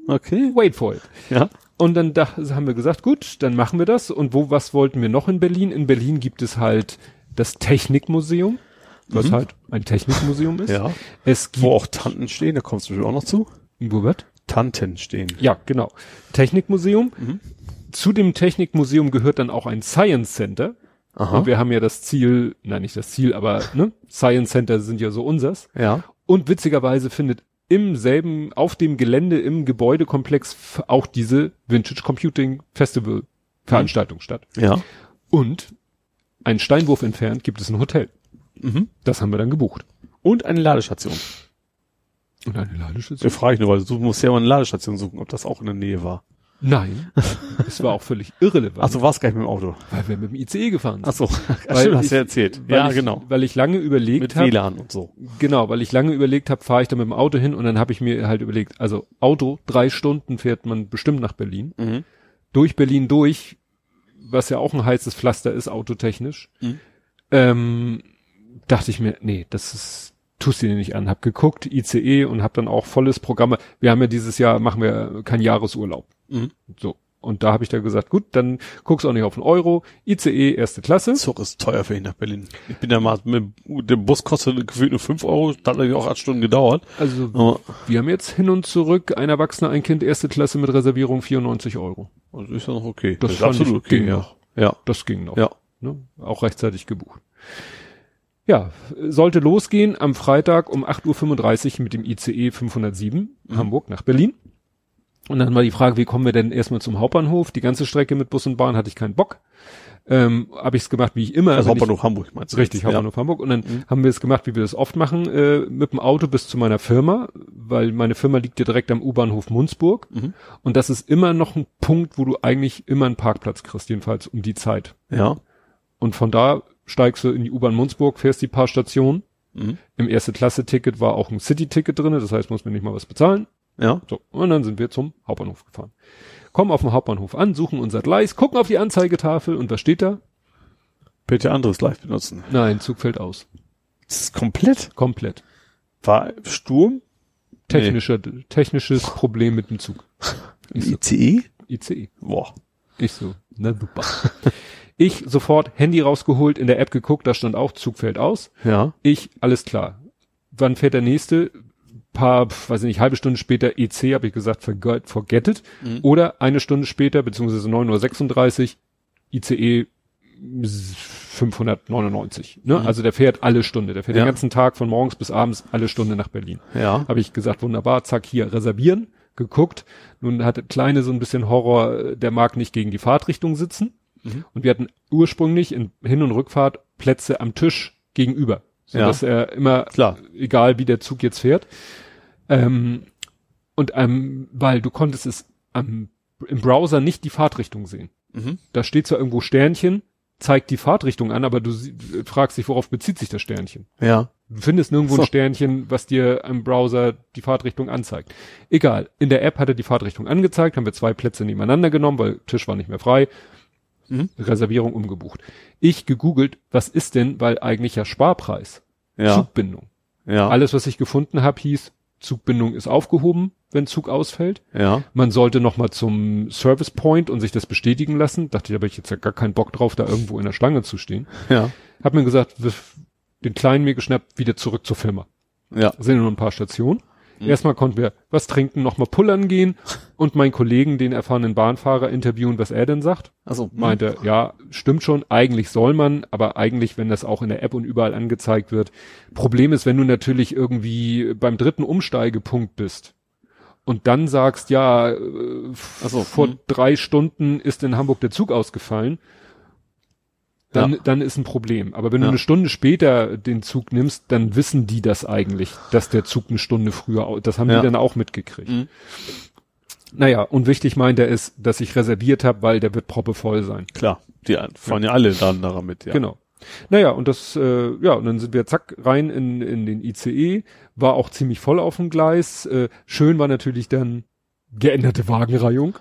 okay, wie- Wait for it. ja. Und dann da, haben wir gesagt, gut, dann machen wir das. Und wo, was wollten wir noch in Berlin? In Berlin gibt es halt das Technikmuseum, was Mhm. halt ein Technikmuseum ist. Ja. Es gibt, Wo auch Tanten stehen, da kommst du auch noch zu. wo wird? Tanten stehen. Ja, genau. Technikmuseum. Mhm. Zu dem Technikmuseum gehört dann auch ein Science Center. Aha. Und wir haben ja das Ziel, nein, nicht das Ziel, aber ne, Science Center sind ja so unsers. ja. Und witzigerweise findet im selben, auf dem Gelände im Gebäudekomplex auch diese Vintage Computing Festival Veranstaltung statt. Ja. Und ein Steinwurf entfernt gibt es ein Hotel. Mhm. Das haben wir dann gebucht. Und eine Ladestation. Und eine Ladestation? Da frage ich nur, weil du musst ja mal eine Ladestation suchen, ob das auch in der Nähe war. Nein. es war auch völlig irrelevant, Ach, du warst gar nicht mit dem Auto. weil wir mit dem ICE gefahren sind. Ach so. Weil Stimmt, hast du ja erzählt. Ja, ich, genau. Weil ich lange überlegt Mit habe. WLAN und so. Genau, weil ich lange überlegt habe, fahre ich da mit dem Auto hin und dann habe ich mir halt überlegt, also Auto, drei Stunden fährt man bestimmt nach Berlin. Mhm. Durch Berlin durch, was ja auch ein heißes Pflaster ist, autotechnisch. Mhm. Ähm, dachte ich mir, nee, das ist, tust dir nicht an. Hab geguckt, ICE und hab dann auch volles Programm. Wir haben ja dieses Jahr, machen wir keinen Jahresurlaub. Mhm. So. Und da habe ich da gesagt, gut, dann guckst auch nicht auf den Euro. ICE, erste Klasse. Zug ist teuer für ihn nach Berlin. Ich bin ja mal mit dem Bus kostet gefühlt nur fünf Euro, das hat natürlich auch acht Stunden gedauert. Also Aber wir haben jetzt hin und zurück, ein Erwachsener, ein Kind, erste Klasse mit Reservierung 94 Euro. also ist ja noch okay. Das ist fand absolut okay, ging ja. noch. Ja. Das ging noch. Ja. Ne? Auch rechtzeitig gebucht. Ja, sollte losgehen am Freitag um 8.35 Uhr mit dem ICE 507 Mhm. Hamburg nach Berlin. Und dann war die Frage, wie kommen wir denn erstmal zum Hauptbahnhof? Die ganze Strecke mit Bus und Bahn hatte ich keinen Bock. ähm, habe ich es gemacht, wie ich immer. Also wenn ich- Hauptbahnhof Hamburg meinst du? Richtig, jetzt? Hauptbahnhof Hamburg. Und dann haben wir es gemacht, wie wir das oft machen, äh, mit dem Auto bis zu meiner Firma, weil meine Firma liegt ja direkt am U-Bahnhof Munzburg. Mhm. Und das ist immer noch ein Punkt, wo du eigentlich immer einen Parkplatz kriegst, jedenfalls um die Zeit. Ja. ja. Und von da steigst du in die U-Bahn Munzburg, fährst die paar Stationen. Mhm. Im erste Klasse-Ticket war auch ein City-Ticket drinne, das heißt, muss man nicht mal was bezahlen. Ja. So, und dann sind wir zum Hauptbahnhof gefahren. Kommen auf dem Hauptbahnhof an, suchen unser Gleis, gucken auf die Anzeigetafel und was steht da? Bitte anderes live benutzen. Nein, Zug fällt aus. Das ist komplett. Komplett. War Sturm? Technischer, technisches Problem mit dem Zug. So, ICE? ICE. Boah. Ich so, na super. ich sofort Handy rausgeholt, in der App geguckt, da stand auch Zug fällt aus. Ja. Ich, alles klar. Wann fährt der nächste? Paar, pf, weiß ich nicht, halbe Stunde später EC, habe ich gesagt, forget, forget it. Mhm. Oder eine Stunde später, beziehungsweise 9.36 Uhr, ICE 599. Ne? Also der fährt alle Stunde. Der fährt Ja. den ganzen Tag von morgens bis abends alle Stunde nach Berlin. Ja. Habe ich gesagt, wunderbar, zack, hier reservieren, geguckt. Nun hatte Kleine so ein bisschen Horror, der mag nicht gegen die Fahrtrichtung sitzen. Mhm. Und wir hatten ursprünglich in Hin- und Rückfahrt Plätze am Tisch gegenüber. So Ja. er immer, Klar. egal wie der Zug jetzt fährt. Ähm, und ähm, weil du konntest es am, im Browser nicht die Fahrtrichtung sehen. Mhm. Da steht zwar irgendwo Sternchen, zeigt die Fahrtrichtung an, aber du fragst dich, worauf bezieht sich das Sternchen? Ja. Du findest nirgendwo So. ein Sternchen, was dir im Browser die Fahrtrichtung anzeigt. Egal. In der App hat er die Fahrtrichtung angezeigt, haben wir zwei Plätze nebeneinander genommen, weil Tisch war nicht mehr frei. Mhm. Reservierung umgebucht. Ich gegoogelt, was ist denn, weil eigentlich ja Sparpreis, Ja. Zugbindung. Ja. Alles, was ich gefunden habe, hieß, Zugbindung ist aufgehoben, wenn Zug ausfällt. Ja. Man sollte noch mal zum Service Point und sich das bestätigen lassen. Dachte ich, aber ich jetzt ja gar keinen Bock drauf, da irgendwo in der Schlange zu stehen. Ja. Hab mir gesagt, den Kleinen mir geschnappt, wieder zurück zur Firma. Ja. sind nur ein paar Stationen. Mhm. Erstmal konnten wir was trinken, nochmal pullern gehen und meinen Kollegen, den erfahrenen Bahnfahrer, interviewen, was er denn sagt. Also Meinte, ja, stimmt schon, eigentlich soll man, aber eigentlich, wenn das auch in der App und überall angezeigt wird. Problem ist, wenn du natürlich irgendwie beim dritten Umsteigepunkt bist und dann sagst, ja, äh, Ach so, vor hm. drei Stunden ist in Hamburg der Zug ausgefallen, dann, Ja. dann ist ein Problem. Aber wenn du Ja. eine Stunde später den Zug nimmst, dann wissen die das eigentlich, dass der Zug eine Stunde früher, das haben Ja. die dann auch mitgekriegt. Mhm. Naja, und wichtig meint er ist, dass ich reserviert habe, weil der wird proppevoll sein. klar, die fahren ja alle dann daran mit, ja. Genau. Naja, und das, äh, ja, und dann sind wir zack rein in, in den ICE, war auch ziemlich voll auf dem Gleis. Äh, schön war natürlich dann geänderte Wagenreihung.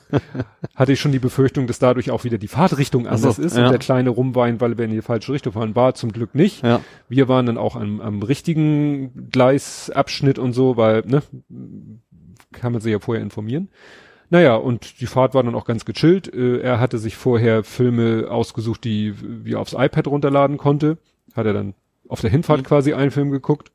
Hatte ich schon die Befürchtung, dass dadurch auch wieder die Fahrtrichtung Ach so, anders ist ja. und der kleine rumweint, weil wir in die falsche Richtung fahren. War zum Glück nicht. Ja. Wir waren dann auch am, am richtigen Gleisabschnitt und so, weil, ne, kann man sich ja vorher informieren. Naja, und die Fahrt war dann auch ganz gechillt. Äh, er hatte sich vorher Filme ausgesucht, die wir aufs iPad runterladen konnte. Hat er dann auf der Hinfahrt Mhm. quasi einen Film geguckt.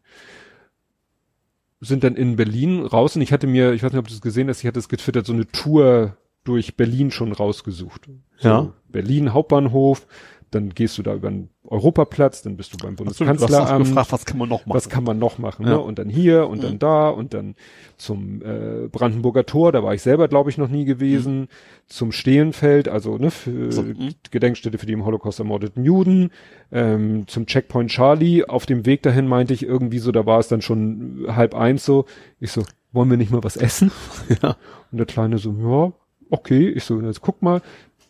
Sind dann in Berlin raus und ich hatte mir, ich weiß nicht, ob du es gesehen hast, ich hatte es getwittert, so eine Tour durch Berlin schon rausgesucht. So Ja. Berlin Hauptbahnhof, dann gehst du da über den Europaplatz, dann bist du beim Ach so, du Bundeskanzleramt. gefragt, was kann man noch machen? Was kann man noch machen? Ja. Ne? Und dann hier und Mhm. dann da und dann zum äh, Brandenburger Tor, da war ich selber, glaube ich, noch nie gewesen. Zum Stehenfeld, also ne, für Mhm. So, mhm. Gedenkstätte für die im Holocaust ermordeten Juden. Ähm, zum Checkpoint Charlie. Auf dem Weg dahin meinte ich irgendwie so, da war es dann schon halb eins so. Ich so, wollen wir nicht mal was essen? Ja. Und der Kleine so, ja, okay. Ich so, jetzt guck mal,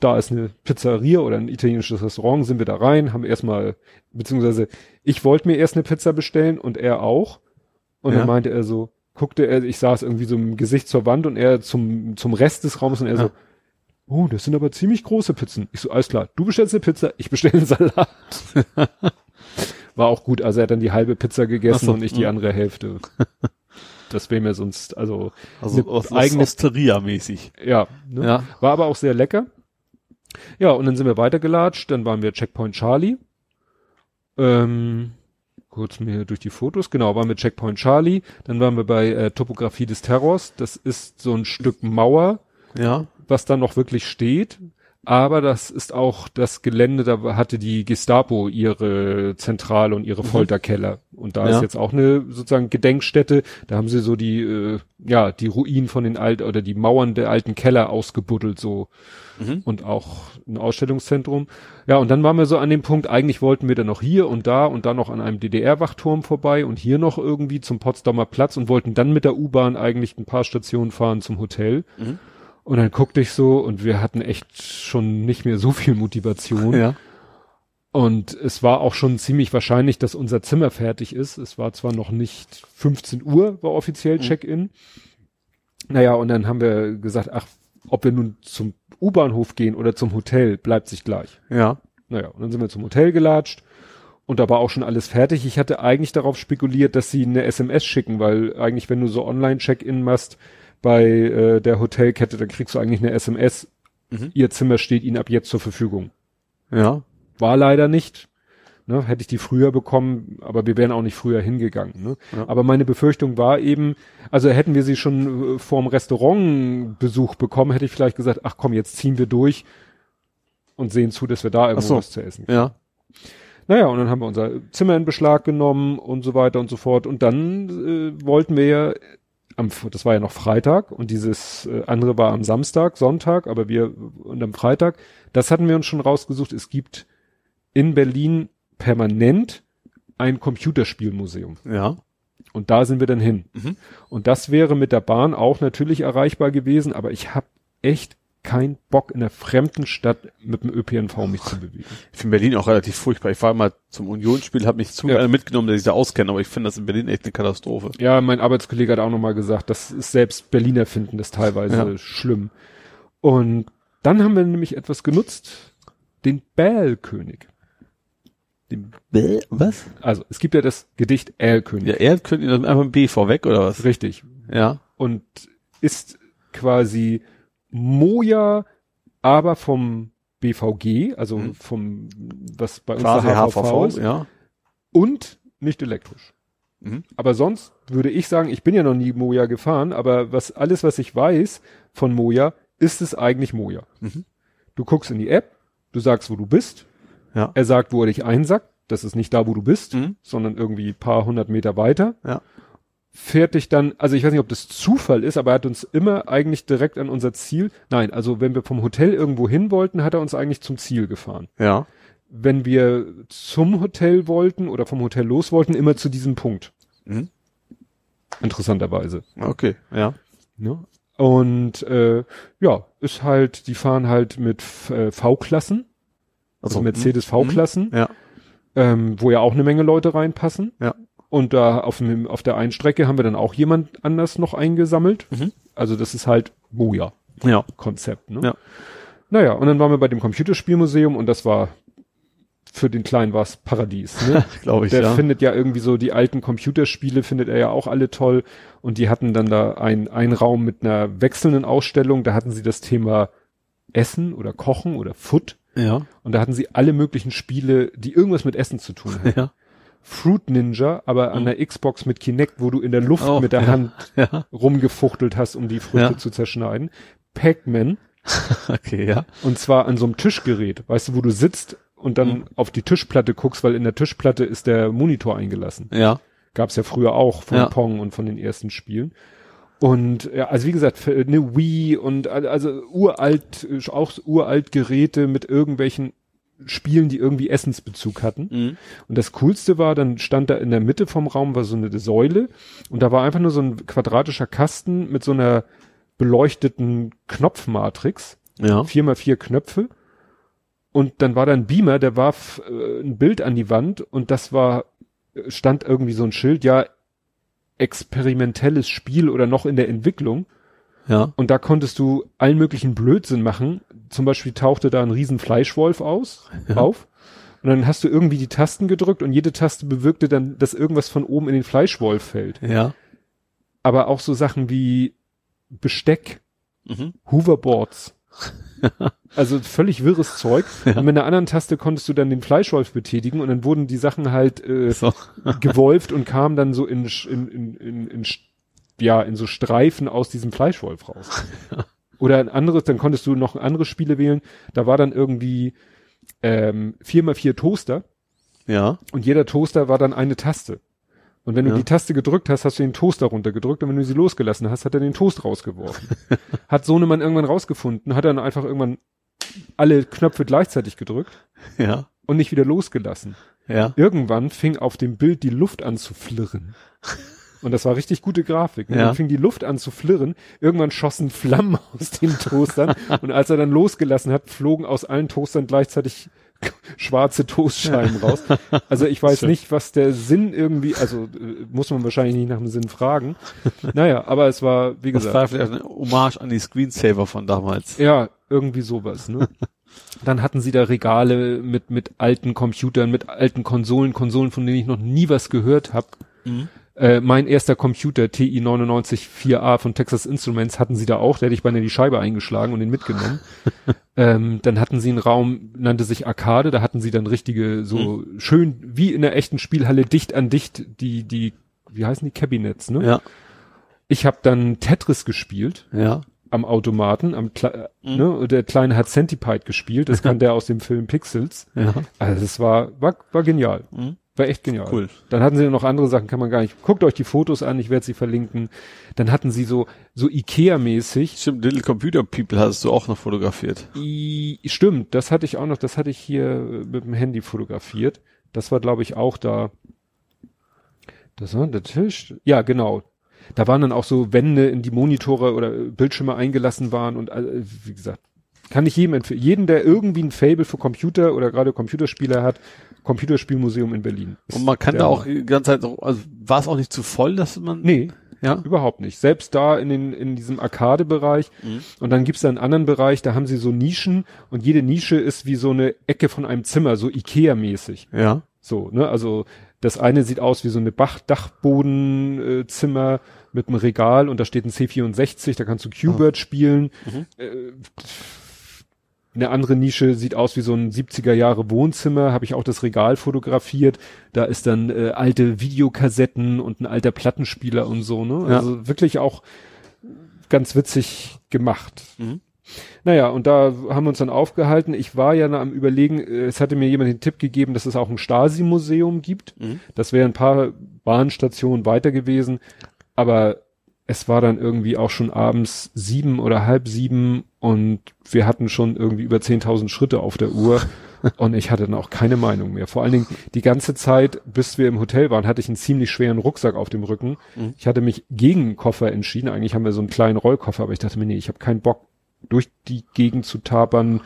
da ist eine Pizzeria oder ein italienisches Restaurant, sind wir da rein, haben erstmal, beziehungsweise ich wollte mir erst eine Pizza bestellen und er auch. Und Ja. dann meinte er so, guckte er, ich saß irgendwie so im Gesicht zur Wand und er zum, zum Rest des Raums und er Ja. so, oh, das sind aber ziemlich große Pizzen. Ich so, alles klar, du bestellst eine Pizza, ich bestelle einen Salat. War auch gut, also er hat dann die halbe Pizza gegessen so, und ich die andere Hälfte. Das wäre mir sonst, also Also aus, eigene- aus Osteria-mäßig. ja, ne? Ja. War aber auch sehr lecker. Ja, und dann sind wir weitergelatscht, dann waren wir Checkpoint Charlie. Ähm, kurz mir durch die Fotos, genau, waren wir Checkpoint Charlie, dann waren wir bei äh, Topografie des Terrors, das ist so ein Stück Mauer, Ja. was da noch wirklich steht, aber das ist auch das Gelände, da hatte die Gestapo ihre Zentrale und ihre Folterkeller Und da Ja. ist jetzt auch eine sozusagen Gedenkstätte. Da haben sie so die, äh, ja, die Ruinen von den alten oder die Mauern der alten Keller ausgebuddelt so Mhm. und auch ein Ausstellungszentrum. Ja, und dann waren wir so an dem Punkt, eigentlich wollten wir dann noch hier und da und dann noch an einem DDR-Wachturm vorbei und hier noch irgendwie zum Potsdamer Platz und wollten dann mit der U-Bahn eigentlich ein paar Stationen fahren zum Hotel. Mhm. Und dann guckte ich so und wir hatten echt schon nicht mehr so viel Motivation. Ja. Und es war auch schon ziemlich wahrscheinlich, dass unser Zimmer fertig ist. Es war zwar noch nicht 15 Uhr, war offiziell Check-in. Naja, und dann haben wir gesagt, ach, ob wir nun zum U-Bahnhof gehen oder zum Hotel, bleibt sich gleich. Ja. Naja, und dann sind wir zum Hotel gelatscht und da war auch schon alles fertig. Ich hatte eigentlich darauf spekuliert, dass sie eine SMS schicken, weil eigentlich, wenn du so Online-Check-in machst bei äh, der Hotelkette, dann kriegst du eigentlich eine SMS. Mhm. Ihr Zimmer steht Ihnen ab jetzt zur Verfügung. Ja. War leider nicht. Ne, hätte ich die früher bekommen, aber wir wären auch nicht früher hingegangen. Ne? Ja. Aber meine Befürchtung war eben, also hätten wir sie schon äh, vorm Restaurantbesuch bekommen, hätte ich vielleicht gesagt, ach komm, jetzt ziehen wir durch und sehen zu, dass wir da irgendwo so. was zu essen Ja. naja, und dann haben wir unser Zimmer in Beschlag genommen und so weiter und so fort. Und dann äh, wollten wir ja, am, das war ja noch Freitag und dieses äh, andere war am Samstag, Sonntag, aber wir und am Freitag, das hatten wir uns schon rausgesucht. Es gibt in Berlin permanent ein Computerspielmuseum. Ja. Und da sind wir dann hin. Mhm. Und das wäre mit der Bahn auch natürlich erreichbar gewesen, aber ich habe echt keinen Bock in einer fremden Stadt mit dem ÖPNV mich zu bewegen. Ich finde Berlin auch relativ furchtbar. Ich war mal zum Unionsspiel, habe mich zu Ja. mitgenommen, der sich da auskennt, aber ich finde das in Berlin echt eine Katastrophe. Ja, mein Arbeitskollege hat auch nochmal gesagt, das ist selbst Berliner finden das teilweise Ja. schlimm. Und dann haben wir nämlich etwas genutzt, den Bälkönig. Die Bäh, was? Also es gibt ja das Gedicht Erlkönig. Ja, er ihn einfach ein B vorweg oder was? Richtig. Ja. Und ist quasi Moja, aber vom BVG, also Mhm. vom, was bei uns Quasi der HVV, ist, ja. und nicht elektrisch. Mhm. Aber sonst würde ich sagen, ich bin ja noch nie Moja gefahren, aber was alles, was ich weiß von Moja, ist es eigentlich Moja. Mhm. Du guckst in die App, du sagst, wo du bist, Ja. er sagt, wo er dich einsackt, das ist nicht da, wo du bist, Mhm. sondern irgendwie paar hundert Meter weiter. Ja. Fährt dich dann, also ich weiß nicht, ob das Zufall ist, aber er hat uns immer eigentlich direkt an unser Ziel, nein, also wenn wir vom Hotel irgendwo hin wollten, hat er uns eigentlich zum Ziel gefahren. Ja. Wenn wir zum Hotel wollten oder vom Hotel los wollten, immer zu diesem Punkt. Mhm. Interessanterweise. Okay. Ja. Ne? Und äh, ja, ist halt, die fahren halt mit äh, V-Klassen, also mhm. Mercedes V-Klassen, Ja. ähm, wo ja auch eine Menge Leute reinpassen. Ja. Und da auf, dem, auf der einen Strecke haben wir dann auch jemand anders noch eingesammelt. Mhm. Also das ist halt Moja-Konzept. Ja. Ne? Ja. Naja, und dann waren wir bei dem Computerspielmuseum und das war für den Kleinen war's Paradies. Ne? Glaube ich, Der ja. findet ja irgendwie so die alten Computerspiele, findet er ja auch alle toll. Und die hatten dann da ein, einen Raum mit einer wechselnden Ausstellung. Da hatten sie das Thema Essen oder Kochen oder Food. Ja. Und da hatten sie alle möglichen Spiele, die irgendwas mit Essen zu tun haben. Ja. Fruit Ninja, aber an der Xbox mit Kinect, wo du in der Luft Oh, mit der ja. Hand Ja. rumgefuchtelt hast, um die Früchte Ja. zu zerschneiden. Pac-Man, Okay, ja. und zwar an so einem Tischgerät, weißt du, wo du sitzt und dann Mhm. auf die Tischplatte guckst, weil in der Tischplatte ist der Monitor eingelassen. Ja. Gab's ja früher auch von. Pong und von den ersten Spielen. Und ja, also wie gesagt, eine Wii und al- also uralt, äh, auch uralt Geräte mit irgendwelchen Spielen, die irgendwie Essensbezug hatten. Mhm. Und das Coolste war, dann stand da in der Mitte vom Raum war so eine Säule und da war einfach nur so ein quadratischer Kasten mit so einer beleuchteten Knopfmatrix, Ja. vier mal vier Knöpfe. Und dann war da ein Beamer, der warf äh, ein Bild an die Wand und das war, äh, stand irgendwie so ein Schild, ja, experimentelles Spiel oder noch in der Entwicklung. Ja. Und da konntest du allen möglichen Blödsinn machen. Zum Beispiel tauchte da ein riesen Fleischwolf aus, auf. Und dann hast du irgendwie die Tasten gedrückt und jede Taste bewirkte dann, dass irgendwas von oben in den Fleischwolf fällt. Ja. Aber auch so Sachen wie Besteck, Mhm. Hoverboards. also völlig wirres Zeug. Ja. Und mit einer anderen Taste konntest du dann den Fleischwolf betätigen und dann wurden die Sachen halt äh, So. gewolft und kamen dann so in, in, in, in, in, ja, in so Streifen aus diesem Fleischwolf raus. Oder ein anderes, dann konntest du noch andere Spiele wählen. Da war dann irgendwie ähm, vier mal vier Toaster Ja. und jeder Toaster war dann eine Taste. Und wenn du Ja. die Taste gedrückt hast, hast du den Toaster runtergedrückt und wenn du sie losgelassen hast, hat er den Toast rausgeworfen. hat Sohnemann irgendwann rausgefunden, hat dann einfach irgendwann alle Knöpfe gleichzeitig gedrückt Ja. und nicht wieder losgelassen. Ja. Irgendwann fing auf dem Bild die Luft an zu flirren. Und das war richtig gute Grafik. Und Ja. dann fing die Luft an zu flirren. Irgendwann schossen Flammen aus den Toastern. und als er dann losgelassen hat, flogen aus allen Toastern gleichzeitig schwarze Toastscheiben raus. Also ich weiß Schön. nicht, was der Sinn irgendwie, also äh, muss man wahrscheinlich nicht nach dem Sinn fragen. Naja, aber es war, wie Das gesagt, war vielleicht eine Hommage an die Screensaver von damals. ja, irgendwie sowas, ne? Dann hatten sie da Regale mit, mit alten Computern, mit alten Konsolen, Konsolen, von denen ich noch nie was gehört habe. Äh, mein erster Computer, TI 99 4A von Texas Instruments, hatten sie da auch, da hätte ich beinahe die Scheibe eingeschlagen und den mitgenommen. ähm, dann hatten sie einen Raum, nannte sich Arcade, da hatten sie dann richtige, so schön wie in der echten Spielhalle, dicht an dicht, die, die, wie heißen die, Cabinets, ne? Ja. Ich habe dann Tetris gespielt Ja. am Automaten, am Kle ne, der Kleine hat Centipede gespielt, das kann der aus dem Film Pixels. Ja. Also es war, war, war genial. Mhm. War echt genial. Cool. Dann hatten sie noch andere Sachen, kann man gar nicht. Guckt euch die Fotos an, ich werde sie verlinken. Dann hatten sie so, so Ikea-mäßig. Stimmt, Little Computer People hast du auch noch fotografiert. I, stimmt, das hatte ich auch noch, das hatte ich hier äh, mit dem Handy fotografiert. Das war, glaube ich, auch da. Das war der Tisch. Ja, genau. Da waren dann auch so Wände in die Monitore oder äh, Bildschirme eingelassen waren und äh, wie gesagt, kann ich jedem empfehlen. Jeden, der irgendwie ein Fable für Computer oder gerade Computerspieler hat, Computerspielmuseum in Berlin. Und man kann da auch die ganze Zeit, also war es auch nicht zu voll, dass man. Nee, Ja. Überhaupt nicht. Selbst da in, den, in diesem Arcade-Bereich. Und dann gibt's da einen anderen Bereich, da haben sie so Nischen und jede Nische ist wie so eine Ecke von einem Zimmer, so Ikea-mäßig. Ja. So, ne? Also das eine sieht aus wie so eine Bach Dachbodenzimmer äh, Zimmer mit einem Regal und da steht ein C64, da kannst du Qbert spielen. Äh, eine andere Nische sieht aus wie so ein 70er Jahre Wohnzimmer, habe ich auch das Regal fotografiert. Da ist dann äh, alte Videokassetten und ein alter Plattenspieler und so, ne? Ja. Also wirklich auch ganz witzig gemacht. Mhm. Naja, und da haben wir uns dann aufgehalten. Ich war ja am überlegen, äh, es hatte mir jemand den Tipp gegeben, dass es auch ein Stasi-Museum gibt. Mhm. Das wäre ein paar Bahnstationen weiter gewesen. Aber es war dann irgendwie auch schon abends sieben oder halb sieben und wir hatten schon irgendwie über 10.000 Schritte auf der Uhr und ich hatte dann auch keine Meinung mehr. Vor allen Dingen die ganze Zeit, bis wir im Hotel waren, hatte ich einen ziemlich schweren Rucksack auf dem Rücken. Mhm. Ich hatte mich gegen einen Koffer entschieden. Eigentlich haben wir so einen kleinen Rollkoffer, aber ich dachte mir, nee, ich habe keinen Bock, durch die Gegend zu tapern,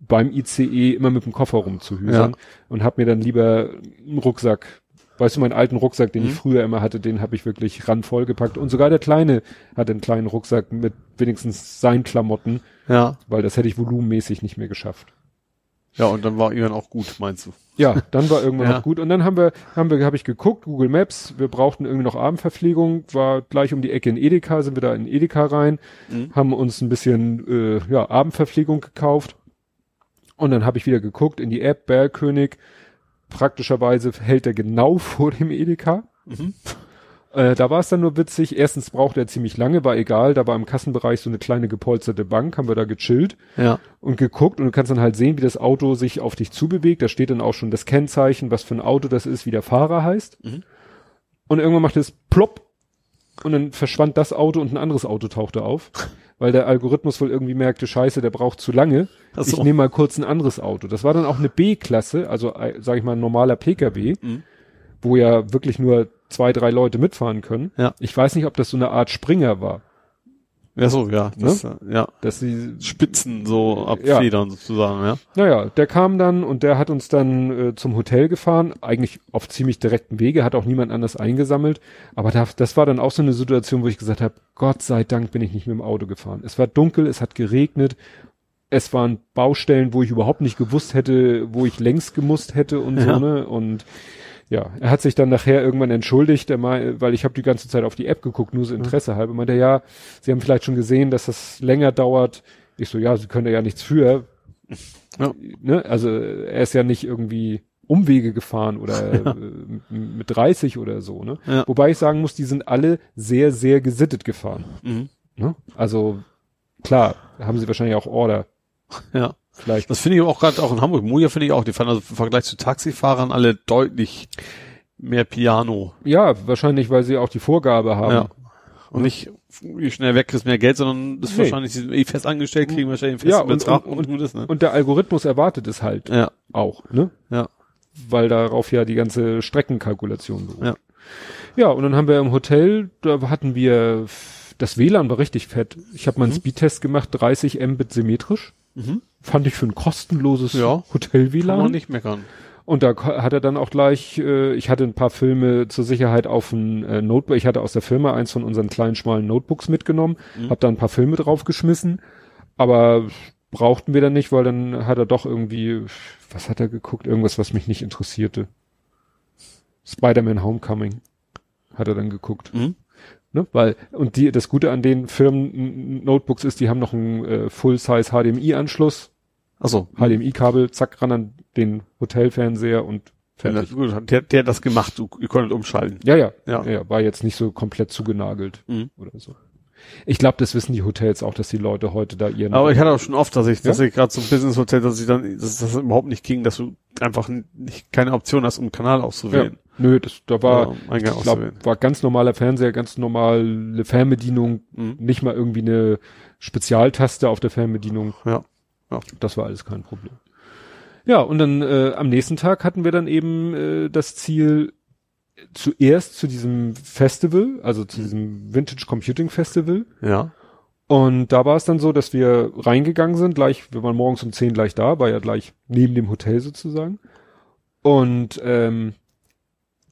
beim ICE immer mit dem Koffer rumzuhüsern Ja. und habe mir dann lieber einen Rucksack, weißt du, meinen alten Rucksack, den Mhm. ich früher immer hatte, den habe ich wirklich ran vollgepackt und sogar der Kleine hatte einen kleinen Rucksack mit wenigstens seinen Klamotten, Ja. weil das hätte ich volumenmäßig nicht mehr geschafft. Ja, und dann war irgendwann auch gut, meinst du? Ja, dann war irgendwann Ja. noch gut und dann haben wir, haben wir, habe ich geguckt, Google Maps, wir brauchten irgendwie noch Abendverpflegung, war gleich um die Ecke in Edeka, sind wir da in Edeka rein, Mhm. haben uns ein bisschen äh, ja, Abendverpflegung gekauft und dann habe ich wieder geguckt in die App Bergkönig. Praktischerweise hält er genau vor dem Edeka. Mhm. Äh, da war es dann nur witzig. Erstens brauchte er ziemlich lange, war egal. Da war im Kassenbereich so eine kleine gepolsterte Bank, haben wir da gechillt Ja. und geguckt und du kannst dann halt sehen, wie das Auto sich auf dich zubewegt. Da steht dann auch schon das Kennzeichen, was für ein Auto das ist, wie der Fahrer heißt. Mhm. Und irgendwann macht es plopp und dann verschwand das Auto und ein anderes Auto tauchte auf, weil der Algorithmus wohl irgendwie merkte, scheiße, der braucht zu lange. So. Ich nehme mal kurz ein anderes Auto. Das war dann auch eine B-Klasse, also äh, sag ich mal ein normaler PKW, Mhm. wo ja wirklich nur zwei, drei Leute mitfahren können. Ja. Ich weiß nicht, ob das so eine Art Springer war, Ja, so, ja. Das, äh, ja. dass sie Spitzen so abfedern sozusagen, ja. Naja, der kam dann und der hat uns dann äh, zum Hotel gefahren, eigentlich auf ziemlich direkten Wege, hat auch niemand anders eingesammelt. Aber da, das war dann auch so eine Situation, wo ich gesagt habe, Gott sei Dank bin ich nicht mit dem Auto gefahren. Es war dunkel, es hat geregnet, es waren Baustellen, wo ich überhaupt nicht gewusst hätte, wo ich längst gemusst hätte und Ja. so, ne? Und ja, er hat sich dann nachher irgendwann entschuldigt, er mei- weil ich habe die ganze Zeit auf die App geguckt, nur so Interesse halber. Meinte er, ja, Sie haben vielleicht schon gesehen, dass das länger dauert. Ich so, ja, Sie können da ja nichts für. Ja. Ne? Also er ist ja nicht irgendwie Umwege gefahren oder äh, m- mit 30 oder so. Ne? Ja. Wobei ich sagen muss, die sind alle sehr, sehr gesittet gefahren. Mhm. Ne? Also klar, haben sie wahrscheinlich auch Order. Ja. Vielleicht. Das finde ich auch gerade auch in Hamburg. Moja finde ich auch, die fahren also im Vergleich zu Taxifahrern alle deutlich mehr Piano. Ja, wahrscheinlich, weil sie auch die Vorgabe haben. Ja. Und nicht, wie schnell weg kriegst mehr Geld, sondern das ist Nee. wahrscheinlich, sie sind eh fest angestellt, kriegen wahrscheinlich einen Ja, festen und, Betrag und, und, und, ist, ne? und der Algorithmus erwartet es halt ja, auch, ne? ja, Weil darauf ja die ganze Streckenkalkulation beruht. Ja. Ja, und dann haben wir im Hotel, da hatten wir, das WLAN war richtig fett. Ich habe mal einen Mhm. Speedtest gemacht, 30 Mbit symmetrisch. Mhm. Fand ich für ein kostenloses Ja. kann Hotel-WLAN. man nicht meckern. Und da hat er dann auch gleich, äh, ich hatte ein paar Filme zur Sicherheit auf ein äh, Notebook, ich hatte aus der Firma eins von unseren kleinen schmalen Notebooks mitgenommen, Mhm. hab da ein paar Filme draufgeschmissen, aber brauchten wir dann nicht, weil dann hat er doch irgendwie, was hat er geguckt? Irgendwas, was mich nicht interessierte. Spider-Man Homecoming hat er dann geguckt. Mhm. Ne? Weil, und die, das Gute an den Firmen-Notebooks ist, die haben noch einen äh, Full-Size HDMI-Anschluss, Achso. HDMI-Kabel, zack, ran an den Hotelfernseher und fertig. Gut, der, der hat das gemacht, du, ihr konntet umschalten. Ja, ja, Ja. ja. ja, war jetzt nicht so komplett zugenagelt Mhm. oder so. Ich glaube, das wissen die Hotels auch, dass die Leute heute da ihren. Aber ich hatte auch schon oft, dass ich, dass Ja? ich gerade zum Business Hotel, dass ich dann, dass das überhaupt nicht ging, dass du einfach nicht keine Option hast, um einen Kanal ja, auszuwählen. nö, das, da war, Ja, ich glaube, war ganz normaler Fernseher, ganz normale Fernbedienung, Mhm. nicht mal irgendwie eine Spezialtaste auf der Fernbedienung. Ja. Ja. Das war alles kein Problem. Ja, und dann äh, am nächsten Tag hatten wir dann eben äh, das Ziel, zuerst zu diesem Festival, also zu diesem Vintage Computing Festival. Ja. Und da war es dann so, dass wir reingegangen sind, gleich, wir waren morgens um 10 gleich da, war ja gleich neben dem Hotel sozusagen. Und ähm,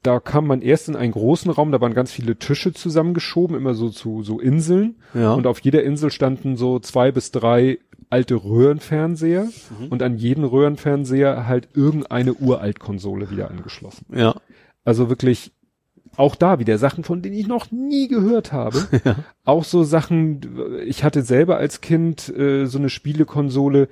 da kam man erst in einen großen Raum, da waren ganz viele Tische zusammengeschoben, immer so zu so Inseln. Ja. Und auf jeder Insel standen so zwei bis drei alte Röhrenfernseher Mhm. und an jeden Röhrenfernseher halt irgendeine Uraltkonsole wieder angeschlossen. ja. Also wirklich auch da wieder Sachen, von denen ich noch nie gehört habe. Ja. Auch so Sachen, ich hatte selber als Kind äh, so eine Spielekonsole,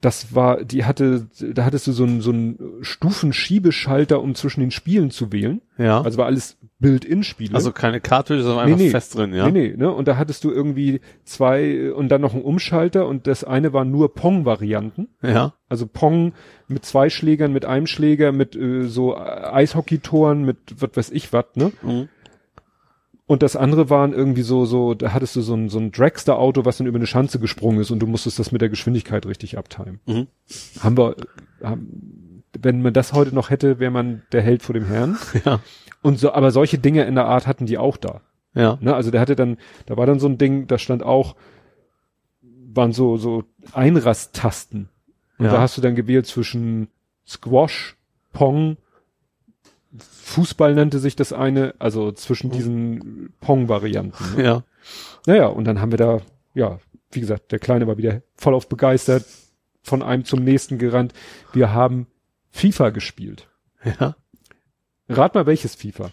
das war, die hatte, da hattest du so einen, so einen Stufenschiebeschalter, um zwischen den Spielen zu wählen. Ja. Also war alles Build-in-Spiele. Also keine Cartridge, sondern Nee, einfach nee. fest drin, ja. Nee, nee, ne? Und da hattest du irgendwie zwei und dann noch einen Umschalter und das eine war nur Pong-Varianten. Ja. Also Pong mit zwei Schlägern, mit einem Schläger, mit äh, so Eishockeytoren, mit was weiß ich was, ne? Mhm. Und das andere waren irgendwie so, so, da hattest du so ein, so ein Dragster-Auto, was dann über eine Schanze gesprungen ist und du musstest das mit der Geschwindigkeit richtig abtimen. Mhm. Haben wir, haben, wenn man das heute noch hätte, wäre man der Held vor dem Herrn. Ja. Und so, aber solche Dinge in der Art hatten die auch da. Ja. Ne? Also der hatte dann, da war dann so ein Ding, da stand auch, waren so, so Einrasttasten. Und Ja. da hast du dann gewählt zwischen Squash, Pong, Fußball nannte sich das eine, also zwischen diesen Pong-Varianten. Ne? Ja. Naja, und dann haben wir da, ja, wie gesagt, der Kleine war wieder voll auf begeistert, von einem zum nächsten gerannt. Wir haben FIFA gespielt. Ja. Rat mal, welches FIFA?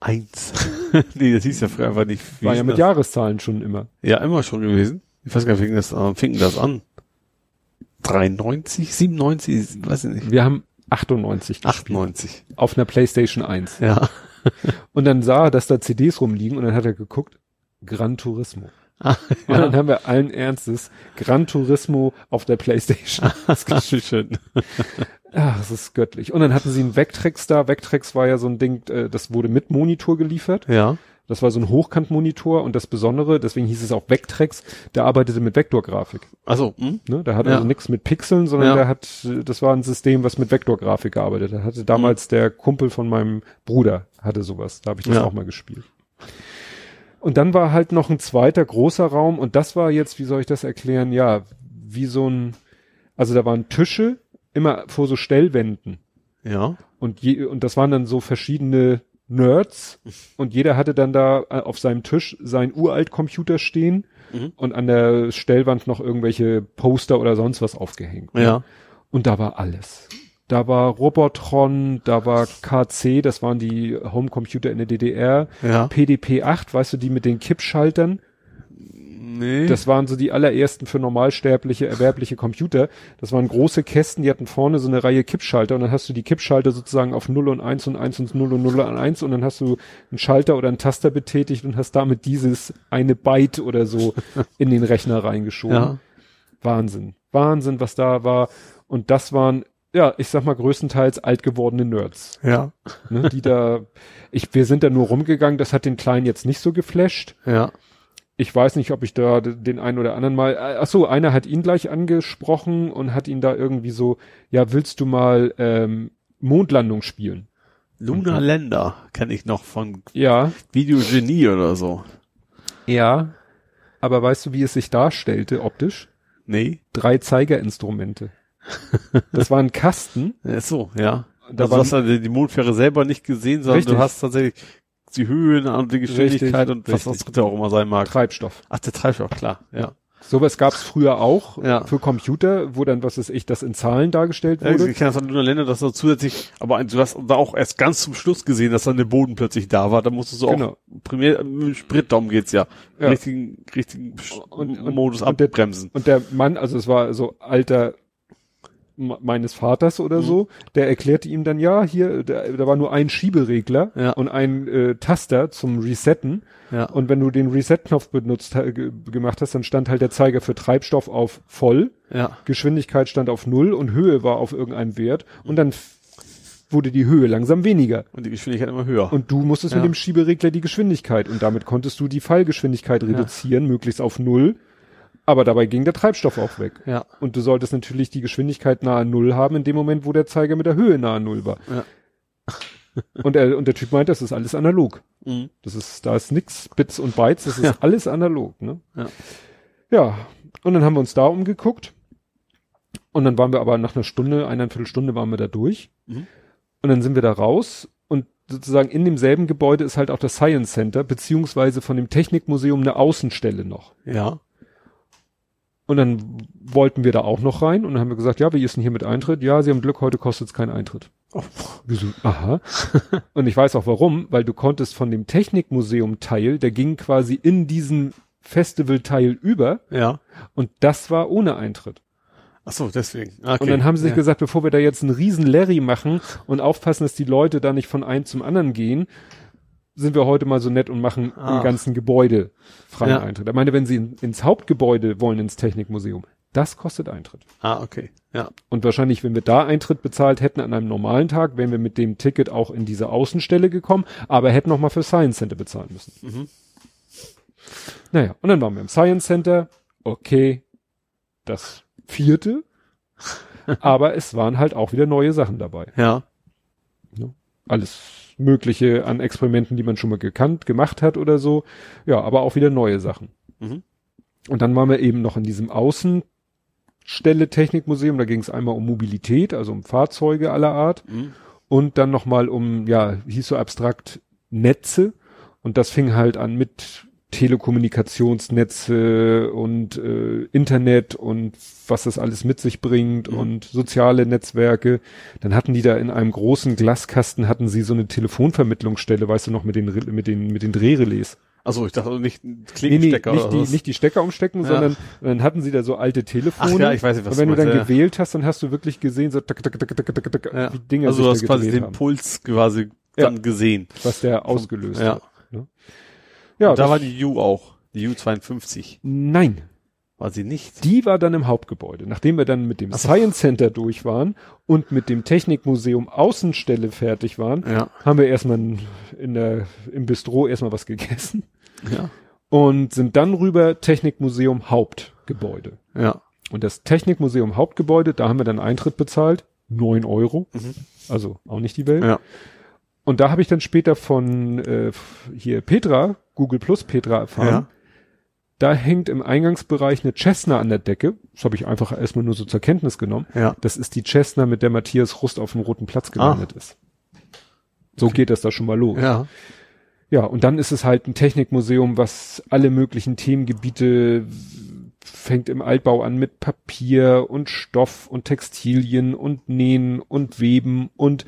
Eins. nee, das hieß ja früher einfach nicht. War ja mit das? Jahreszahlen schon immer. Ja, immer schon gewesen. Ich weiß gar nicht, fing das, äh, fing das an. 93, 97, weiß ich nicht. Wir haben 98 gespielt. 98. auf einer Playstation 1. Ja. Und dann sah er, dass da CDs rumliegen und dann hat er geguckt, Gran Turismo. Ah, Und dann haben wir allen Ernstes Gran Turismo auf der Playstation. das ist ganz schön. Ach, das ist göttlich. Und dann hatten sie einen Vectrex da. Vectrex war ja so ein Ding, äh, das wurde mit Monitor geliefert. Ja. Das war so ein Hochkantmonitor und das Besondere, deswegen hieß es auch Vectrex, der arbeitete mit Vektorgrafik. Also, hm? Ne? Der hat Ja. also nichts mit Pixeln, sondern Ja. der hat, das war ein System, was mit Vektorgrafik gearbeitet hat. Hatte damals der Kumpel von meinem Bruder, hatte sowas. Da habe ich das Ja. auch mal gespielt. Und dann war halt noch ein zweiter großer Raum und das war jetzt, wie soll ich das erklären? Ja, wie so ein, also da waren Tische immer vor so Stellwänden Ja. und je, und das waren dann so verschiedene Nerds und jeder hatte dann da äh, auf seinem Tisch sein Uralt-Computer stehen Mhm. und an der Stellwand noch irgendwelche Poster oder sonst was aufgehängt. ne? Ja. Und da war alles. Da war Robotron, da war KC, das waren die Homecomputer in der DDR. Ja. PDP-8, weißt du, die mit den Kippschaltern, Nee. das waren so die allerersten für normalsterbliche, erwerbliche Computer. Das waren große Kästen, die hatten vorne so eine Reihe Kippschalter und dann hast du die Kippschalter sozusagen auf 0 und 1 und 1 und 0 und 0 und 1 und dann hast du einen Schalter oder einen Taster betätigt und hast damit dieses eine Byte oder so in den Rechner reingeschoben. ja. Wahnsinn. Wahnsinn, was da war. Und das waren ja, ich sag mal größtenteils alt gewordene Nerds, Ja. ne, die da, ich, wir sind da nur rumgegangen, das hat den Kleinen jetzt nicht so geflasht. Ja. Ich weiß nicht, ob ich da den einen oder anderen mal, äh, ach so, einer hat ihn gleich angesprochen und hat ihn da irgendwie so, ja, willst du mal ähm, Mondlandung spielen? Luna Länder kenne ich noch von Ja, Videogenie oder so. ja. Aber weißt du, wie es sich darstellte optisch? Nee. Drei Zeigerinstrumente. Das war ein Kasten. Ach so, ja. Da also du hast ja die Mondfähre selber nicht gesehen, sondern Richtig. du hast tatsächlich die Höhen und die Geschwindigkeit Richtig, und was das dritte auch immer sein mag. Treibstoff. Ach, der Treibstoff, klar. Ja. Sowas gab's früher auch Ja. für Computer, wo dann, was weiß ich, das in Zahlen dargestellt Ja, wurde. ich kenne das von Luna Länder, dass da zusätzlich, aber du hast da auch erst ganz zum Schluss gesehen, dass dann der Boden plötzlich da war. Da musstest du Genau. auch primär mit Sprit, darum geht's ja. Ja. Richtigen, richtigen Und- und- Modus und der- abbremsen. Und der Mann, also es war so alter meines Vaters oder Mhm. so, der erklärte ihm dann, ja, hier, da, da war nur ein Schieberegler Ja. und ein äh, Taster zum Resetten. Ja. Und wenn du den Reset-Knopf benutzt, gemacht hast, dann stand halt der Zeiger für Treibstoff auf voll, ja. Geschwindigkeit stand auf null und Höhe war auf irgendeinem Wert und dann wurde die Höhe langsam weniger. Und die Geschwindigkeit immer höher. Und du musstest Ja. mit dem Schieberegler die Geschwindigkeit und damit konntest du die Fallgeschwindigkeit reduzieren, möglichst auf null. Aber dabei ging der Treibstoff auch weg. ja. Und du solltest natürlich die Geschwindigkeit nahe Null haben in dem Moment, wo der Zeiger mit der Höhe nahe Null war. Ja. und, er, und der Typ meint, das ist alles analog. Mhm. Das ist, da ist nix Bits und Bytes, das ist Ja. alles analog, ne? Ja. Ja. Und dann haben wir uns da umgeguckt. Und dann waren wir aber nach einer Stunde, eineinviertel Stunde waren wir da durch. Mhm. Und dann sind wir da raus und sozusagen in demselben Gebäude ist halt auch das Science Center, beziehungsweise von dem Technikmuseum eine Außenstelle noch. Ja. Und dann wollten wir da auch noch rein und dann haben wir gesagt, ja, wie ist denn hier mit Eintritt? Ja, Sie haben Glück, heute kostet es keinen Eintritt. Oh. Wieso? Aha. und ich weiß auch warum, weil du konntest von dem Technikmuseum Teil, der ging quasi in diesen Festival-Teil über Ja. und das war ohne Eintritt. Ach so, deswegen. Okay. Und dann haben sie sich ja. gesagt, bevor wir da jetzt einen riesen Larry machen und aufpassen, dass die Leute da nicht von einem zum anderen gehen, sind wir heute mal so nett und machen Ah. im ganzen Gebäude freien Ja. Eintritt. Er meinte, wenn sie in, ins Hauptgebäude wollen, ins Technikmuseum, das kostet Eintritt. Ah, okay. Ja. Und wahrscheinlich, wenn wir da Eintritt bezahlt hätten an einem normalen Tag, wären wir mit dem Ticket auch in diese Außenstelle gekommen, aber hätten noch mal für Science Center bezahlen müssen. Mhm. Naja, und dann waren wir im Science Center. Okay, das vierte. aber es waren halt auch wieder neue Sachen dabei. Ja. Alles Mögliche an Experimenten, die man schon mal gekannt, gemacht hat oder so. Ja, aber auch wieder neue Sachen. Mhm. Und dann waren wir eben noch in diesem Außenstelle Technikmuseum. Da ging es einmal um Mobilität, also um Fahrzeuge aller Art. Mhm. Und dann nochmal um, ja, hieß so abstrakt Netze. Und das fing halt an mit Telekommunikationsnetze und äh, Internet und was das alles mit sich bringt Mhm. und soziale Netzwerke. Dann hatten die da in einem großen Glaskasten hatten sie so eine Telefonvermittlungsstelle, weißt du noch, mit den, mit den, mit den Drehrelais. Also ich dachte also nicht ein Nee, nee, Klinkenstecker nicht oder die, was. nicht die Stecker umstecken, Ja. sondern dann hatten sie da so alte Telefone. Ach ja, ich weiß nicht, was Und wenn du du dann meinst, ja. gewählt hast, dann hast du wirklich gesehen, so tak, tak, tak, tak, tak, tak, ja. wie Dinger also du hast quasi den haben, Puls quasi dann gesehen. was der ausgelöst Ja. hat. Ne? Ja, Und da war die U auch. Die U52. nein, War sie nicht? die war dann im Hauptgebäude. Nachdem wir dann mit dem so. Science Center durch waren und mit dem Technikmuseum Außenstelle fertig waren, Ja. haben wir erstmal in der, im Bistro erstmal was gegessen Ja. und sind dann rüber Technikmuseum Hauptgebäude. Ja. Und das Technikmuseum Hauptgebäude, da haben wir dann Eintritt bezahlt, neun Euro, Mhm. also auch nicht die Welt. Ja. Und da habe ich dann später von äh, hier Petra, Google Plus Petra erfahren. Ja. Da hängt im Eingangsbereich eine Cessna an der Decke. Das habe ich einfach erstmal nur so zur Kenntnis genommen. Ja. Das ist die Cessna, mit der Matthias Rust auf dem Roten Platz gelandet ist. So geht das da schon mal los. Ja. Ja, und dann ist es halt ein Technikmuseum, was alle möglichen Themengebiete fängt im Altbau an mit Papier und Stoff und Textilien und Nähen und Weben und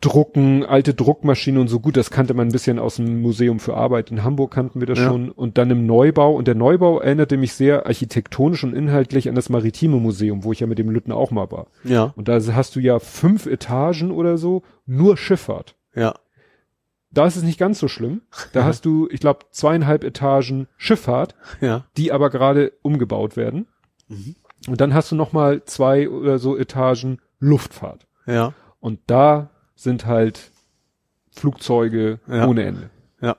Drucken, alte Druckmaschinen und so gut, das kannte man ein bisschen aus dem Museum für Arbeit in Hamburg kannten wir das Ja. schon und dann im Neubau und der Neubau erinnerte mich sehr architektonisch und inhaltlich an das Maritime Museum, wo ich ja mit dem Lütten auch mal war. Ja. Und da hast du ja fünf Etagen oder so, nur Schifffahrt. Ja. Da ist es nicht ganz so schlimm. Da hast du, ich glaube, zweieinhalb Etagen Schifffahrt, Ja. die aber gerade umgebaut werden. Mhm. Und dann hast du noch mal zwei oder so Etagen Luftfahrt. Ja. Und da sind halt Flugzeuge Ja. ohne Ende. Ja.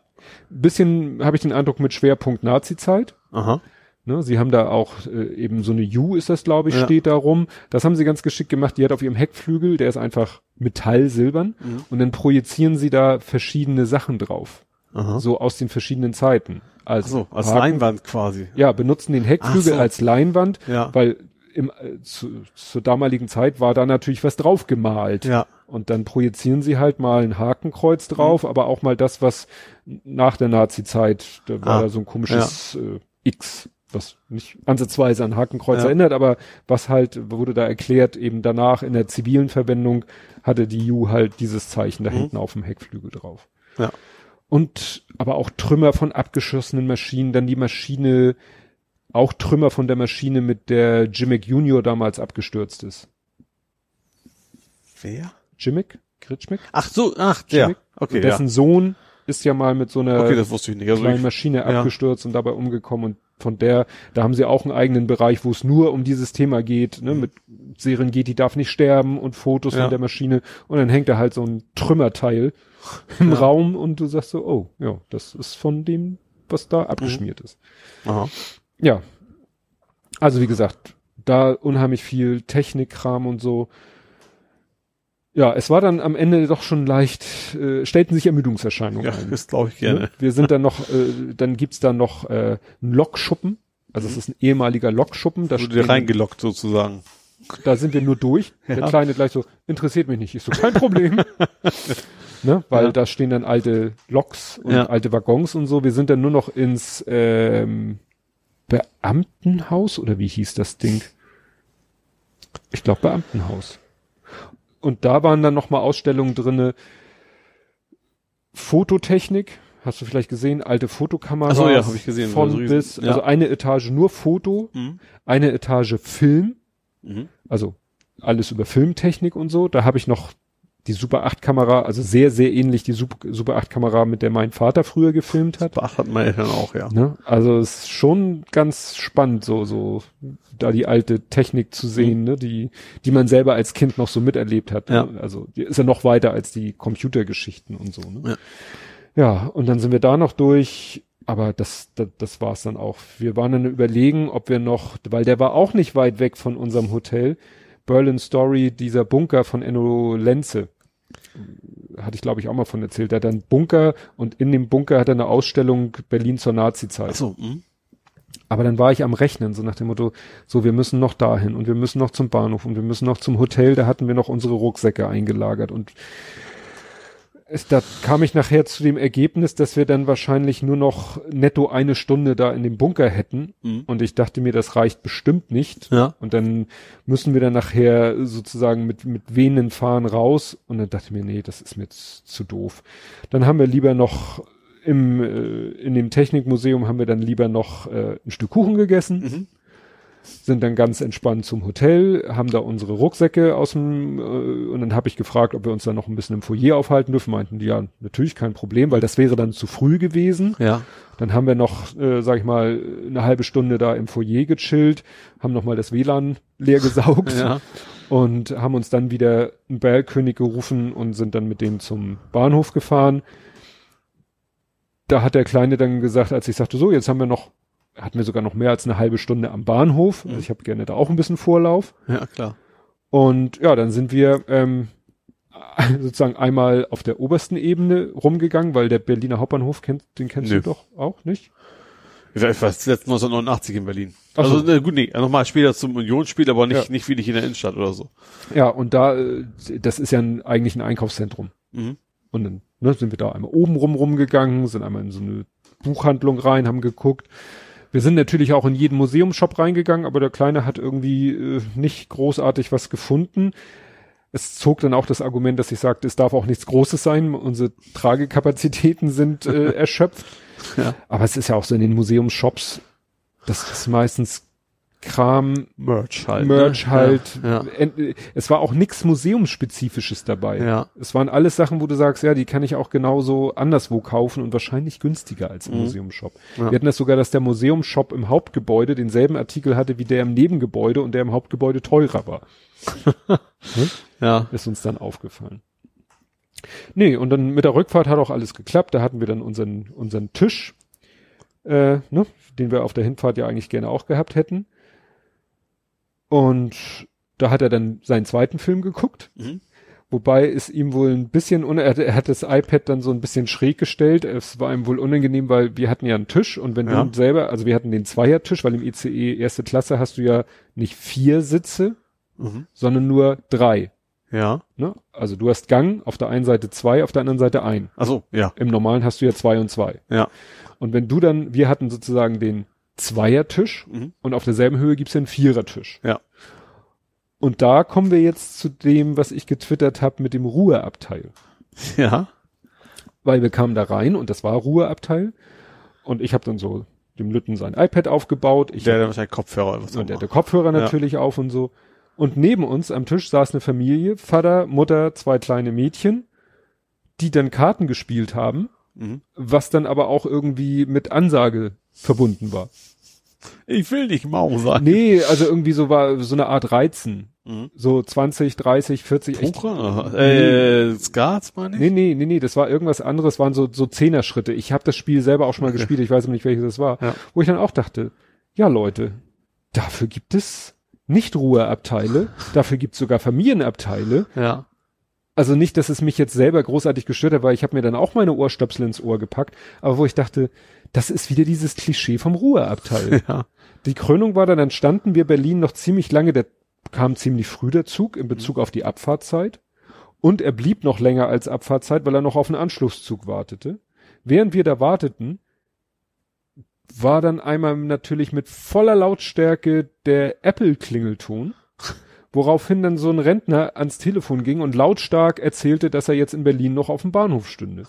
Bisschen habe ich den Eindruck mit Schwerpunkt Nazi-Zeit. Aha. Ne, sie haben da auch äh, eben so eine U ist das, glaube ich, Ja. steht da rum. Das haben sie ganz geschickt gemacht. Die hat auf ihrem Heckflügel, der ist einfach metallsilbern. Mhm. Und dann projizieren sie da verschiedene Sachen drauf. Aha. So aus den verschiedenen Zeiten. Als, So, als Haken- Leinwand quasi. Ja, benutzen den Heckflügel so. als Leinwand, Ja. weil im, äh, zu, zur damaligen Zeit war da natürlich was drauf gemalt. Ja. Und dann projizieren sie halt mal ein Hakenkreuz Mhm. drauf, aber auch mal das, was nach der Nazi-Zeit, da war Ah, da so ein komisches äh, X, was nicht ansatzweise an Hakenkreuz Ja. erinnert, aber was halt, wurde da erklärt, eben danach in der zivilen Verwendung hatte die U halt dieses Zeichen da Mhm. hinten auf dem Heckflügel drauf. Ja. Und aber auch Trümmer von abgeschossenen Maschinen, dann die Maschine, auch Trümmer von der Maschine, mit der Jimmick Junior damals abgestürzt ist. Wer? Jimmick? Kritschmick? Ach so, ach. Jimmick? Okay, Und dessen Sohn ist ja mal mit so einer ja. Okay. Also kleinen ich, Maschine ja. abgestürzt und dabei umgekommen und von der, da haben sie auch einen eigenen Bereich, wo es nur um dieses Thema geht, ne, mit Serengeti darf nicht sterben und Fotos Ja. von der Maschine und dann hängt da halt so ein Trümmerteil im Ja. Raum und du sagst so, oh, ja, das ist von dem, was Mhm. da abgeschmiert ist. aha. Ja. Also wie gesagt, da unheimlich viel Technikkram und so. Ja, es war dann am Ende doch schon leicht, äh, stellten sich Ermüdungserscheinungen Ja, ein. das glaube ich gerne. Ne? Wir sind dann noch, äh, dann gibt's da noch äh, einen Lokschuppen. Also es ist ein ehemaliger Lokschuppen. Da, wurde reingelockt sozusagen. da sind wir nur durch. Der Ja. Kleine gleich so, interessiert mich nicht. Ich so, kein Problem. ne? Weil Ja. da stehen dann alte Loks und Ja. alte Waggons und so. Wir sind dann nur noch ins ähm, Beamtenhaus oder wie hieß das Ding? Ich glaube Beamtenhaus. Und da waren dann nochmal Ausstellungen drinne. Fototechnik, hast du vielleicht gesehen, alte Fotokameras. Ach so, ja, hab ich gesehen, Von so riesen- bis, ja. also eine Etage nur Foto, Mhm. eine Etage Film, Mhm. also alles über Filmtechnik und so. Da habe ich noch die Super 8 Kamera, also sehr, sehr ähnlich die Super, Super 8 Kamera, mit der mein Vater früher gefilmt hat. Beachtet meine Eltern auch, ja. Ne? Also es ist schon ganz spannend, so, so, da die alte Technik zu sehen, ne? die, die man selber als Kind noch so miterlebt hat. Ja. Ne? Also die ist ja noch weiter als die Computergeschichten und so. Ne? Ja. ja, und dann sind wir da noch durch, aber das, das, das war's dann auch. Wir waren dann überlegen, ob wir noch, weil der war auch nicht weit weg von unserem Hotel, Berlin Story, dieser Bunker von Enno Lenze. Hatte ich, glaube ich, auch mal von erzählt. Der hat einen Bunker und in dem Bunker hat er eine Ausstellung Berlin zur Nazi-Zeit. Ach so, mhm. Aber dann war ich am Rechnen, so nach dem Motto, so, wir müssen noch dahin und wir müssen noch zum Bahnhof und wir müssen noch zum Hotel, da hatten wir noch unsere Rucksäcke eingelagert und es, da kam ich nachher zu dem Ergebnis, dass wir dann wahrscheinlich nur noch netto eine Stunde da in dem Bunker hätten Mhm. und ich dachte mir, das reicht bestimmt nicht. Ja. Und dann müssen wir dann nachher sozusagen mit, mit wehenden Fahren raus. Und dann dachte ich mir, nee, das ist mir jetzt zu doof. Dann haben wir lieber noch im, äh, in dem Technikmuseum haben wir dann lieber noch äh, ein Stück Kuchen gegessen, Mhm. Sind dann ganz entspannt zum Hotel, haben da unsere Rucksäcke aus dem, äh, und dann habe ich gefragt, ob wir uns dann noch ein bisschen im Foyer aufhalten dürfen. Meinten die, ja, natürlich kein Problem, weil das wäre dann zu früh gewesen. Ja. Dann haben wir noch, äh, sag ich mal, eine halbe Stunde da im Foyer gechillt, haben noch mal das WLAN leer gesaugt Ja. und haben uns dann wieder einen Bergkönig gerufen und sind dann mit dem zum Bahnhof gefahren. Da hat der Kleine dann gesagt, als ich sagte, so, jetzt haben wir noch, hatten wir sogar noch mehr als eine halbe Stunde am Bahnhof. Also ich habe gerne da auch ein bisschen Vorlauf. Ja, klar. Und ja, dann sind wir ähm, sozusagen einmal auf der obersten Ebene rumgegangen, weil der Berliner Hauptbahnhof kennt, den kennst Nö. du doch auch nicht? Ich war zuletzt 1989 in Berlin. Ach so. Also, ne, gut, nee, nochmal später zum Unionsspiel, aber nicht, Ja. nicht wirklich in der Innenstadt oder so. Ja, und da, äh, das ist ja ein, eigentlich ein Einkaufszentrum. Mhm. Und dann ne, sind wir da einmal oben rum rumgegangen, sind einmal in so eine Buchhandlung rein, haben geguckt. Wir sind natürlich auch in jeden Museumsshop reingegangen, aber der Kleine hat irgendwie äh, nicht großartig was gefunden. Es zog dann auch das Argument, dass ich sagte, es darf auch nichts Großes sein, unsere Tragekapazitäten sind äh, erschöpft. Ja. Aber es ist ja auch so in den Museumsshops, das ist meistens Kram, Merch halt. Merch ne? halt. Ja. En- Es war auch nichts Museumsspezifisches dabei. Ja. Es waren alles Sachen, wo du sagst, ja, die kann ich auch genauso anderswo kaufen und wahrscheinlich günstiger als im Mhm. Museumshop. Ja. Wir hatten das sogar, dass der Museumshop im Hauptgebäude denselben Artikel hatte wie der im Nebengebäude und der im Hauptgebäude teurer war. Ja. Ist uns dann aufgefallen. Nee, und dann mit der Rückfahrt hat auch alles geklappt. Da hatten wir dann unseren, unseren Tisch, äh, ne, den wir auf der Hinfahrt ja eigentlich gerne auch gehabt hätten. Und da hat er dann seinen zweiten Film geguckt. Mhm. Wobei es ihm wohl ein bisschen, er, hat- das iPad dann so ein bisschen schräg gestellt. Es war ihm wohl unangenehm, weil wir hatten ja einen Tisch und wenn Ja. du selber, also wir hatten den Zweiertisch, weil im ICE erste Klasse hast du ja nicht vier Sitze, Mhm. sondern nur drei. Ja. Ne? Also du hast Gang, auf der einen Seite zwei, auf der anderen Seite ein. Also, ja. Im normalen hast du ja zwei und zwei. Ja. Und wenn du dann, wir hatten sozusagen den Zweiertisch Mhm. und auf derselben Höhe gibt's den Vierertisch. Ja. Und da kommen wir jetzt zu dem, was ich getwittert habe mit dem Ruheabteil. Ja. Weil wir kamen da rein und das war Ruheabteil. Und ich habe dann so dem Lütten sein iPad aufgebaut. Ich Der hat wahrscheinlich Kopfhörer und der hatte. Kopfhörer natürlich auf und so. Und neben uns am Tisch saß eine Familie, Vater, Mutter, zwei kleine Mädchen, die dann Karten gespielt haben, Mhm. was dann aber auch irgendwie mit Ansage verbunden war. Ich will nicht Mau sein. Nee, also irgendwie so war so eine Art Reizen. Mhm. So 20, 30, 40, echt. Poker? Äh, Skats meine ich? Nee, nee, nee, nee, das war irgendwas anderes, waren so, so Zehner-Schritte. Ich habe das Spiel selber auch schon mal gespielt, ich weiß aber nicht, welches das war. Ja. Wo ich dann auch dachte, ja Leute, dafür gibt es nicht Ruheabteile, dafür gibt es sogar Familienabteile. Ja. Also nicht, dass es mich jetzt selber großartig gestört hat, weil ich habe mir dann auch meine Ohrstöpsel ins Ohr gepackt, aber wo ich dachte, das ist wieder dieses Klischee vom Ruheabteil. Ja. Die Krönung war dann, dann standen wir Berlin noch ziemlich lange, der kam ziemlich früh der Zug in Bezug auf die Abfahrtzeit. Und er blieb noch länger als Abfahrtzeit, weil er noch auf einen Anschlusszug wartete. Während wir da warteten, war dann einmal natürlich mit voller Lautstärke der Apple-Klingelton, woraufhin dann so ein Rentner ans Telefon ging und lautstark erzählte, dass er jetzt in Berlin noch auf dem Bahnhof stünde.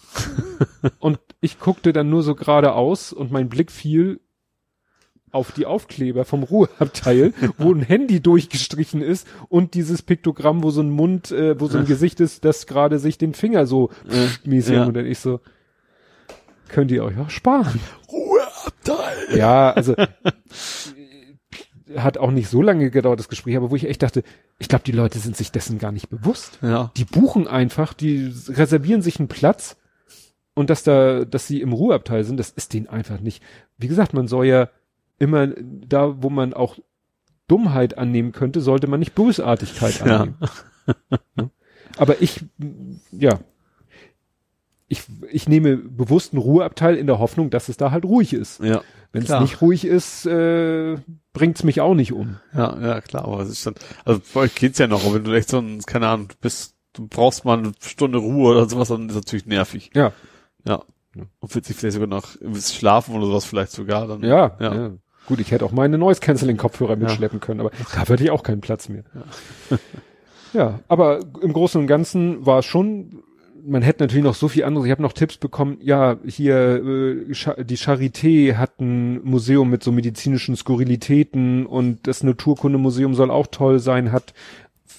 und ich guckte dann nur so geradeaus und mein Blick fiel auf die Aufkleber vom Ruheabteil, wo ein Handy durchgestrichen ist und dieses Piktogramm, wo so ein Mund, äh, wo so ein Gesicht ist, das gerade sich den Finger so mäßig ja. und dann ich so, könnt ihr euch auch sparen. Ruheabteil. Ja, also hat auch nicht so lange gedauert, das Gespräch, aber wo ich echt dachte, ich glaube, die Leute sind sich dessen gar nicht bewusst. Ja. Die buchen einfach, die reservieren sich einen Platz und dass da, dass sie im Ruheabteil sind, das ist denen einfach nicht. Wie gesagt, man soll ja immer da, wo man auch Dummheit annehmen könnte, sollte man nicht Bösartigkeit Ja. annehmen. Ne? Aber ich, ja, ich, ich nehme bewusst einen Ruheabteil in der Hoffnung, dass es da halt ruhig ist. Ja. Wenn es nicht ruhig ist, äh, bringt's mich auch nicht um. Ja, ja, klar, aber es ist dann, also bei euch geht's ja noch, aber wenn du echt so ein, keine Ahnung, du bist, du brauchst mal eine Stunde Ruhe oder sowas, dann ist das natürlich nervig. Ja, Ja. Ja. Und wird sich vielleicht sogar noch schlafen oder sowas vielleicht sogar dann. ja, Ja. ja. Gut, ich hätte auch meine Noise Cancelling Kopfhörer mitschleppen können, aber da würde ich auch keinen Platz mehr. Ja. aber im Großen und Ganzen war es schon, man hätte natürlich noch so viel anderes. Ich habe noch Tipps bekommen. Ja, hier äh, die Charité hat ein Museum mit so medizinischen Skurrilitäten und das Naturkundemuseum soll auch toll sein. Hat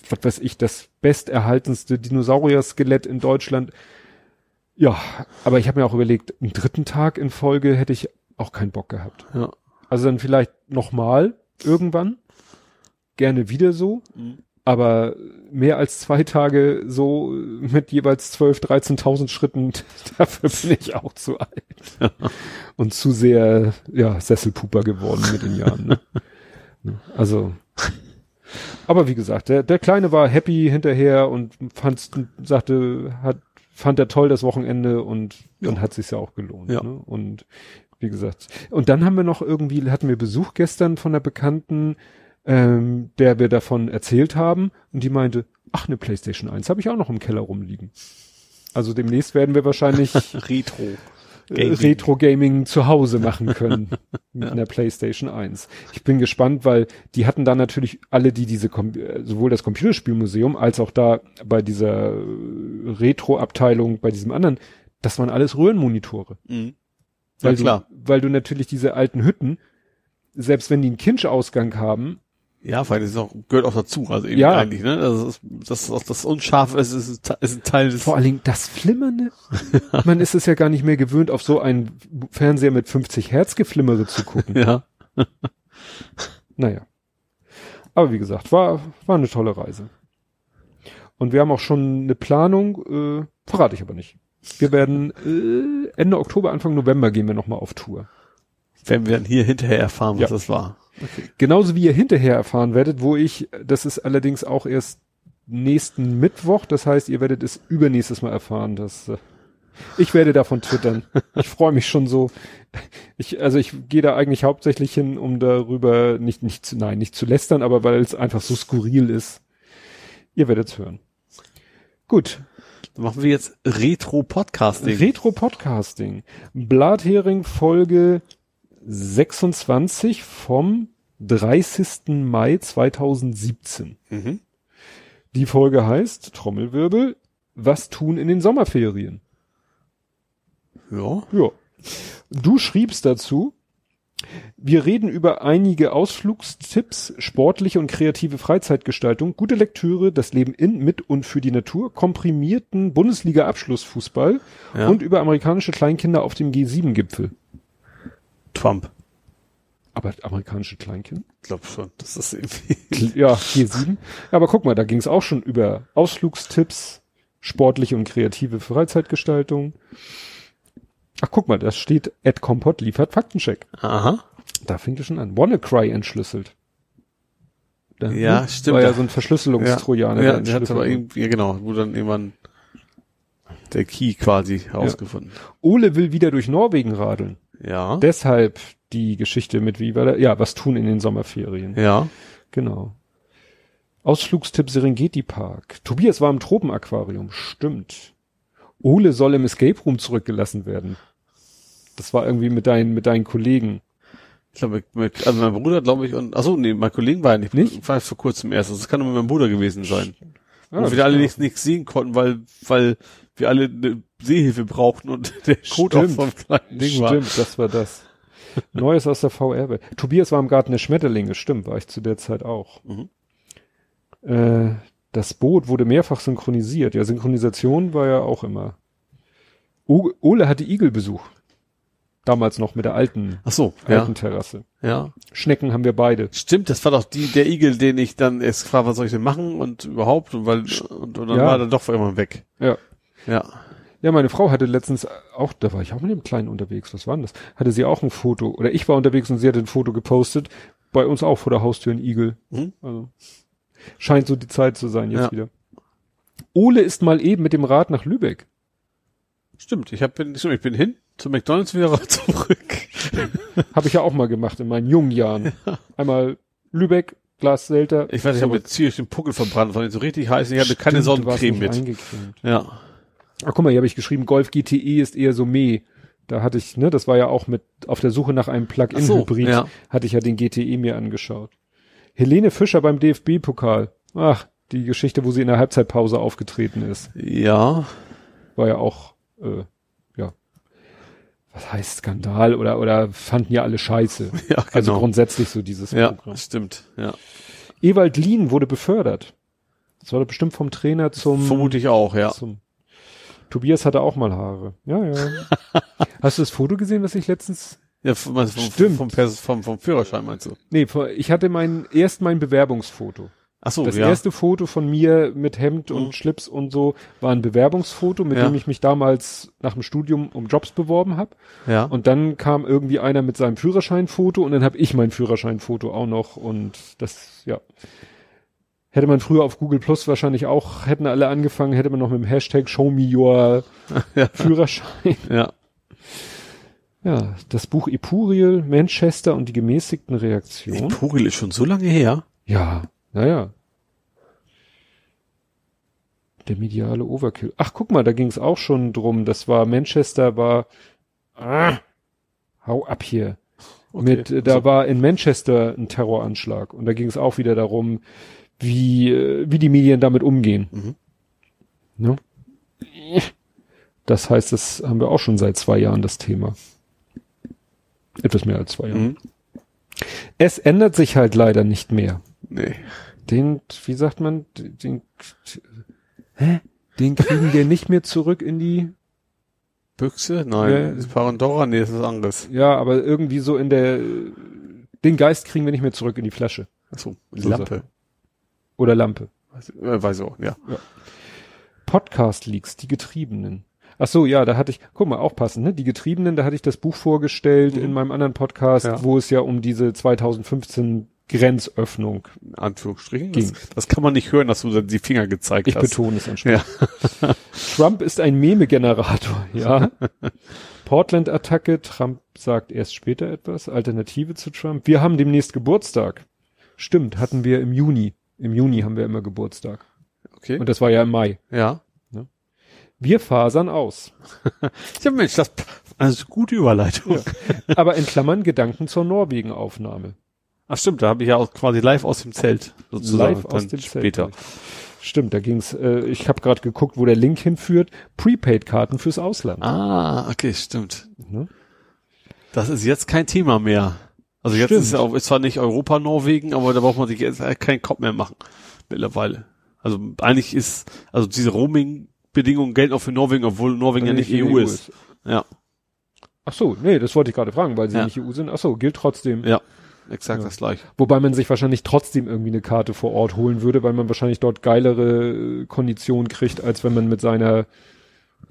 was weiß ich das besterhaltenste Dinosaurier-Skelett in Deutschland. Ja, aber ich habe mir auch überlegt, einen dritten Tag in Folge hätte ich auch keinen Bock gehabt. Ja. Also dann vielleicht nochmal irgendwann. Gerne wieder so. Mhm. Aber mehr als zwei Tage so mit jeweils 12, 13.000 Schritten, dafür bin ich auch zu alt. Und zu sehr, ja, Sesselpuper geworden mit den Jahren. Ne? Also, aber wie gesagt, der, der Kleine war happy hinterher und fand's, sagte, hat, fand er toll das Wochenende und dann Ja. hat sich's ja auch gelohnt. Ja. Ne? Und wie gesagt, und dann haben wir noch irgendwie, hatten wir Besuch gestern von einer Bekannten, ähm, der wir davon erzählt haben und die meinte, ach, eine Playstation 1 habe ich auch noch im Keller rumliegen. Also demnächst werden wir wahrscheinlich Retro. äh, Retro-Gaming zu Hause machen können mit einer PlayStation 1. Ich bin gespannt, weil die hatten da natürlich alle, die diese, äh, sowohl das Computerspielmuseum als auch da bei dieser äh, Retro-Abteilung, bei diesem anderen, das waren alles Röhrenmonitore. Mhm. Weil Ja, klar. Du, weil du natürlich diese alten Hütten, selbst wenn die einen Kinch-Ausgang haben, Ja, vor allem das ist auch, gehört auch dazu, also eben Ja. eigentlich, ne? Das ist, das, das, das Unscharfe ist, ist, ist ein Teil des, vor allen Dingen das Flimmernde, man ist es ja gar nicht mehr gewöhnt, auf so einen Fernseher mit 50 Hertz Geflimmere zu gucken. ja. Naja. Aber wie gesagt, war, war eine tolle Reise. Und wir haben auch schon eine Planung, äh, verrate ich aber nicht. Wir werden äh, Ende Oktober, Anfang November gehen wir nochmal auf Tour. Werden wir dann hier hinterher erfahren, was Ja. das war. Okay. Genauso wie ihr hinterher erfahren werdet, wo ich, das ist allerdings auch erst nächsten Mittwoch, das heißt, ihr werdet es übernächstes Mal erfahren, dass äh, ich werde davon twittern. Ich freue mich schon so. Ich, also ich gehe da eigentlich hauptsächlich hin, um darüber nicht, nicht zu, nein, nicht zu lästern, aber weil es einfach so skurril ist. Ihr werdet es hören. Gut. Dann machen wir jetzt Retro-Podcasting. Retro-Podcasting. Blathering Folge 26 vom 30. Mai 2017. mhm. Die Folge heißt, Trommelwirbel, was tun in den Sommerferien? Ja. Ja. Du schriebst dazu, wir reden über einige Ausflugstipps, sportliche und kreative Freizeitgestaltung, gute Lektüre, das Leben in, mit und für die Natur, komprimierten Bundesliga-Abschlussfußball Ja. und über amerikanische Kleinkinder auf dem G7-Gipfel. Trump. Aber amerikanische Kleinkinder? Ich glaube schon. Das ist irgendwie. Ja, G7. Ja, aber guck mal, da ging es auch schon über Ausflugstipps, sportliche und kreative Freizeitgestaltung. Ach, guck mal, das steht, Ed Compot liefert Faktencheck. Aha. Da fängt es schon an. WannaCry entschlüsselt. Da, Ja, ne? stimmt. War ja Da- so ein Verschlüsselungstrojaner. Ja, der hat aber irgendwie, ja genau, wo dann irgendwann der Key quasi herausgefunden. Ole will wieder durch Norwegen radeln. Ja. Deshalb die Geschichte mit wie war der, ja, was tun in den Sommerferien. Ja. Genau. Ausflugstipp Serengeti Park. Tobias war im Tropenaquarium. Stimmt. Ole soll im Escape Room zurückgelassen werden. Das war irgendwie mit deinen, mit deinen Kollegen. Ich glaube, mit, also mein Bruder, glaube ich, und, achso, nee, mein Kollegen war ja nicht, Nicht? war vor kurzem erst. Das kann nur mit meinem Bruder gewesen sein. Ah, wir alle nichts, nichts sehen konnten, weil, weil wir alle eine Seehilfe brauchten und der Code auch Stimmt. vom kleinen Ding war. Stimmt, das war das. Neues aus der VR-Welt. Tobias war im Garten der Schmetterlinge, stimmt, war ich zu der Zeit auch. Mhm. Äh, das Boot wurde mehrfach synchronisiert. Ja, Synchronisation war ja auch immer. O Ole hatte Igelbesuch. Damals noch mit der alten, Ach so, ja, alten Terrasse. ja. Schnecken haben wir beide. Stimmt, das war doch die, der Igel, den ich dann erst gefragt, was soll ich denn machen und überhaupt und weil, und, und dann Ja. war er doch irgendwann weg. Ja. Ja. Ja, meine Frau hatte letztens auch, da war ich auch mit dem Kleinen unterwegs, was war denn das? Hatte sie auch ein Foto, oder ich war unterwegs und sie hatte ein Foto gepostet, bei uns auch vor der Haustür ein Igel. Mhm. Also, scheint so die Zeit zu sein jetzt Ja. wieder. Ole ist mal eben mit dem Rad nach Lübeck. Stimmt, ich hab, ich bin hin zu McDonalds wieder zurück. Habe ich ja auch mal gemacht in meinen jungen Jahren. Einmal Lübeck, Glas Selter. Ich weiß, ich habe jetzt ziemlich den Puckel verbrannt, war nicht so richtig heiß, ich hatte keine Stimmt, warst Sonnencreme mit. eingecremt. Ja. Ach, guck mal, hier habe ich geschrieben, Golf GTE ist eher so meh. Da hatte ich, ne, das war ja auch mit, auf der Suche nach einem Ach so, Plug-in-Hybrid, ja. hatte ich ja den GTE mir angeschaut. Helene Fischer beim DFB-Pokal. Ach, die Geschichte, wo sie in der Halbzeitpause aufgetreten ist, Ja. war ja auch, äh, ja, was heißt Skandal oder, oder fanden ja alle scheiße. Ja, genau. Also grundsätzlich so dieses ja, Programm. stimmt. Ja. Ewald Lien wurde befördert. Das war doch bestimmt vom Trainer zum, Vermute ich auch, ja. zum Tobias hatte auch mal Haare. Ja, ja. Hast du das Foto gesehen, was ich letztens Ja, vom, Stimmt. vom, vom, vom Führerschein meinst du? Nee, ich hatte mein erst mein Bewerbungsfoto. Ach so, Das ja. erste Foto von mir mit Hemd und Mhm. Schlips und so war ein Bewerbungsfoto, mit Ja. dem ich mich damals nach dem Studium um Jobs beworben habe. ja. Und dann kam irgendwie einer mit seinem Führerscheinfoto und dann habe ich mein Führerscheinfoto auch noch und das, ja. Hätte man früher auf Google Plus wahrscheinlich auch, hätten alle angefangen, hätte man noch mit dem Hashtag Show me your Ja. Führerschein. ja. Ja, das Buch Epuriel, Manchester und die gemäßigten Reaktionen. Pugel ist schon so lange her. Ja, naja. Der mediale Overkill. Ach, guck mal, da ging es auch schon drum. Das war Manchester, war. Ah, hau ab hier. Mit, äh, da Also, war in Manchester ein Terroranschlag und da ging es auch wieder darum, wie, äh, wie die Medien damit umgehen. Mhm. Ne? Das heißt, das haben wir auch schon seit zwei Jahren das Thema. Etwas mehr als zwei Jahre. Mhm. Es ändert sich halt leider nicht mehr. Nee. Den, wie sagt man, den, hä? Den kriegen wir nicht mehr zurück in die, Büchse? Nein. Ja. Das ist Parandora? Nee, das ist was anderes. ja, aber irgendwie so in der, den Geist kriegen wir nicht mehr zurück in die Flasche. Achso, die So Lampe. Oder Lampe. Weiß, äh, weiß ich auch, ja. Podcast-Leaks, die Getriebenen. Ach so, ja, da hatte ich, guck mal, auch passend, ne? Die Getriebenen, da hatte ich das Buch vorgestellt Mhm. in meinem anderen Podcast, Ja. wo es ja um diese 2015 Grenzöffnung, In Anführungsstrichen. Ging. Das, das kann man nicht hören, dass du die Finger gezeigt ich hast. betone es entsprechend. Trump ist ein Meme-Generator, ja. Portland-Attacke, Trump sagt erst später etwas, Alternative zu Trump. Wir haben demnächst Geburtstag. Stimmt, hatten wir im Juni. Im Juni haben wir immer Geburtstag. Okay. Und das war ja im Mai. ja. Wir fasern aus. Ja, Mensch, das, also gute Überleitung. Aber in Klammern Gedanken zur Norwegen-Aufnahme. Ach stimmt, da habe ich ja auch quasi live aus dem Zelt sozusagen Live aus dem später. Zelt. Stimmt, da ging's. Äh, ich habe gerade geguckt, wo der Link hinführt. Prepaid-Karten fürs Ausland. Ah, okay, stimmt. Ne? Das ist jetzt kein Thema mehr. Also jetzt Stimmt. ist ja auch, ist zwar nicht Europa Norwegen, aber da braucht man sich jetzt keinen Kopf mehr machen. Mittlerweile. Also eigentlich ist, also diese Roaming-Bedingungen gelten auch für Norwegen, obwohl Norwegen ja nicht in EU der ist. Ja, Ach so, nee, das wollte ich gerade fragen, weil sie Ja. nicht EU sind. Ach so, gilt trotzdem. ja. Exakt Ja. das gleiche. Wobei man sich wahrscheinlich trotzdem irgendwie eine Karte vor Ort holen würde, weil man wahrscheinlich dort geilere äh, Konditionen kriegt, als wenn man mit seiner,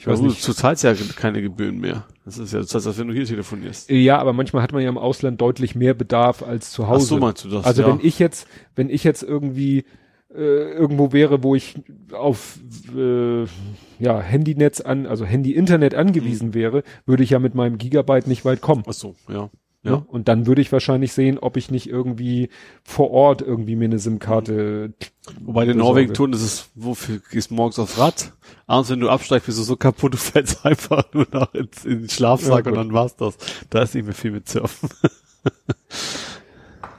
ich weiß nicht. Du zahlst ja keine Gebühren mehr. Das ist ja, das heißt, als wenn du hier telefonierst. Ja, aber manchmal hat man ja im Ausland deutlich mehr Bedarf als zu Hause. Ach so meinst du das? Also ja. wenn ich jetzt, wenn ich jetzt irgendwie äh, irgendwo wäre, wo ich auf äh, ja Handynetz an, also Handy-Internet angewiesen Mhm. wäre, würde ich ja mit meinem Gigabyte nicht weit kommen. Ach so, ja. Ne? Ja. Und dann würde ich wahrscheinlich sehen, ob ich nicht irgendwie vor Ort irgendwie mir eine SIM-Karte. Wobei den besorge. Norwegen tun, das ist, wofür gehst du morgens aufs Rad? Abends, wenn du absteigst, bist du so kaputt, du fällst einfach nur noch ins, in den Schlafsack Ja, und dann war's das. Da ist nicht mehr viel mit Surfen.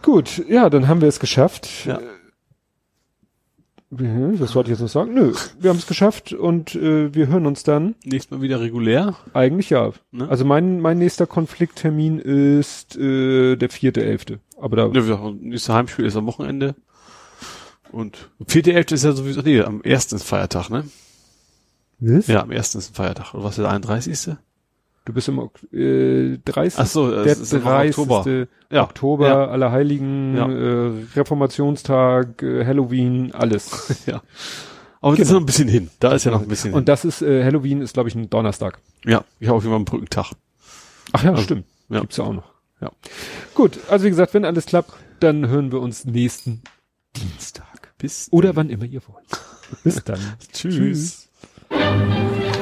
Gut, ja, dann haben wir es geschafft. Ja. Äh, Was wollte ich jetzt noch sagen? Nö, wir haben es geschafft und äh, wir hören uns dann. Nächstes Mal wieder regulär. Eigentlich ja. Ne? Also mein, mein nächster Konflikttermin ist äh, der vierte Elfte. Aber da Ne, wir, nächste Heimspiel ist am Wochenende. Und vierte Elfte ist ja sowieso, nee, am ersten ist Feiertag, ne? Was? Ja, am ersten ist ein Feiertag. Oder was ist der 31.? Du bist im äh, 30. Ach so, der es ist im 30. Oktober. Ja. Oktober, Ja. Allerheiligen, Ja. äh, Reformationstag, äh, Halloween, alles. ja. Aber das ist noch ein bisschen hin. Da ist ja noch ein bisschen Und das ist, äh, Halloween ist, glaube ich, ein Donnerstag. hin. Ja, ich habe auf jeden Fall einen Brückentag. Ach ja, Also, stimmt. ja. Gibt's ja auch noch. Ja. Gut, also wie gesagt, wenn alles klappt, dann hören wir uns nächsten Dienstag. Bis Oder wann immer ihr wollt. Bis dann. Tschüss. Tschüss.